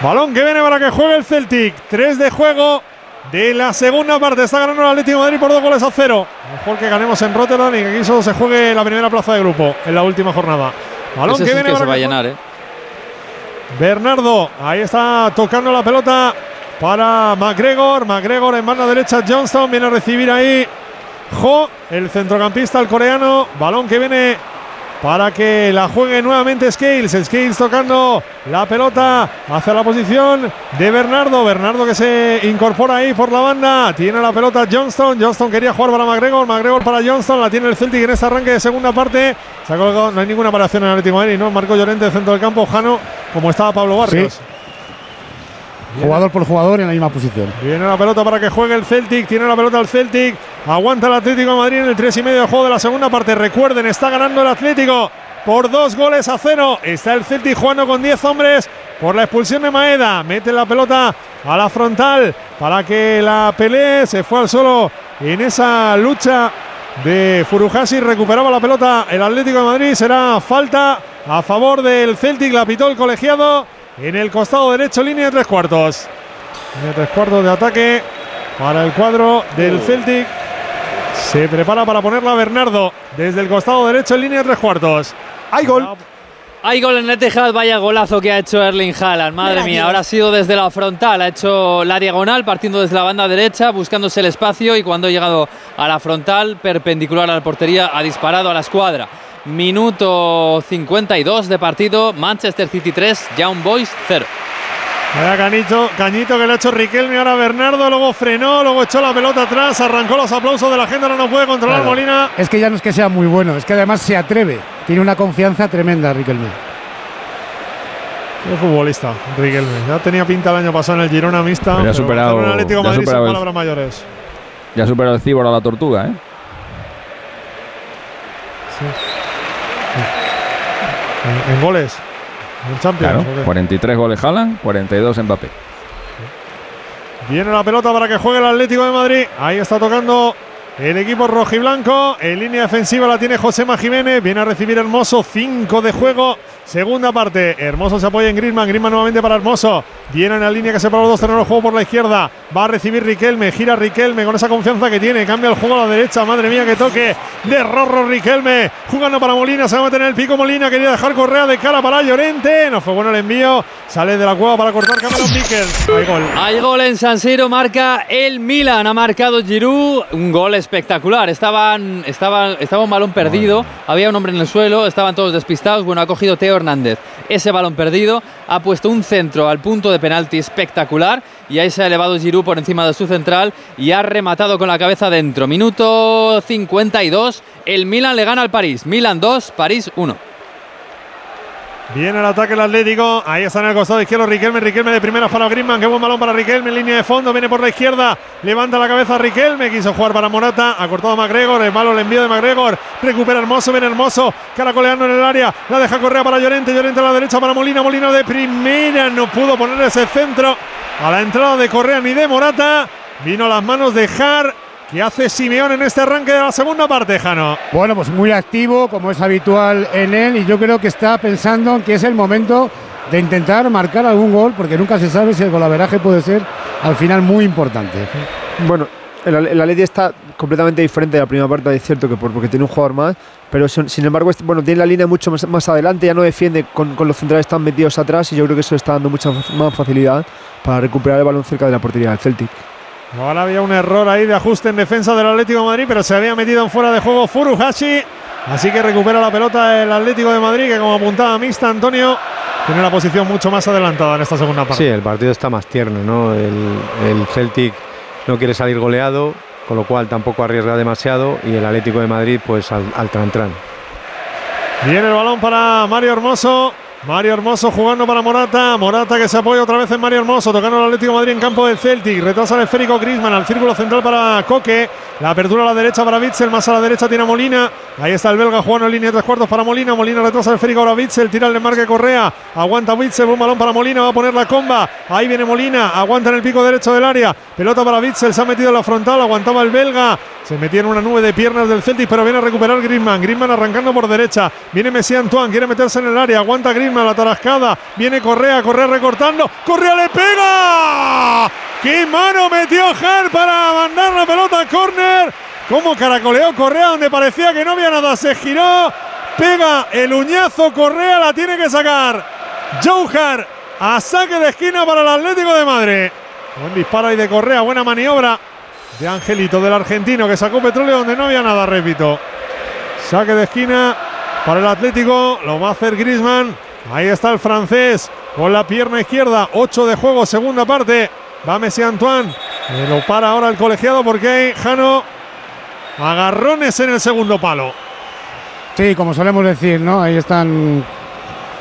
Balón que viene para que juegue el Celtic. Tres de juego de la segunda parte. Está ganando el Atlético de Madrid por dos goles a cero. Mejor que ganemos en Rotterdam y que aquí solo se juegue la primera plaza de grupo en la última jornada. Balón Ese que sí viene que se para va a llenar, ¿eh? Bernardo, ahí está tocando la pelota para McGregor. McGregor en banda derecha, Johnston viene a recibir ahí Jo, el centrocampista, el coreano. Balón que viene para que la juegue nuevamente Scales. Scales tocando la pelota hacia la posición de Bernardo. Bernardo que se incorpora ahí por la banda. Tiene la pelota Johnston. Johnston quería jugar para McGregor. McGregor para Johnston. La tiene el Celtic en este arranque de segunda parte. Se ha colocado, no hay ninguna variación en el Atlético Madrid, ¿no? Marco Llorente, centro del campo. Jano, como estaba Pablo Barrios. Jugador por jugador en la misma posición. Viene la pelota para que juegue el Celtic. Tiene la pelota el Celtic. Aguanta el Atlético de Madrid en el 3 y medio de juego de la segunda parte. Recuerden, está ganando el Atlético por dos goles a cero. Está el Celtic jugando con 10 hombres por la expulsión de Maeda. Mete la pelota a la frontal para que la pelee. Se fue al solo en esa lucha de Furuhashi. Recuperaba la pelota el Atlético de Madrid. Será falta a favor del Celtic. La pitó el colegiado en el costado derecho, línea de tres cuartos. Línea de tres cuartos de ataque para el cuadro del Celtic. Se prepara para ponerla Bernardo desde el costado derecho en línea de tres cuartos. ¡Hay gol! Hay gol en Etihad, vaya golazo que ha hecho Erling Haaland. Madre Gracias. mía, ahora ha sido desde la frontal, ha hecho la diagonal partiendo desde la banda derecha, buscándose el espacio y cuando ha llegado a la frontal, perpendicular a la portería, ha disparado a la escuadra. Minuto 52 de partido, Manchester City 3, Young Boys 0. Vaya cañito, cañito que le ha hecho Riquelme ahora Bernardo, luego frenó, luego echó la pelota atrás, arrancó los aplausos de la gente, ahora no puede controlar Claro. Molina. Es que ya no es que sea muy bueno, es que además se atreve. Tiene una confianza tremenda, Riquelme. Qué futbolista, Riquelme. Ya tenía pinta el año pasado en el Girona mixta. Pero ya ha superado- un Atlético ya Madrid son superado el- palabras mayores. Ya superó el cíbor a la tortuga, ¿eh? En, en goles, en Champions. Claro. ¿o qué? 43 goles Haaland, 42 Mbappé. Viene la pelota para que juegue el Atlético de Madrid. Ahí está tocando el equipo rojiblanco. En línea defensiva la tiene Josema Jiménez. Viene a recibir Hermoso. 5 de juego. Segunda parte. Hermoso se apoya en Griezmann. Griezmann nuevamente para Hermoso. Viene en la línea que separa los dos terrenos de juego por la izquierda. Va a recibir Riquelme. Gira Riquelme con esa confianza que tiene. Cambia el juego a la derecha. Madre mía, que toque de Rorro Riquelme. Jugando para Molina. Se va a meter en el pico Molina. Quería dejar Correa de cara para Llorente. No fue bueno el envío. Sale de la cueva para cortar Cameron Vickers. Hay gol. Hay gol en San Siro, marca el Milan, ha marcado Giroud, un gol espectacular. Estaban, estaban, estaba un balón perdido, había un hombre en el suelo, estaban todos despistados. Bueno, ha cogido Teo Hernández ese balón perdido, ha puesto un centro al punto de penalti espectacular y ahí se ha elevado Giroud por encima de su central y ha rematado con la cabeza dentro. Minuto 52, el Milan le gana al París. Milan 2, París 1. Viene el ataque el Atlético. Ahí está en el costado izquierdo Riquelme. Riquelme de primeras para Griezmann. Qué buen balón para Riquelme en línea de fondo. Viene por la izquierda. Levanta la cabeza Riquelme. Quiso jugar para Morata. Ha cortado McGregor. El malo le envío de McGregor. Recupera Hermoso. Viene Hermoso. Caracoleando en el área. La deja Correa para Llorente. Llorente a la derecha para Molina. Molina de primera. No pudo poner ese centro a la entrada de Correa ni de Morata. Vino a las manos de Jar. ¿Qué hace Simeón en este arranque de la segunda parte, Jano? Bueno, pues muy activo, como es habitual en él, y yo creo que está pensando que es el momento de intentar marcar algún gol, porque nunca se sabe si el golaveraje puede ser al final muy importante. Bueno, el, el Atleti está completamente diferente de la primera parte, es cierto que por- porque tiene un jugador más, pero sin, sin embargo, bueno, tiene la línea mucho más, más adelante, ya no defiende con, con los centrales tan metidos atrás y yo creo que eso está dando mucha más facilidad para recuperar el balón cerca de la portería del Celtic. Ahora había un error ahí de ajuste en defensa del Atlético de Madrid, pero se había metido en fuera de juego Furuhashi. Así que recupera la pelota el Atlético de Madrid, que como apuntaba mixta Antonio, tiene la posición mucho más adelantada en esta segunda parte. Sí, el partido está más tierno, ¿no? El, el Celtic no quiere salir goleado, con lo cual tampoco arriesga demasiado y el Atlético de Madrid pues al, al tran-tran. Viene el balón para Mario Hermoso. Mario Hermoso jugando para Morata. Morata que se apoya otra vez en Mario Hermoso. Tocando el Atlético Madrid en campo del Celtic. Retrasa el esférico Griezmann al círculo central para Coque. La apertura a la derecha para Bitzel. Más a la derecha tiene Molina. Ahí está el belga jugando en línea de tres cuartos para Molina. Molina retrasa el esférico ahora Bitzel. Tira el desmarque Correa. Aguanta Bitzel. Un balón para Molina. Va a poner la comba. Ahí viene Molina. Aguanta en el pico derecho del área. Pelota para Bitzel. Se ha metido en la frontal. Aguantaba el belga. Se metía en una nube de piernas del Celtic, pero viene a recuperar Griezmann. Griezmann arrancando por derecha. Viene Messi Antoine, quiere meterse en el área. Aguanta Griezmann, la tarascada. Viene Correa, Correa recortando. Correa le pega. ¡Qué mano metió Jar para mandar la pelota a córner! Cómo caracoleó Correa donde parecía que no había nada. Se giró. Pega el uñazo. Correa la tiene que sacar. Jouhar a saque de esquina para el Atlético de Madrid. Buen disparo ahí de Correa. Buena maniobra de Angelito del argentino que sacó petróleo donde no había nada, repito. Saque de esquina para el Atlético, lo va a hacer Griezmann. Ahí está el francés con la pierna izquierda, 8 de juego, segunda parte. Va Messi Antoine, Eh, lo para ahora el colegiado porque hay Jano agarrones en el segundo palo. Sí, como solemos decir, ¿no? Ahí están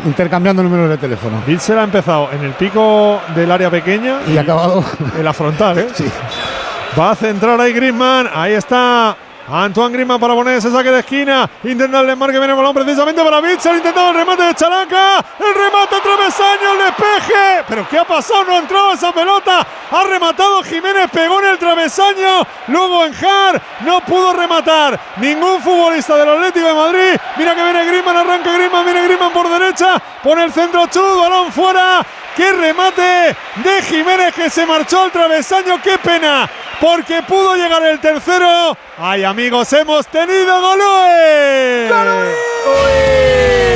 intercambiando números de teléfono. Bitzel ha empezado en el pico del área pequeña Y ha acabado en la frontal, ¿eh? (laughs) Va a centrar ahí Griezmann. Ahí está Antoine Griezmann para poner ese saque de esquina. Intenta el desmarque, viene el balón precisamente para Bitzel. Intentaba el remate de Chalaca. El remate travesaño, el despeje. Pero ¿qué ha pasado? No ha entrado esa pelota. Ha rematado Jiménez, pegó en el travesaño. Luego en Jar no pudo rematar ningún futbolista del Atlético de Madrid. Mira que viene Griezmann, arranca Griezmann, viene Griezmann por derecha. Pone el centro Chud, balón fuera. ¡Qué remate de Jiménez que se marchó al travesaño! ¡Qué pena! Porque pudo llegar el tercero. ¡Ay, amigos! ¡Hemos tenido Golue! Quiere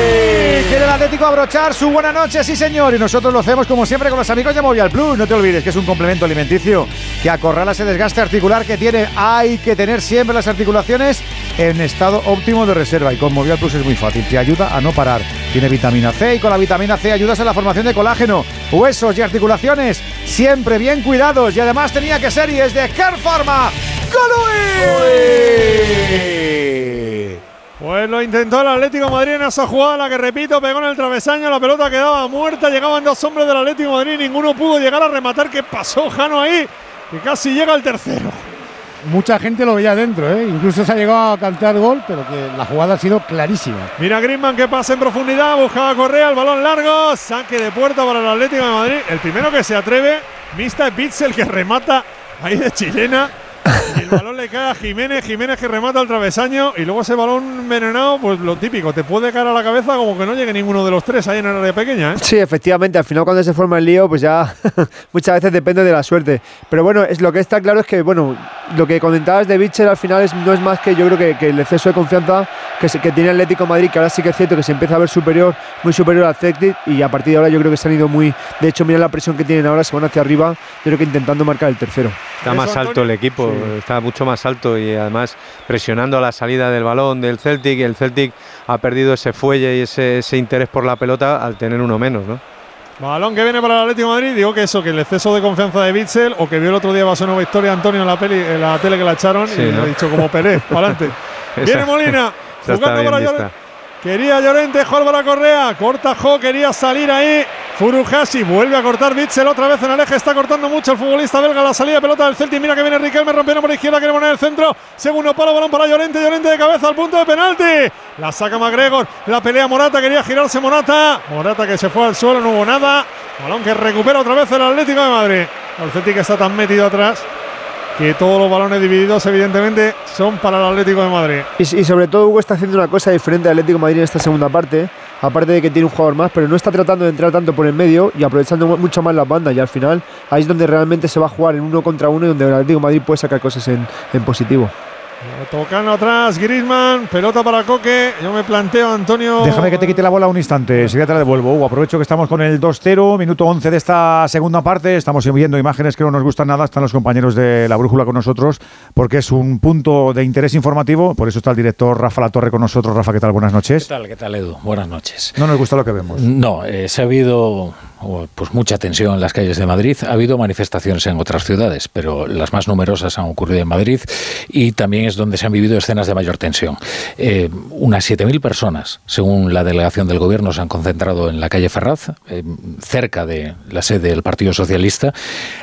Atlético abrochar su buena noche, sí señor. Y nosotros lo hacemos como siempre con los amigos de Movial Plus. No te olvides que es un complemento alimenticio que acorrala ese desgaste articular que tiene. Hay que tener siempre las articulaciones en estado óptimo de reserva. Y con Movial Plus es muy fácil. Te ayuda a no parar. Tiene vitamina C y con la vitamina C ayudas a la formación de colágeno, huesos y articulaciones. Siempre bien cuidados. Y además tenía que ser y es de Care Pharma. ¡Golui! Pues lo intentó el Atlético de Madrid en esa jugada, la que repito, pegó en el travesaño, la pelota quedaba muerta, llegaban dos hombres del Atlético de Madrid, ninguno pudo llegar a rematar. ¿Qué pasó, Jano, ahí? Que casi llega el tercero. Mucha gente lo veía dentro, ¿eh? Incluso se ha llegado a cantar gol, pero que la jugada ha sido clarísima. Mira Griezmann que pasa en profundidad, buscaba Correa, el balón largo, saque de puerta para el Atlético de Madrid. El primero que se atreve, Mista Bitzel que remata ahí de chilena. Y el balón le cae a Jiménez, Jiménez que remata al travesaño y luego ese balón envenenado, pues lo típico, te puede caer a la cabeza como que no llegue ninguno de los tres ahí en el área pequeña. ¿eh? Sí, efectivamente, al final cuando se forma el lío, pues ya (laughs) muchas veces depende de la suerte. Pero bueno, es, lo que está claro es que, bueno, lo que comentabas de Bichel al final es, no es más que yo creo que, que el exceso de confianza que, se- que tiene Atlético Madrid, que ahora sí que es cierto que se empieza a ver superior, muy superior al Celtic y a partir de ahora yo creo que se han ido muy... De hecho, mira la presión que tienen ahora, se van hacia arriba, yo creo que intentando marcar el tercero. Está más alto el equipo, está mucho más alto y además presionando a la salida del balón del Celtic y el Celtic ha perdido ese fuelle y ese, ese interés por la pelota al tener uno menos, ¿no? Balón que viene para el Atlético de Madrid. Digo que eso, que el exceso de confianza de Bitzel o que vio el otro día pasó una victoria Antonio en la, peli, en la tele que la echaron Sí, y ¿no? ha dicho como Pelé, para adelante. (laughs) Viene Molina, (laughs) jugando para. Quería Llorente, Álvaro Correa. Corta Jo, quería salir ahí. Furuhashi vuelve a cortar Bitzel otra vez en el. Está cortando mucho el futbolista belga. La salida de pelota del Celtic. Mira que viene Riquelme rompiendo por izquierda. Quiere poner el centro. Segundo palo, balón para Llorente. Llorente de cabeza al punto de penalti. La saca McGregor. La pelea Morata. Quería girarse Morata. Morata que se fue al suelo. No hubo nada. Balón que recupera otra vez el Atlético de Madrid. El Celtic está tan metido atrás que todos los balones divididos, evidentemente, son para el Atlético de Madrid. Y, sobre todo Hugo está haciendo una cosa diferente al Atlético Madrid en esta segunda parte, aparte de que tiene un jugador más, pero no está tratando de entrar tanto por el medio y aprovechando mucho más las bandas y al final ahí es donde realmente se va a jugar en uno contra uno y donde el Atlético Madrid puede sacar cosas en positivo. Tocando atrás, Grisman, pelota para Coque. Yo me planteo, Antonio. Déjame que te quite la bola un instante, enseguida te la devuelvo. Hugo, aprovecho que estamos con el 2-0, minuto 11 de esta segunda parte. Estamos viendo imágenes que no nos gustan nada. Están los compañeros de la brújula con nosotros, porque es un punto de interés informativo. Por eso está el director Rafa La Torre con nosotros. Rafa, ¿qué tal? Buenas noches. ¿Qué tal, qué tal Edu? Buenas noches. No nos gusta lo que vemos. No, eh, se ha habido pues mucha tensión en las calles de Madrid. Ha habido manifestaciones en otras ciudades, pero las más numerosas han ocurrido en Madrid y también es donde se han vivido escenas de mayor tensión. Eh, unas 7.000 personas, según la delegación del Gobierno, se han concentrado en la calle Ferraz, eh, cerca de la sede del Partido Socialista.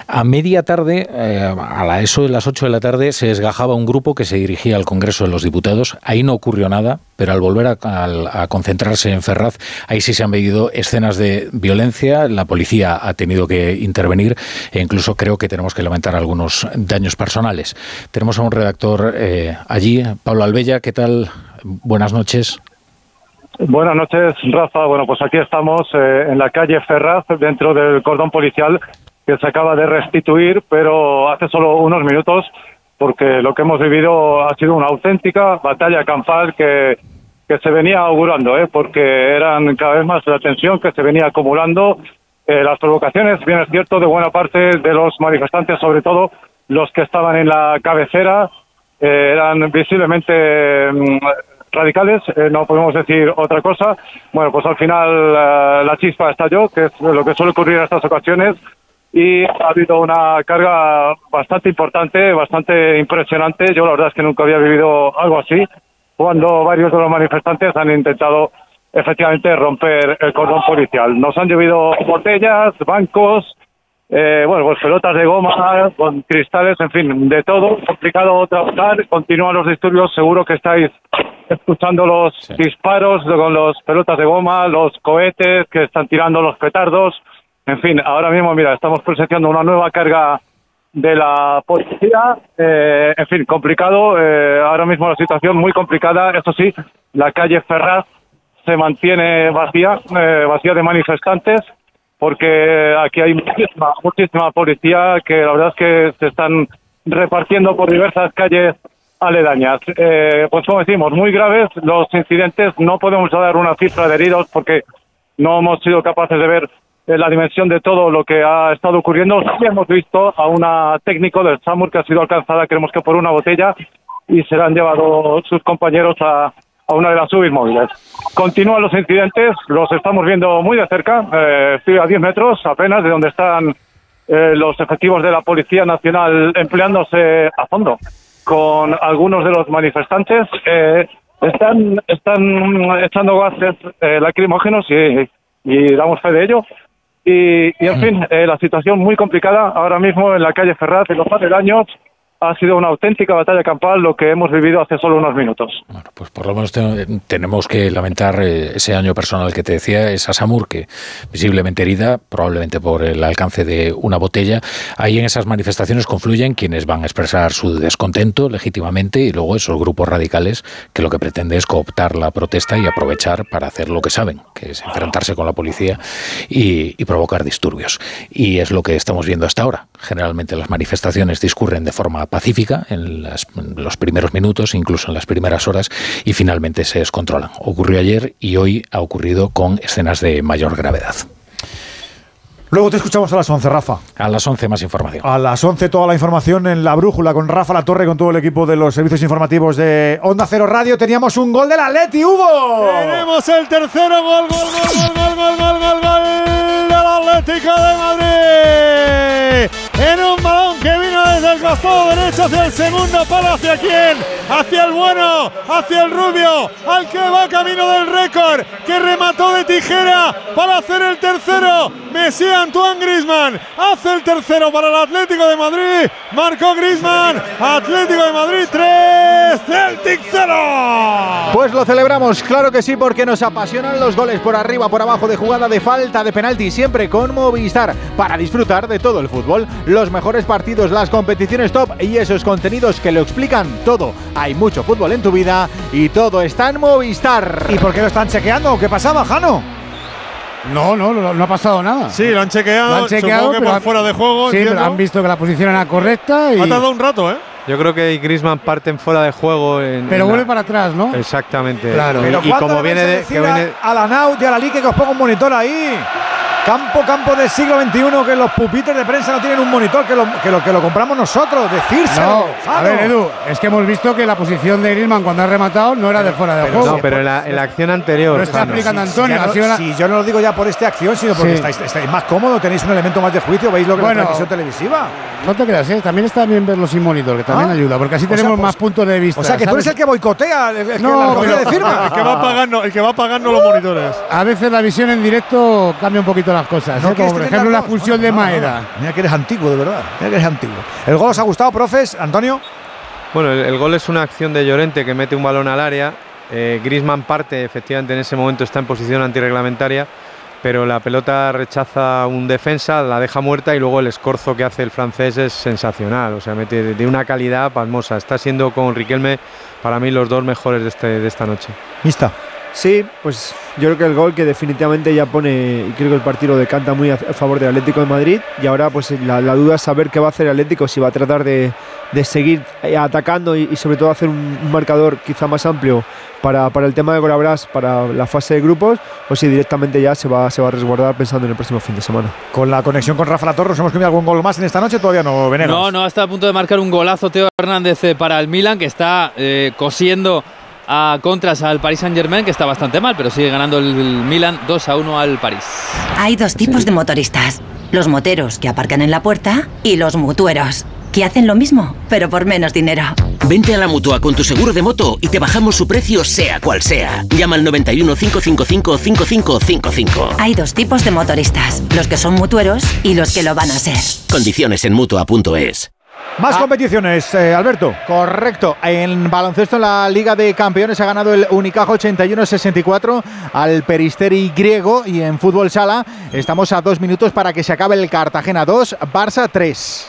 A media tarde, eh, a la eso de las 8 de la tarde, se desgajaba un grupo que se dirigía al Congreso de los Diputados. Ahí no ocurrió nada, pero al volver a, a, a concentrarse en Ferraz, ahí sí se han vivido escenas de violencia la policía ha tenido que intervenir e incluso creo que tenemos que lamentar algunos daños personales. Tenemos a un redactor eh, allí, Pablo Albella, ¿qué tal? Buenas noches. Buenas noches, Rafa. Bueno, pues aquí estamos eh, en la calle Ferraz, dentro del cordón policial que se acaba de restituir, pero hace solo unos minutos, porque lo que hemos vivido ha sido una auténtica batalla campal que que se venía augurando, ¿eh? porque eran cada vez más la tensión que se venía acumulando, eh, las provocaciones, bien es cierto, de buena parte de los manifestantes, sobre todo los que estaban en la cabecera, eh, eran visiblemente mm, radicales, eh, no podemos decir otra cosa. Bueno, pues al final eh, la chispa estalló, que es lo que suele ocurrir en estas ocasiones, y ha habido una carga bastante importante, bastante impresionante. Yo la verdad es que nunca había vivido algo así cuando varios de los manifestantes han intentado efectivamente romper el cordón policial. Nos han llovido botellas, bancos, eh, bueno, pues pelotas de goma, con cristales, en fin, de todo. Complicado trabajar, continúan los disturbios, seguro que estáis escuchando los disparos con las pelotas de goma, los cohetes que están tirando los petardos. En fin, ahora mismo, mira, estamos presenciando una nueva carga de la policía. Eh, en fin, complicado. Eh, ahora mismo la situación muy complicada. Eso sí, la calle Ferraz se mantiene vacía, eh, vacía de manifestantes, porque aquí hay muchísima, muchísima policía que la verdad es que se están repartiendo por diversas calles aledañas. Eh, pues como decimos, muy graves los incidentes. No podemos dar una cifra de heridos porque no hemos sido capaces de ver la dimensión de todo lo que ha estado ocurriendo. Sí hemos visto a una técnico del SAMUR que ha sido alcanzada, creemos que por una botella, y se la han llevado sus compañeros a, una de las subis móviles. Continúan los incidentes, los estamos viendo muy de cerca, eh, estoy a 10 metros apenas de donde están eh, los efectivos de la Policía Nacional empleándose a fondo con algunos de los manifestantes. Eh, están, están echando gases eh, lacrimógenos y, y damos fe de ello. Y, y en fin, eh, la situación muy complicada ahora mismo en la calle Ferraz, en los aledaños. Ha sido una auténtica batalla campal lo que hemos vivido hace solo unos minutos. Pues por lo menos te- tenemos que lamentar eh, ese año personal que te decía, esa Samur, que visiblemente herida, probablemente por el alcance de una botella. Ahí en esas manifestaciones confluyen quienes van a expresar su descontento legítimamente y luego esos grupos radicales que lo que pretende es cooptar la protesta y aprovechar para hacer lo que saben, que es enfrentarse con la policía y, y provocar disturbios. Y es lo que estamos viendo hasta ahora. Generalmente las manifestaciones discurren de forma pacífica en, las- en los primeros minutos, incluso en las primeras horas, y finalmente se descontrolan. Ocurrió ayer y hoy ha ocurrido con escenas de mayor gravedad. Luego te escuchamos a las 11, Rafa. A las 11 más información. A las 11 toda la información en la brújula con Rafa La Torre, con todo el equipo de los servicios informativos de Onda Cero Radio. Teníamos un gol del Atleti, Hugo. Tenemos el tercero gol, gol, gol, gol, gol, gol, gol, gol del Atlético de Madrid. En un todo derecho hacia el segundo palo. ¿Hacia quién? Hacia el bueno, hacia el rubio, al que va camino del récord, que remató de tijera para hacer el tercero. Messi Antoine Grisman hace el tercero para el Atlético de Madrid. Marcó Grisman. Atlético de Madrid 3, Celtic 0. Pues lo celebramos, claro que sí, porque nos apasionan los goles por arriba, por abajo, de jugada, de falta, de penalti, siempre con Movistar, para disfrutar de todo el fútbol, los mejores partidos, las competiciones top y esos contenidos que lo explican todo. Hay mucho fútbol en tu vida y todo está en Movistar. ¿Y por qué lo están chequeando? ¿Qué pasaba, Jano? No, no, no, no ha pasado nada. Sí, lo han chequeado, Lo han chequeado, que pero por han- fuera de juego. Sí, pero han visto que la posición era correcta y. Ha tardado un rato, ¿eh? Yo creo que Griezmann parten fuera de juego. En, Pero en vuelve la- para atrás, ¿no? Exactamente. Claro. Y- Pero y, ¿Cuándo como viene de. decir Que viene, a, la Naut y a la Ligue que os ponga un monitor ahí. Campo, campo del siglo XXI, que los pupitres de prensa no tienen un monitor, que lo que lo, que lo compramos nosotros, decírselo. No, a ver, Edu, es que hemos visto que la posición de Griezmann cuando ha rematado no era de fuera de juego. no, pero en la, en la acción anterior. Lo está Si Antonio. no- si yo no lo digo ya por esta acción, sino porque Sí. estáis, estáis más cómodos, tenéis un elemento más de juicio, veis lo que Bueno. la transmisión televisiva. No te creas, ¿eh? también está bien verlo sin monitor, que también Ah. ayuda, porque así O sea, tenemos pues- más puntos de vista. O sea, que tú ¿sabes? eres el que boicotea, el, el que No, la pero- de firma. El que va pagando, el que va pagando los monitores. A veces la visión en directo cambia un poquito las cosas, No ¿eh? como quieres por ejemplo la expulsión de No, no, no. Maeda. Mira que eres antiguo, de verdad. Mira que eres antiguo. ¿El gol os ha gustado, profes? Antonio. Bueno, el, el gol es una acción de Llorente que mete un balón al área. Eh, Griezmann parte, efectivamente, en ese momento está en posición antirreglamentaria, pero la pelota rechaza un defensa, la deja muerta y luego el escorzo que hace el francés es sensacional. O sea, mete de, una calidad pasmosa. Está siendo con Riquelme para mí los dos mejores de, este, de esta noche. Mista. Sí, pues yo creo que el gol que definitivamente ya pone, y creo que el partido decanta muy a, favor del Atlético de Madrid, y ahora pues la, la duda es saber qué va a hacer el Atlético, si va a tratar de, de seguir eh, atacando y, y sobre todo hacer un, un marcador quizá más amplio para, para el tema de Gorabras, para la fase de grupos, o si directamente ya se va, se va a resguardar pensando en el próximo fin de semana. Con la conexión con Rafa La Torre, ¿os hemos comido algún gol más en esta noche? Todavía no, Venegas. No, no, está a punto de marcar un golazo Teo Hernández eh, para el Milan, que está eh, cosiendo a contras al Paris Saint Germain, que está bastante mal, pero sigue ganando el, Milan 2 a 1 al París. Hay dos tipos de motoristas. Los moteros que aparcan en la puerta y los mutueros, que hacen lo mismo, pero por menos dinero. Vente a la mutua con tu seguro de moto y te bajamos su precio, sea cual sea. Llama al 91 555 5555. Hay dos tipos de motoristas, los que son mutueros y los que lo van a ser. Condiciones en mutua.es. Más competiciones, eh, Alberto. Correcto. En baloncesto en la Liga de Campeones ha ganado el Unicaja 81-64 al Peristeri griego y en fútbol sala estamos a dos minutos para que se acabe el Cartagena 2, Barça 3.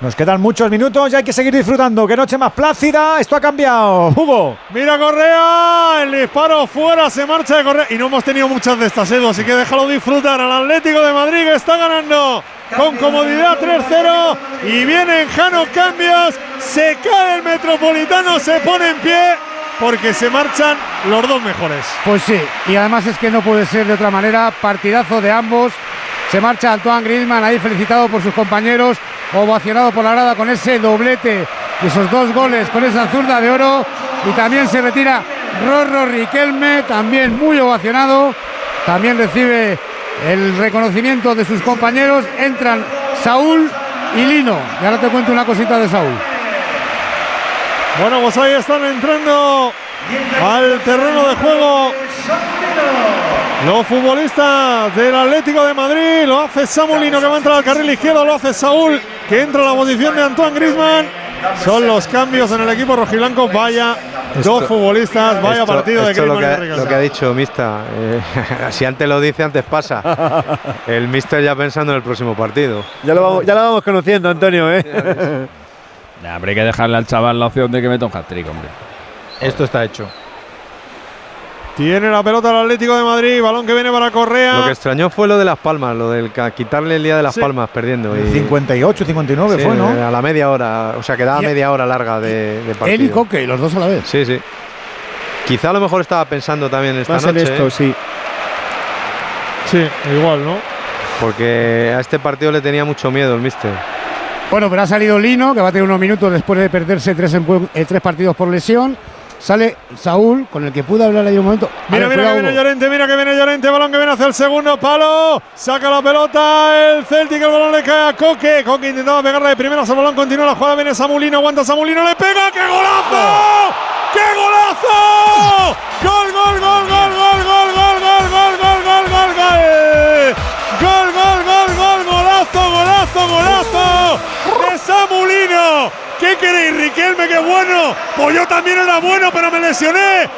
Nos quedan muchos minutos y hay que seguir disfrutando. Qué noche más plácida. Esto ha cambiado. Hugo. Mira Correa, el disparo fuera, se marcha de Correa. Y no hemos tenido muchas de estas, Edu, así que déjalo disfrutar al Atlético de Madrid que está ganando con comodidad 3-0. Y vienen Jano cambios, se cae el Metropolitano, se pone en pie porque se marchan los dos mejores. Pues sí, y además es que no puede ser de otra manera. Partidazo de ambos. Se marcha Antoine Griezmann ahí felicitado por sus compañeros, ovacionado por la grada con ese doblete, esos dos goles con esa zurda de oro. Y también se retira Rorro Riquelme, también muy ovacionado. También recibe el reconocimiento de sus compañeros. Entran Saúl y Lino. Y ahora te cuento una cosita de Saúl. Bueno, pues ahí están entrando al terreno de juego los futbolistas del Atlético de Madrid. Lo hace Samulino que va a entrar al carril izquierdo, lo hace Saúl que entra a la posición de Antoine Griezmann. Son los cambios en el equipo rojiblanco. Vaya dos futbolistas, vaya Esto- partido de esto lo que, y lo que ha dicho Mista. eh, (laughs) si antes lo dice, antes pasa. (laughs) El Mister ya pensando en el próximo partido. Ya lo vamos, ya lo vamos conociendo, Antonio, ¿eh? Nah, hombre, hay que dejarle al chaval la opción de que meta un hat-trick, hombre. Esto está hecho. Tiene la pelota el Atlético de Madrid, balón que viene para Correa. Lo que extrañó fue lo de Las Palmas, lo del quitarle el día de Las Sí. Palmas perdiendo. Y, 58, 59 Sí, fue, ¿no? A la media hora, o sea, quedaba media hora larga de, de partido. Él y Coque, los dos a la vez. Sí, sí. Quizá a lo mejor estaba pensando también esta Más en noche. esto, ¿eh? sí. Sí, igual, ¿no? Porque a este partido le tenía mucho miedo el Mister. Bueno, pero ha salido Lino, que va a tener unos minutos después de perderse tres, eh, tres partidos por lesión. Sale Saúl, con el que pude hablar ahí un momento. Mira, mira que viene. Llorente, mira que viene Llorente, balón que viene hacia el segundo palo, saca la pelota el Celtic, el balón le cae a Coque, Coque intentaba pegarle de primeras, el balón continúa la jugada, viene Samulino, aguanta Samulino, le pega, ¡qué golazo! ¡Qué golazo! ¡Gol, gol, gol, gol, gol, gol, gol, gol, gol, gol, gol, gol, gol! ¡Gol, gol, gol, gol, golazo, golazo, golazo! ¡De Samulino! ¿Qué queréis, Riquelme? ¡Qué bueno! Pues yo también era bueno, pero me lesioné.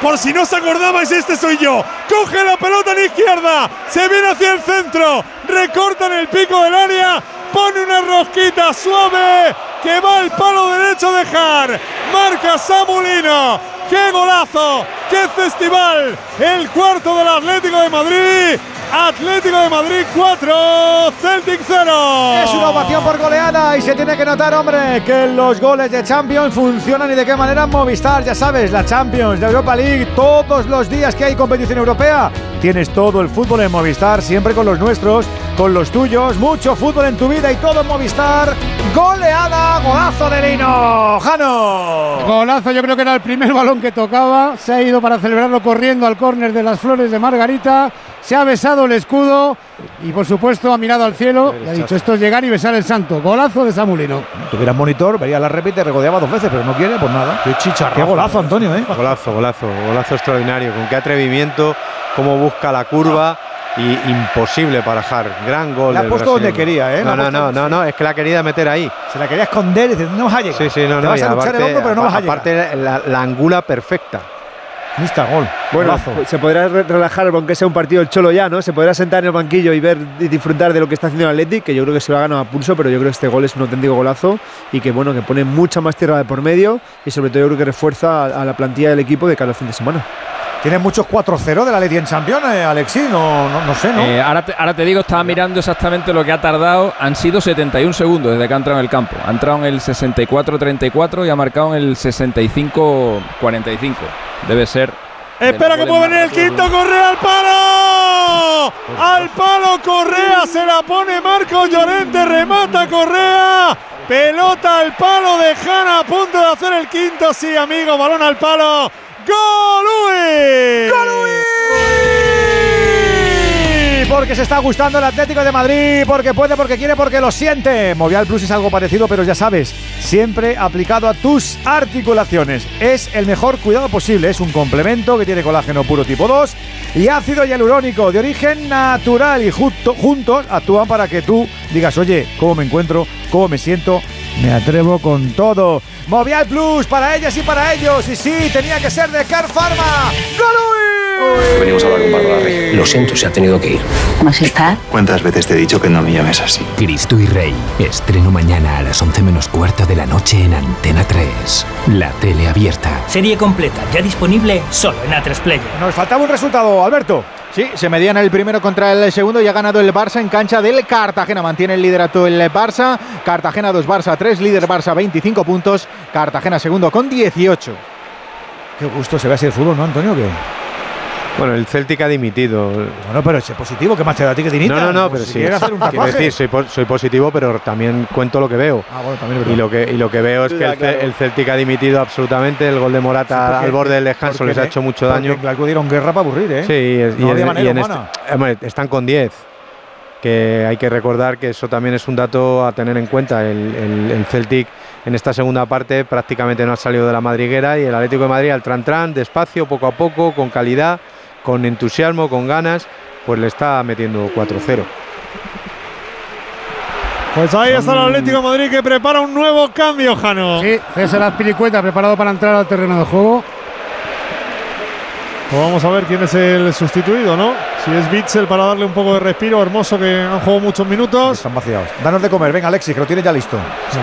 Por si no os acordabais, este soy yo. Coge la pelota en la izquierda. Se viene hacia el centro. Recorta en el pico del área. Pone una rosquita suave que va al palo derecho de Jar. Marca Samulino. ¡Qué golazo! ¡Qué festival! El cuarto del Atlético de Madrid. Atlético de Madrid 4, Celtic 0. Es una ovación por goleada y se tiene que notar, hombre, que los goles de Champions funcionan y de qué manera Movistar, ya sabes, la Champions, la Europa League, todos los días que hay competición europea. Tienes todo el fútbol en Movistar, siempre con los nuestros, con los tuyos, mucho fútbol en tu vida y todo en Movistar. Goleada, golazo de Lino, Jano. Golazo, yo creo que era el primer balón que tocaba. Se ha ido para celebrarlo corriendo al córner de las flores de Margarita. Se ha besado el escudo y, por supuesto, ha mirado al cielo y ha dicho: Esto es llegar y besar el santo. Golazo de Samulino. Tuvieras monitor, vería la repite, regodeaba dos veces, pero no quiere, pues nada. Qué chicharra. Qué golazo, Antonio, ¿eh? Golazo, golazo, golazo extraordinario. Con qué atrevimiento, cómo busca la curva. Y imposible para Jar. Gran gol. La ha puesto donde quería, ¿eh? No, no, no, no, no, es que la quería meter ahí. Se la quería esconder y dice, no vas a llegar. Sí, sí, no, Te no. vas y a luchar el aparte, hombro, pero no vas a llegar. aparte la, la angula perfecta. Mista gol. Bueno, Golazo. pues se podrá re- relajar aunque sea un partido el cholo ya, ¿no? Se podrá sentar en el banquillo y ver y disfrutar de lo que está haciendo el Athletic, que yo creo que se lo ha ganado a pulso, pero yo creo que este gol es un auténtico golazo y que bueno, que pone mucha más tierra de por medio y sobre todo yo creo que refuerza a, a la plantilla del equipo de cara al fin de semana. Tiene muchos 4-0 de la Lady en Champions, eh, Alexis, no, no, no sé, ¿no? Eh, ahora, te, ahora te digo, estaba mirando exactamente lo que ha tardado. Han sido 71 segundos desde que ha entrado en el campo. Ha entrado en el 64-34 y ha marcado en el 65-45. Debe ser. Espera que puede venir el quinto, Correa al palo. Al palo Correa, se la pone Marcos Llorente, remata Correa. Pelota al palo de Jana, a punto de hacer el quinto. Sí, amigo, balón al palo. ¡Gol, Luis! Porque se está gustando el Atlético de Madrid, porque puede, porque quiere, porque lo siente. Movial Plus es algo parecido, pero ya sabes, siempre aplicado a tus articulaciones. Es el mejor cuidado posible, es un complemento que tiene colágeno puro tipo 2 y ácido hialurónico de origen natural y junto- juntos actúan para que tú digas, oye, ¿cómo me encuentro? ¿Cómo me siento? Me atrevo con todo. Movial Plus para ellas y para ellos. Y sí, tenía que ser de Car Pharma. ¡Golui! Venimos a hablar con Bárbara Rey. Lo siento, se ha tenido que ir. Majestad. ¿Cuántas veces te he dicho que no me llames así? Cristo y Rey. Estreno mañana a las 11 menos cuarto de la noche en Antena 3. La tele abierta. Serie completa, ya disponible solo en A3 Player. Nos faltaba un resultado, Alberto. Sí, se medían el primero contra el segundo y ha ganado el Barça en cancha del Cartagena. Mantiene el liderato el Barça. Cartagena 2, Barça 3, líder Barça 25 puntos. Cartagena segundo con 18. Qué gusto se ve así el fútbol, ¿no, Antonio? Que... Bueno, el Celtic ha dimitido. Bueno, pero ese positivo, ¿qué más te da a ti que dinita? No, no, no, pero si sí. quieres hacer un Quiero decir, soy, po- soy positivo, pero también cuento lo que veo. Ah, bueno, también. Y lo que, y lo que veo es que el, Ce- Claro. el Celtic ha dimitido absolutamente. El gol de Morata Sí, porque- al borde del descanso les ha hecho mucho daño. en Glasgow dieron guerra para aburrir, ¿eh? Sí, y, y en- y este- están con 10. Que hay que recordar que eso también es un dato a tener en cuenta. El, el- el Celtic en esta segunda parte prácticamente no ha salido de la madriguera y el Atlético de Madrid al tran tran, despacio, poco a poco, con calidad, con entusiasmo, con ganas, pues le está metiendo 4-0. Pues ahí está el Atlético de Madrid que prepara un nuevo cambio, Jano. Sí, César Azpilicueta preparado para entrar al terreno de juego. Pues vamos a ver quién es el sustituido, ¿no? Si es Bitzel para darle un poco de respiro, hermoso que han jugado muchos minutos. Están vaciados. Danos de comer, venga, Alexis, que lo tienes ya listo. Sí,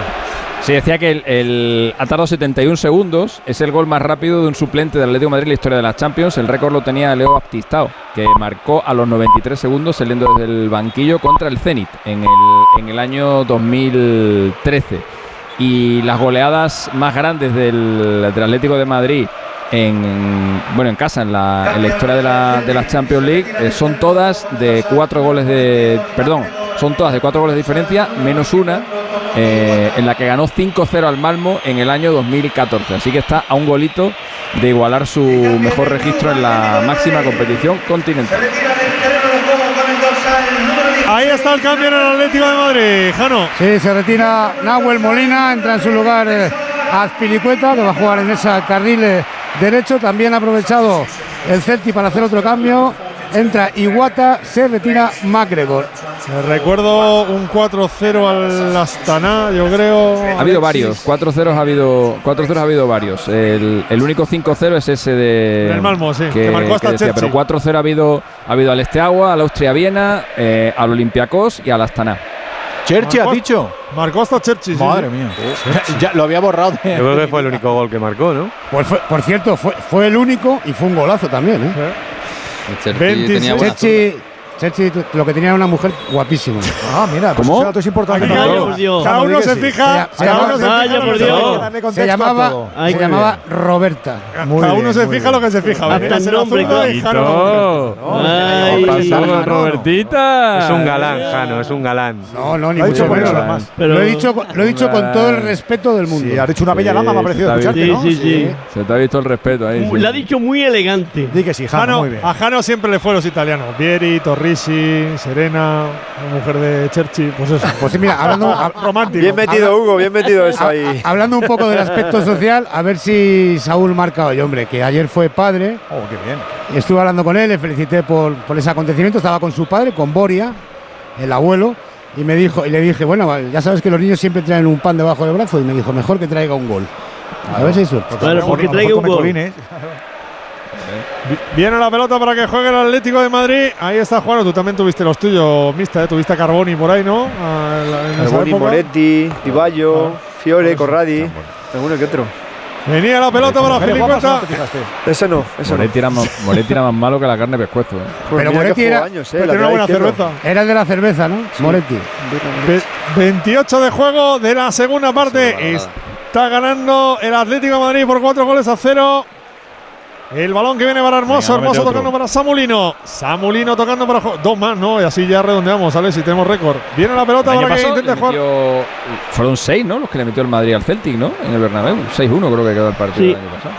decía que el, el- ha tardado 71 segundos. Es el gol más rápido de un suplente del Atlético de Madrid en la historia de las Champions. El récord lo tenía Leo Baptistao, que marcó a los 93 segundos saliendo desde el banquillo contra el Zenit en el, en el año 2013. Y las goleadas más grandes del, del Atlético de Madrid en bueno en casa en la, en la historia de la, de la Champions League eh, son todas de cuatro goles de perdón son todas de cuatro goles de diferencia menos una eh, en la que ganó 5-0 al Malmo en el año 2014 así que está a un golito de igualar su mejor registro en la máxima competición continental. Ahí está el cambio en el Atlético de Madrid, Jano. Sí, se retira Nahuel Molina, entra en su lugar eh, Azpilicueta, que va a jugar en esa carril eh, derecho. También ha aprovechado el Celti para hacer otro cambio. Entra Iguata, se retira MacGregor. Me recuerdo un 4-0 al Astana, yo creo. Ha habido varios, 4-0 ha habido, 4-0 ha habido varios. El, el único 5-0 es ese de Del Malmo, sí, que marcó hasta decía, pero Cherchi. 4-0 ha habido, ha habido al Esteagua, al Austria Viena, eh, al Olympiacos y al Astana. Cherchi, has dicho. Marcó hasta Cherchi. Madre sí. mía. (laughs) Ya lo había borrado. de- Yo creo que fue el único gol que marcó, ¿no? Pues fue- por cierto, fue, fue el único y fue un golazo también. ¿eh? Cherchi 26. tenía buena Chechi, Chechi, lo que tenía era una mujer guapísima. Ah, mira, pues ¿Cómo? ese dato es importante. Cada- uno se fija, Se cada uno se fija por se Dios. llamaba, se Ay, llamaba Roberta. Muy Cada bien, uno se fija bien. lo que se fija. Hasta el nombre, Jano. Ay, ¿Qué pasó, Jano. Robertita? Es un galán, Jano, es un galán. No, no, ni mucho por menos. eso, Lo he dicho, con- lo he dicho con todo el respeto del mundo. Sí, has dicho una bella Sí, dama, me ha parecido escucharte, Sí, ¿no? sí, sí. Se te ha visto el respeto ahí. Lo ha dicho muy elegante. Di que sí, Jano, Jano- muy bien. a Jano siempre le fue los italianos. Vieri, Torrisi, Serena, la mujer de Cherchi, pues eso. Pues sí, mira, hablando, (laughs) hab- romántico. Bien metido, Hugo, bien metido eso ahí. ha- hablando un poco del aspecto social, a ver si Saúl marca hoy, hombre, que ayer fue padre. Oh, qué bien. Estuve hablando con él, le felicité por, por ese acontecimiento. Estaba con su padre, con Boria, el abuelo, y me dijo, y le dije, bueno, ya sabes que los niños siempre traen un pan debajo del brazo, y me dijo, mejor que traiga un gol. A ver si hay suerte. Claro, porque traiga un gol. Vi- Viene la pelota para que juegue el Atlético de Madrid. Ahí está Juan. Tú también tuviste los tuyos, Mista. ¿eh? Tuviste a Carboni por ahí, ¿no? Ah, en Carboni. Moretti, Iballo, Fiore, Corradi. Alguno que otro. Venía la pelota para Filicueta. ¿no? Eso no, eso no. Moretti era, más, Moretti era más malo que la carne de pescuezo. ¿eh? Pues Pero Moretti era- años, eh, Pero tiene una buena cerveza. Era el de la cerveza, ¿no? Moretti. Ve- 28 de juego de la segunda parte. Está ganando el Atlético de Madrid por 4 goles a 0. El balón que viene para Hermoso. Venga, Hermoso otro. tocando para Samulino. Samulino tocando para. Dos más, ¿no? Y así ya redondeamos, ¿vale? Si tenemos récord. Viene la pelota para que pasado intente jugar. metió- fueron seis, ¿no? Los que le metió el Madrid al Celtic, ¿no? En el Bernabéu. 6-1 creo que quedó el partido Sí. el año pasado.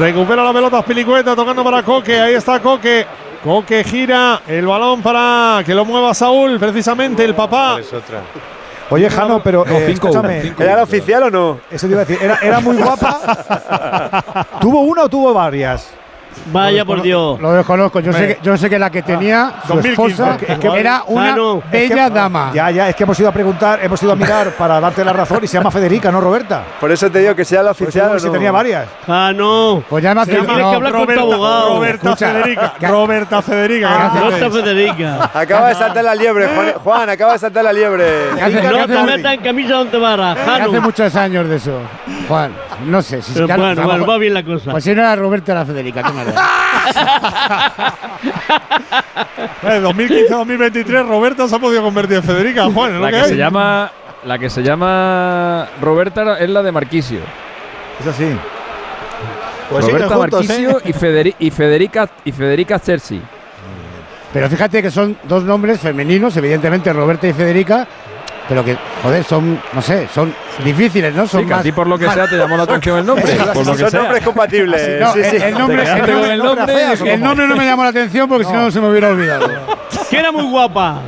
Recupera la pelota Pilicueta tocando para Coque. Ahí está Coque. Coque gira el balón para que lo mueva Saúl, precisamente el papá. Oye, Jano, pero No, eh, cinco, escúchame, cinco. ¿Era la oficial o no? eso te iba a decir, ¿era, era muy guapa? (laughs) ¿Tuvo una o tuvo varias? Vaya por Dios. Lo desconozco. Yo sé, que, yo sé que la que tenía su 2015, esposa es que- era una Jano, Es que- bella dama. Ya, ya, es que hemos ido a preguntar, hemos ido a mirar para darte la razón y se llama Federica, no Roberta. Por eso te digo que sea la Por eso oficial digo si no. tenía varias. Ah, no. Pues ya me hace. Tienes que hablar con tu abogado. Roberta Escucha, Federica. que- Roberta Federica. Ah, ¿qué No Federica. Acaba de saltar la liebre, Juan, Juan, acaba de saltar la liebre. hace- No hace- te metas en camisa donde vara, hace Jano. muchos años de eso. Juan, no sé. Si Pero claro, a bueno, lo bueno, mejor- va bien la cosa. Pues si no era Roberta era Federica, qué 2015-2023, (laughs) Roberta se ha podido convertir en Federica. Juan, La que se llama la que se llama Roberta es la de Marquisio. Es así. Pues Roberta juntos, ¿eh? Marquisio y, Federi- y Federica y Federica Chersi. Pero fíjate que son dos nombres femeninos, evidentemente Roberta y Federica, pero que, joder, son, no sé, son difíciles, ¿no? Son Sí, que a ti por lo que sea te llamó la atención el nombre. (laughs) por lo que Son sea. nombres compatibles. No, sí, el, sí. el el nombre- el nombre. el nombre- el nombre no me llamó la atención porque si no se me hubiera olvidado. (laughs) Que era muy guapa.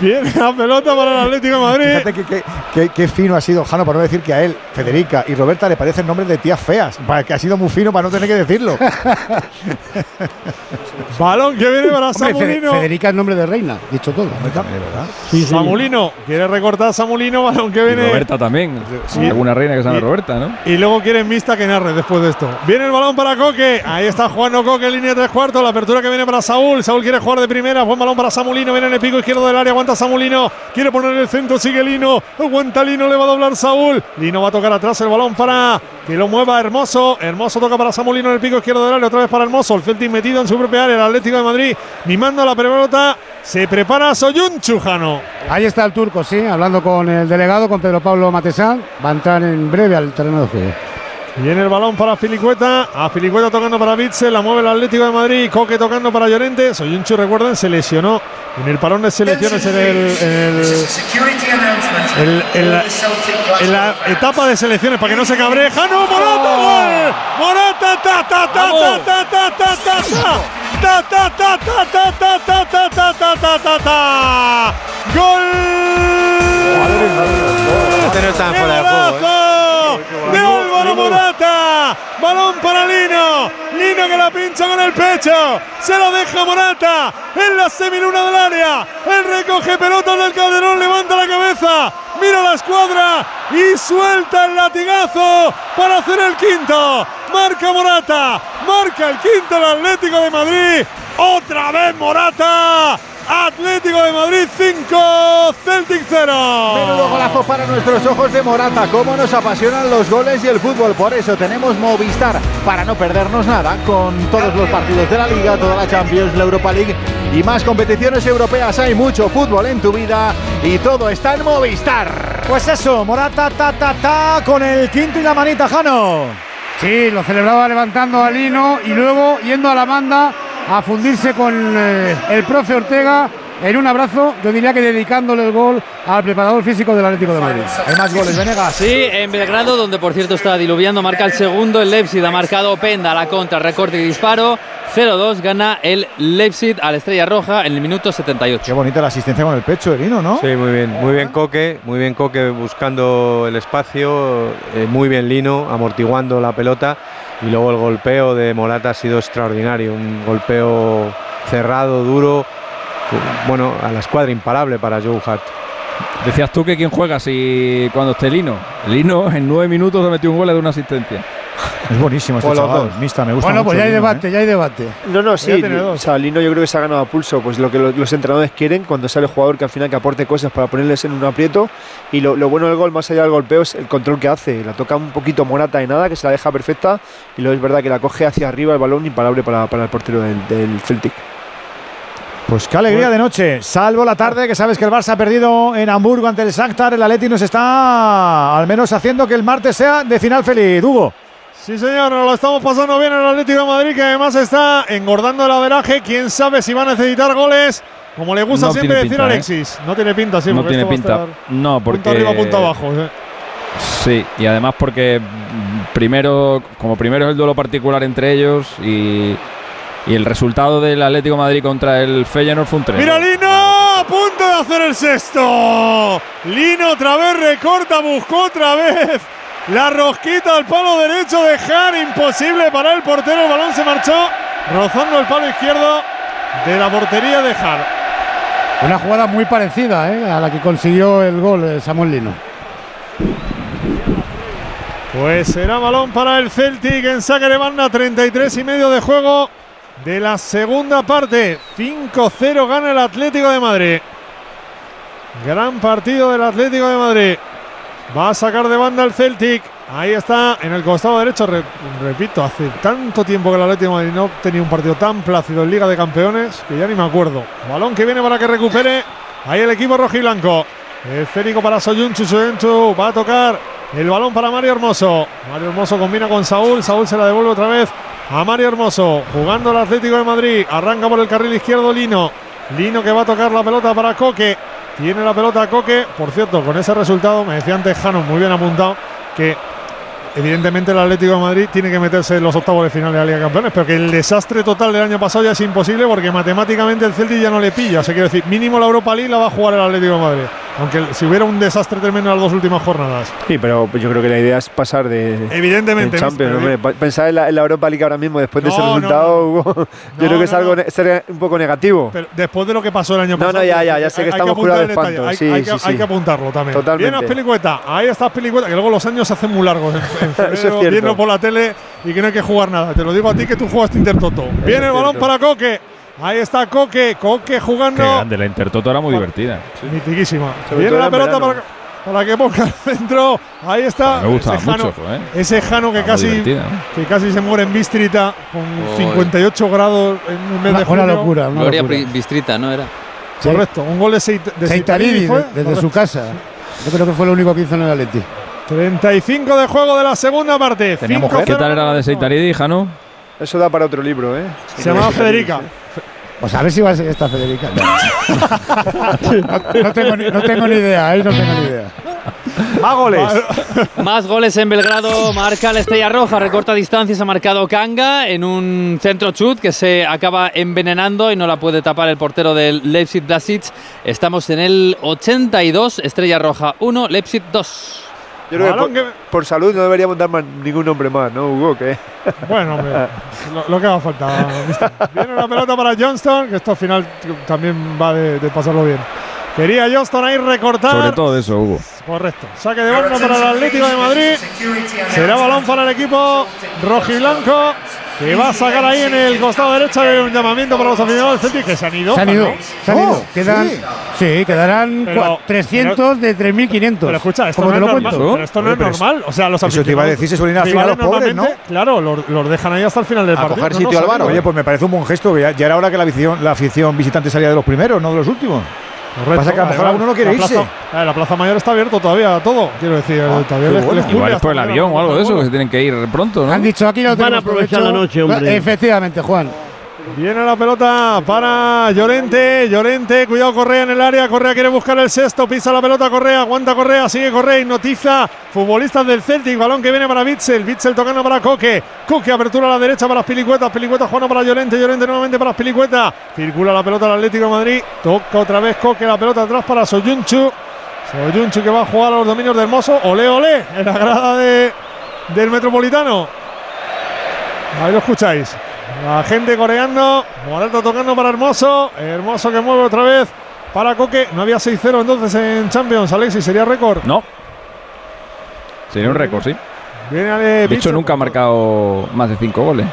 Viene la pelota para el Atlético de Madrid. Fíjate que, que- que- qué fino ha sido Jano para no decir que a él, Federica y Roberta le parecen nombres de tías feas. Para que ha sido muy fino para no tener que decirlo. (laughs) Balón que viene para Hombre, Samulino. Federica es nombre de reina, dicho todo. Samulino quiere recortar Samulino, balón que Y viene. Roberta también. Sí. Alguna reina que se llama Roberta, ¿no? Y luego quieren Mista que narre después de esto. Viene el balón para Coque. Ahí está jugando Coque en línea de tres cuartos. La apertura que viene para Saúl. Saúl quiere jugar de primera. Buen balón para Samulino. Viene en el pico izquierdo del área. Aguanta Samulino. Quiere poner el centro. Sigue Lino. Aguanta Lino. Le va a doblar Saúl. Lino va a tocar atrás el balón para que lo mueva Hermoso. Hermoso toca para Samulino en el pico izquierdo del área. Otra vez para Hermoso. El Celtic metido en su propia área. El Atlético de Madrid mimando la pelota. Se prepara Soyun Chujano. Ahí está el turco, sí, hablando con el delegado, con Pedro Pablo Matesán. Va a entrar en breve al terreno de juego. Viene el balón para Filicueta. A Filicueta tocando para Bitzel. La mueve el Atlético de Madrid. Coque tocando para Llorente. Soyunchu, recuerden, se lesionó en el parón de selecciones en, el, en, el- el- en la, en la etapa de selecciones para que no se cabree. ¡Jano Morata! ¡Gol! ¡Morata! ¡Ta, ta, ta, ta, ta, ta, ta, ta, ta! ¡Ta, ta, ta, ta, ta, ta, ta, ta, ta, ta, ta, ta, ta! ¡Gol! Este no está ¡Qué fuera de juego. Álvaro Morata! Balón para Lino. Lino que la pincha con el pecho. Se lo deja Morata en la semiluna del área. Él recoge pelotas del Calderón, levanta la cabeza. Mira la escuadra y suelta el latigazo para hacer el quinto. Marca Morata. Marca el quinto el Atlético de Madrid. Otra vez Morata. Atlético de Madrid 5, Celtic 0. Menudo golazo para nuestros ojos de Morata. Cómo nos apasionan los goles y el fútbol. Por eso tenemos Movistar para no perdernos nada con todos los partidos de la Liga, toda la Champions, la Europa League y más competiciones europeas. Hay mucho fútbol en tu vida y todo está en Movistar. Pues eso, Morata, ta, ta, ta, con el quinto y la manita, Jano. Sí, lo celebraba levantando a Lino y luego yendo a la banda a fundirse con eh, el profe Ortega en un abrazo, yo diría que dedicándole el gol al preparador físico del Atlético de Madrid. Hay más goles, Venegas. Sí, en Belgrado, donde por cierto está diluviando, marca el segundo. El Leipzig ha marcado Penda, la contra, recorte y disparo. 0-2 gana el Leipzig a la Estrella Roja en el minuto 78. Qué bonita la asistencia con el pecho de Lino, ¿no? Sí, muy bien, muy bien Coque, muy bien Coque buscando el espacio, eh, muy bien Lino, amortiguando la pelota y luego el golpeo de Morata ha sido extraordinario, un golpeo cerrado, duro, bueno, a la escuadra imparable para Joe Hart. Decías tú que quién juega si cuando esté Lino. Lino en nueve minutos ha metido un gol dado una asistencia. Es buenísimo este chaval. me gusta Bueno, pues mucho ya hay debate, ¿eh? ya hay debate. No, no, sí. Ya tiene dos. O sea, Lino yo creo que se ha ganado a pulso. Pues lo que lo- los entrenadores quieren cuando sale el jugador que al final que aporte cosas para ponerles en un aprieto. Y lo, lo bueno del gol, más allá del golpeo, es el control que hace. La toca un poquito morata de nada, que se la deja perfecta. Y luego es verdad que la coge hacia arriba el balón imparable para, para el portero del, del Celtic. Pues qué alegría de noche, salvo la tarde, que sabes que el Barça ha perdido en Hamburgo ante el Shakhtar, el Atleti nos está al menos haciendo que el martes sea de final feliz. Hugo. Sí, señor, nos lo estamos pasando bien en el Atlético de Madrid, que además está engordando el averaje. Quién sabe si va a necesitar goles, como le gusta No siempre decir pinta, ¿eh? Alexis. No tiene pinta, sí, no porque tiene pinta. No, porque. Punto arriba, punto abajo. sí. Sí, y además porque primero, como primero es el duelo particular entre ellos y, y el resultado del Atlético de Madrid contra el Feyenoord fue un 3. Mira Lino, a punto de hacer el sexto. Lino otra vez recorta, buscó otra vez la rosquita al palo derecho de Jar, imposible para el portero, el balón se marchó rozando el palo izquierdo de la portería de Jar. Una jugada muy parecida ¿eh? a la que consiguió el gol eh, Samuel Lino. Pues será balón para el Celtic en saque de banda, 33 y medio de juego de la segunda parte. 5-0 gana el Atlético de Madrid. Gran partido del Atlético de Madrid. Va a sacar de banda el Celtic. Ahí está, en el costado derecho. Re- repito, hace tanto tiempo que el Atlético de Madrid no tenía un partido tan plácido en Liga de Campeones que ya ni me acuerdo. Balón que viene para que recupere. Ahí el equipo rojiblanco. Esférico para Soyunchu. Soyunchu va a tocar el balón para Mario Hermoso. Mario Hermoso combina con Saúl. Saúl se la devuelve otra vez a Mario Hermoso. Jugando el Atlético de Madrid. Arranca por el carril izquierdo Lino. Lino que va a tocar la pelota para Coque. Tiene la pelota Coque. Por cierto, con ese resultado, me decía antes Jano, muy bien apuntado, que evidentemente el Atlético de Madrid tiene que meterse en los octavos de final de la Liga Campeones, pero que el desastre total del año pasado ya es imposible porque matemáticamente el Celtic ya no le pilla. O sea, quiero decir, mínimo la Europa League la va a jugar el Atlético de Madrid. Aunque si hubiera un desastre tremendo en las dos últimas jornadas. Sí, pero yo creo que la idea es pasar de. Evidentemente, Champions, hombre. Pensar en la, en la Europa League ahora mismo, después de ese No, no, resultado, Hugo, (laughs) yo No, creo que es no, algo no. sería un poco negativo. Pero después de lo que pasó el año No, pasado. no, ya, ya, ya sé que hay- estamos curados de espanto. Hay, Sí, hay sí, que, sí. hay que apuntarlo también. Totalmente. Bien Pelicueta. Ahí está Pelicueta, que luego los años se hacen muy largos en, (laughs) febrero, cierto. viendo por la tele y que no hay que jugar nada. Te lo digo a ti que tú jugaste Intertoto. Viene el balón para Coque. Ahí está Coque. Coque Qué jugando. grande, la Intertoto era muy divertida. Mitiquísima. Sobre Viene la pelota para, para que ponga el centro. Ahí está. Me gustaba ese Jano, mucho, ¿eh? Ese Jano que casi, que casi se muere en Bistrita con Uy. 58 grados en el mes Una, de una junio. locura, una Gloria locura. Pri- Bistrita, ¿no era? Correcto, un gol de, Seit, de Seitaridi, Seitaridi fue. de- desde Correcto. su casa. Yo creo que fue lo único que hizo en el Atleti. 35 de juego de la segunda parte. ¿Tenía 5-0 mujer? ¿Qué tal era la de Seitaridi, Jano? Eso da para otro libro, ¿eh? Se llamaba Federica. Pues a ver si va a ser esta Federica. no, (laughs) no tengo ni, no tengo ni idea, ahí no tengo ni idea. Más goles. Más goles en Belgrado, marca la Estrella Roja, recorta distancias, ha marcado Kanga en un centro chut que se acaba envenenando y no la puede tapar el portero del Leipzig Blasic. Estamos en el 82, Estrella Roja 1, Leipzig 2. Yo creo que por, por salud no deberíamos dar más- ningún nombre más, ¿no, Hugo? ¿Qué? Bueno, hombre, (laughs) lo, lo que haga falta. mister. Viene la pelota para Johnston, que esto al final también va de, de pasarlo bien. Quería Johnston ahí recortar. Sobre todo eso, Hugo. Correcto. Saque de banda para el Atlético de Madrid. Será balón para el equipo rojiblanco. Que va a sacar ahí en el costado derecho Hay un llamamiento para los aficionados del Celtic que se han ido. Se han ido, ¿no? se han ido. Oh, Quedan, sí. sí. quedarán Pero- cua- 300 de 3.500. Pero escucha, esto ¿Cómo no te es lo normal. cuento? Pero esto no es Oye, pero normal. O sea, los eso te iba a decir, se suelen ir al final rivales los pobres, ¿no? Claro, los, los dejan ahí hasta el final del A partido. coger No, sitio no, al bar. Oye, pues me parece un buen gesto. Ya, ya era hora que la afición, la afición visitante salía de los primeros, no de los últimos. Correcto. Pasa que a lo mejor alguno no quiere la irse. plaza- eh, la Plaza Mayor está abierto todavía todo. Quiero decir, todavía qué les, bueno. les Igual es por el avión o algo de eso, que se tienen que ir pronto, ¿no? Han dicho aquí lo Van a aprovechar la noche, hombre. Efectivamente, Juan. Viene la pelota para Llorente. Llorente, cuidado Correa en el área. Correa quiere buscar el sexto. Pisa la pelota Correa. Aguanta Correa. Sigue Correa. Hipnotiza. Futbolistas del Celtic. Balón que viene para Bitzel. Bitzel tocando para Coque. Coque apertura a la derecha para las Pilicuetas. Pilicuetas jugando para Llorente. Llorente nuevamente para las Pilicuetas. Circula la pelota al Atlético Madrid. Toca otra vez Coque. La pelota atrás para Soyunchu. Soyunchu que va a jugar a los dominios de Hermoso. Ole, ole. En la grada de, del Metropolitano. Ahí lo escucháis. La gente coreando. Morata tocando para Hermoso. Hermoso que mueve otra vez para Coque. No había 6-0 entonces en Champions, Alexis. ¿Sería récord? No. Sería un récord, sí. Viene Ale De hecho, nunca ha marcado más de cinco goles.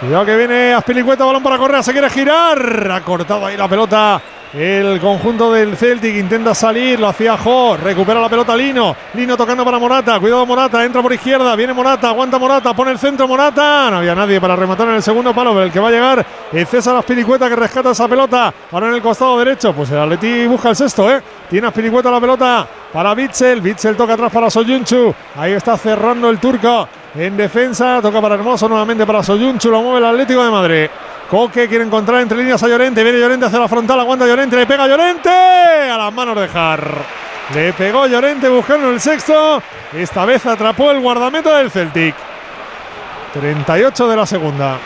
Cuidado que viene Aspilicueta, balón para Correa, se quiere girar. Ha cortado ahí la pelota. El conjunto del Celtic intenta salir, lo hacía Jo, recupera la pelota Lino. Lino tocando para Morata, cuidado Morata, entra por izquierda, viene Morata, aguanta Morata, pone el centro Morata. No había nadie para rematar en el segundo palo, pero el que va a llegar es César Aspilicueta que rescata esa pelota. Ahora en el costado derecho, pues el Atleti busca el sexto, ¿eh? Tiene Aspilicueta la pelota para Bitzel, Bitzel toca atrás para Soyunchu. Ahí está cerrando el turco en defensa, toca para Hermoso nuevamente para Soyunchu, lo mueve el Atlético de Madrid. Coque quiere encontrar entre líneas a Llorente. Viene Llorente hacia la frontal. Aguanta Llorente. Le pega Llorente. A las manos de Jar. Le pegó Llorente buscando el sexto. Esta vez atrapó el guardameta del Celtic. 38 de la segunda.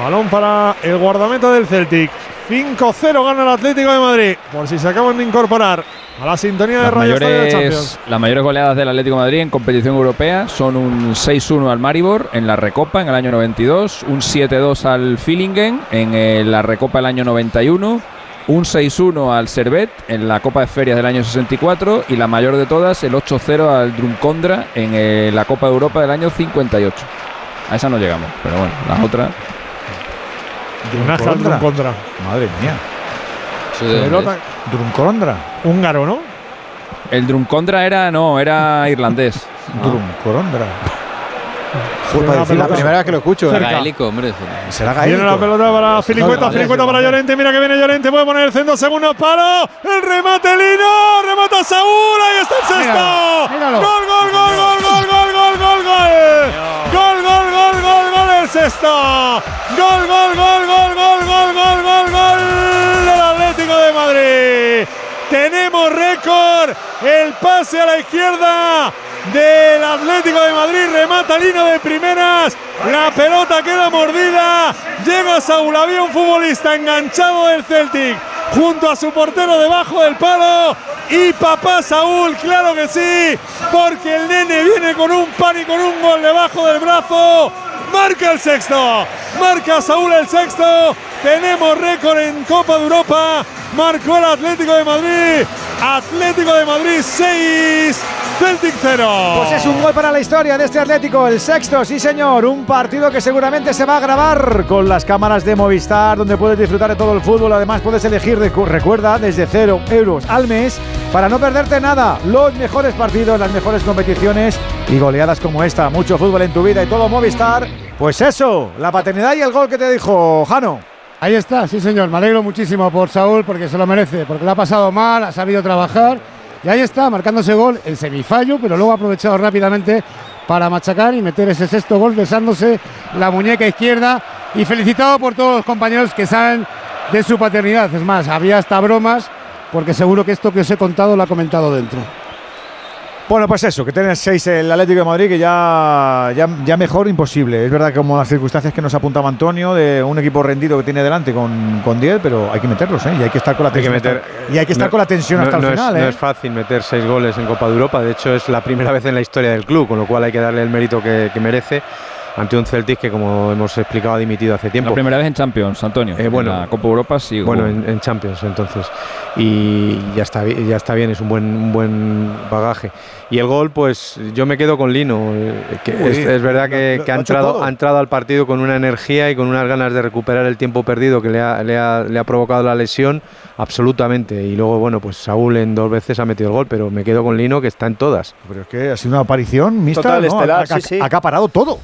Balón para el guardameta del Celtic. 5-0 gana el Atlético de Madrid. Por si se acaban de incorporar a la sintonía de Las Radio Estadio de Champions. las mayores goleadas del Atlético de Madrid en competición europea son un 6-1 al Maribor en la Recopa en el año 92, un 7-2 al Fillingen en eh, la Recopa del año 91, un 6-1 al Servet en la Copa de Ferias del año 64 y la mayor de todas, el 8-0 al Drumcondra en eh, la Copa de Europa del año 58. A esa no llegamos, pero bueno, las otras. Naja Drumcondra. Madre mía. Pelota Drumcorondra. húngaro, ¿no? El Drumcondra era, no, era irlandés. Drumcorondra. Joder, para decir la primera vez que lo escucho. ¿eh? Cerca. Gaélico, hombre. Será Viene gaélico. la pelota para Filicueta, no, Filicueta no, para no. Llorente, mira que viene Llorente, puede poner el centro, segundo palo, el remate Lino, remata Saúl, ahí está el sexto. Gol, gol, gol, gol, gol, gol, gol, gol, gol. Gol, gol, gol, gol, gol, el sexto. Gol, gol, gol, gol, gol, gol, gol, gol, gol del Atlético de Madrid. Tenemos récord, el pase a la izquierda del Atlético de Madrid, remata Lino de primeras, la pelota queda mordida, llega Saúl, había un futbolista enganchado del Celtic junto a su portero debajo del palo. Y papá Saúl, claro que sí, porque el nene viene con un pan y con un gol debajo del brazo, marca el sexto, marca Saúl el sexto, tenemos récord en Copa de Europa, marcó el Atlético de Madrid, Atlético de Madrid 6, Celtic 0. Pues es un gol para la historia de este Atlético, el sexto, sí señor, un partido que seguramente se va a grabar con las cámaras de Movistar, donde puedes disfrutar de todo el fútbol, además puedes elegir, recu- recuerda, desde cero euros al mes, para no perderte nada, los mejores partidos, las mejores competiciones y goleadas como esta, mucho fútbol en tu vida y todo Movistar, pues eso, la paternidad y el gol que te dijo Jano. Ahí está, sí señor. Me alegro muchísimo por Saúl porque se lo merece, porque lo ha pasado mal, ha sabido trabajar Y ahí está, marcándose gol, el semifallo, pero luego ha aprovechado rápidamente para machacar y meter ese sexto gol, besándose la muñeca izquierda y felicitado por todos los compañeros que saben de su paternidad. Es más, había hasta bromas, porque seguro que esto que os he contado lo ha comentado dentro. Bueno, pues eso, que tiene seis el Atlético de Madrid, que ya, ya, ya mejor imposible. Es verdad que como las circunstancias que nos apuntaba Antonio, de un equipo rendido que tiene delante con, con 10, pero hay que meterlos, ¿eh? Y hay que estar con la Hay que tensión. meter- hasta, y hay que estar no- con la tensión no- hasta el no final, es, ¿eh? No es fácil meter seis goles en Copa de Europa, de hecho es la primera vez en la historia del club, con lo cual hay que darle el mérito que, que merece ante un Celtic que, como hemos explicado, ha dimitido hace tiempo. La primera vez en Champions, Antonio. Eh, bueno, en la Copa Europa sí. Bueno, en, en Champions entonces. Y ya está, ya está bien, es un buen, un buen bagaje. Y el gol, pues yo me quedo con Lino. eh, que Uy, es, es verdad que, lo- que ha, entrado, ha entrado al partido con una energía y con unas ganas de recuperar el tiempo perdido que le ha, le ha- le ha provocado la lesión, absolutamente. Y luego, bueno, pues Saúl en dos veces ha metido el gol, pero me quedo con Lino que está en todas. Pero es que ha sido una aparición mixta, Total, ¿no? estelar, Ha- sí, sí. ha acaparado todo.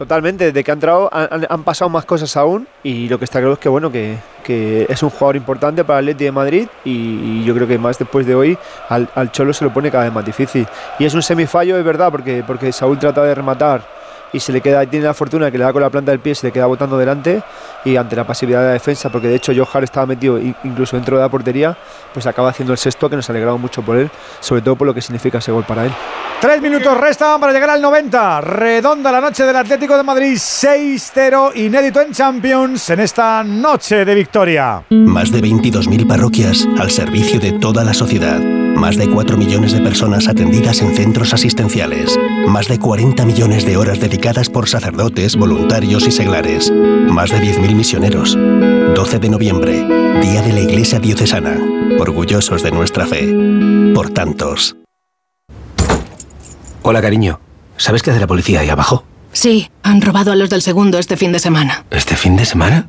Totalmente, desde que ha entrado han, pasado más cosas aún y lo que está claro es que bueno que, es un jugador importante para el Atleti de Madrid y, y yo creo que más después de hoy al, al Cholo se lo pone cada vez más difícil. Y es un semifallo, es verdad, porque, porque Saúl trata de rematar y se le queda, tiene la fortuna que le da con la planta del pie, se le queda botando delante y ante la pasividad de la defensa, porque de hecho Johar estaba metido incluso dentro de la portería, pues acaba haciendo el sexto que nos alegramos mucho por él, sobre todo por lo que significa ese gol para él. Tres minutos restan para llegar al 90. Redonda la noche del Atlético de Madrid 6-0, inédito en Champions en esta noche de victoria. Más de 22.000 parroquias al servicio de toda la sociedad. Más de 4 millones de personas atendidas en centros asistenciales. Más de 40 millones de horas dedicadas por sacerdotes, voluntarios y seglares. Más de 10.000 misioneros. 12 de noviembre, Día de la Iglesia Diocesana. Orgullosos de nuestra fe. Por tantos. Hola, cariño. ¿Sabes qué hace la policía ahí abajo? Sí, han robado a los del segundo este fin de semana. ¿Este fin de semana?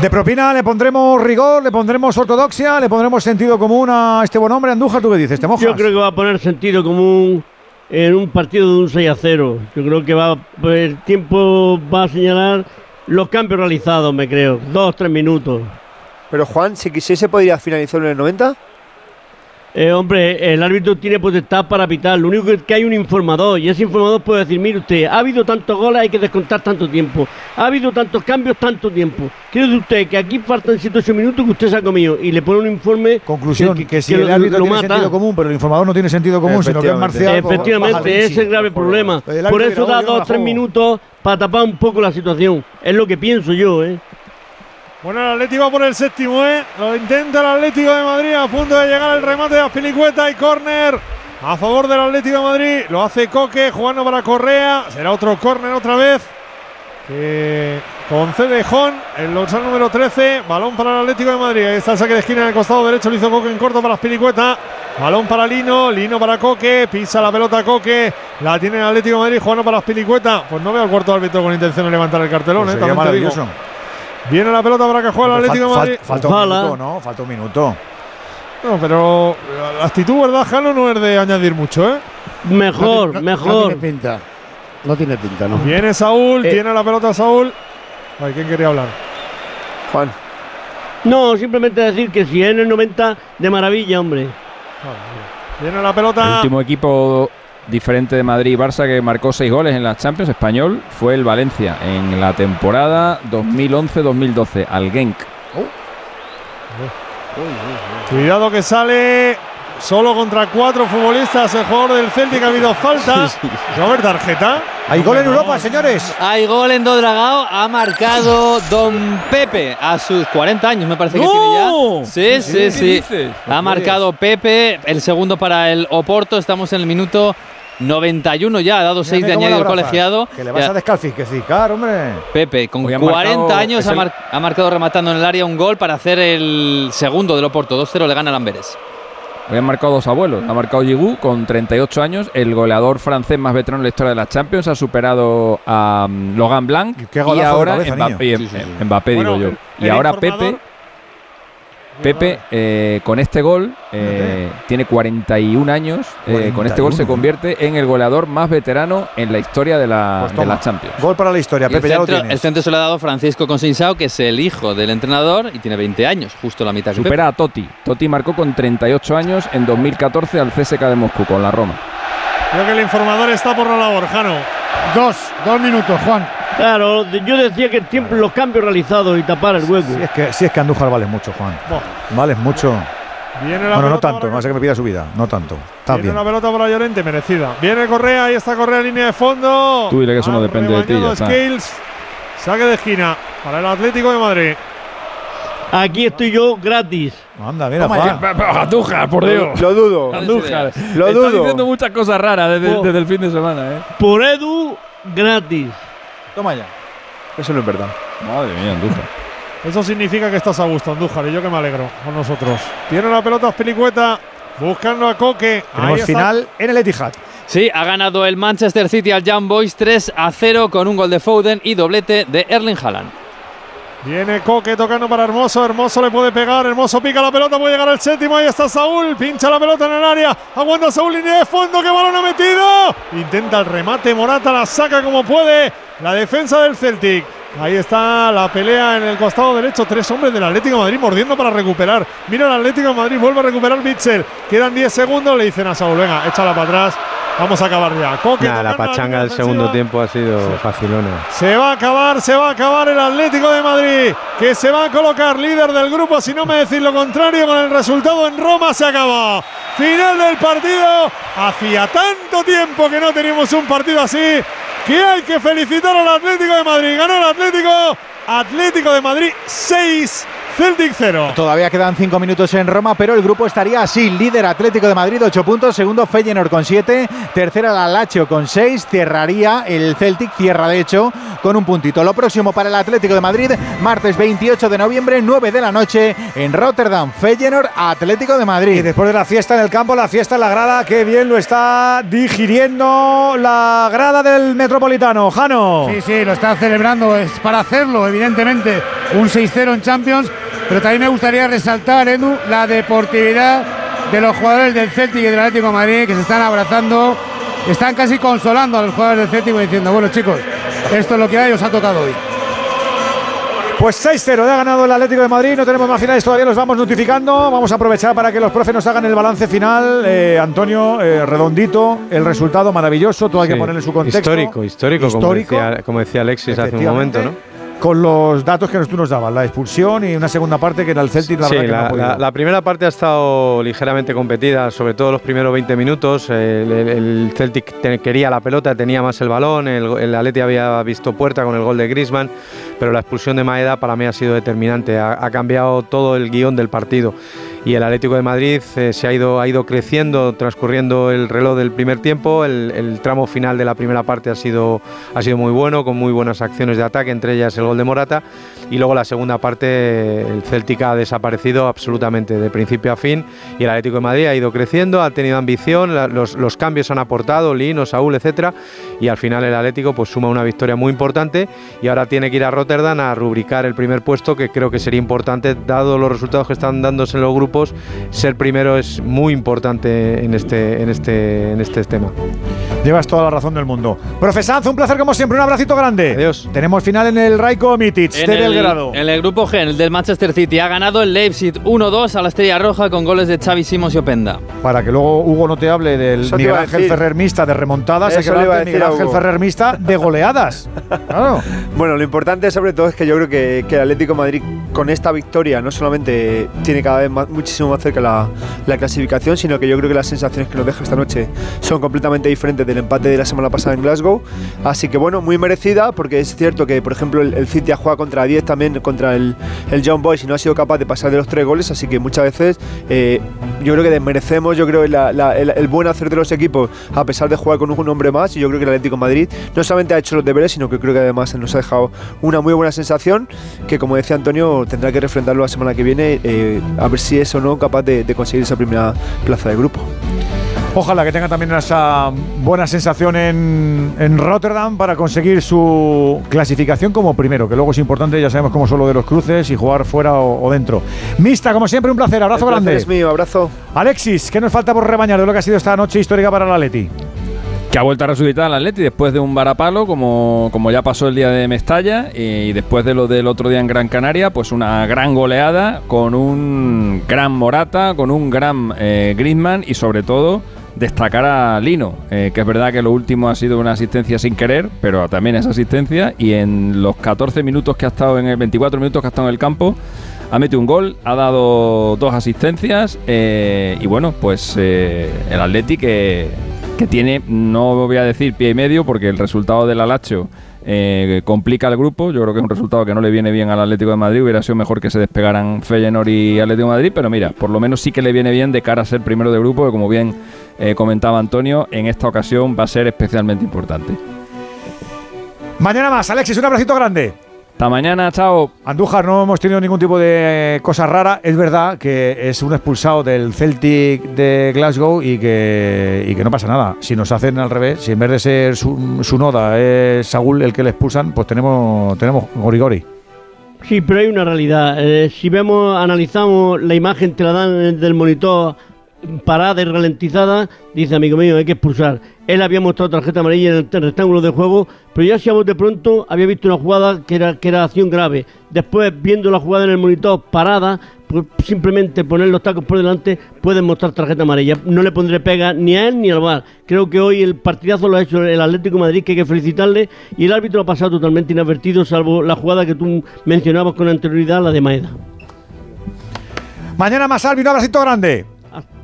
De propina le pondremos rigor, le pondremos ortodoxia, le pondremos sentido común a este buen hombre. Andújar, ¿tú qué dices? ¿Te mojas? Yo creo que va a poner sentido común en un partido de un 6 a 0. Yo creo que va el tiempo va a señalar los cambios realizados, me creo. Dos, tres minutos. Pero Juan, si quisiese podría finalizarlo en el 90. Eh, hombre, el árbitro tiene potestad para pitar. Lo único que, que hay un informador y ese informador puede decir, mire usted, ha habido tantos goles, hay que descontar tanto tiempo. Ha habido tantos cambios, tanto tiempo. Quiere decir usted que aquí faltan 7 8 minutos que usted se ha comido y le pone un informe. Conclusión, que, si que el lo- árbitro lo tiene mata. sentido común, pero el informador no tiene sentido común, sino que es marcial. pues, Efectivamente, ese es el grave problema. Por eso "Oye, da yo me la dos o tres juego". minutos para tapar un poco la situación. Es lo que pienso yo, ¿eh? Bueno, el Atlético va por el séptimo, ¿eh? Lo intenta el Atlético de Madrid a punto de llegar el remate de Aspilicueta y córner a favor del Atlético de Madrid. Lo hace Coque jugando para Correa. Será otro córner otra vez que concede Jon, el dorsal número 13. Balón para el Atlético de Madrid. Ahí está el saque de esquina en el costado derecho. Lo hizo Coque en corto para Aspilicueta. Balón para Lino, Lino para Coque, pisa la pelota Coque, la tiene el Atlético de Madrid jugando para Aspilicueta. Pues no veo al cuarto árbitro con intención de levantar el cartelón, Pues ¿eh? sería También te digo. Viene la pelota para que juegue el Fal- Atlético de Madrid. falta un Ojalá. minuto, ¿no? Falta un minuto. No, pero la actitud, ¿verdad, Jalo? No es de añadir mucho, ¿eh? Mejor, No ti- no- mejor. No tiene pinta. No tiene pinta, ¿no? Viene Saúl, Eh. tiene la pelota Saúl. Ay, ¿quién quería hablar? Juan. No, simplemente decir que si en el 90, de maravilla, hombre. Viene la El pelota. último equipo diferente de Madrid y Barça que marcó seis goles en la Champions español fue el Valencia en la temporada 2011-2012 al Genk. Cuidado que sale solo contra cuatro futbolistas. El jugador del Celtic ha habido falta. (laughs) ¿Va a haber tarjeta? Hay gol en Europa, señores. Hay gol en Dodragao, ha marcado Don Pepe a sus 40 años, me parece que ¡No! tiene ya. Sí, ¿Qué sí, sí. Ha marcado Pepe, el segundo para el Oporto, estamos en el minuto 91 ya, ha dado 6 de añadido el colegiado. Que le vas Ya. a descalificar, hombre. Pepe, con Hoy ha 40 marcado- años, ha, el- mar- ha marcado rematando en el área un gol para hacer el segundo del Oporto. 2-0 le gana el Amberes. Hoy han marcado dos abuelos. Ha marcado Giroud con 38 años, el goleador francés más veterano en la historia de la Champions. Ha superado a um, Logan Blanc. Qué y de ahora cabeza, Mbappé, niño. em- em- Mbappé, Bueno, digo yo. Y el ahora informador- Pepe. Pepe, eh, con este gol, eh, tiene 41 años. eh, con este gol se 41. convierte en el goleador más veterano en la historia de la, Pues de la Champions. Gol para la historia, Y Pepe, ya lo centro, tienes. el centro se lo ha dado Francisco Consinsao, que es el hijo del entrenador y tiene 20 años, justo la mitad que. Supera a Totti. Totti marcó con 38 años en 2014 al CSK de Moscú con la Roma. Creo que el informador está por la labor, Jano. Dos, dos minutos, Juan. Claro, yo decía que el tiempo, los cambios realizados y tapar el hueco. Si es que, si es que Andújar vale mucho, Juan. Buah. Vale mucho. Viene la Bueno, no tanto, no sé que me pida su vida. No tanto. Está Viene bien. una pelota para Llorente, merecida. Viene Correa, ahí está Correa, línea de fondo. Tú dile que eso no depende de ti, ya está. Saque de esquina para el Atlético de Madrid. Aquí estoy yo gratis. Anda, mira. Andújar, por Dios. Lo dudo. Andújar. Lo Está dudo. diciendo muchas cosas raras desde, Oh. desde el fin de semana, ¿eh? Por Edu, gratis. Toma ya. Eso no es verdad. Madre mía, Andújar. Eso significa que estás a gusto, Andújar, y yo que me alegro con nosotros. Tiene la pelota Pelicueta, buscando a Coque. Tenemos final en el Etihad. Sí, ha ganado el Manchester City al Young Boys 3 a 0 con un gol de Foden y doblete de Erling Haaland. Viene Coque tocando para Hermoso. Hermoso le puede pegar. Hermoso pica la pelota. Puede llegar al séptimo. Ahí está Saúl. Pincha la pelota en el área. Aguanta Saúl. Línea de fondo. ¡Qué balón ha metido! Intenta el remate. Morata la saca como puede. La defensa del Celtic. Ahí está la pelea en el costado derecho. Tres hombres del Atlético Madrid mordiendo para recuperar. Mira el Atlético Madrid. Vuelve a recuperar Bitzel. Quedan 10 segundos. Le dicen a Saúl: Venga, échala para atrás. Vamos a acabar ya. Nah, la pachanga del segundo tiempo ha sido facilona. Se va a acabar, se va a acabar el Atlético de Madrid, que se va a colocar líder del grupo, si no me decís lo contrario, con el resultado en Roma se acaba. Final del partido. Hacía tanto tiempo que no teníamos un partido así, que hay que felicitar al Atlético de Madrid. Ganó el Atlético. Atlético de Madrid 6, Celtic 0. Todavía quedan cinco minutos en Roma, pero el grupo estaría así. Líder Atlético de Madrid, 8 puntos. Segundo Feyenoord con 7. Tercera la Lazio con 6. Cerraría el Celtic, cierra de hecho con un puntito. Lo próximo para el Atlético de Madrid, martes 28 de noviembre, 9 de la noche en Rotterdam. Feyenoord, Atlético de Y Madrid. después de la fiesta en el campo, la fiesta en la grada, qué bien lo está digiriendo la grada del Metropolitano. Jano. Sí, sí, lo está celebrando. Es para hacerlo, evidentemente. Un 6-0 en Champions. Pero también me gustaría resaltar, Edu, la deportividad de los jugadores del Celtic y del Atlético de Madrid que se están abrazando. Están casi consolando a los jugadores del Celtic diciendo, bueno chicos, esto es lo que hay, os ha tocado hoy. Pues 6-0, ya ha ganado el Atlético de Madrid. No tenemos más finales todavía, los vamos notificando. Vamos a aprovechar para que los profes nos hagan el balance final. Eh, Antonio, eh, redondito, el resultado maravilloso. Todo hay que Sí. ponerle su contexto. Histórico, histórico, Histórico. Como, decía, como decía Alexis hace un momento, ¿no? Con los datos que tú nos dabas, la expulsión y una segunda parte que en el Celtic la sí, que no la, la- la primera parte ha estado ligeramente competida, sobre todo los primeros 20 minutos. El, el- el Celtic te- quería la pelota, tenía más el balón, el, el Atleti había visto puerta con el gol de Griezmann, pero la expulsión de Maeda para mí ha sido determinante, ha, ha cambiado todo el guion del partido. Y el Atlético de Madrid eh, se ha ido, ha ido creciendo, transcurriendo el reloj del primer tiempo. El, tramo final de la primera parte ha sido, ha sido muy bueno, con muy buenas acciones de ataque, entre ellas el gol de Morata. Y luego la segunda parte, el Celtic ha desaparecido absolutamente de principio a fin. Y el Atlético de Madrid ha ido creciendo, ha tenido ambición, los, los cambios han aportado, Lino, Saúl, etcétera. Y al final el Atlético pues suma una victoria muy importante. Y ahora tiene que ir a Rotterdam a rubricar el primer puesto, que creo que sería importante, dado los resultados que están dándose en los grupos. Ser primero es muy importante en este, en este, en este tema. Llevas toda la razón del mundo. Profe Sanz, un placer como siempre, un abracito grande. Adiós. Tenemos final en el Raiko Mitic En de el, Belgrado. en el grupo G, el del Manchester City, ha ganado el Leipzig 1-2 a la Estrella Roja con goles de Xavi Simons y Openda. Para que luego Hugo no te hable del Eso te Miguel Ángel. Ferrer Mista de remontadas, hay que hablar iba a del Miguel Ángel. Ferrer Mista de goleadas. (laughs) Claro. Bueno, lo importante sobre todo es que yo creo que, que el Atlético de Madrid con esta victoria no solamente tiene cada vez más- muchísimo más cerca la, la clasificación, sino que yo creo que las sensaciones que nos deja esta noche son completamente diferentes del empate de la semana pasada en Glasgow. Así que bueno, muy merecida, porque es cierto que, por ejemplo, el, el City ha jugado contra 10 también contra el, el Young Boys y no ha sido capaz de pasar de los tres goles, así que muchas veces eh, yo creo que desmerecemos yo creo la- la- el, el buen hacer de los equipos a pesar de jugar con un hombre más y yo creo que el Atlético de Madrid no solamente ha hecho los deberes, sino que creo que además nos ha dejado una muy buena sensación que como decía Antonio tendrá que refrendarlo la semana que viene eh, a ver si es o no capaz de, de conseguir esa primera plaza de grupo. Ojalá que tenga también esa buena sensación en, en Rotterdam para conseguir su clasificación como primero, que luego es importante, ya sabemos cómo son lo de los cruces y jugar fuera o, o dentro. Mista, como siempre, un placer, abrazo El placer grande. es mío, abrazo. Alexis, ¿qué nos falta por rebañar de lo que ha sido esta noche histórica para el Atleti? Que ha vuelto a resucitar al Atleti después de un varapalo, como, como ya pasó el día de Mestalla, y después de lo del otro día en Gran Canaria, pues una gran goleada con un gran Morata, con un gran eh, Griezmann y sobre todo destacar a Lino, eh, que es verdad que lo último ha sido una asistencia sin querer, pero también es asistencia, y en los 14 minutos que ha estado en el 24 minutos que ha estado en el campo, ha metido un gol, ha dado dos asistencias eh, y bueno, pues eh, el Atleti que, que tiene, no voy a decir pie y medio porque el resultado del Alacho eh, complica el grupo, yo creo que es un resultado que no le viene bien al Atlético de Madrid, hubiera sido mejor que se despegaran Feyenoord y Atlético de Madrid, pero mira, por lo menos sí que le viene bien de cara a ser primero de grupo, que como bien eh, comentaba Antonio, en esta ocasión va a ser especialmente importante. Mañana más, Alexis, un abracito grande. Hasta mañana, chao. Andújar, no hemos tenido ningún tipo de cosa rara. Es verdad que es un expulsado del Celtic de Glasgow y que, y que no pasa nada. Si nos hacen al revés, si en vez de ser su, su noda es Saúl el que le expulsan, pues tenemos, tenemos gorigori. Sí, pero hay una realidad. Eh, si vemos, analizamos la imagen, te la dan del monitor parada y ralentizada, dice amigo mío, hay que expulsar. Él había mostrado tarjeta amarilla en el rectángulo de juego, pero ya si de pronto había visto una jugada que era, que era acción grave. Después, viendo la jugada en el monitor parada, pues simplemente poner los tacos por delante pueden mostrar tarjeta amarilla. No le pondré pega ni a él ni al VAR. Creo que hoy el partidazo lo ha hecho el Atlético Madrid, que hay que felicitarle, y el árbitro ha pasado totalmente inadvertido, salvo la jugada que tú mencionabas con anterioridad, la de Maeda. Mañana más, Albi, un abracito grande.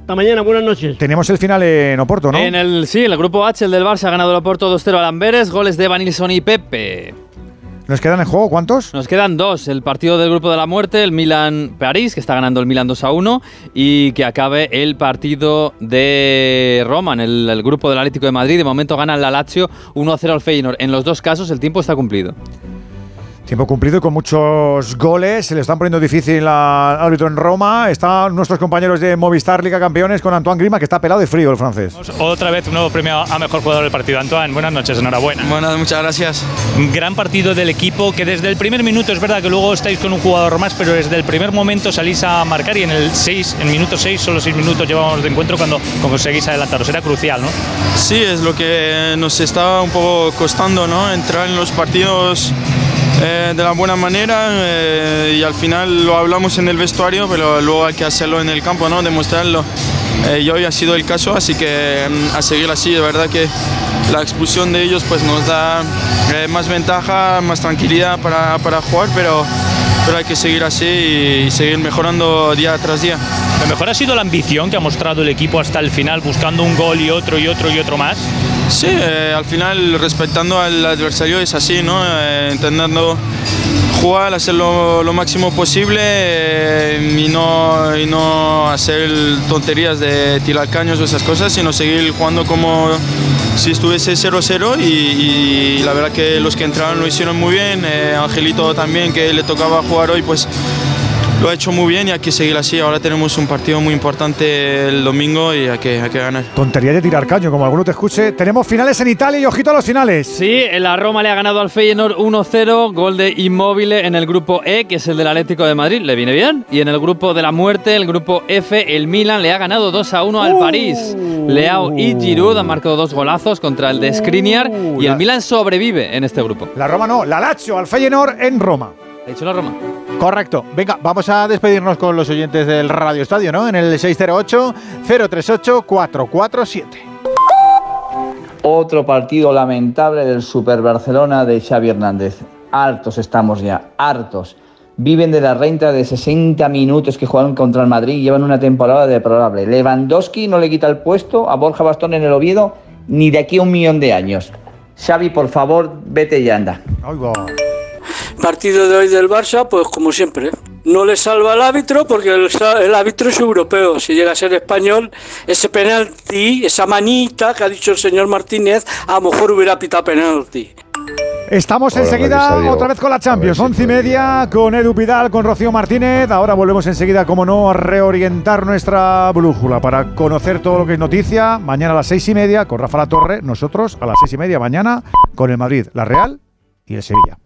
Hasta mañana, buenas noches. Tenemos el final en Oporto, ¿no? En el, sí, el grupo H, el del Barça ha ganado el Oporto 2-0 al Amberes, goles de Vanilson y Pepe. ¿Nos quedan en juego cuántos? Nos quedan dos. El partido del grupo de la muerte, el Milan-París, que está ganando el Milan 2 a 1, y que acabe el partido de Roma, en el, el grupo del Atlético de Madrid. De momento gana la Lazio 1 a 0 al Feyenoord. En los dos casos el tiempo está cumplido. Tiempo cumplido y con muchos goles. Se le están poniendo difícil al árbitro en Roma. Están nuestros compañeros de Movistar Liga Campeones con Antoine Grima, que está pelado de frío el francés. Otra vez un nuevo premio a mejor jugador del partido. Antoine, buenas noches, enhorabuena. Buenas, muchas gracias. Gran partido del equipo que desde el primer minuto, es verdad que luego estáis con un jugador más, pero desde el primer momento salís a marcar y en el 6, en minuto 6, solo 6 minutos llevamos de encuentro cuando conseguís adelantaros. Era crucial, ¿no? Sí, es lo que nos estaba un poco costando, ¿no? Entrar en los partidos eh, de la buena manera eh, y al final lo hablamos en el vestuario, pero luego hay que hacerlo en el campo, ¿no? Demostrarlo. Eh, y hoy ha sido el caso, así que mm, a seguir así, de verdad que la expulsión de ellos pues nos da más ventaja, más tranquilidad para, para jugar, pero, pero hay que seguir así y seguir mejorando día tras día. Lo mejor ha sido la ambición que ha mostrado el equipo hasta el final, buscando un gol y otro y otro y otro más. Sí, eh, al final respetando al adversario es así, ¿no? Eh, intentando jugar, hacer lo, lo máximo posible eh, y, no, y no hacer tonterías de tirar caños o esas cosas, sino seguir jugando como si estuviese 0-0 y, y la verdad que los que entraron lo hicieron muy bien, eh, Angelito también que le tocaba jugar hoy pues lo ha hecho muy bien y hay que seguir así. Ahora tenemos un partido muy importante el domingo y hay que, hay que ganar. Tontería de tirar caño, como alguno te escuche. Tenemos finales en Italia y ojito a los finales. Sí, la Roma le ha ganado al Feyenoord 1-0, gol de Immobile en el grupo E, que es el del Atlético de Madrid, le viene bien. Y en el grupo de la muerte, el grupo F, el Milan le ha ganado 2-1 al París. Leao y Giroud han marcado dos golazos contra el de Skriniar y el Milan sobrevive en este grupo. La Roma no, la Lazio al Feyenoord en Roma. Ha dicho la Roma. Correcto. Venga, vamos a despedirnos con los oyentes del Radio Estadio, ¿no? En el 608-038-447. Otro partido lamentable del Super Barcelona de Xavi Hernández. Hartos estamos ya, hartos. Viven de la renta de 60 minutos que jugaron contra el Madrid y llevan una temporada deplorable. Lewandowski no le quita el puesto a Borja Bastón en el Oviedo ni de aquí a un millón de años. Xavi, por favor, vete y anda. Partido de hoy del Barça, pues como siempre. No le salva el árbitro porque el, el, árbitro es europeo. Si llega a ser español, ese penalti, esa manita que ha dicho el señor Martínez, a lo mejor hubiera pitado penalti. Estamos Hola, enseguida otra vez con la Champions. Once y media con Edu Vidal, con Rocío Martínez. Ahora volvemos enseguida, como no, a reorientar nuestra brújula para conocer todo lo que es noticia. Mañana a las seis y media con Rafa La Torre. Nosotros a las seis y media mañana con el Madrid, la Real y el Sevilla.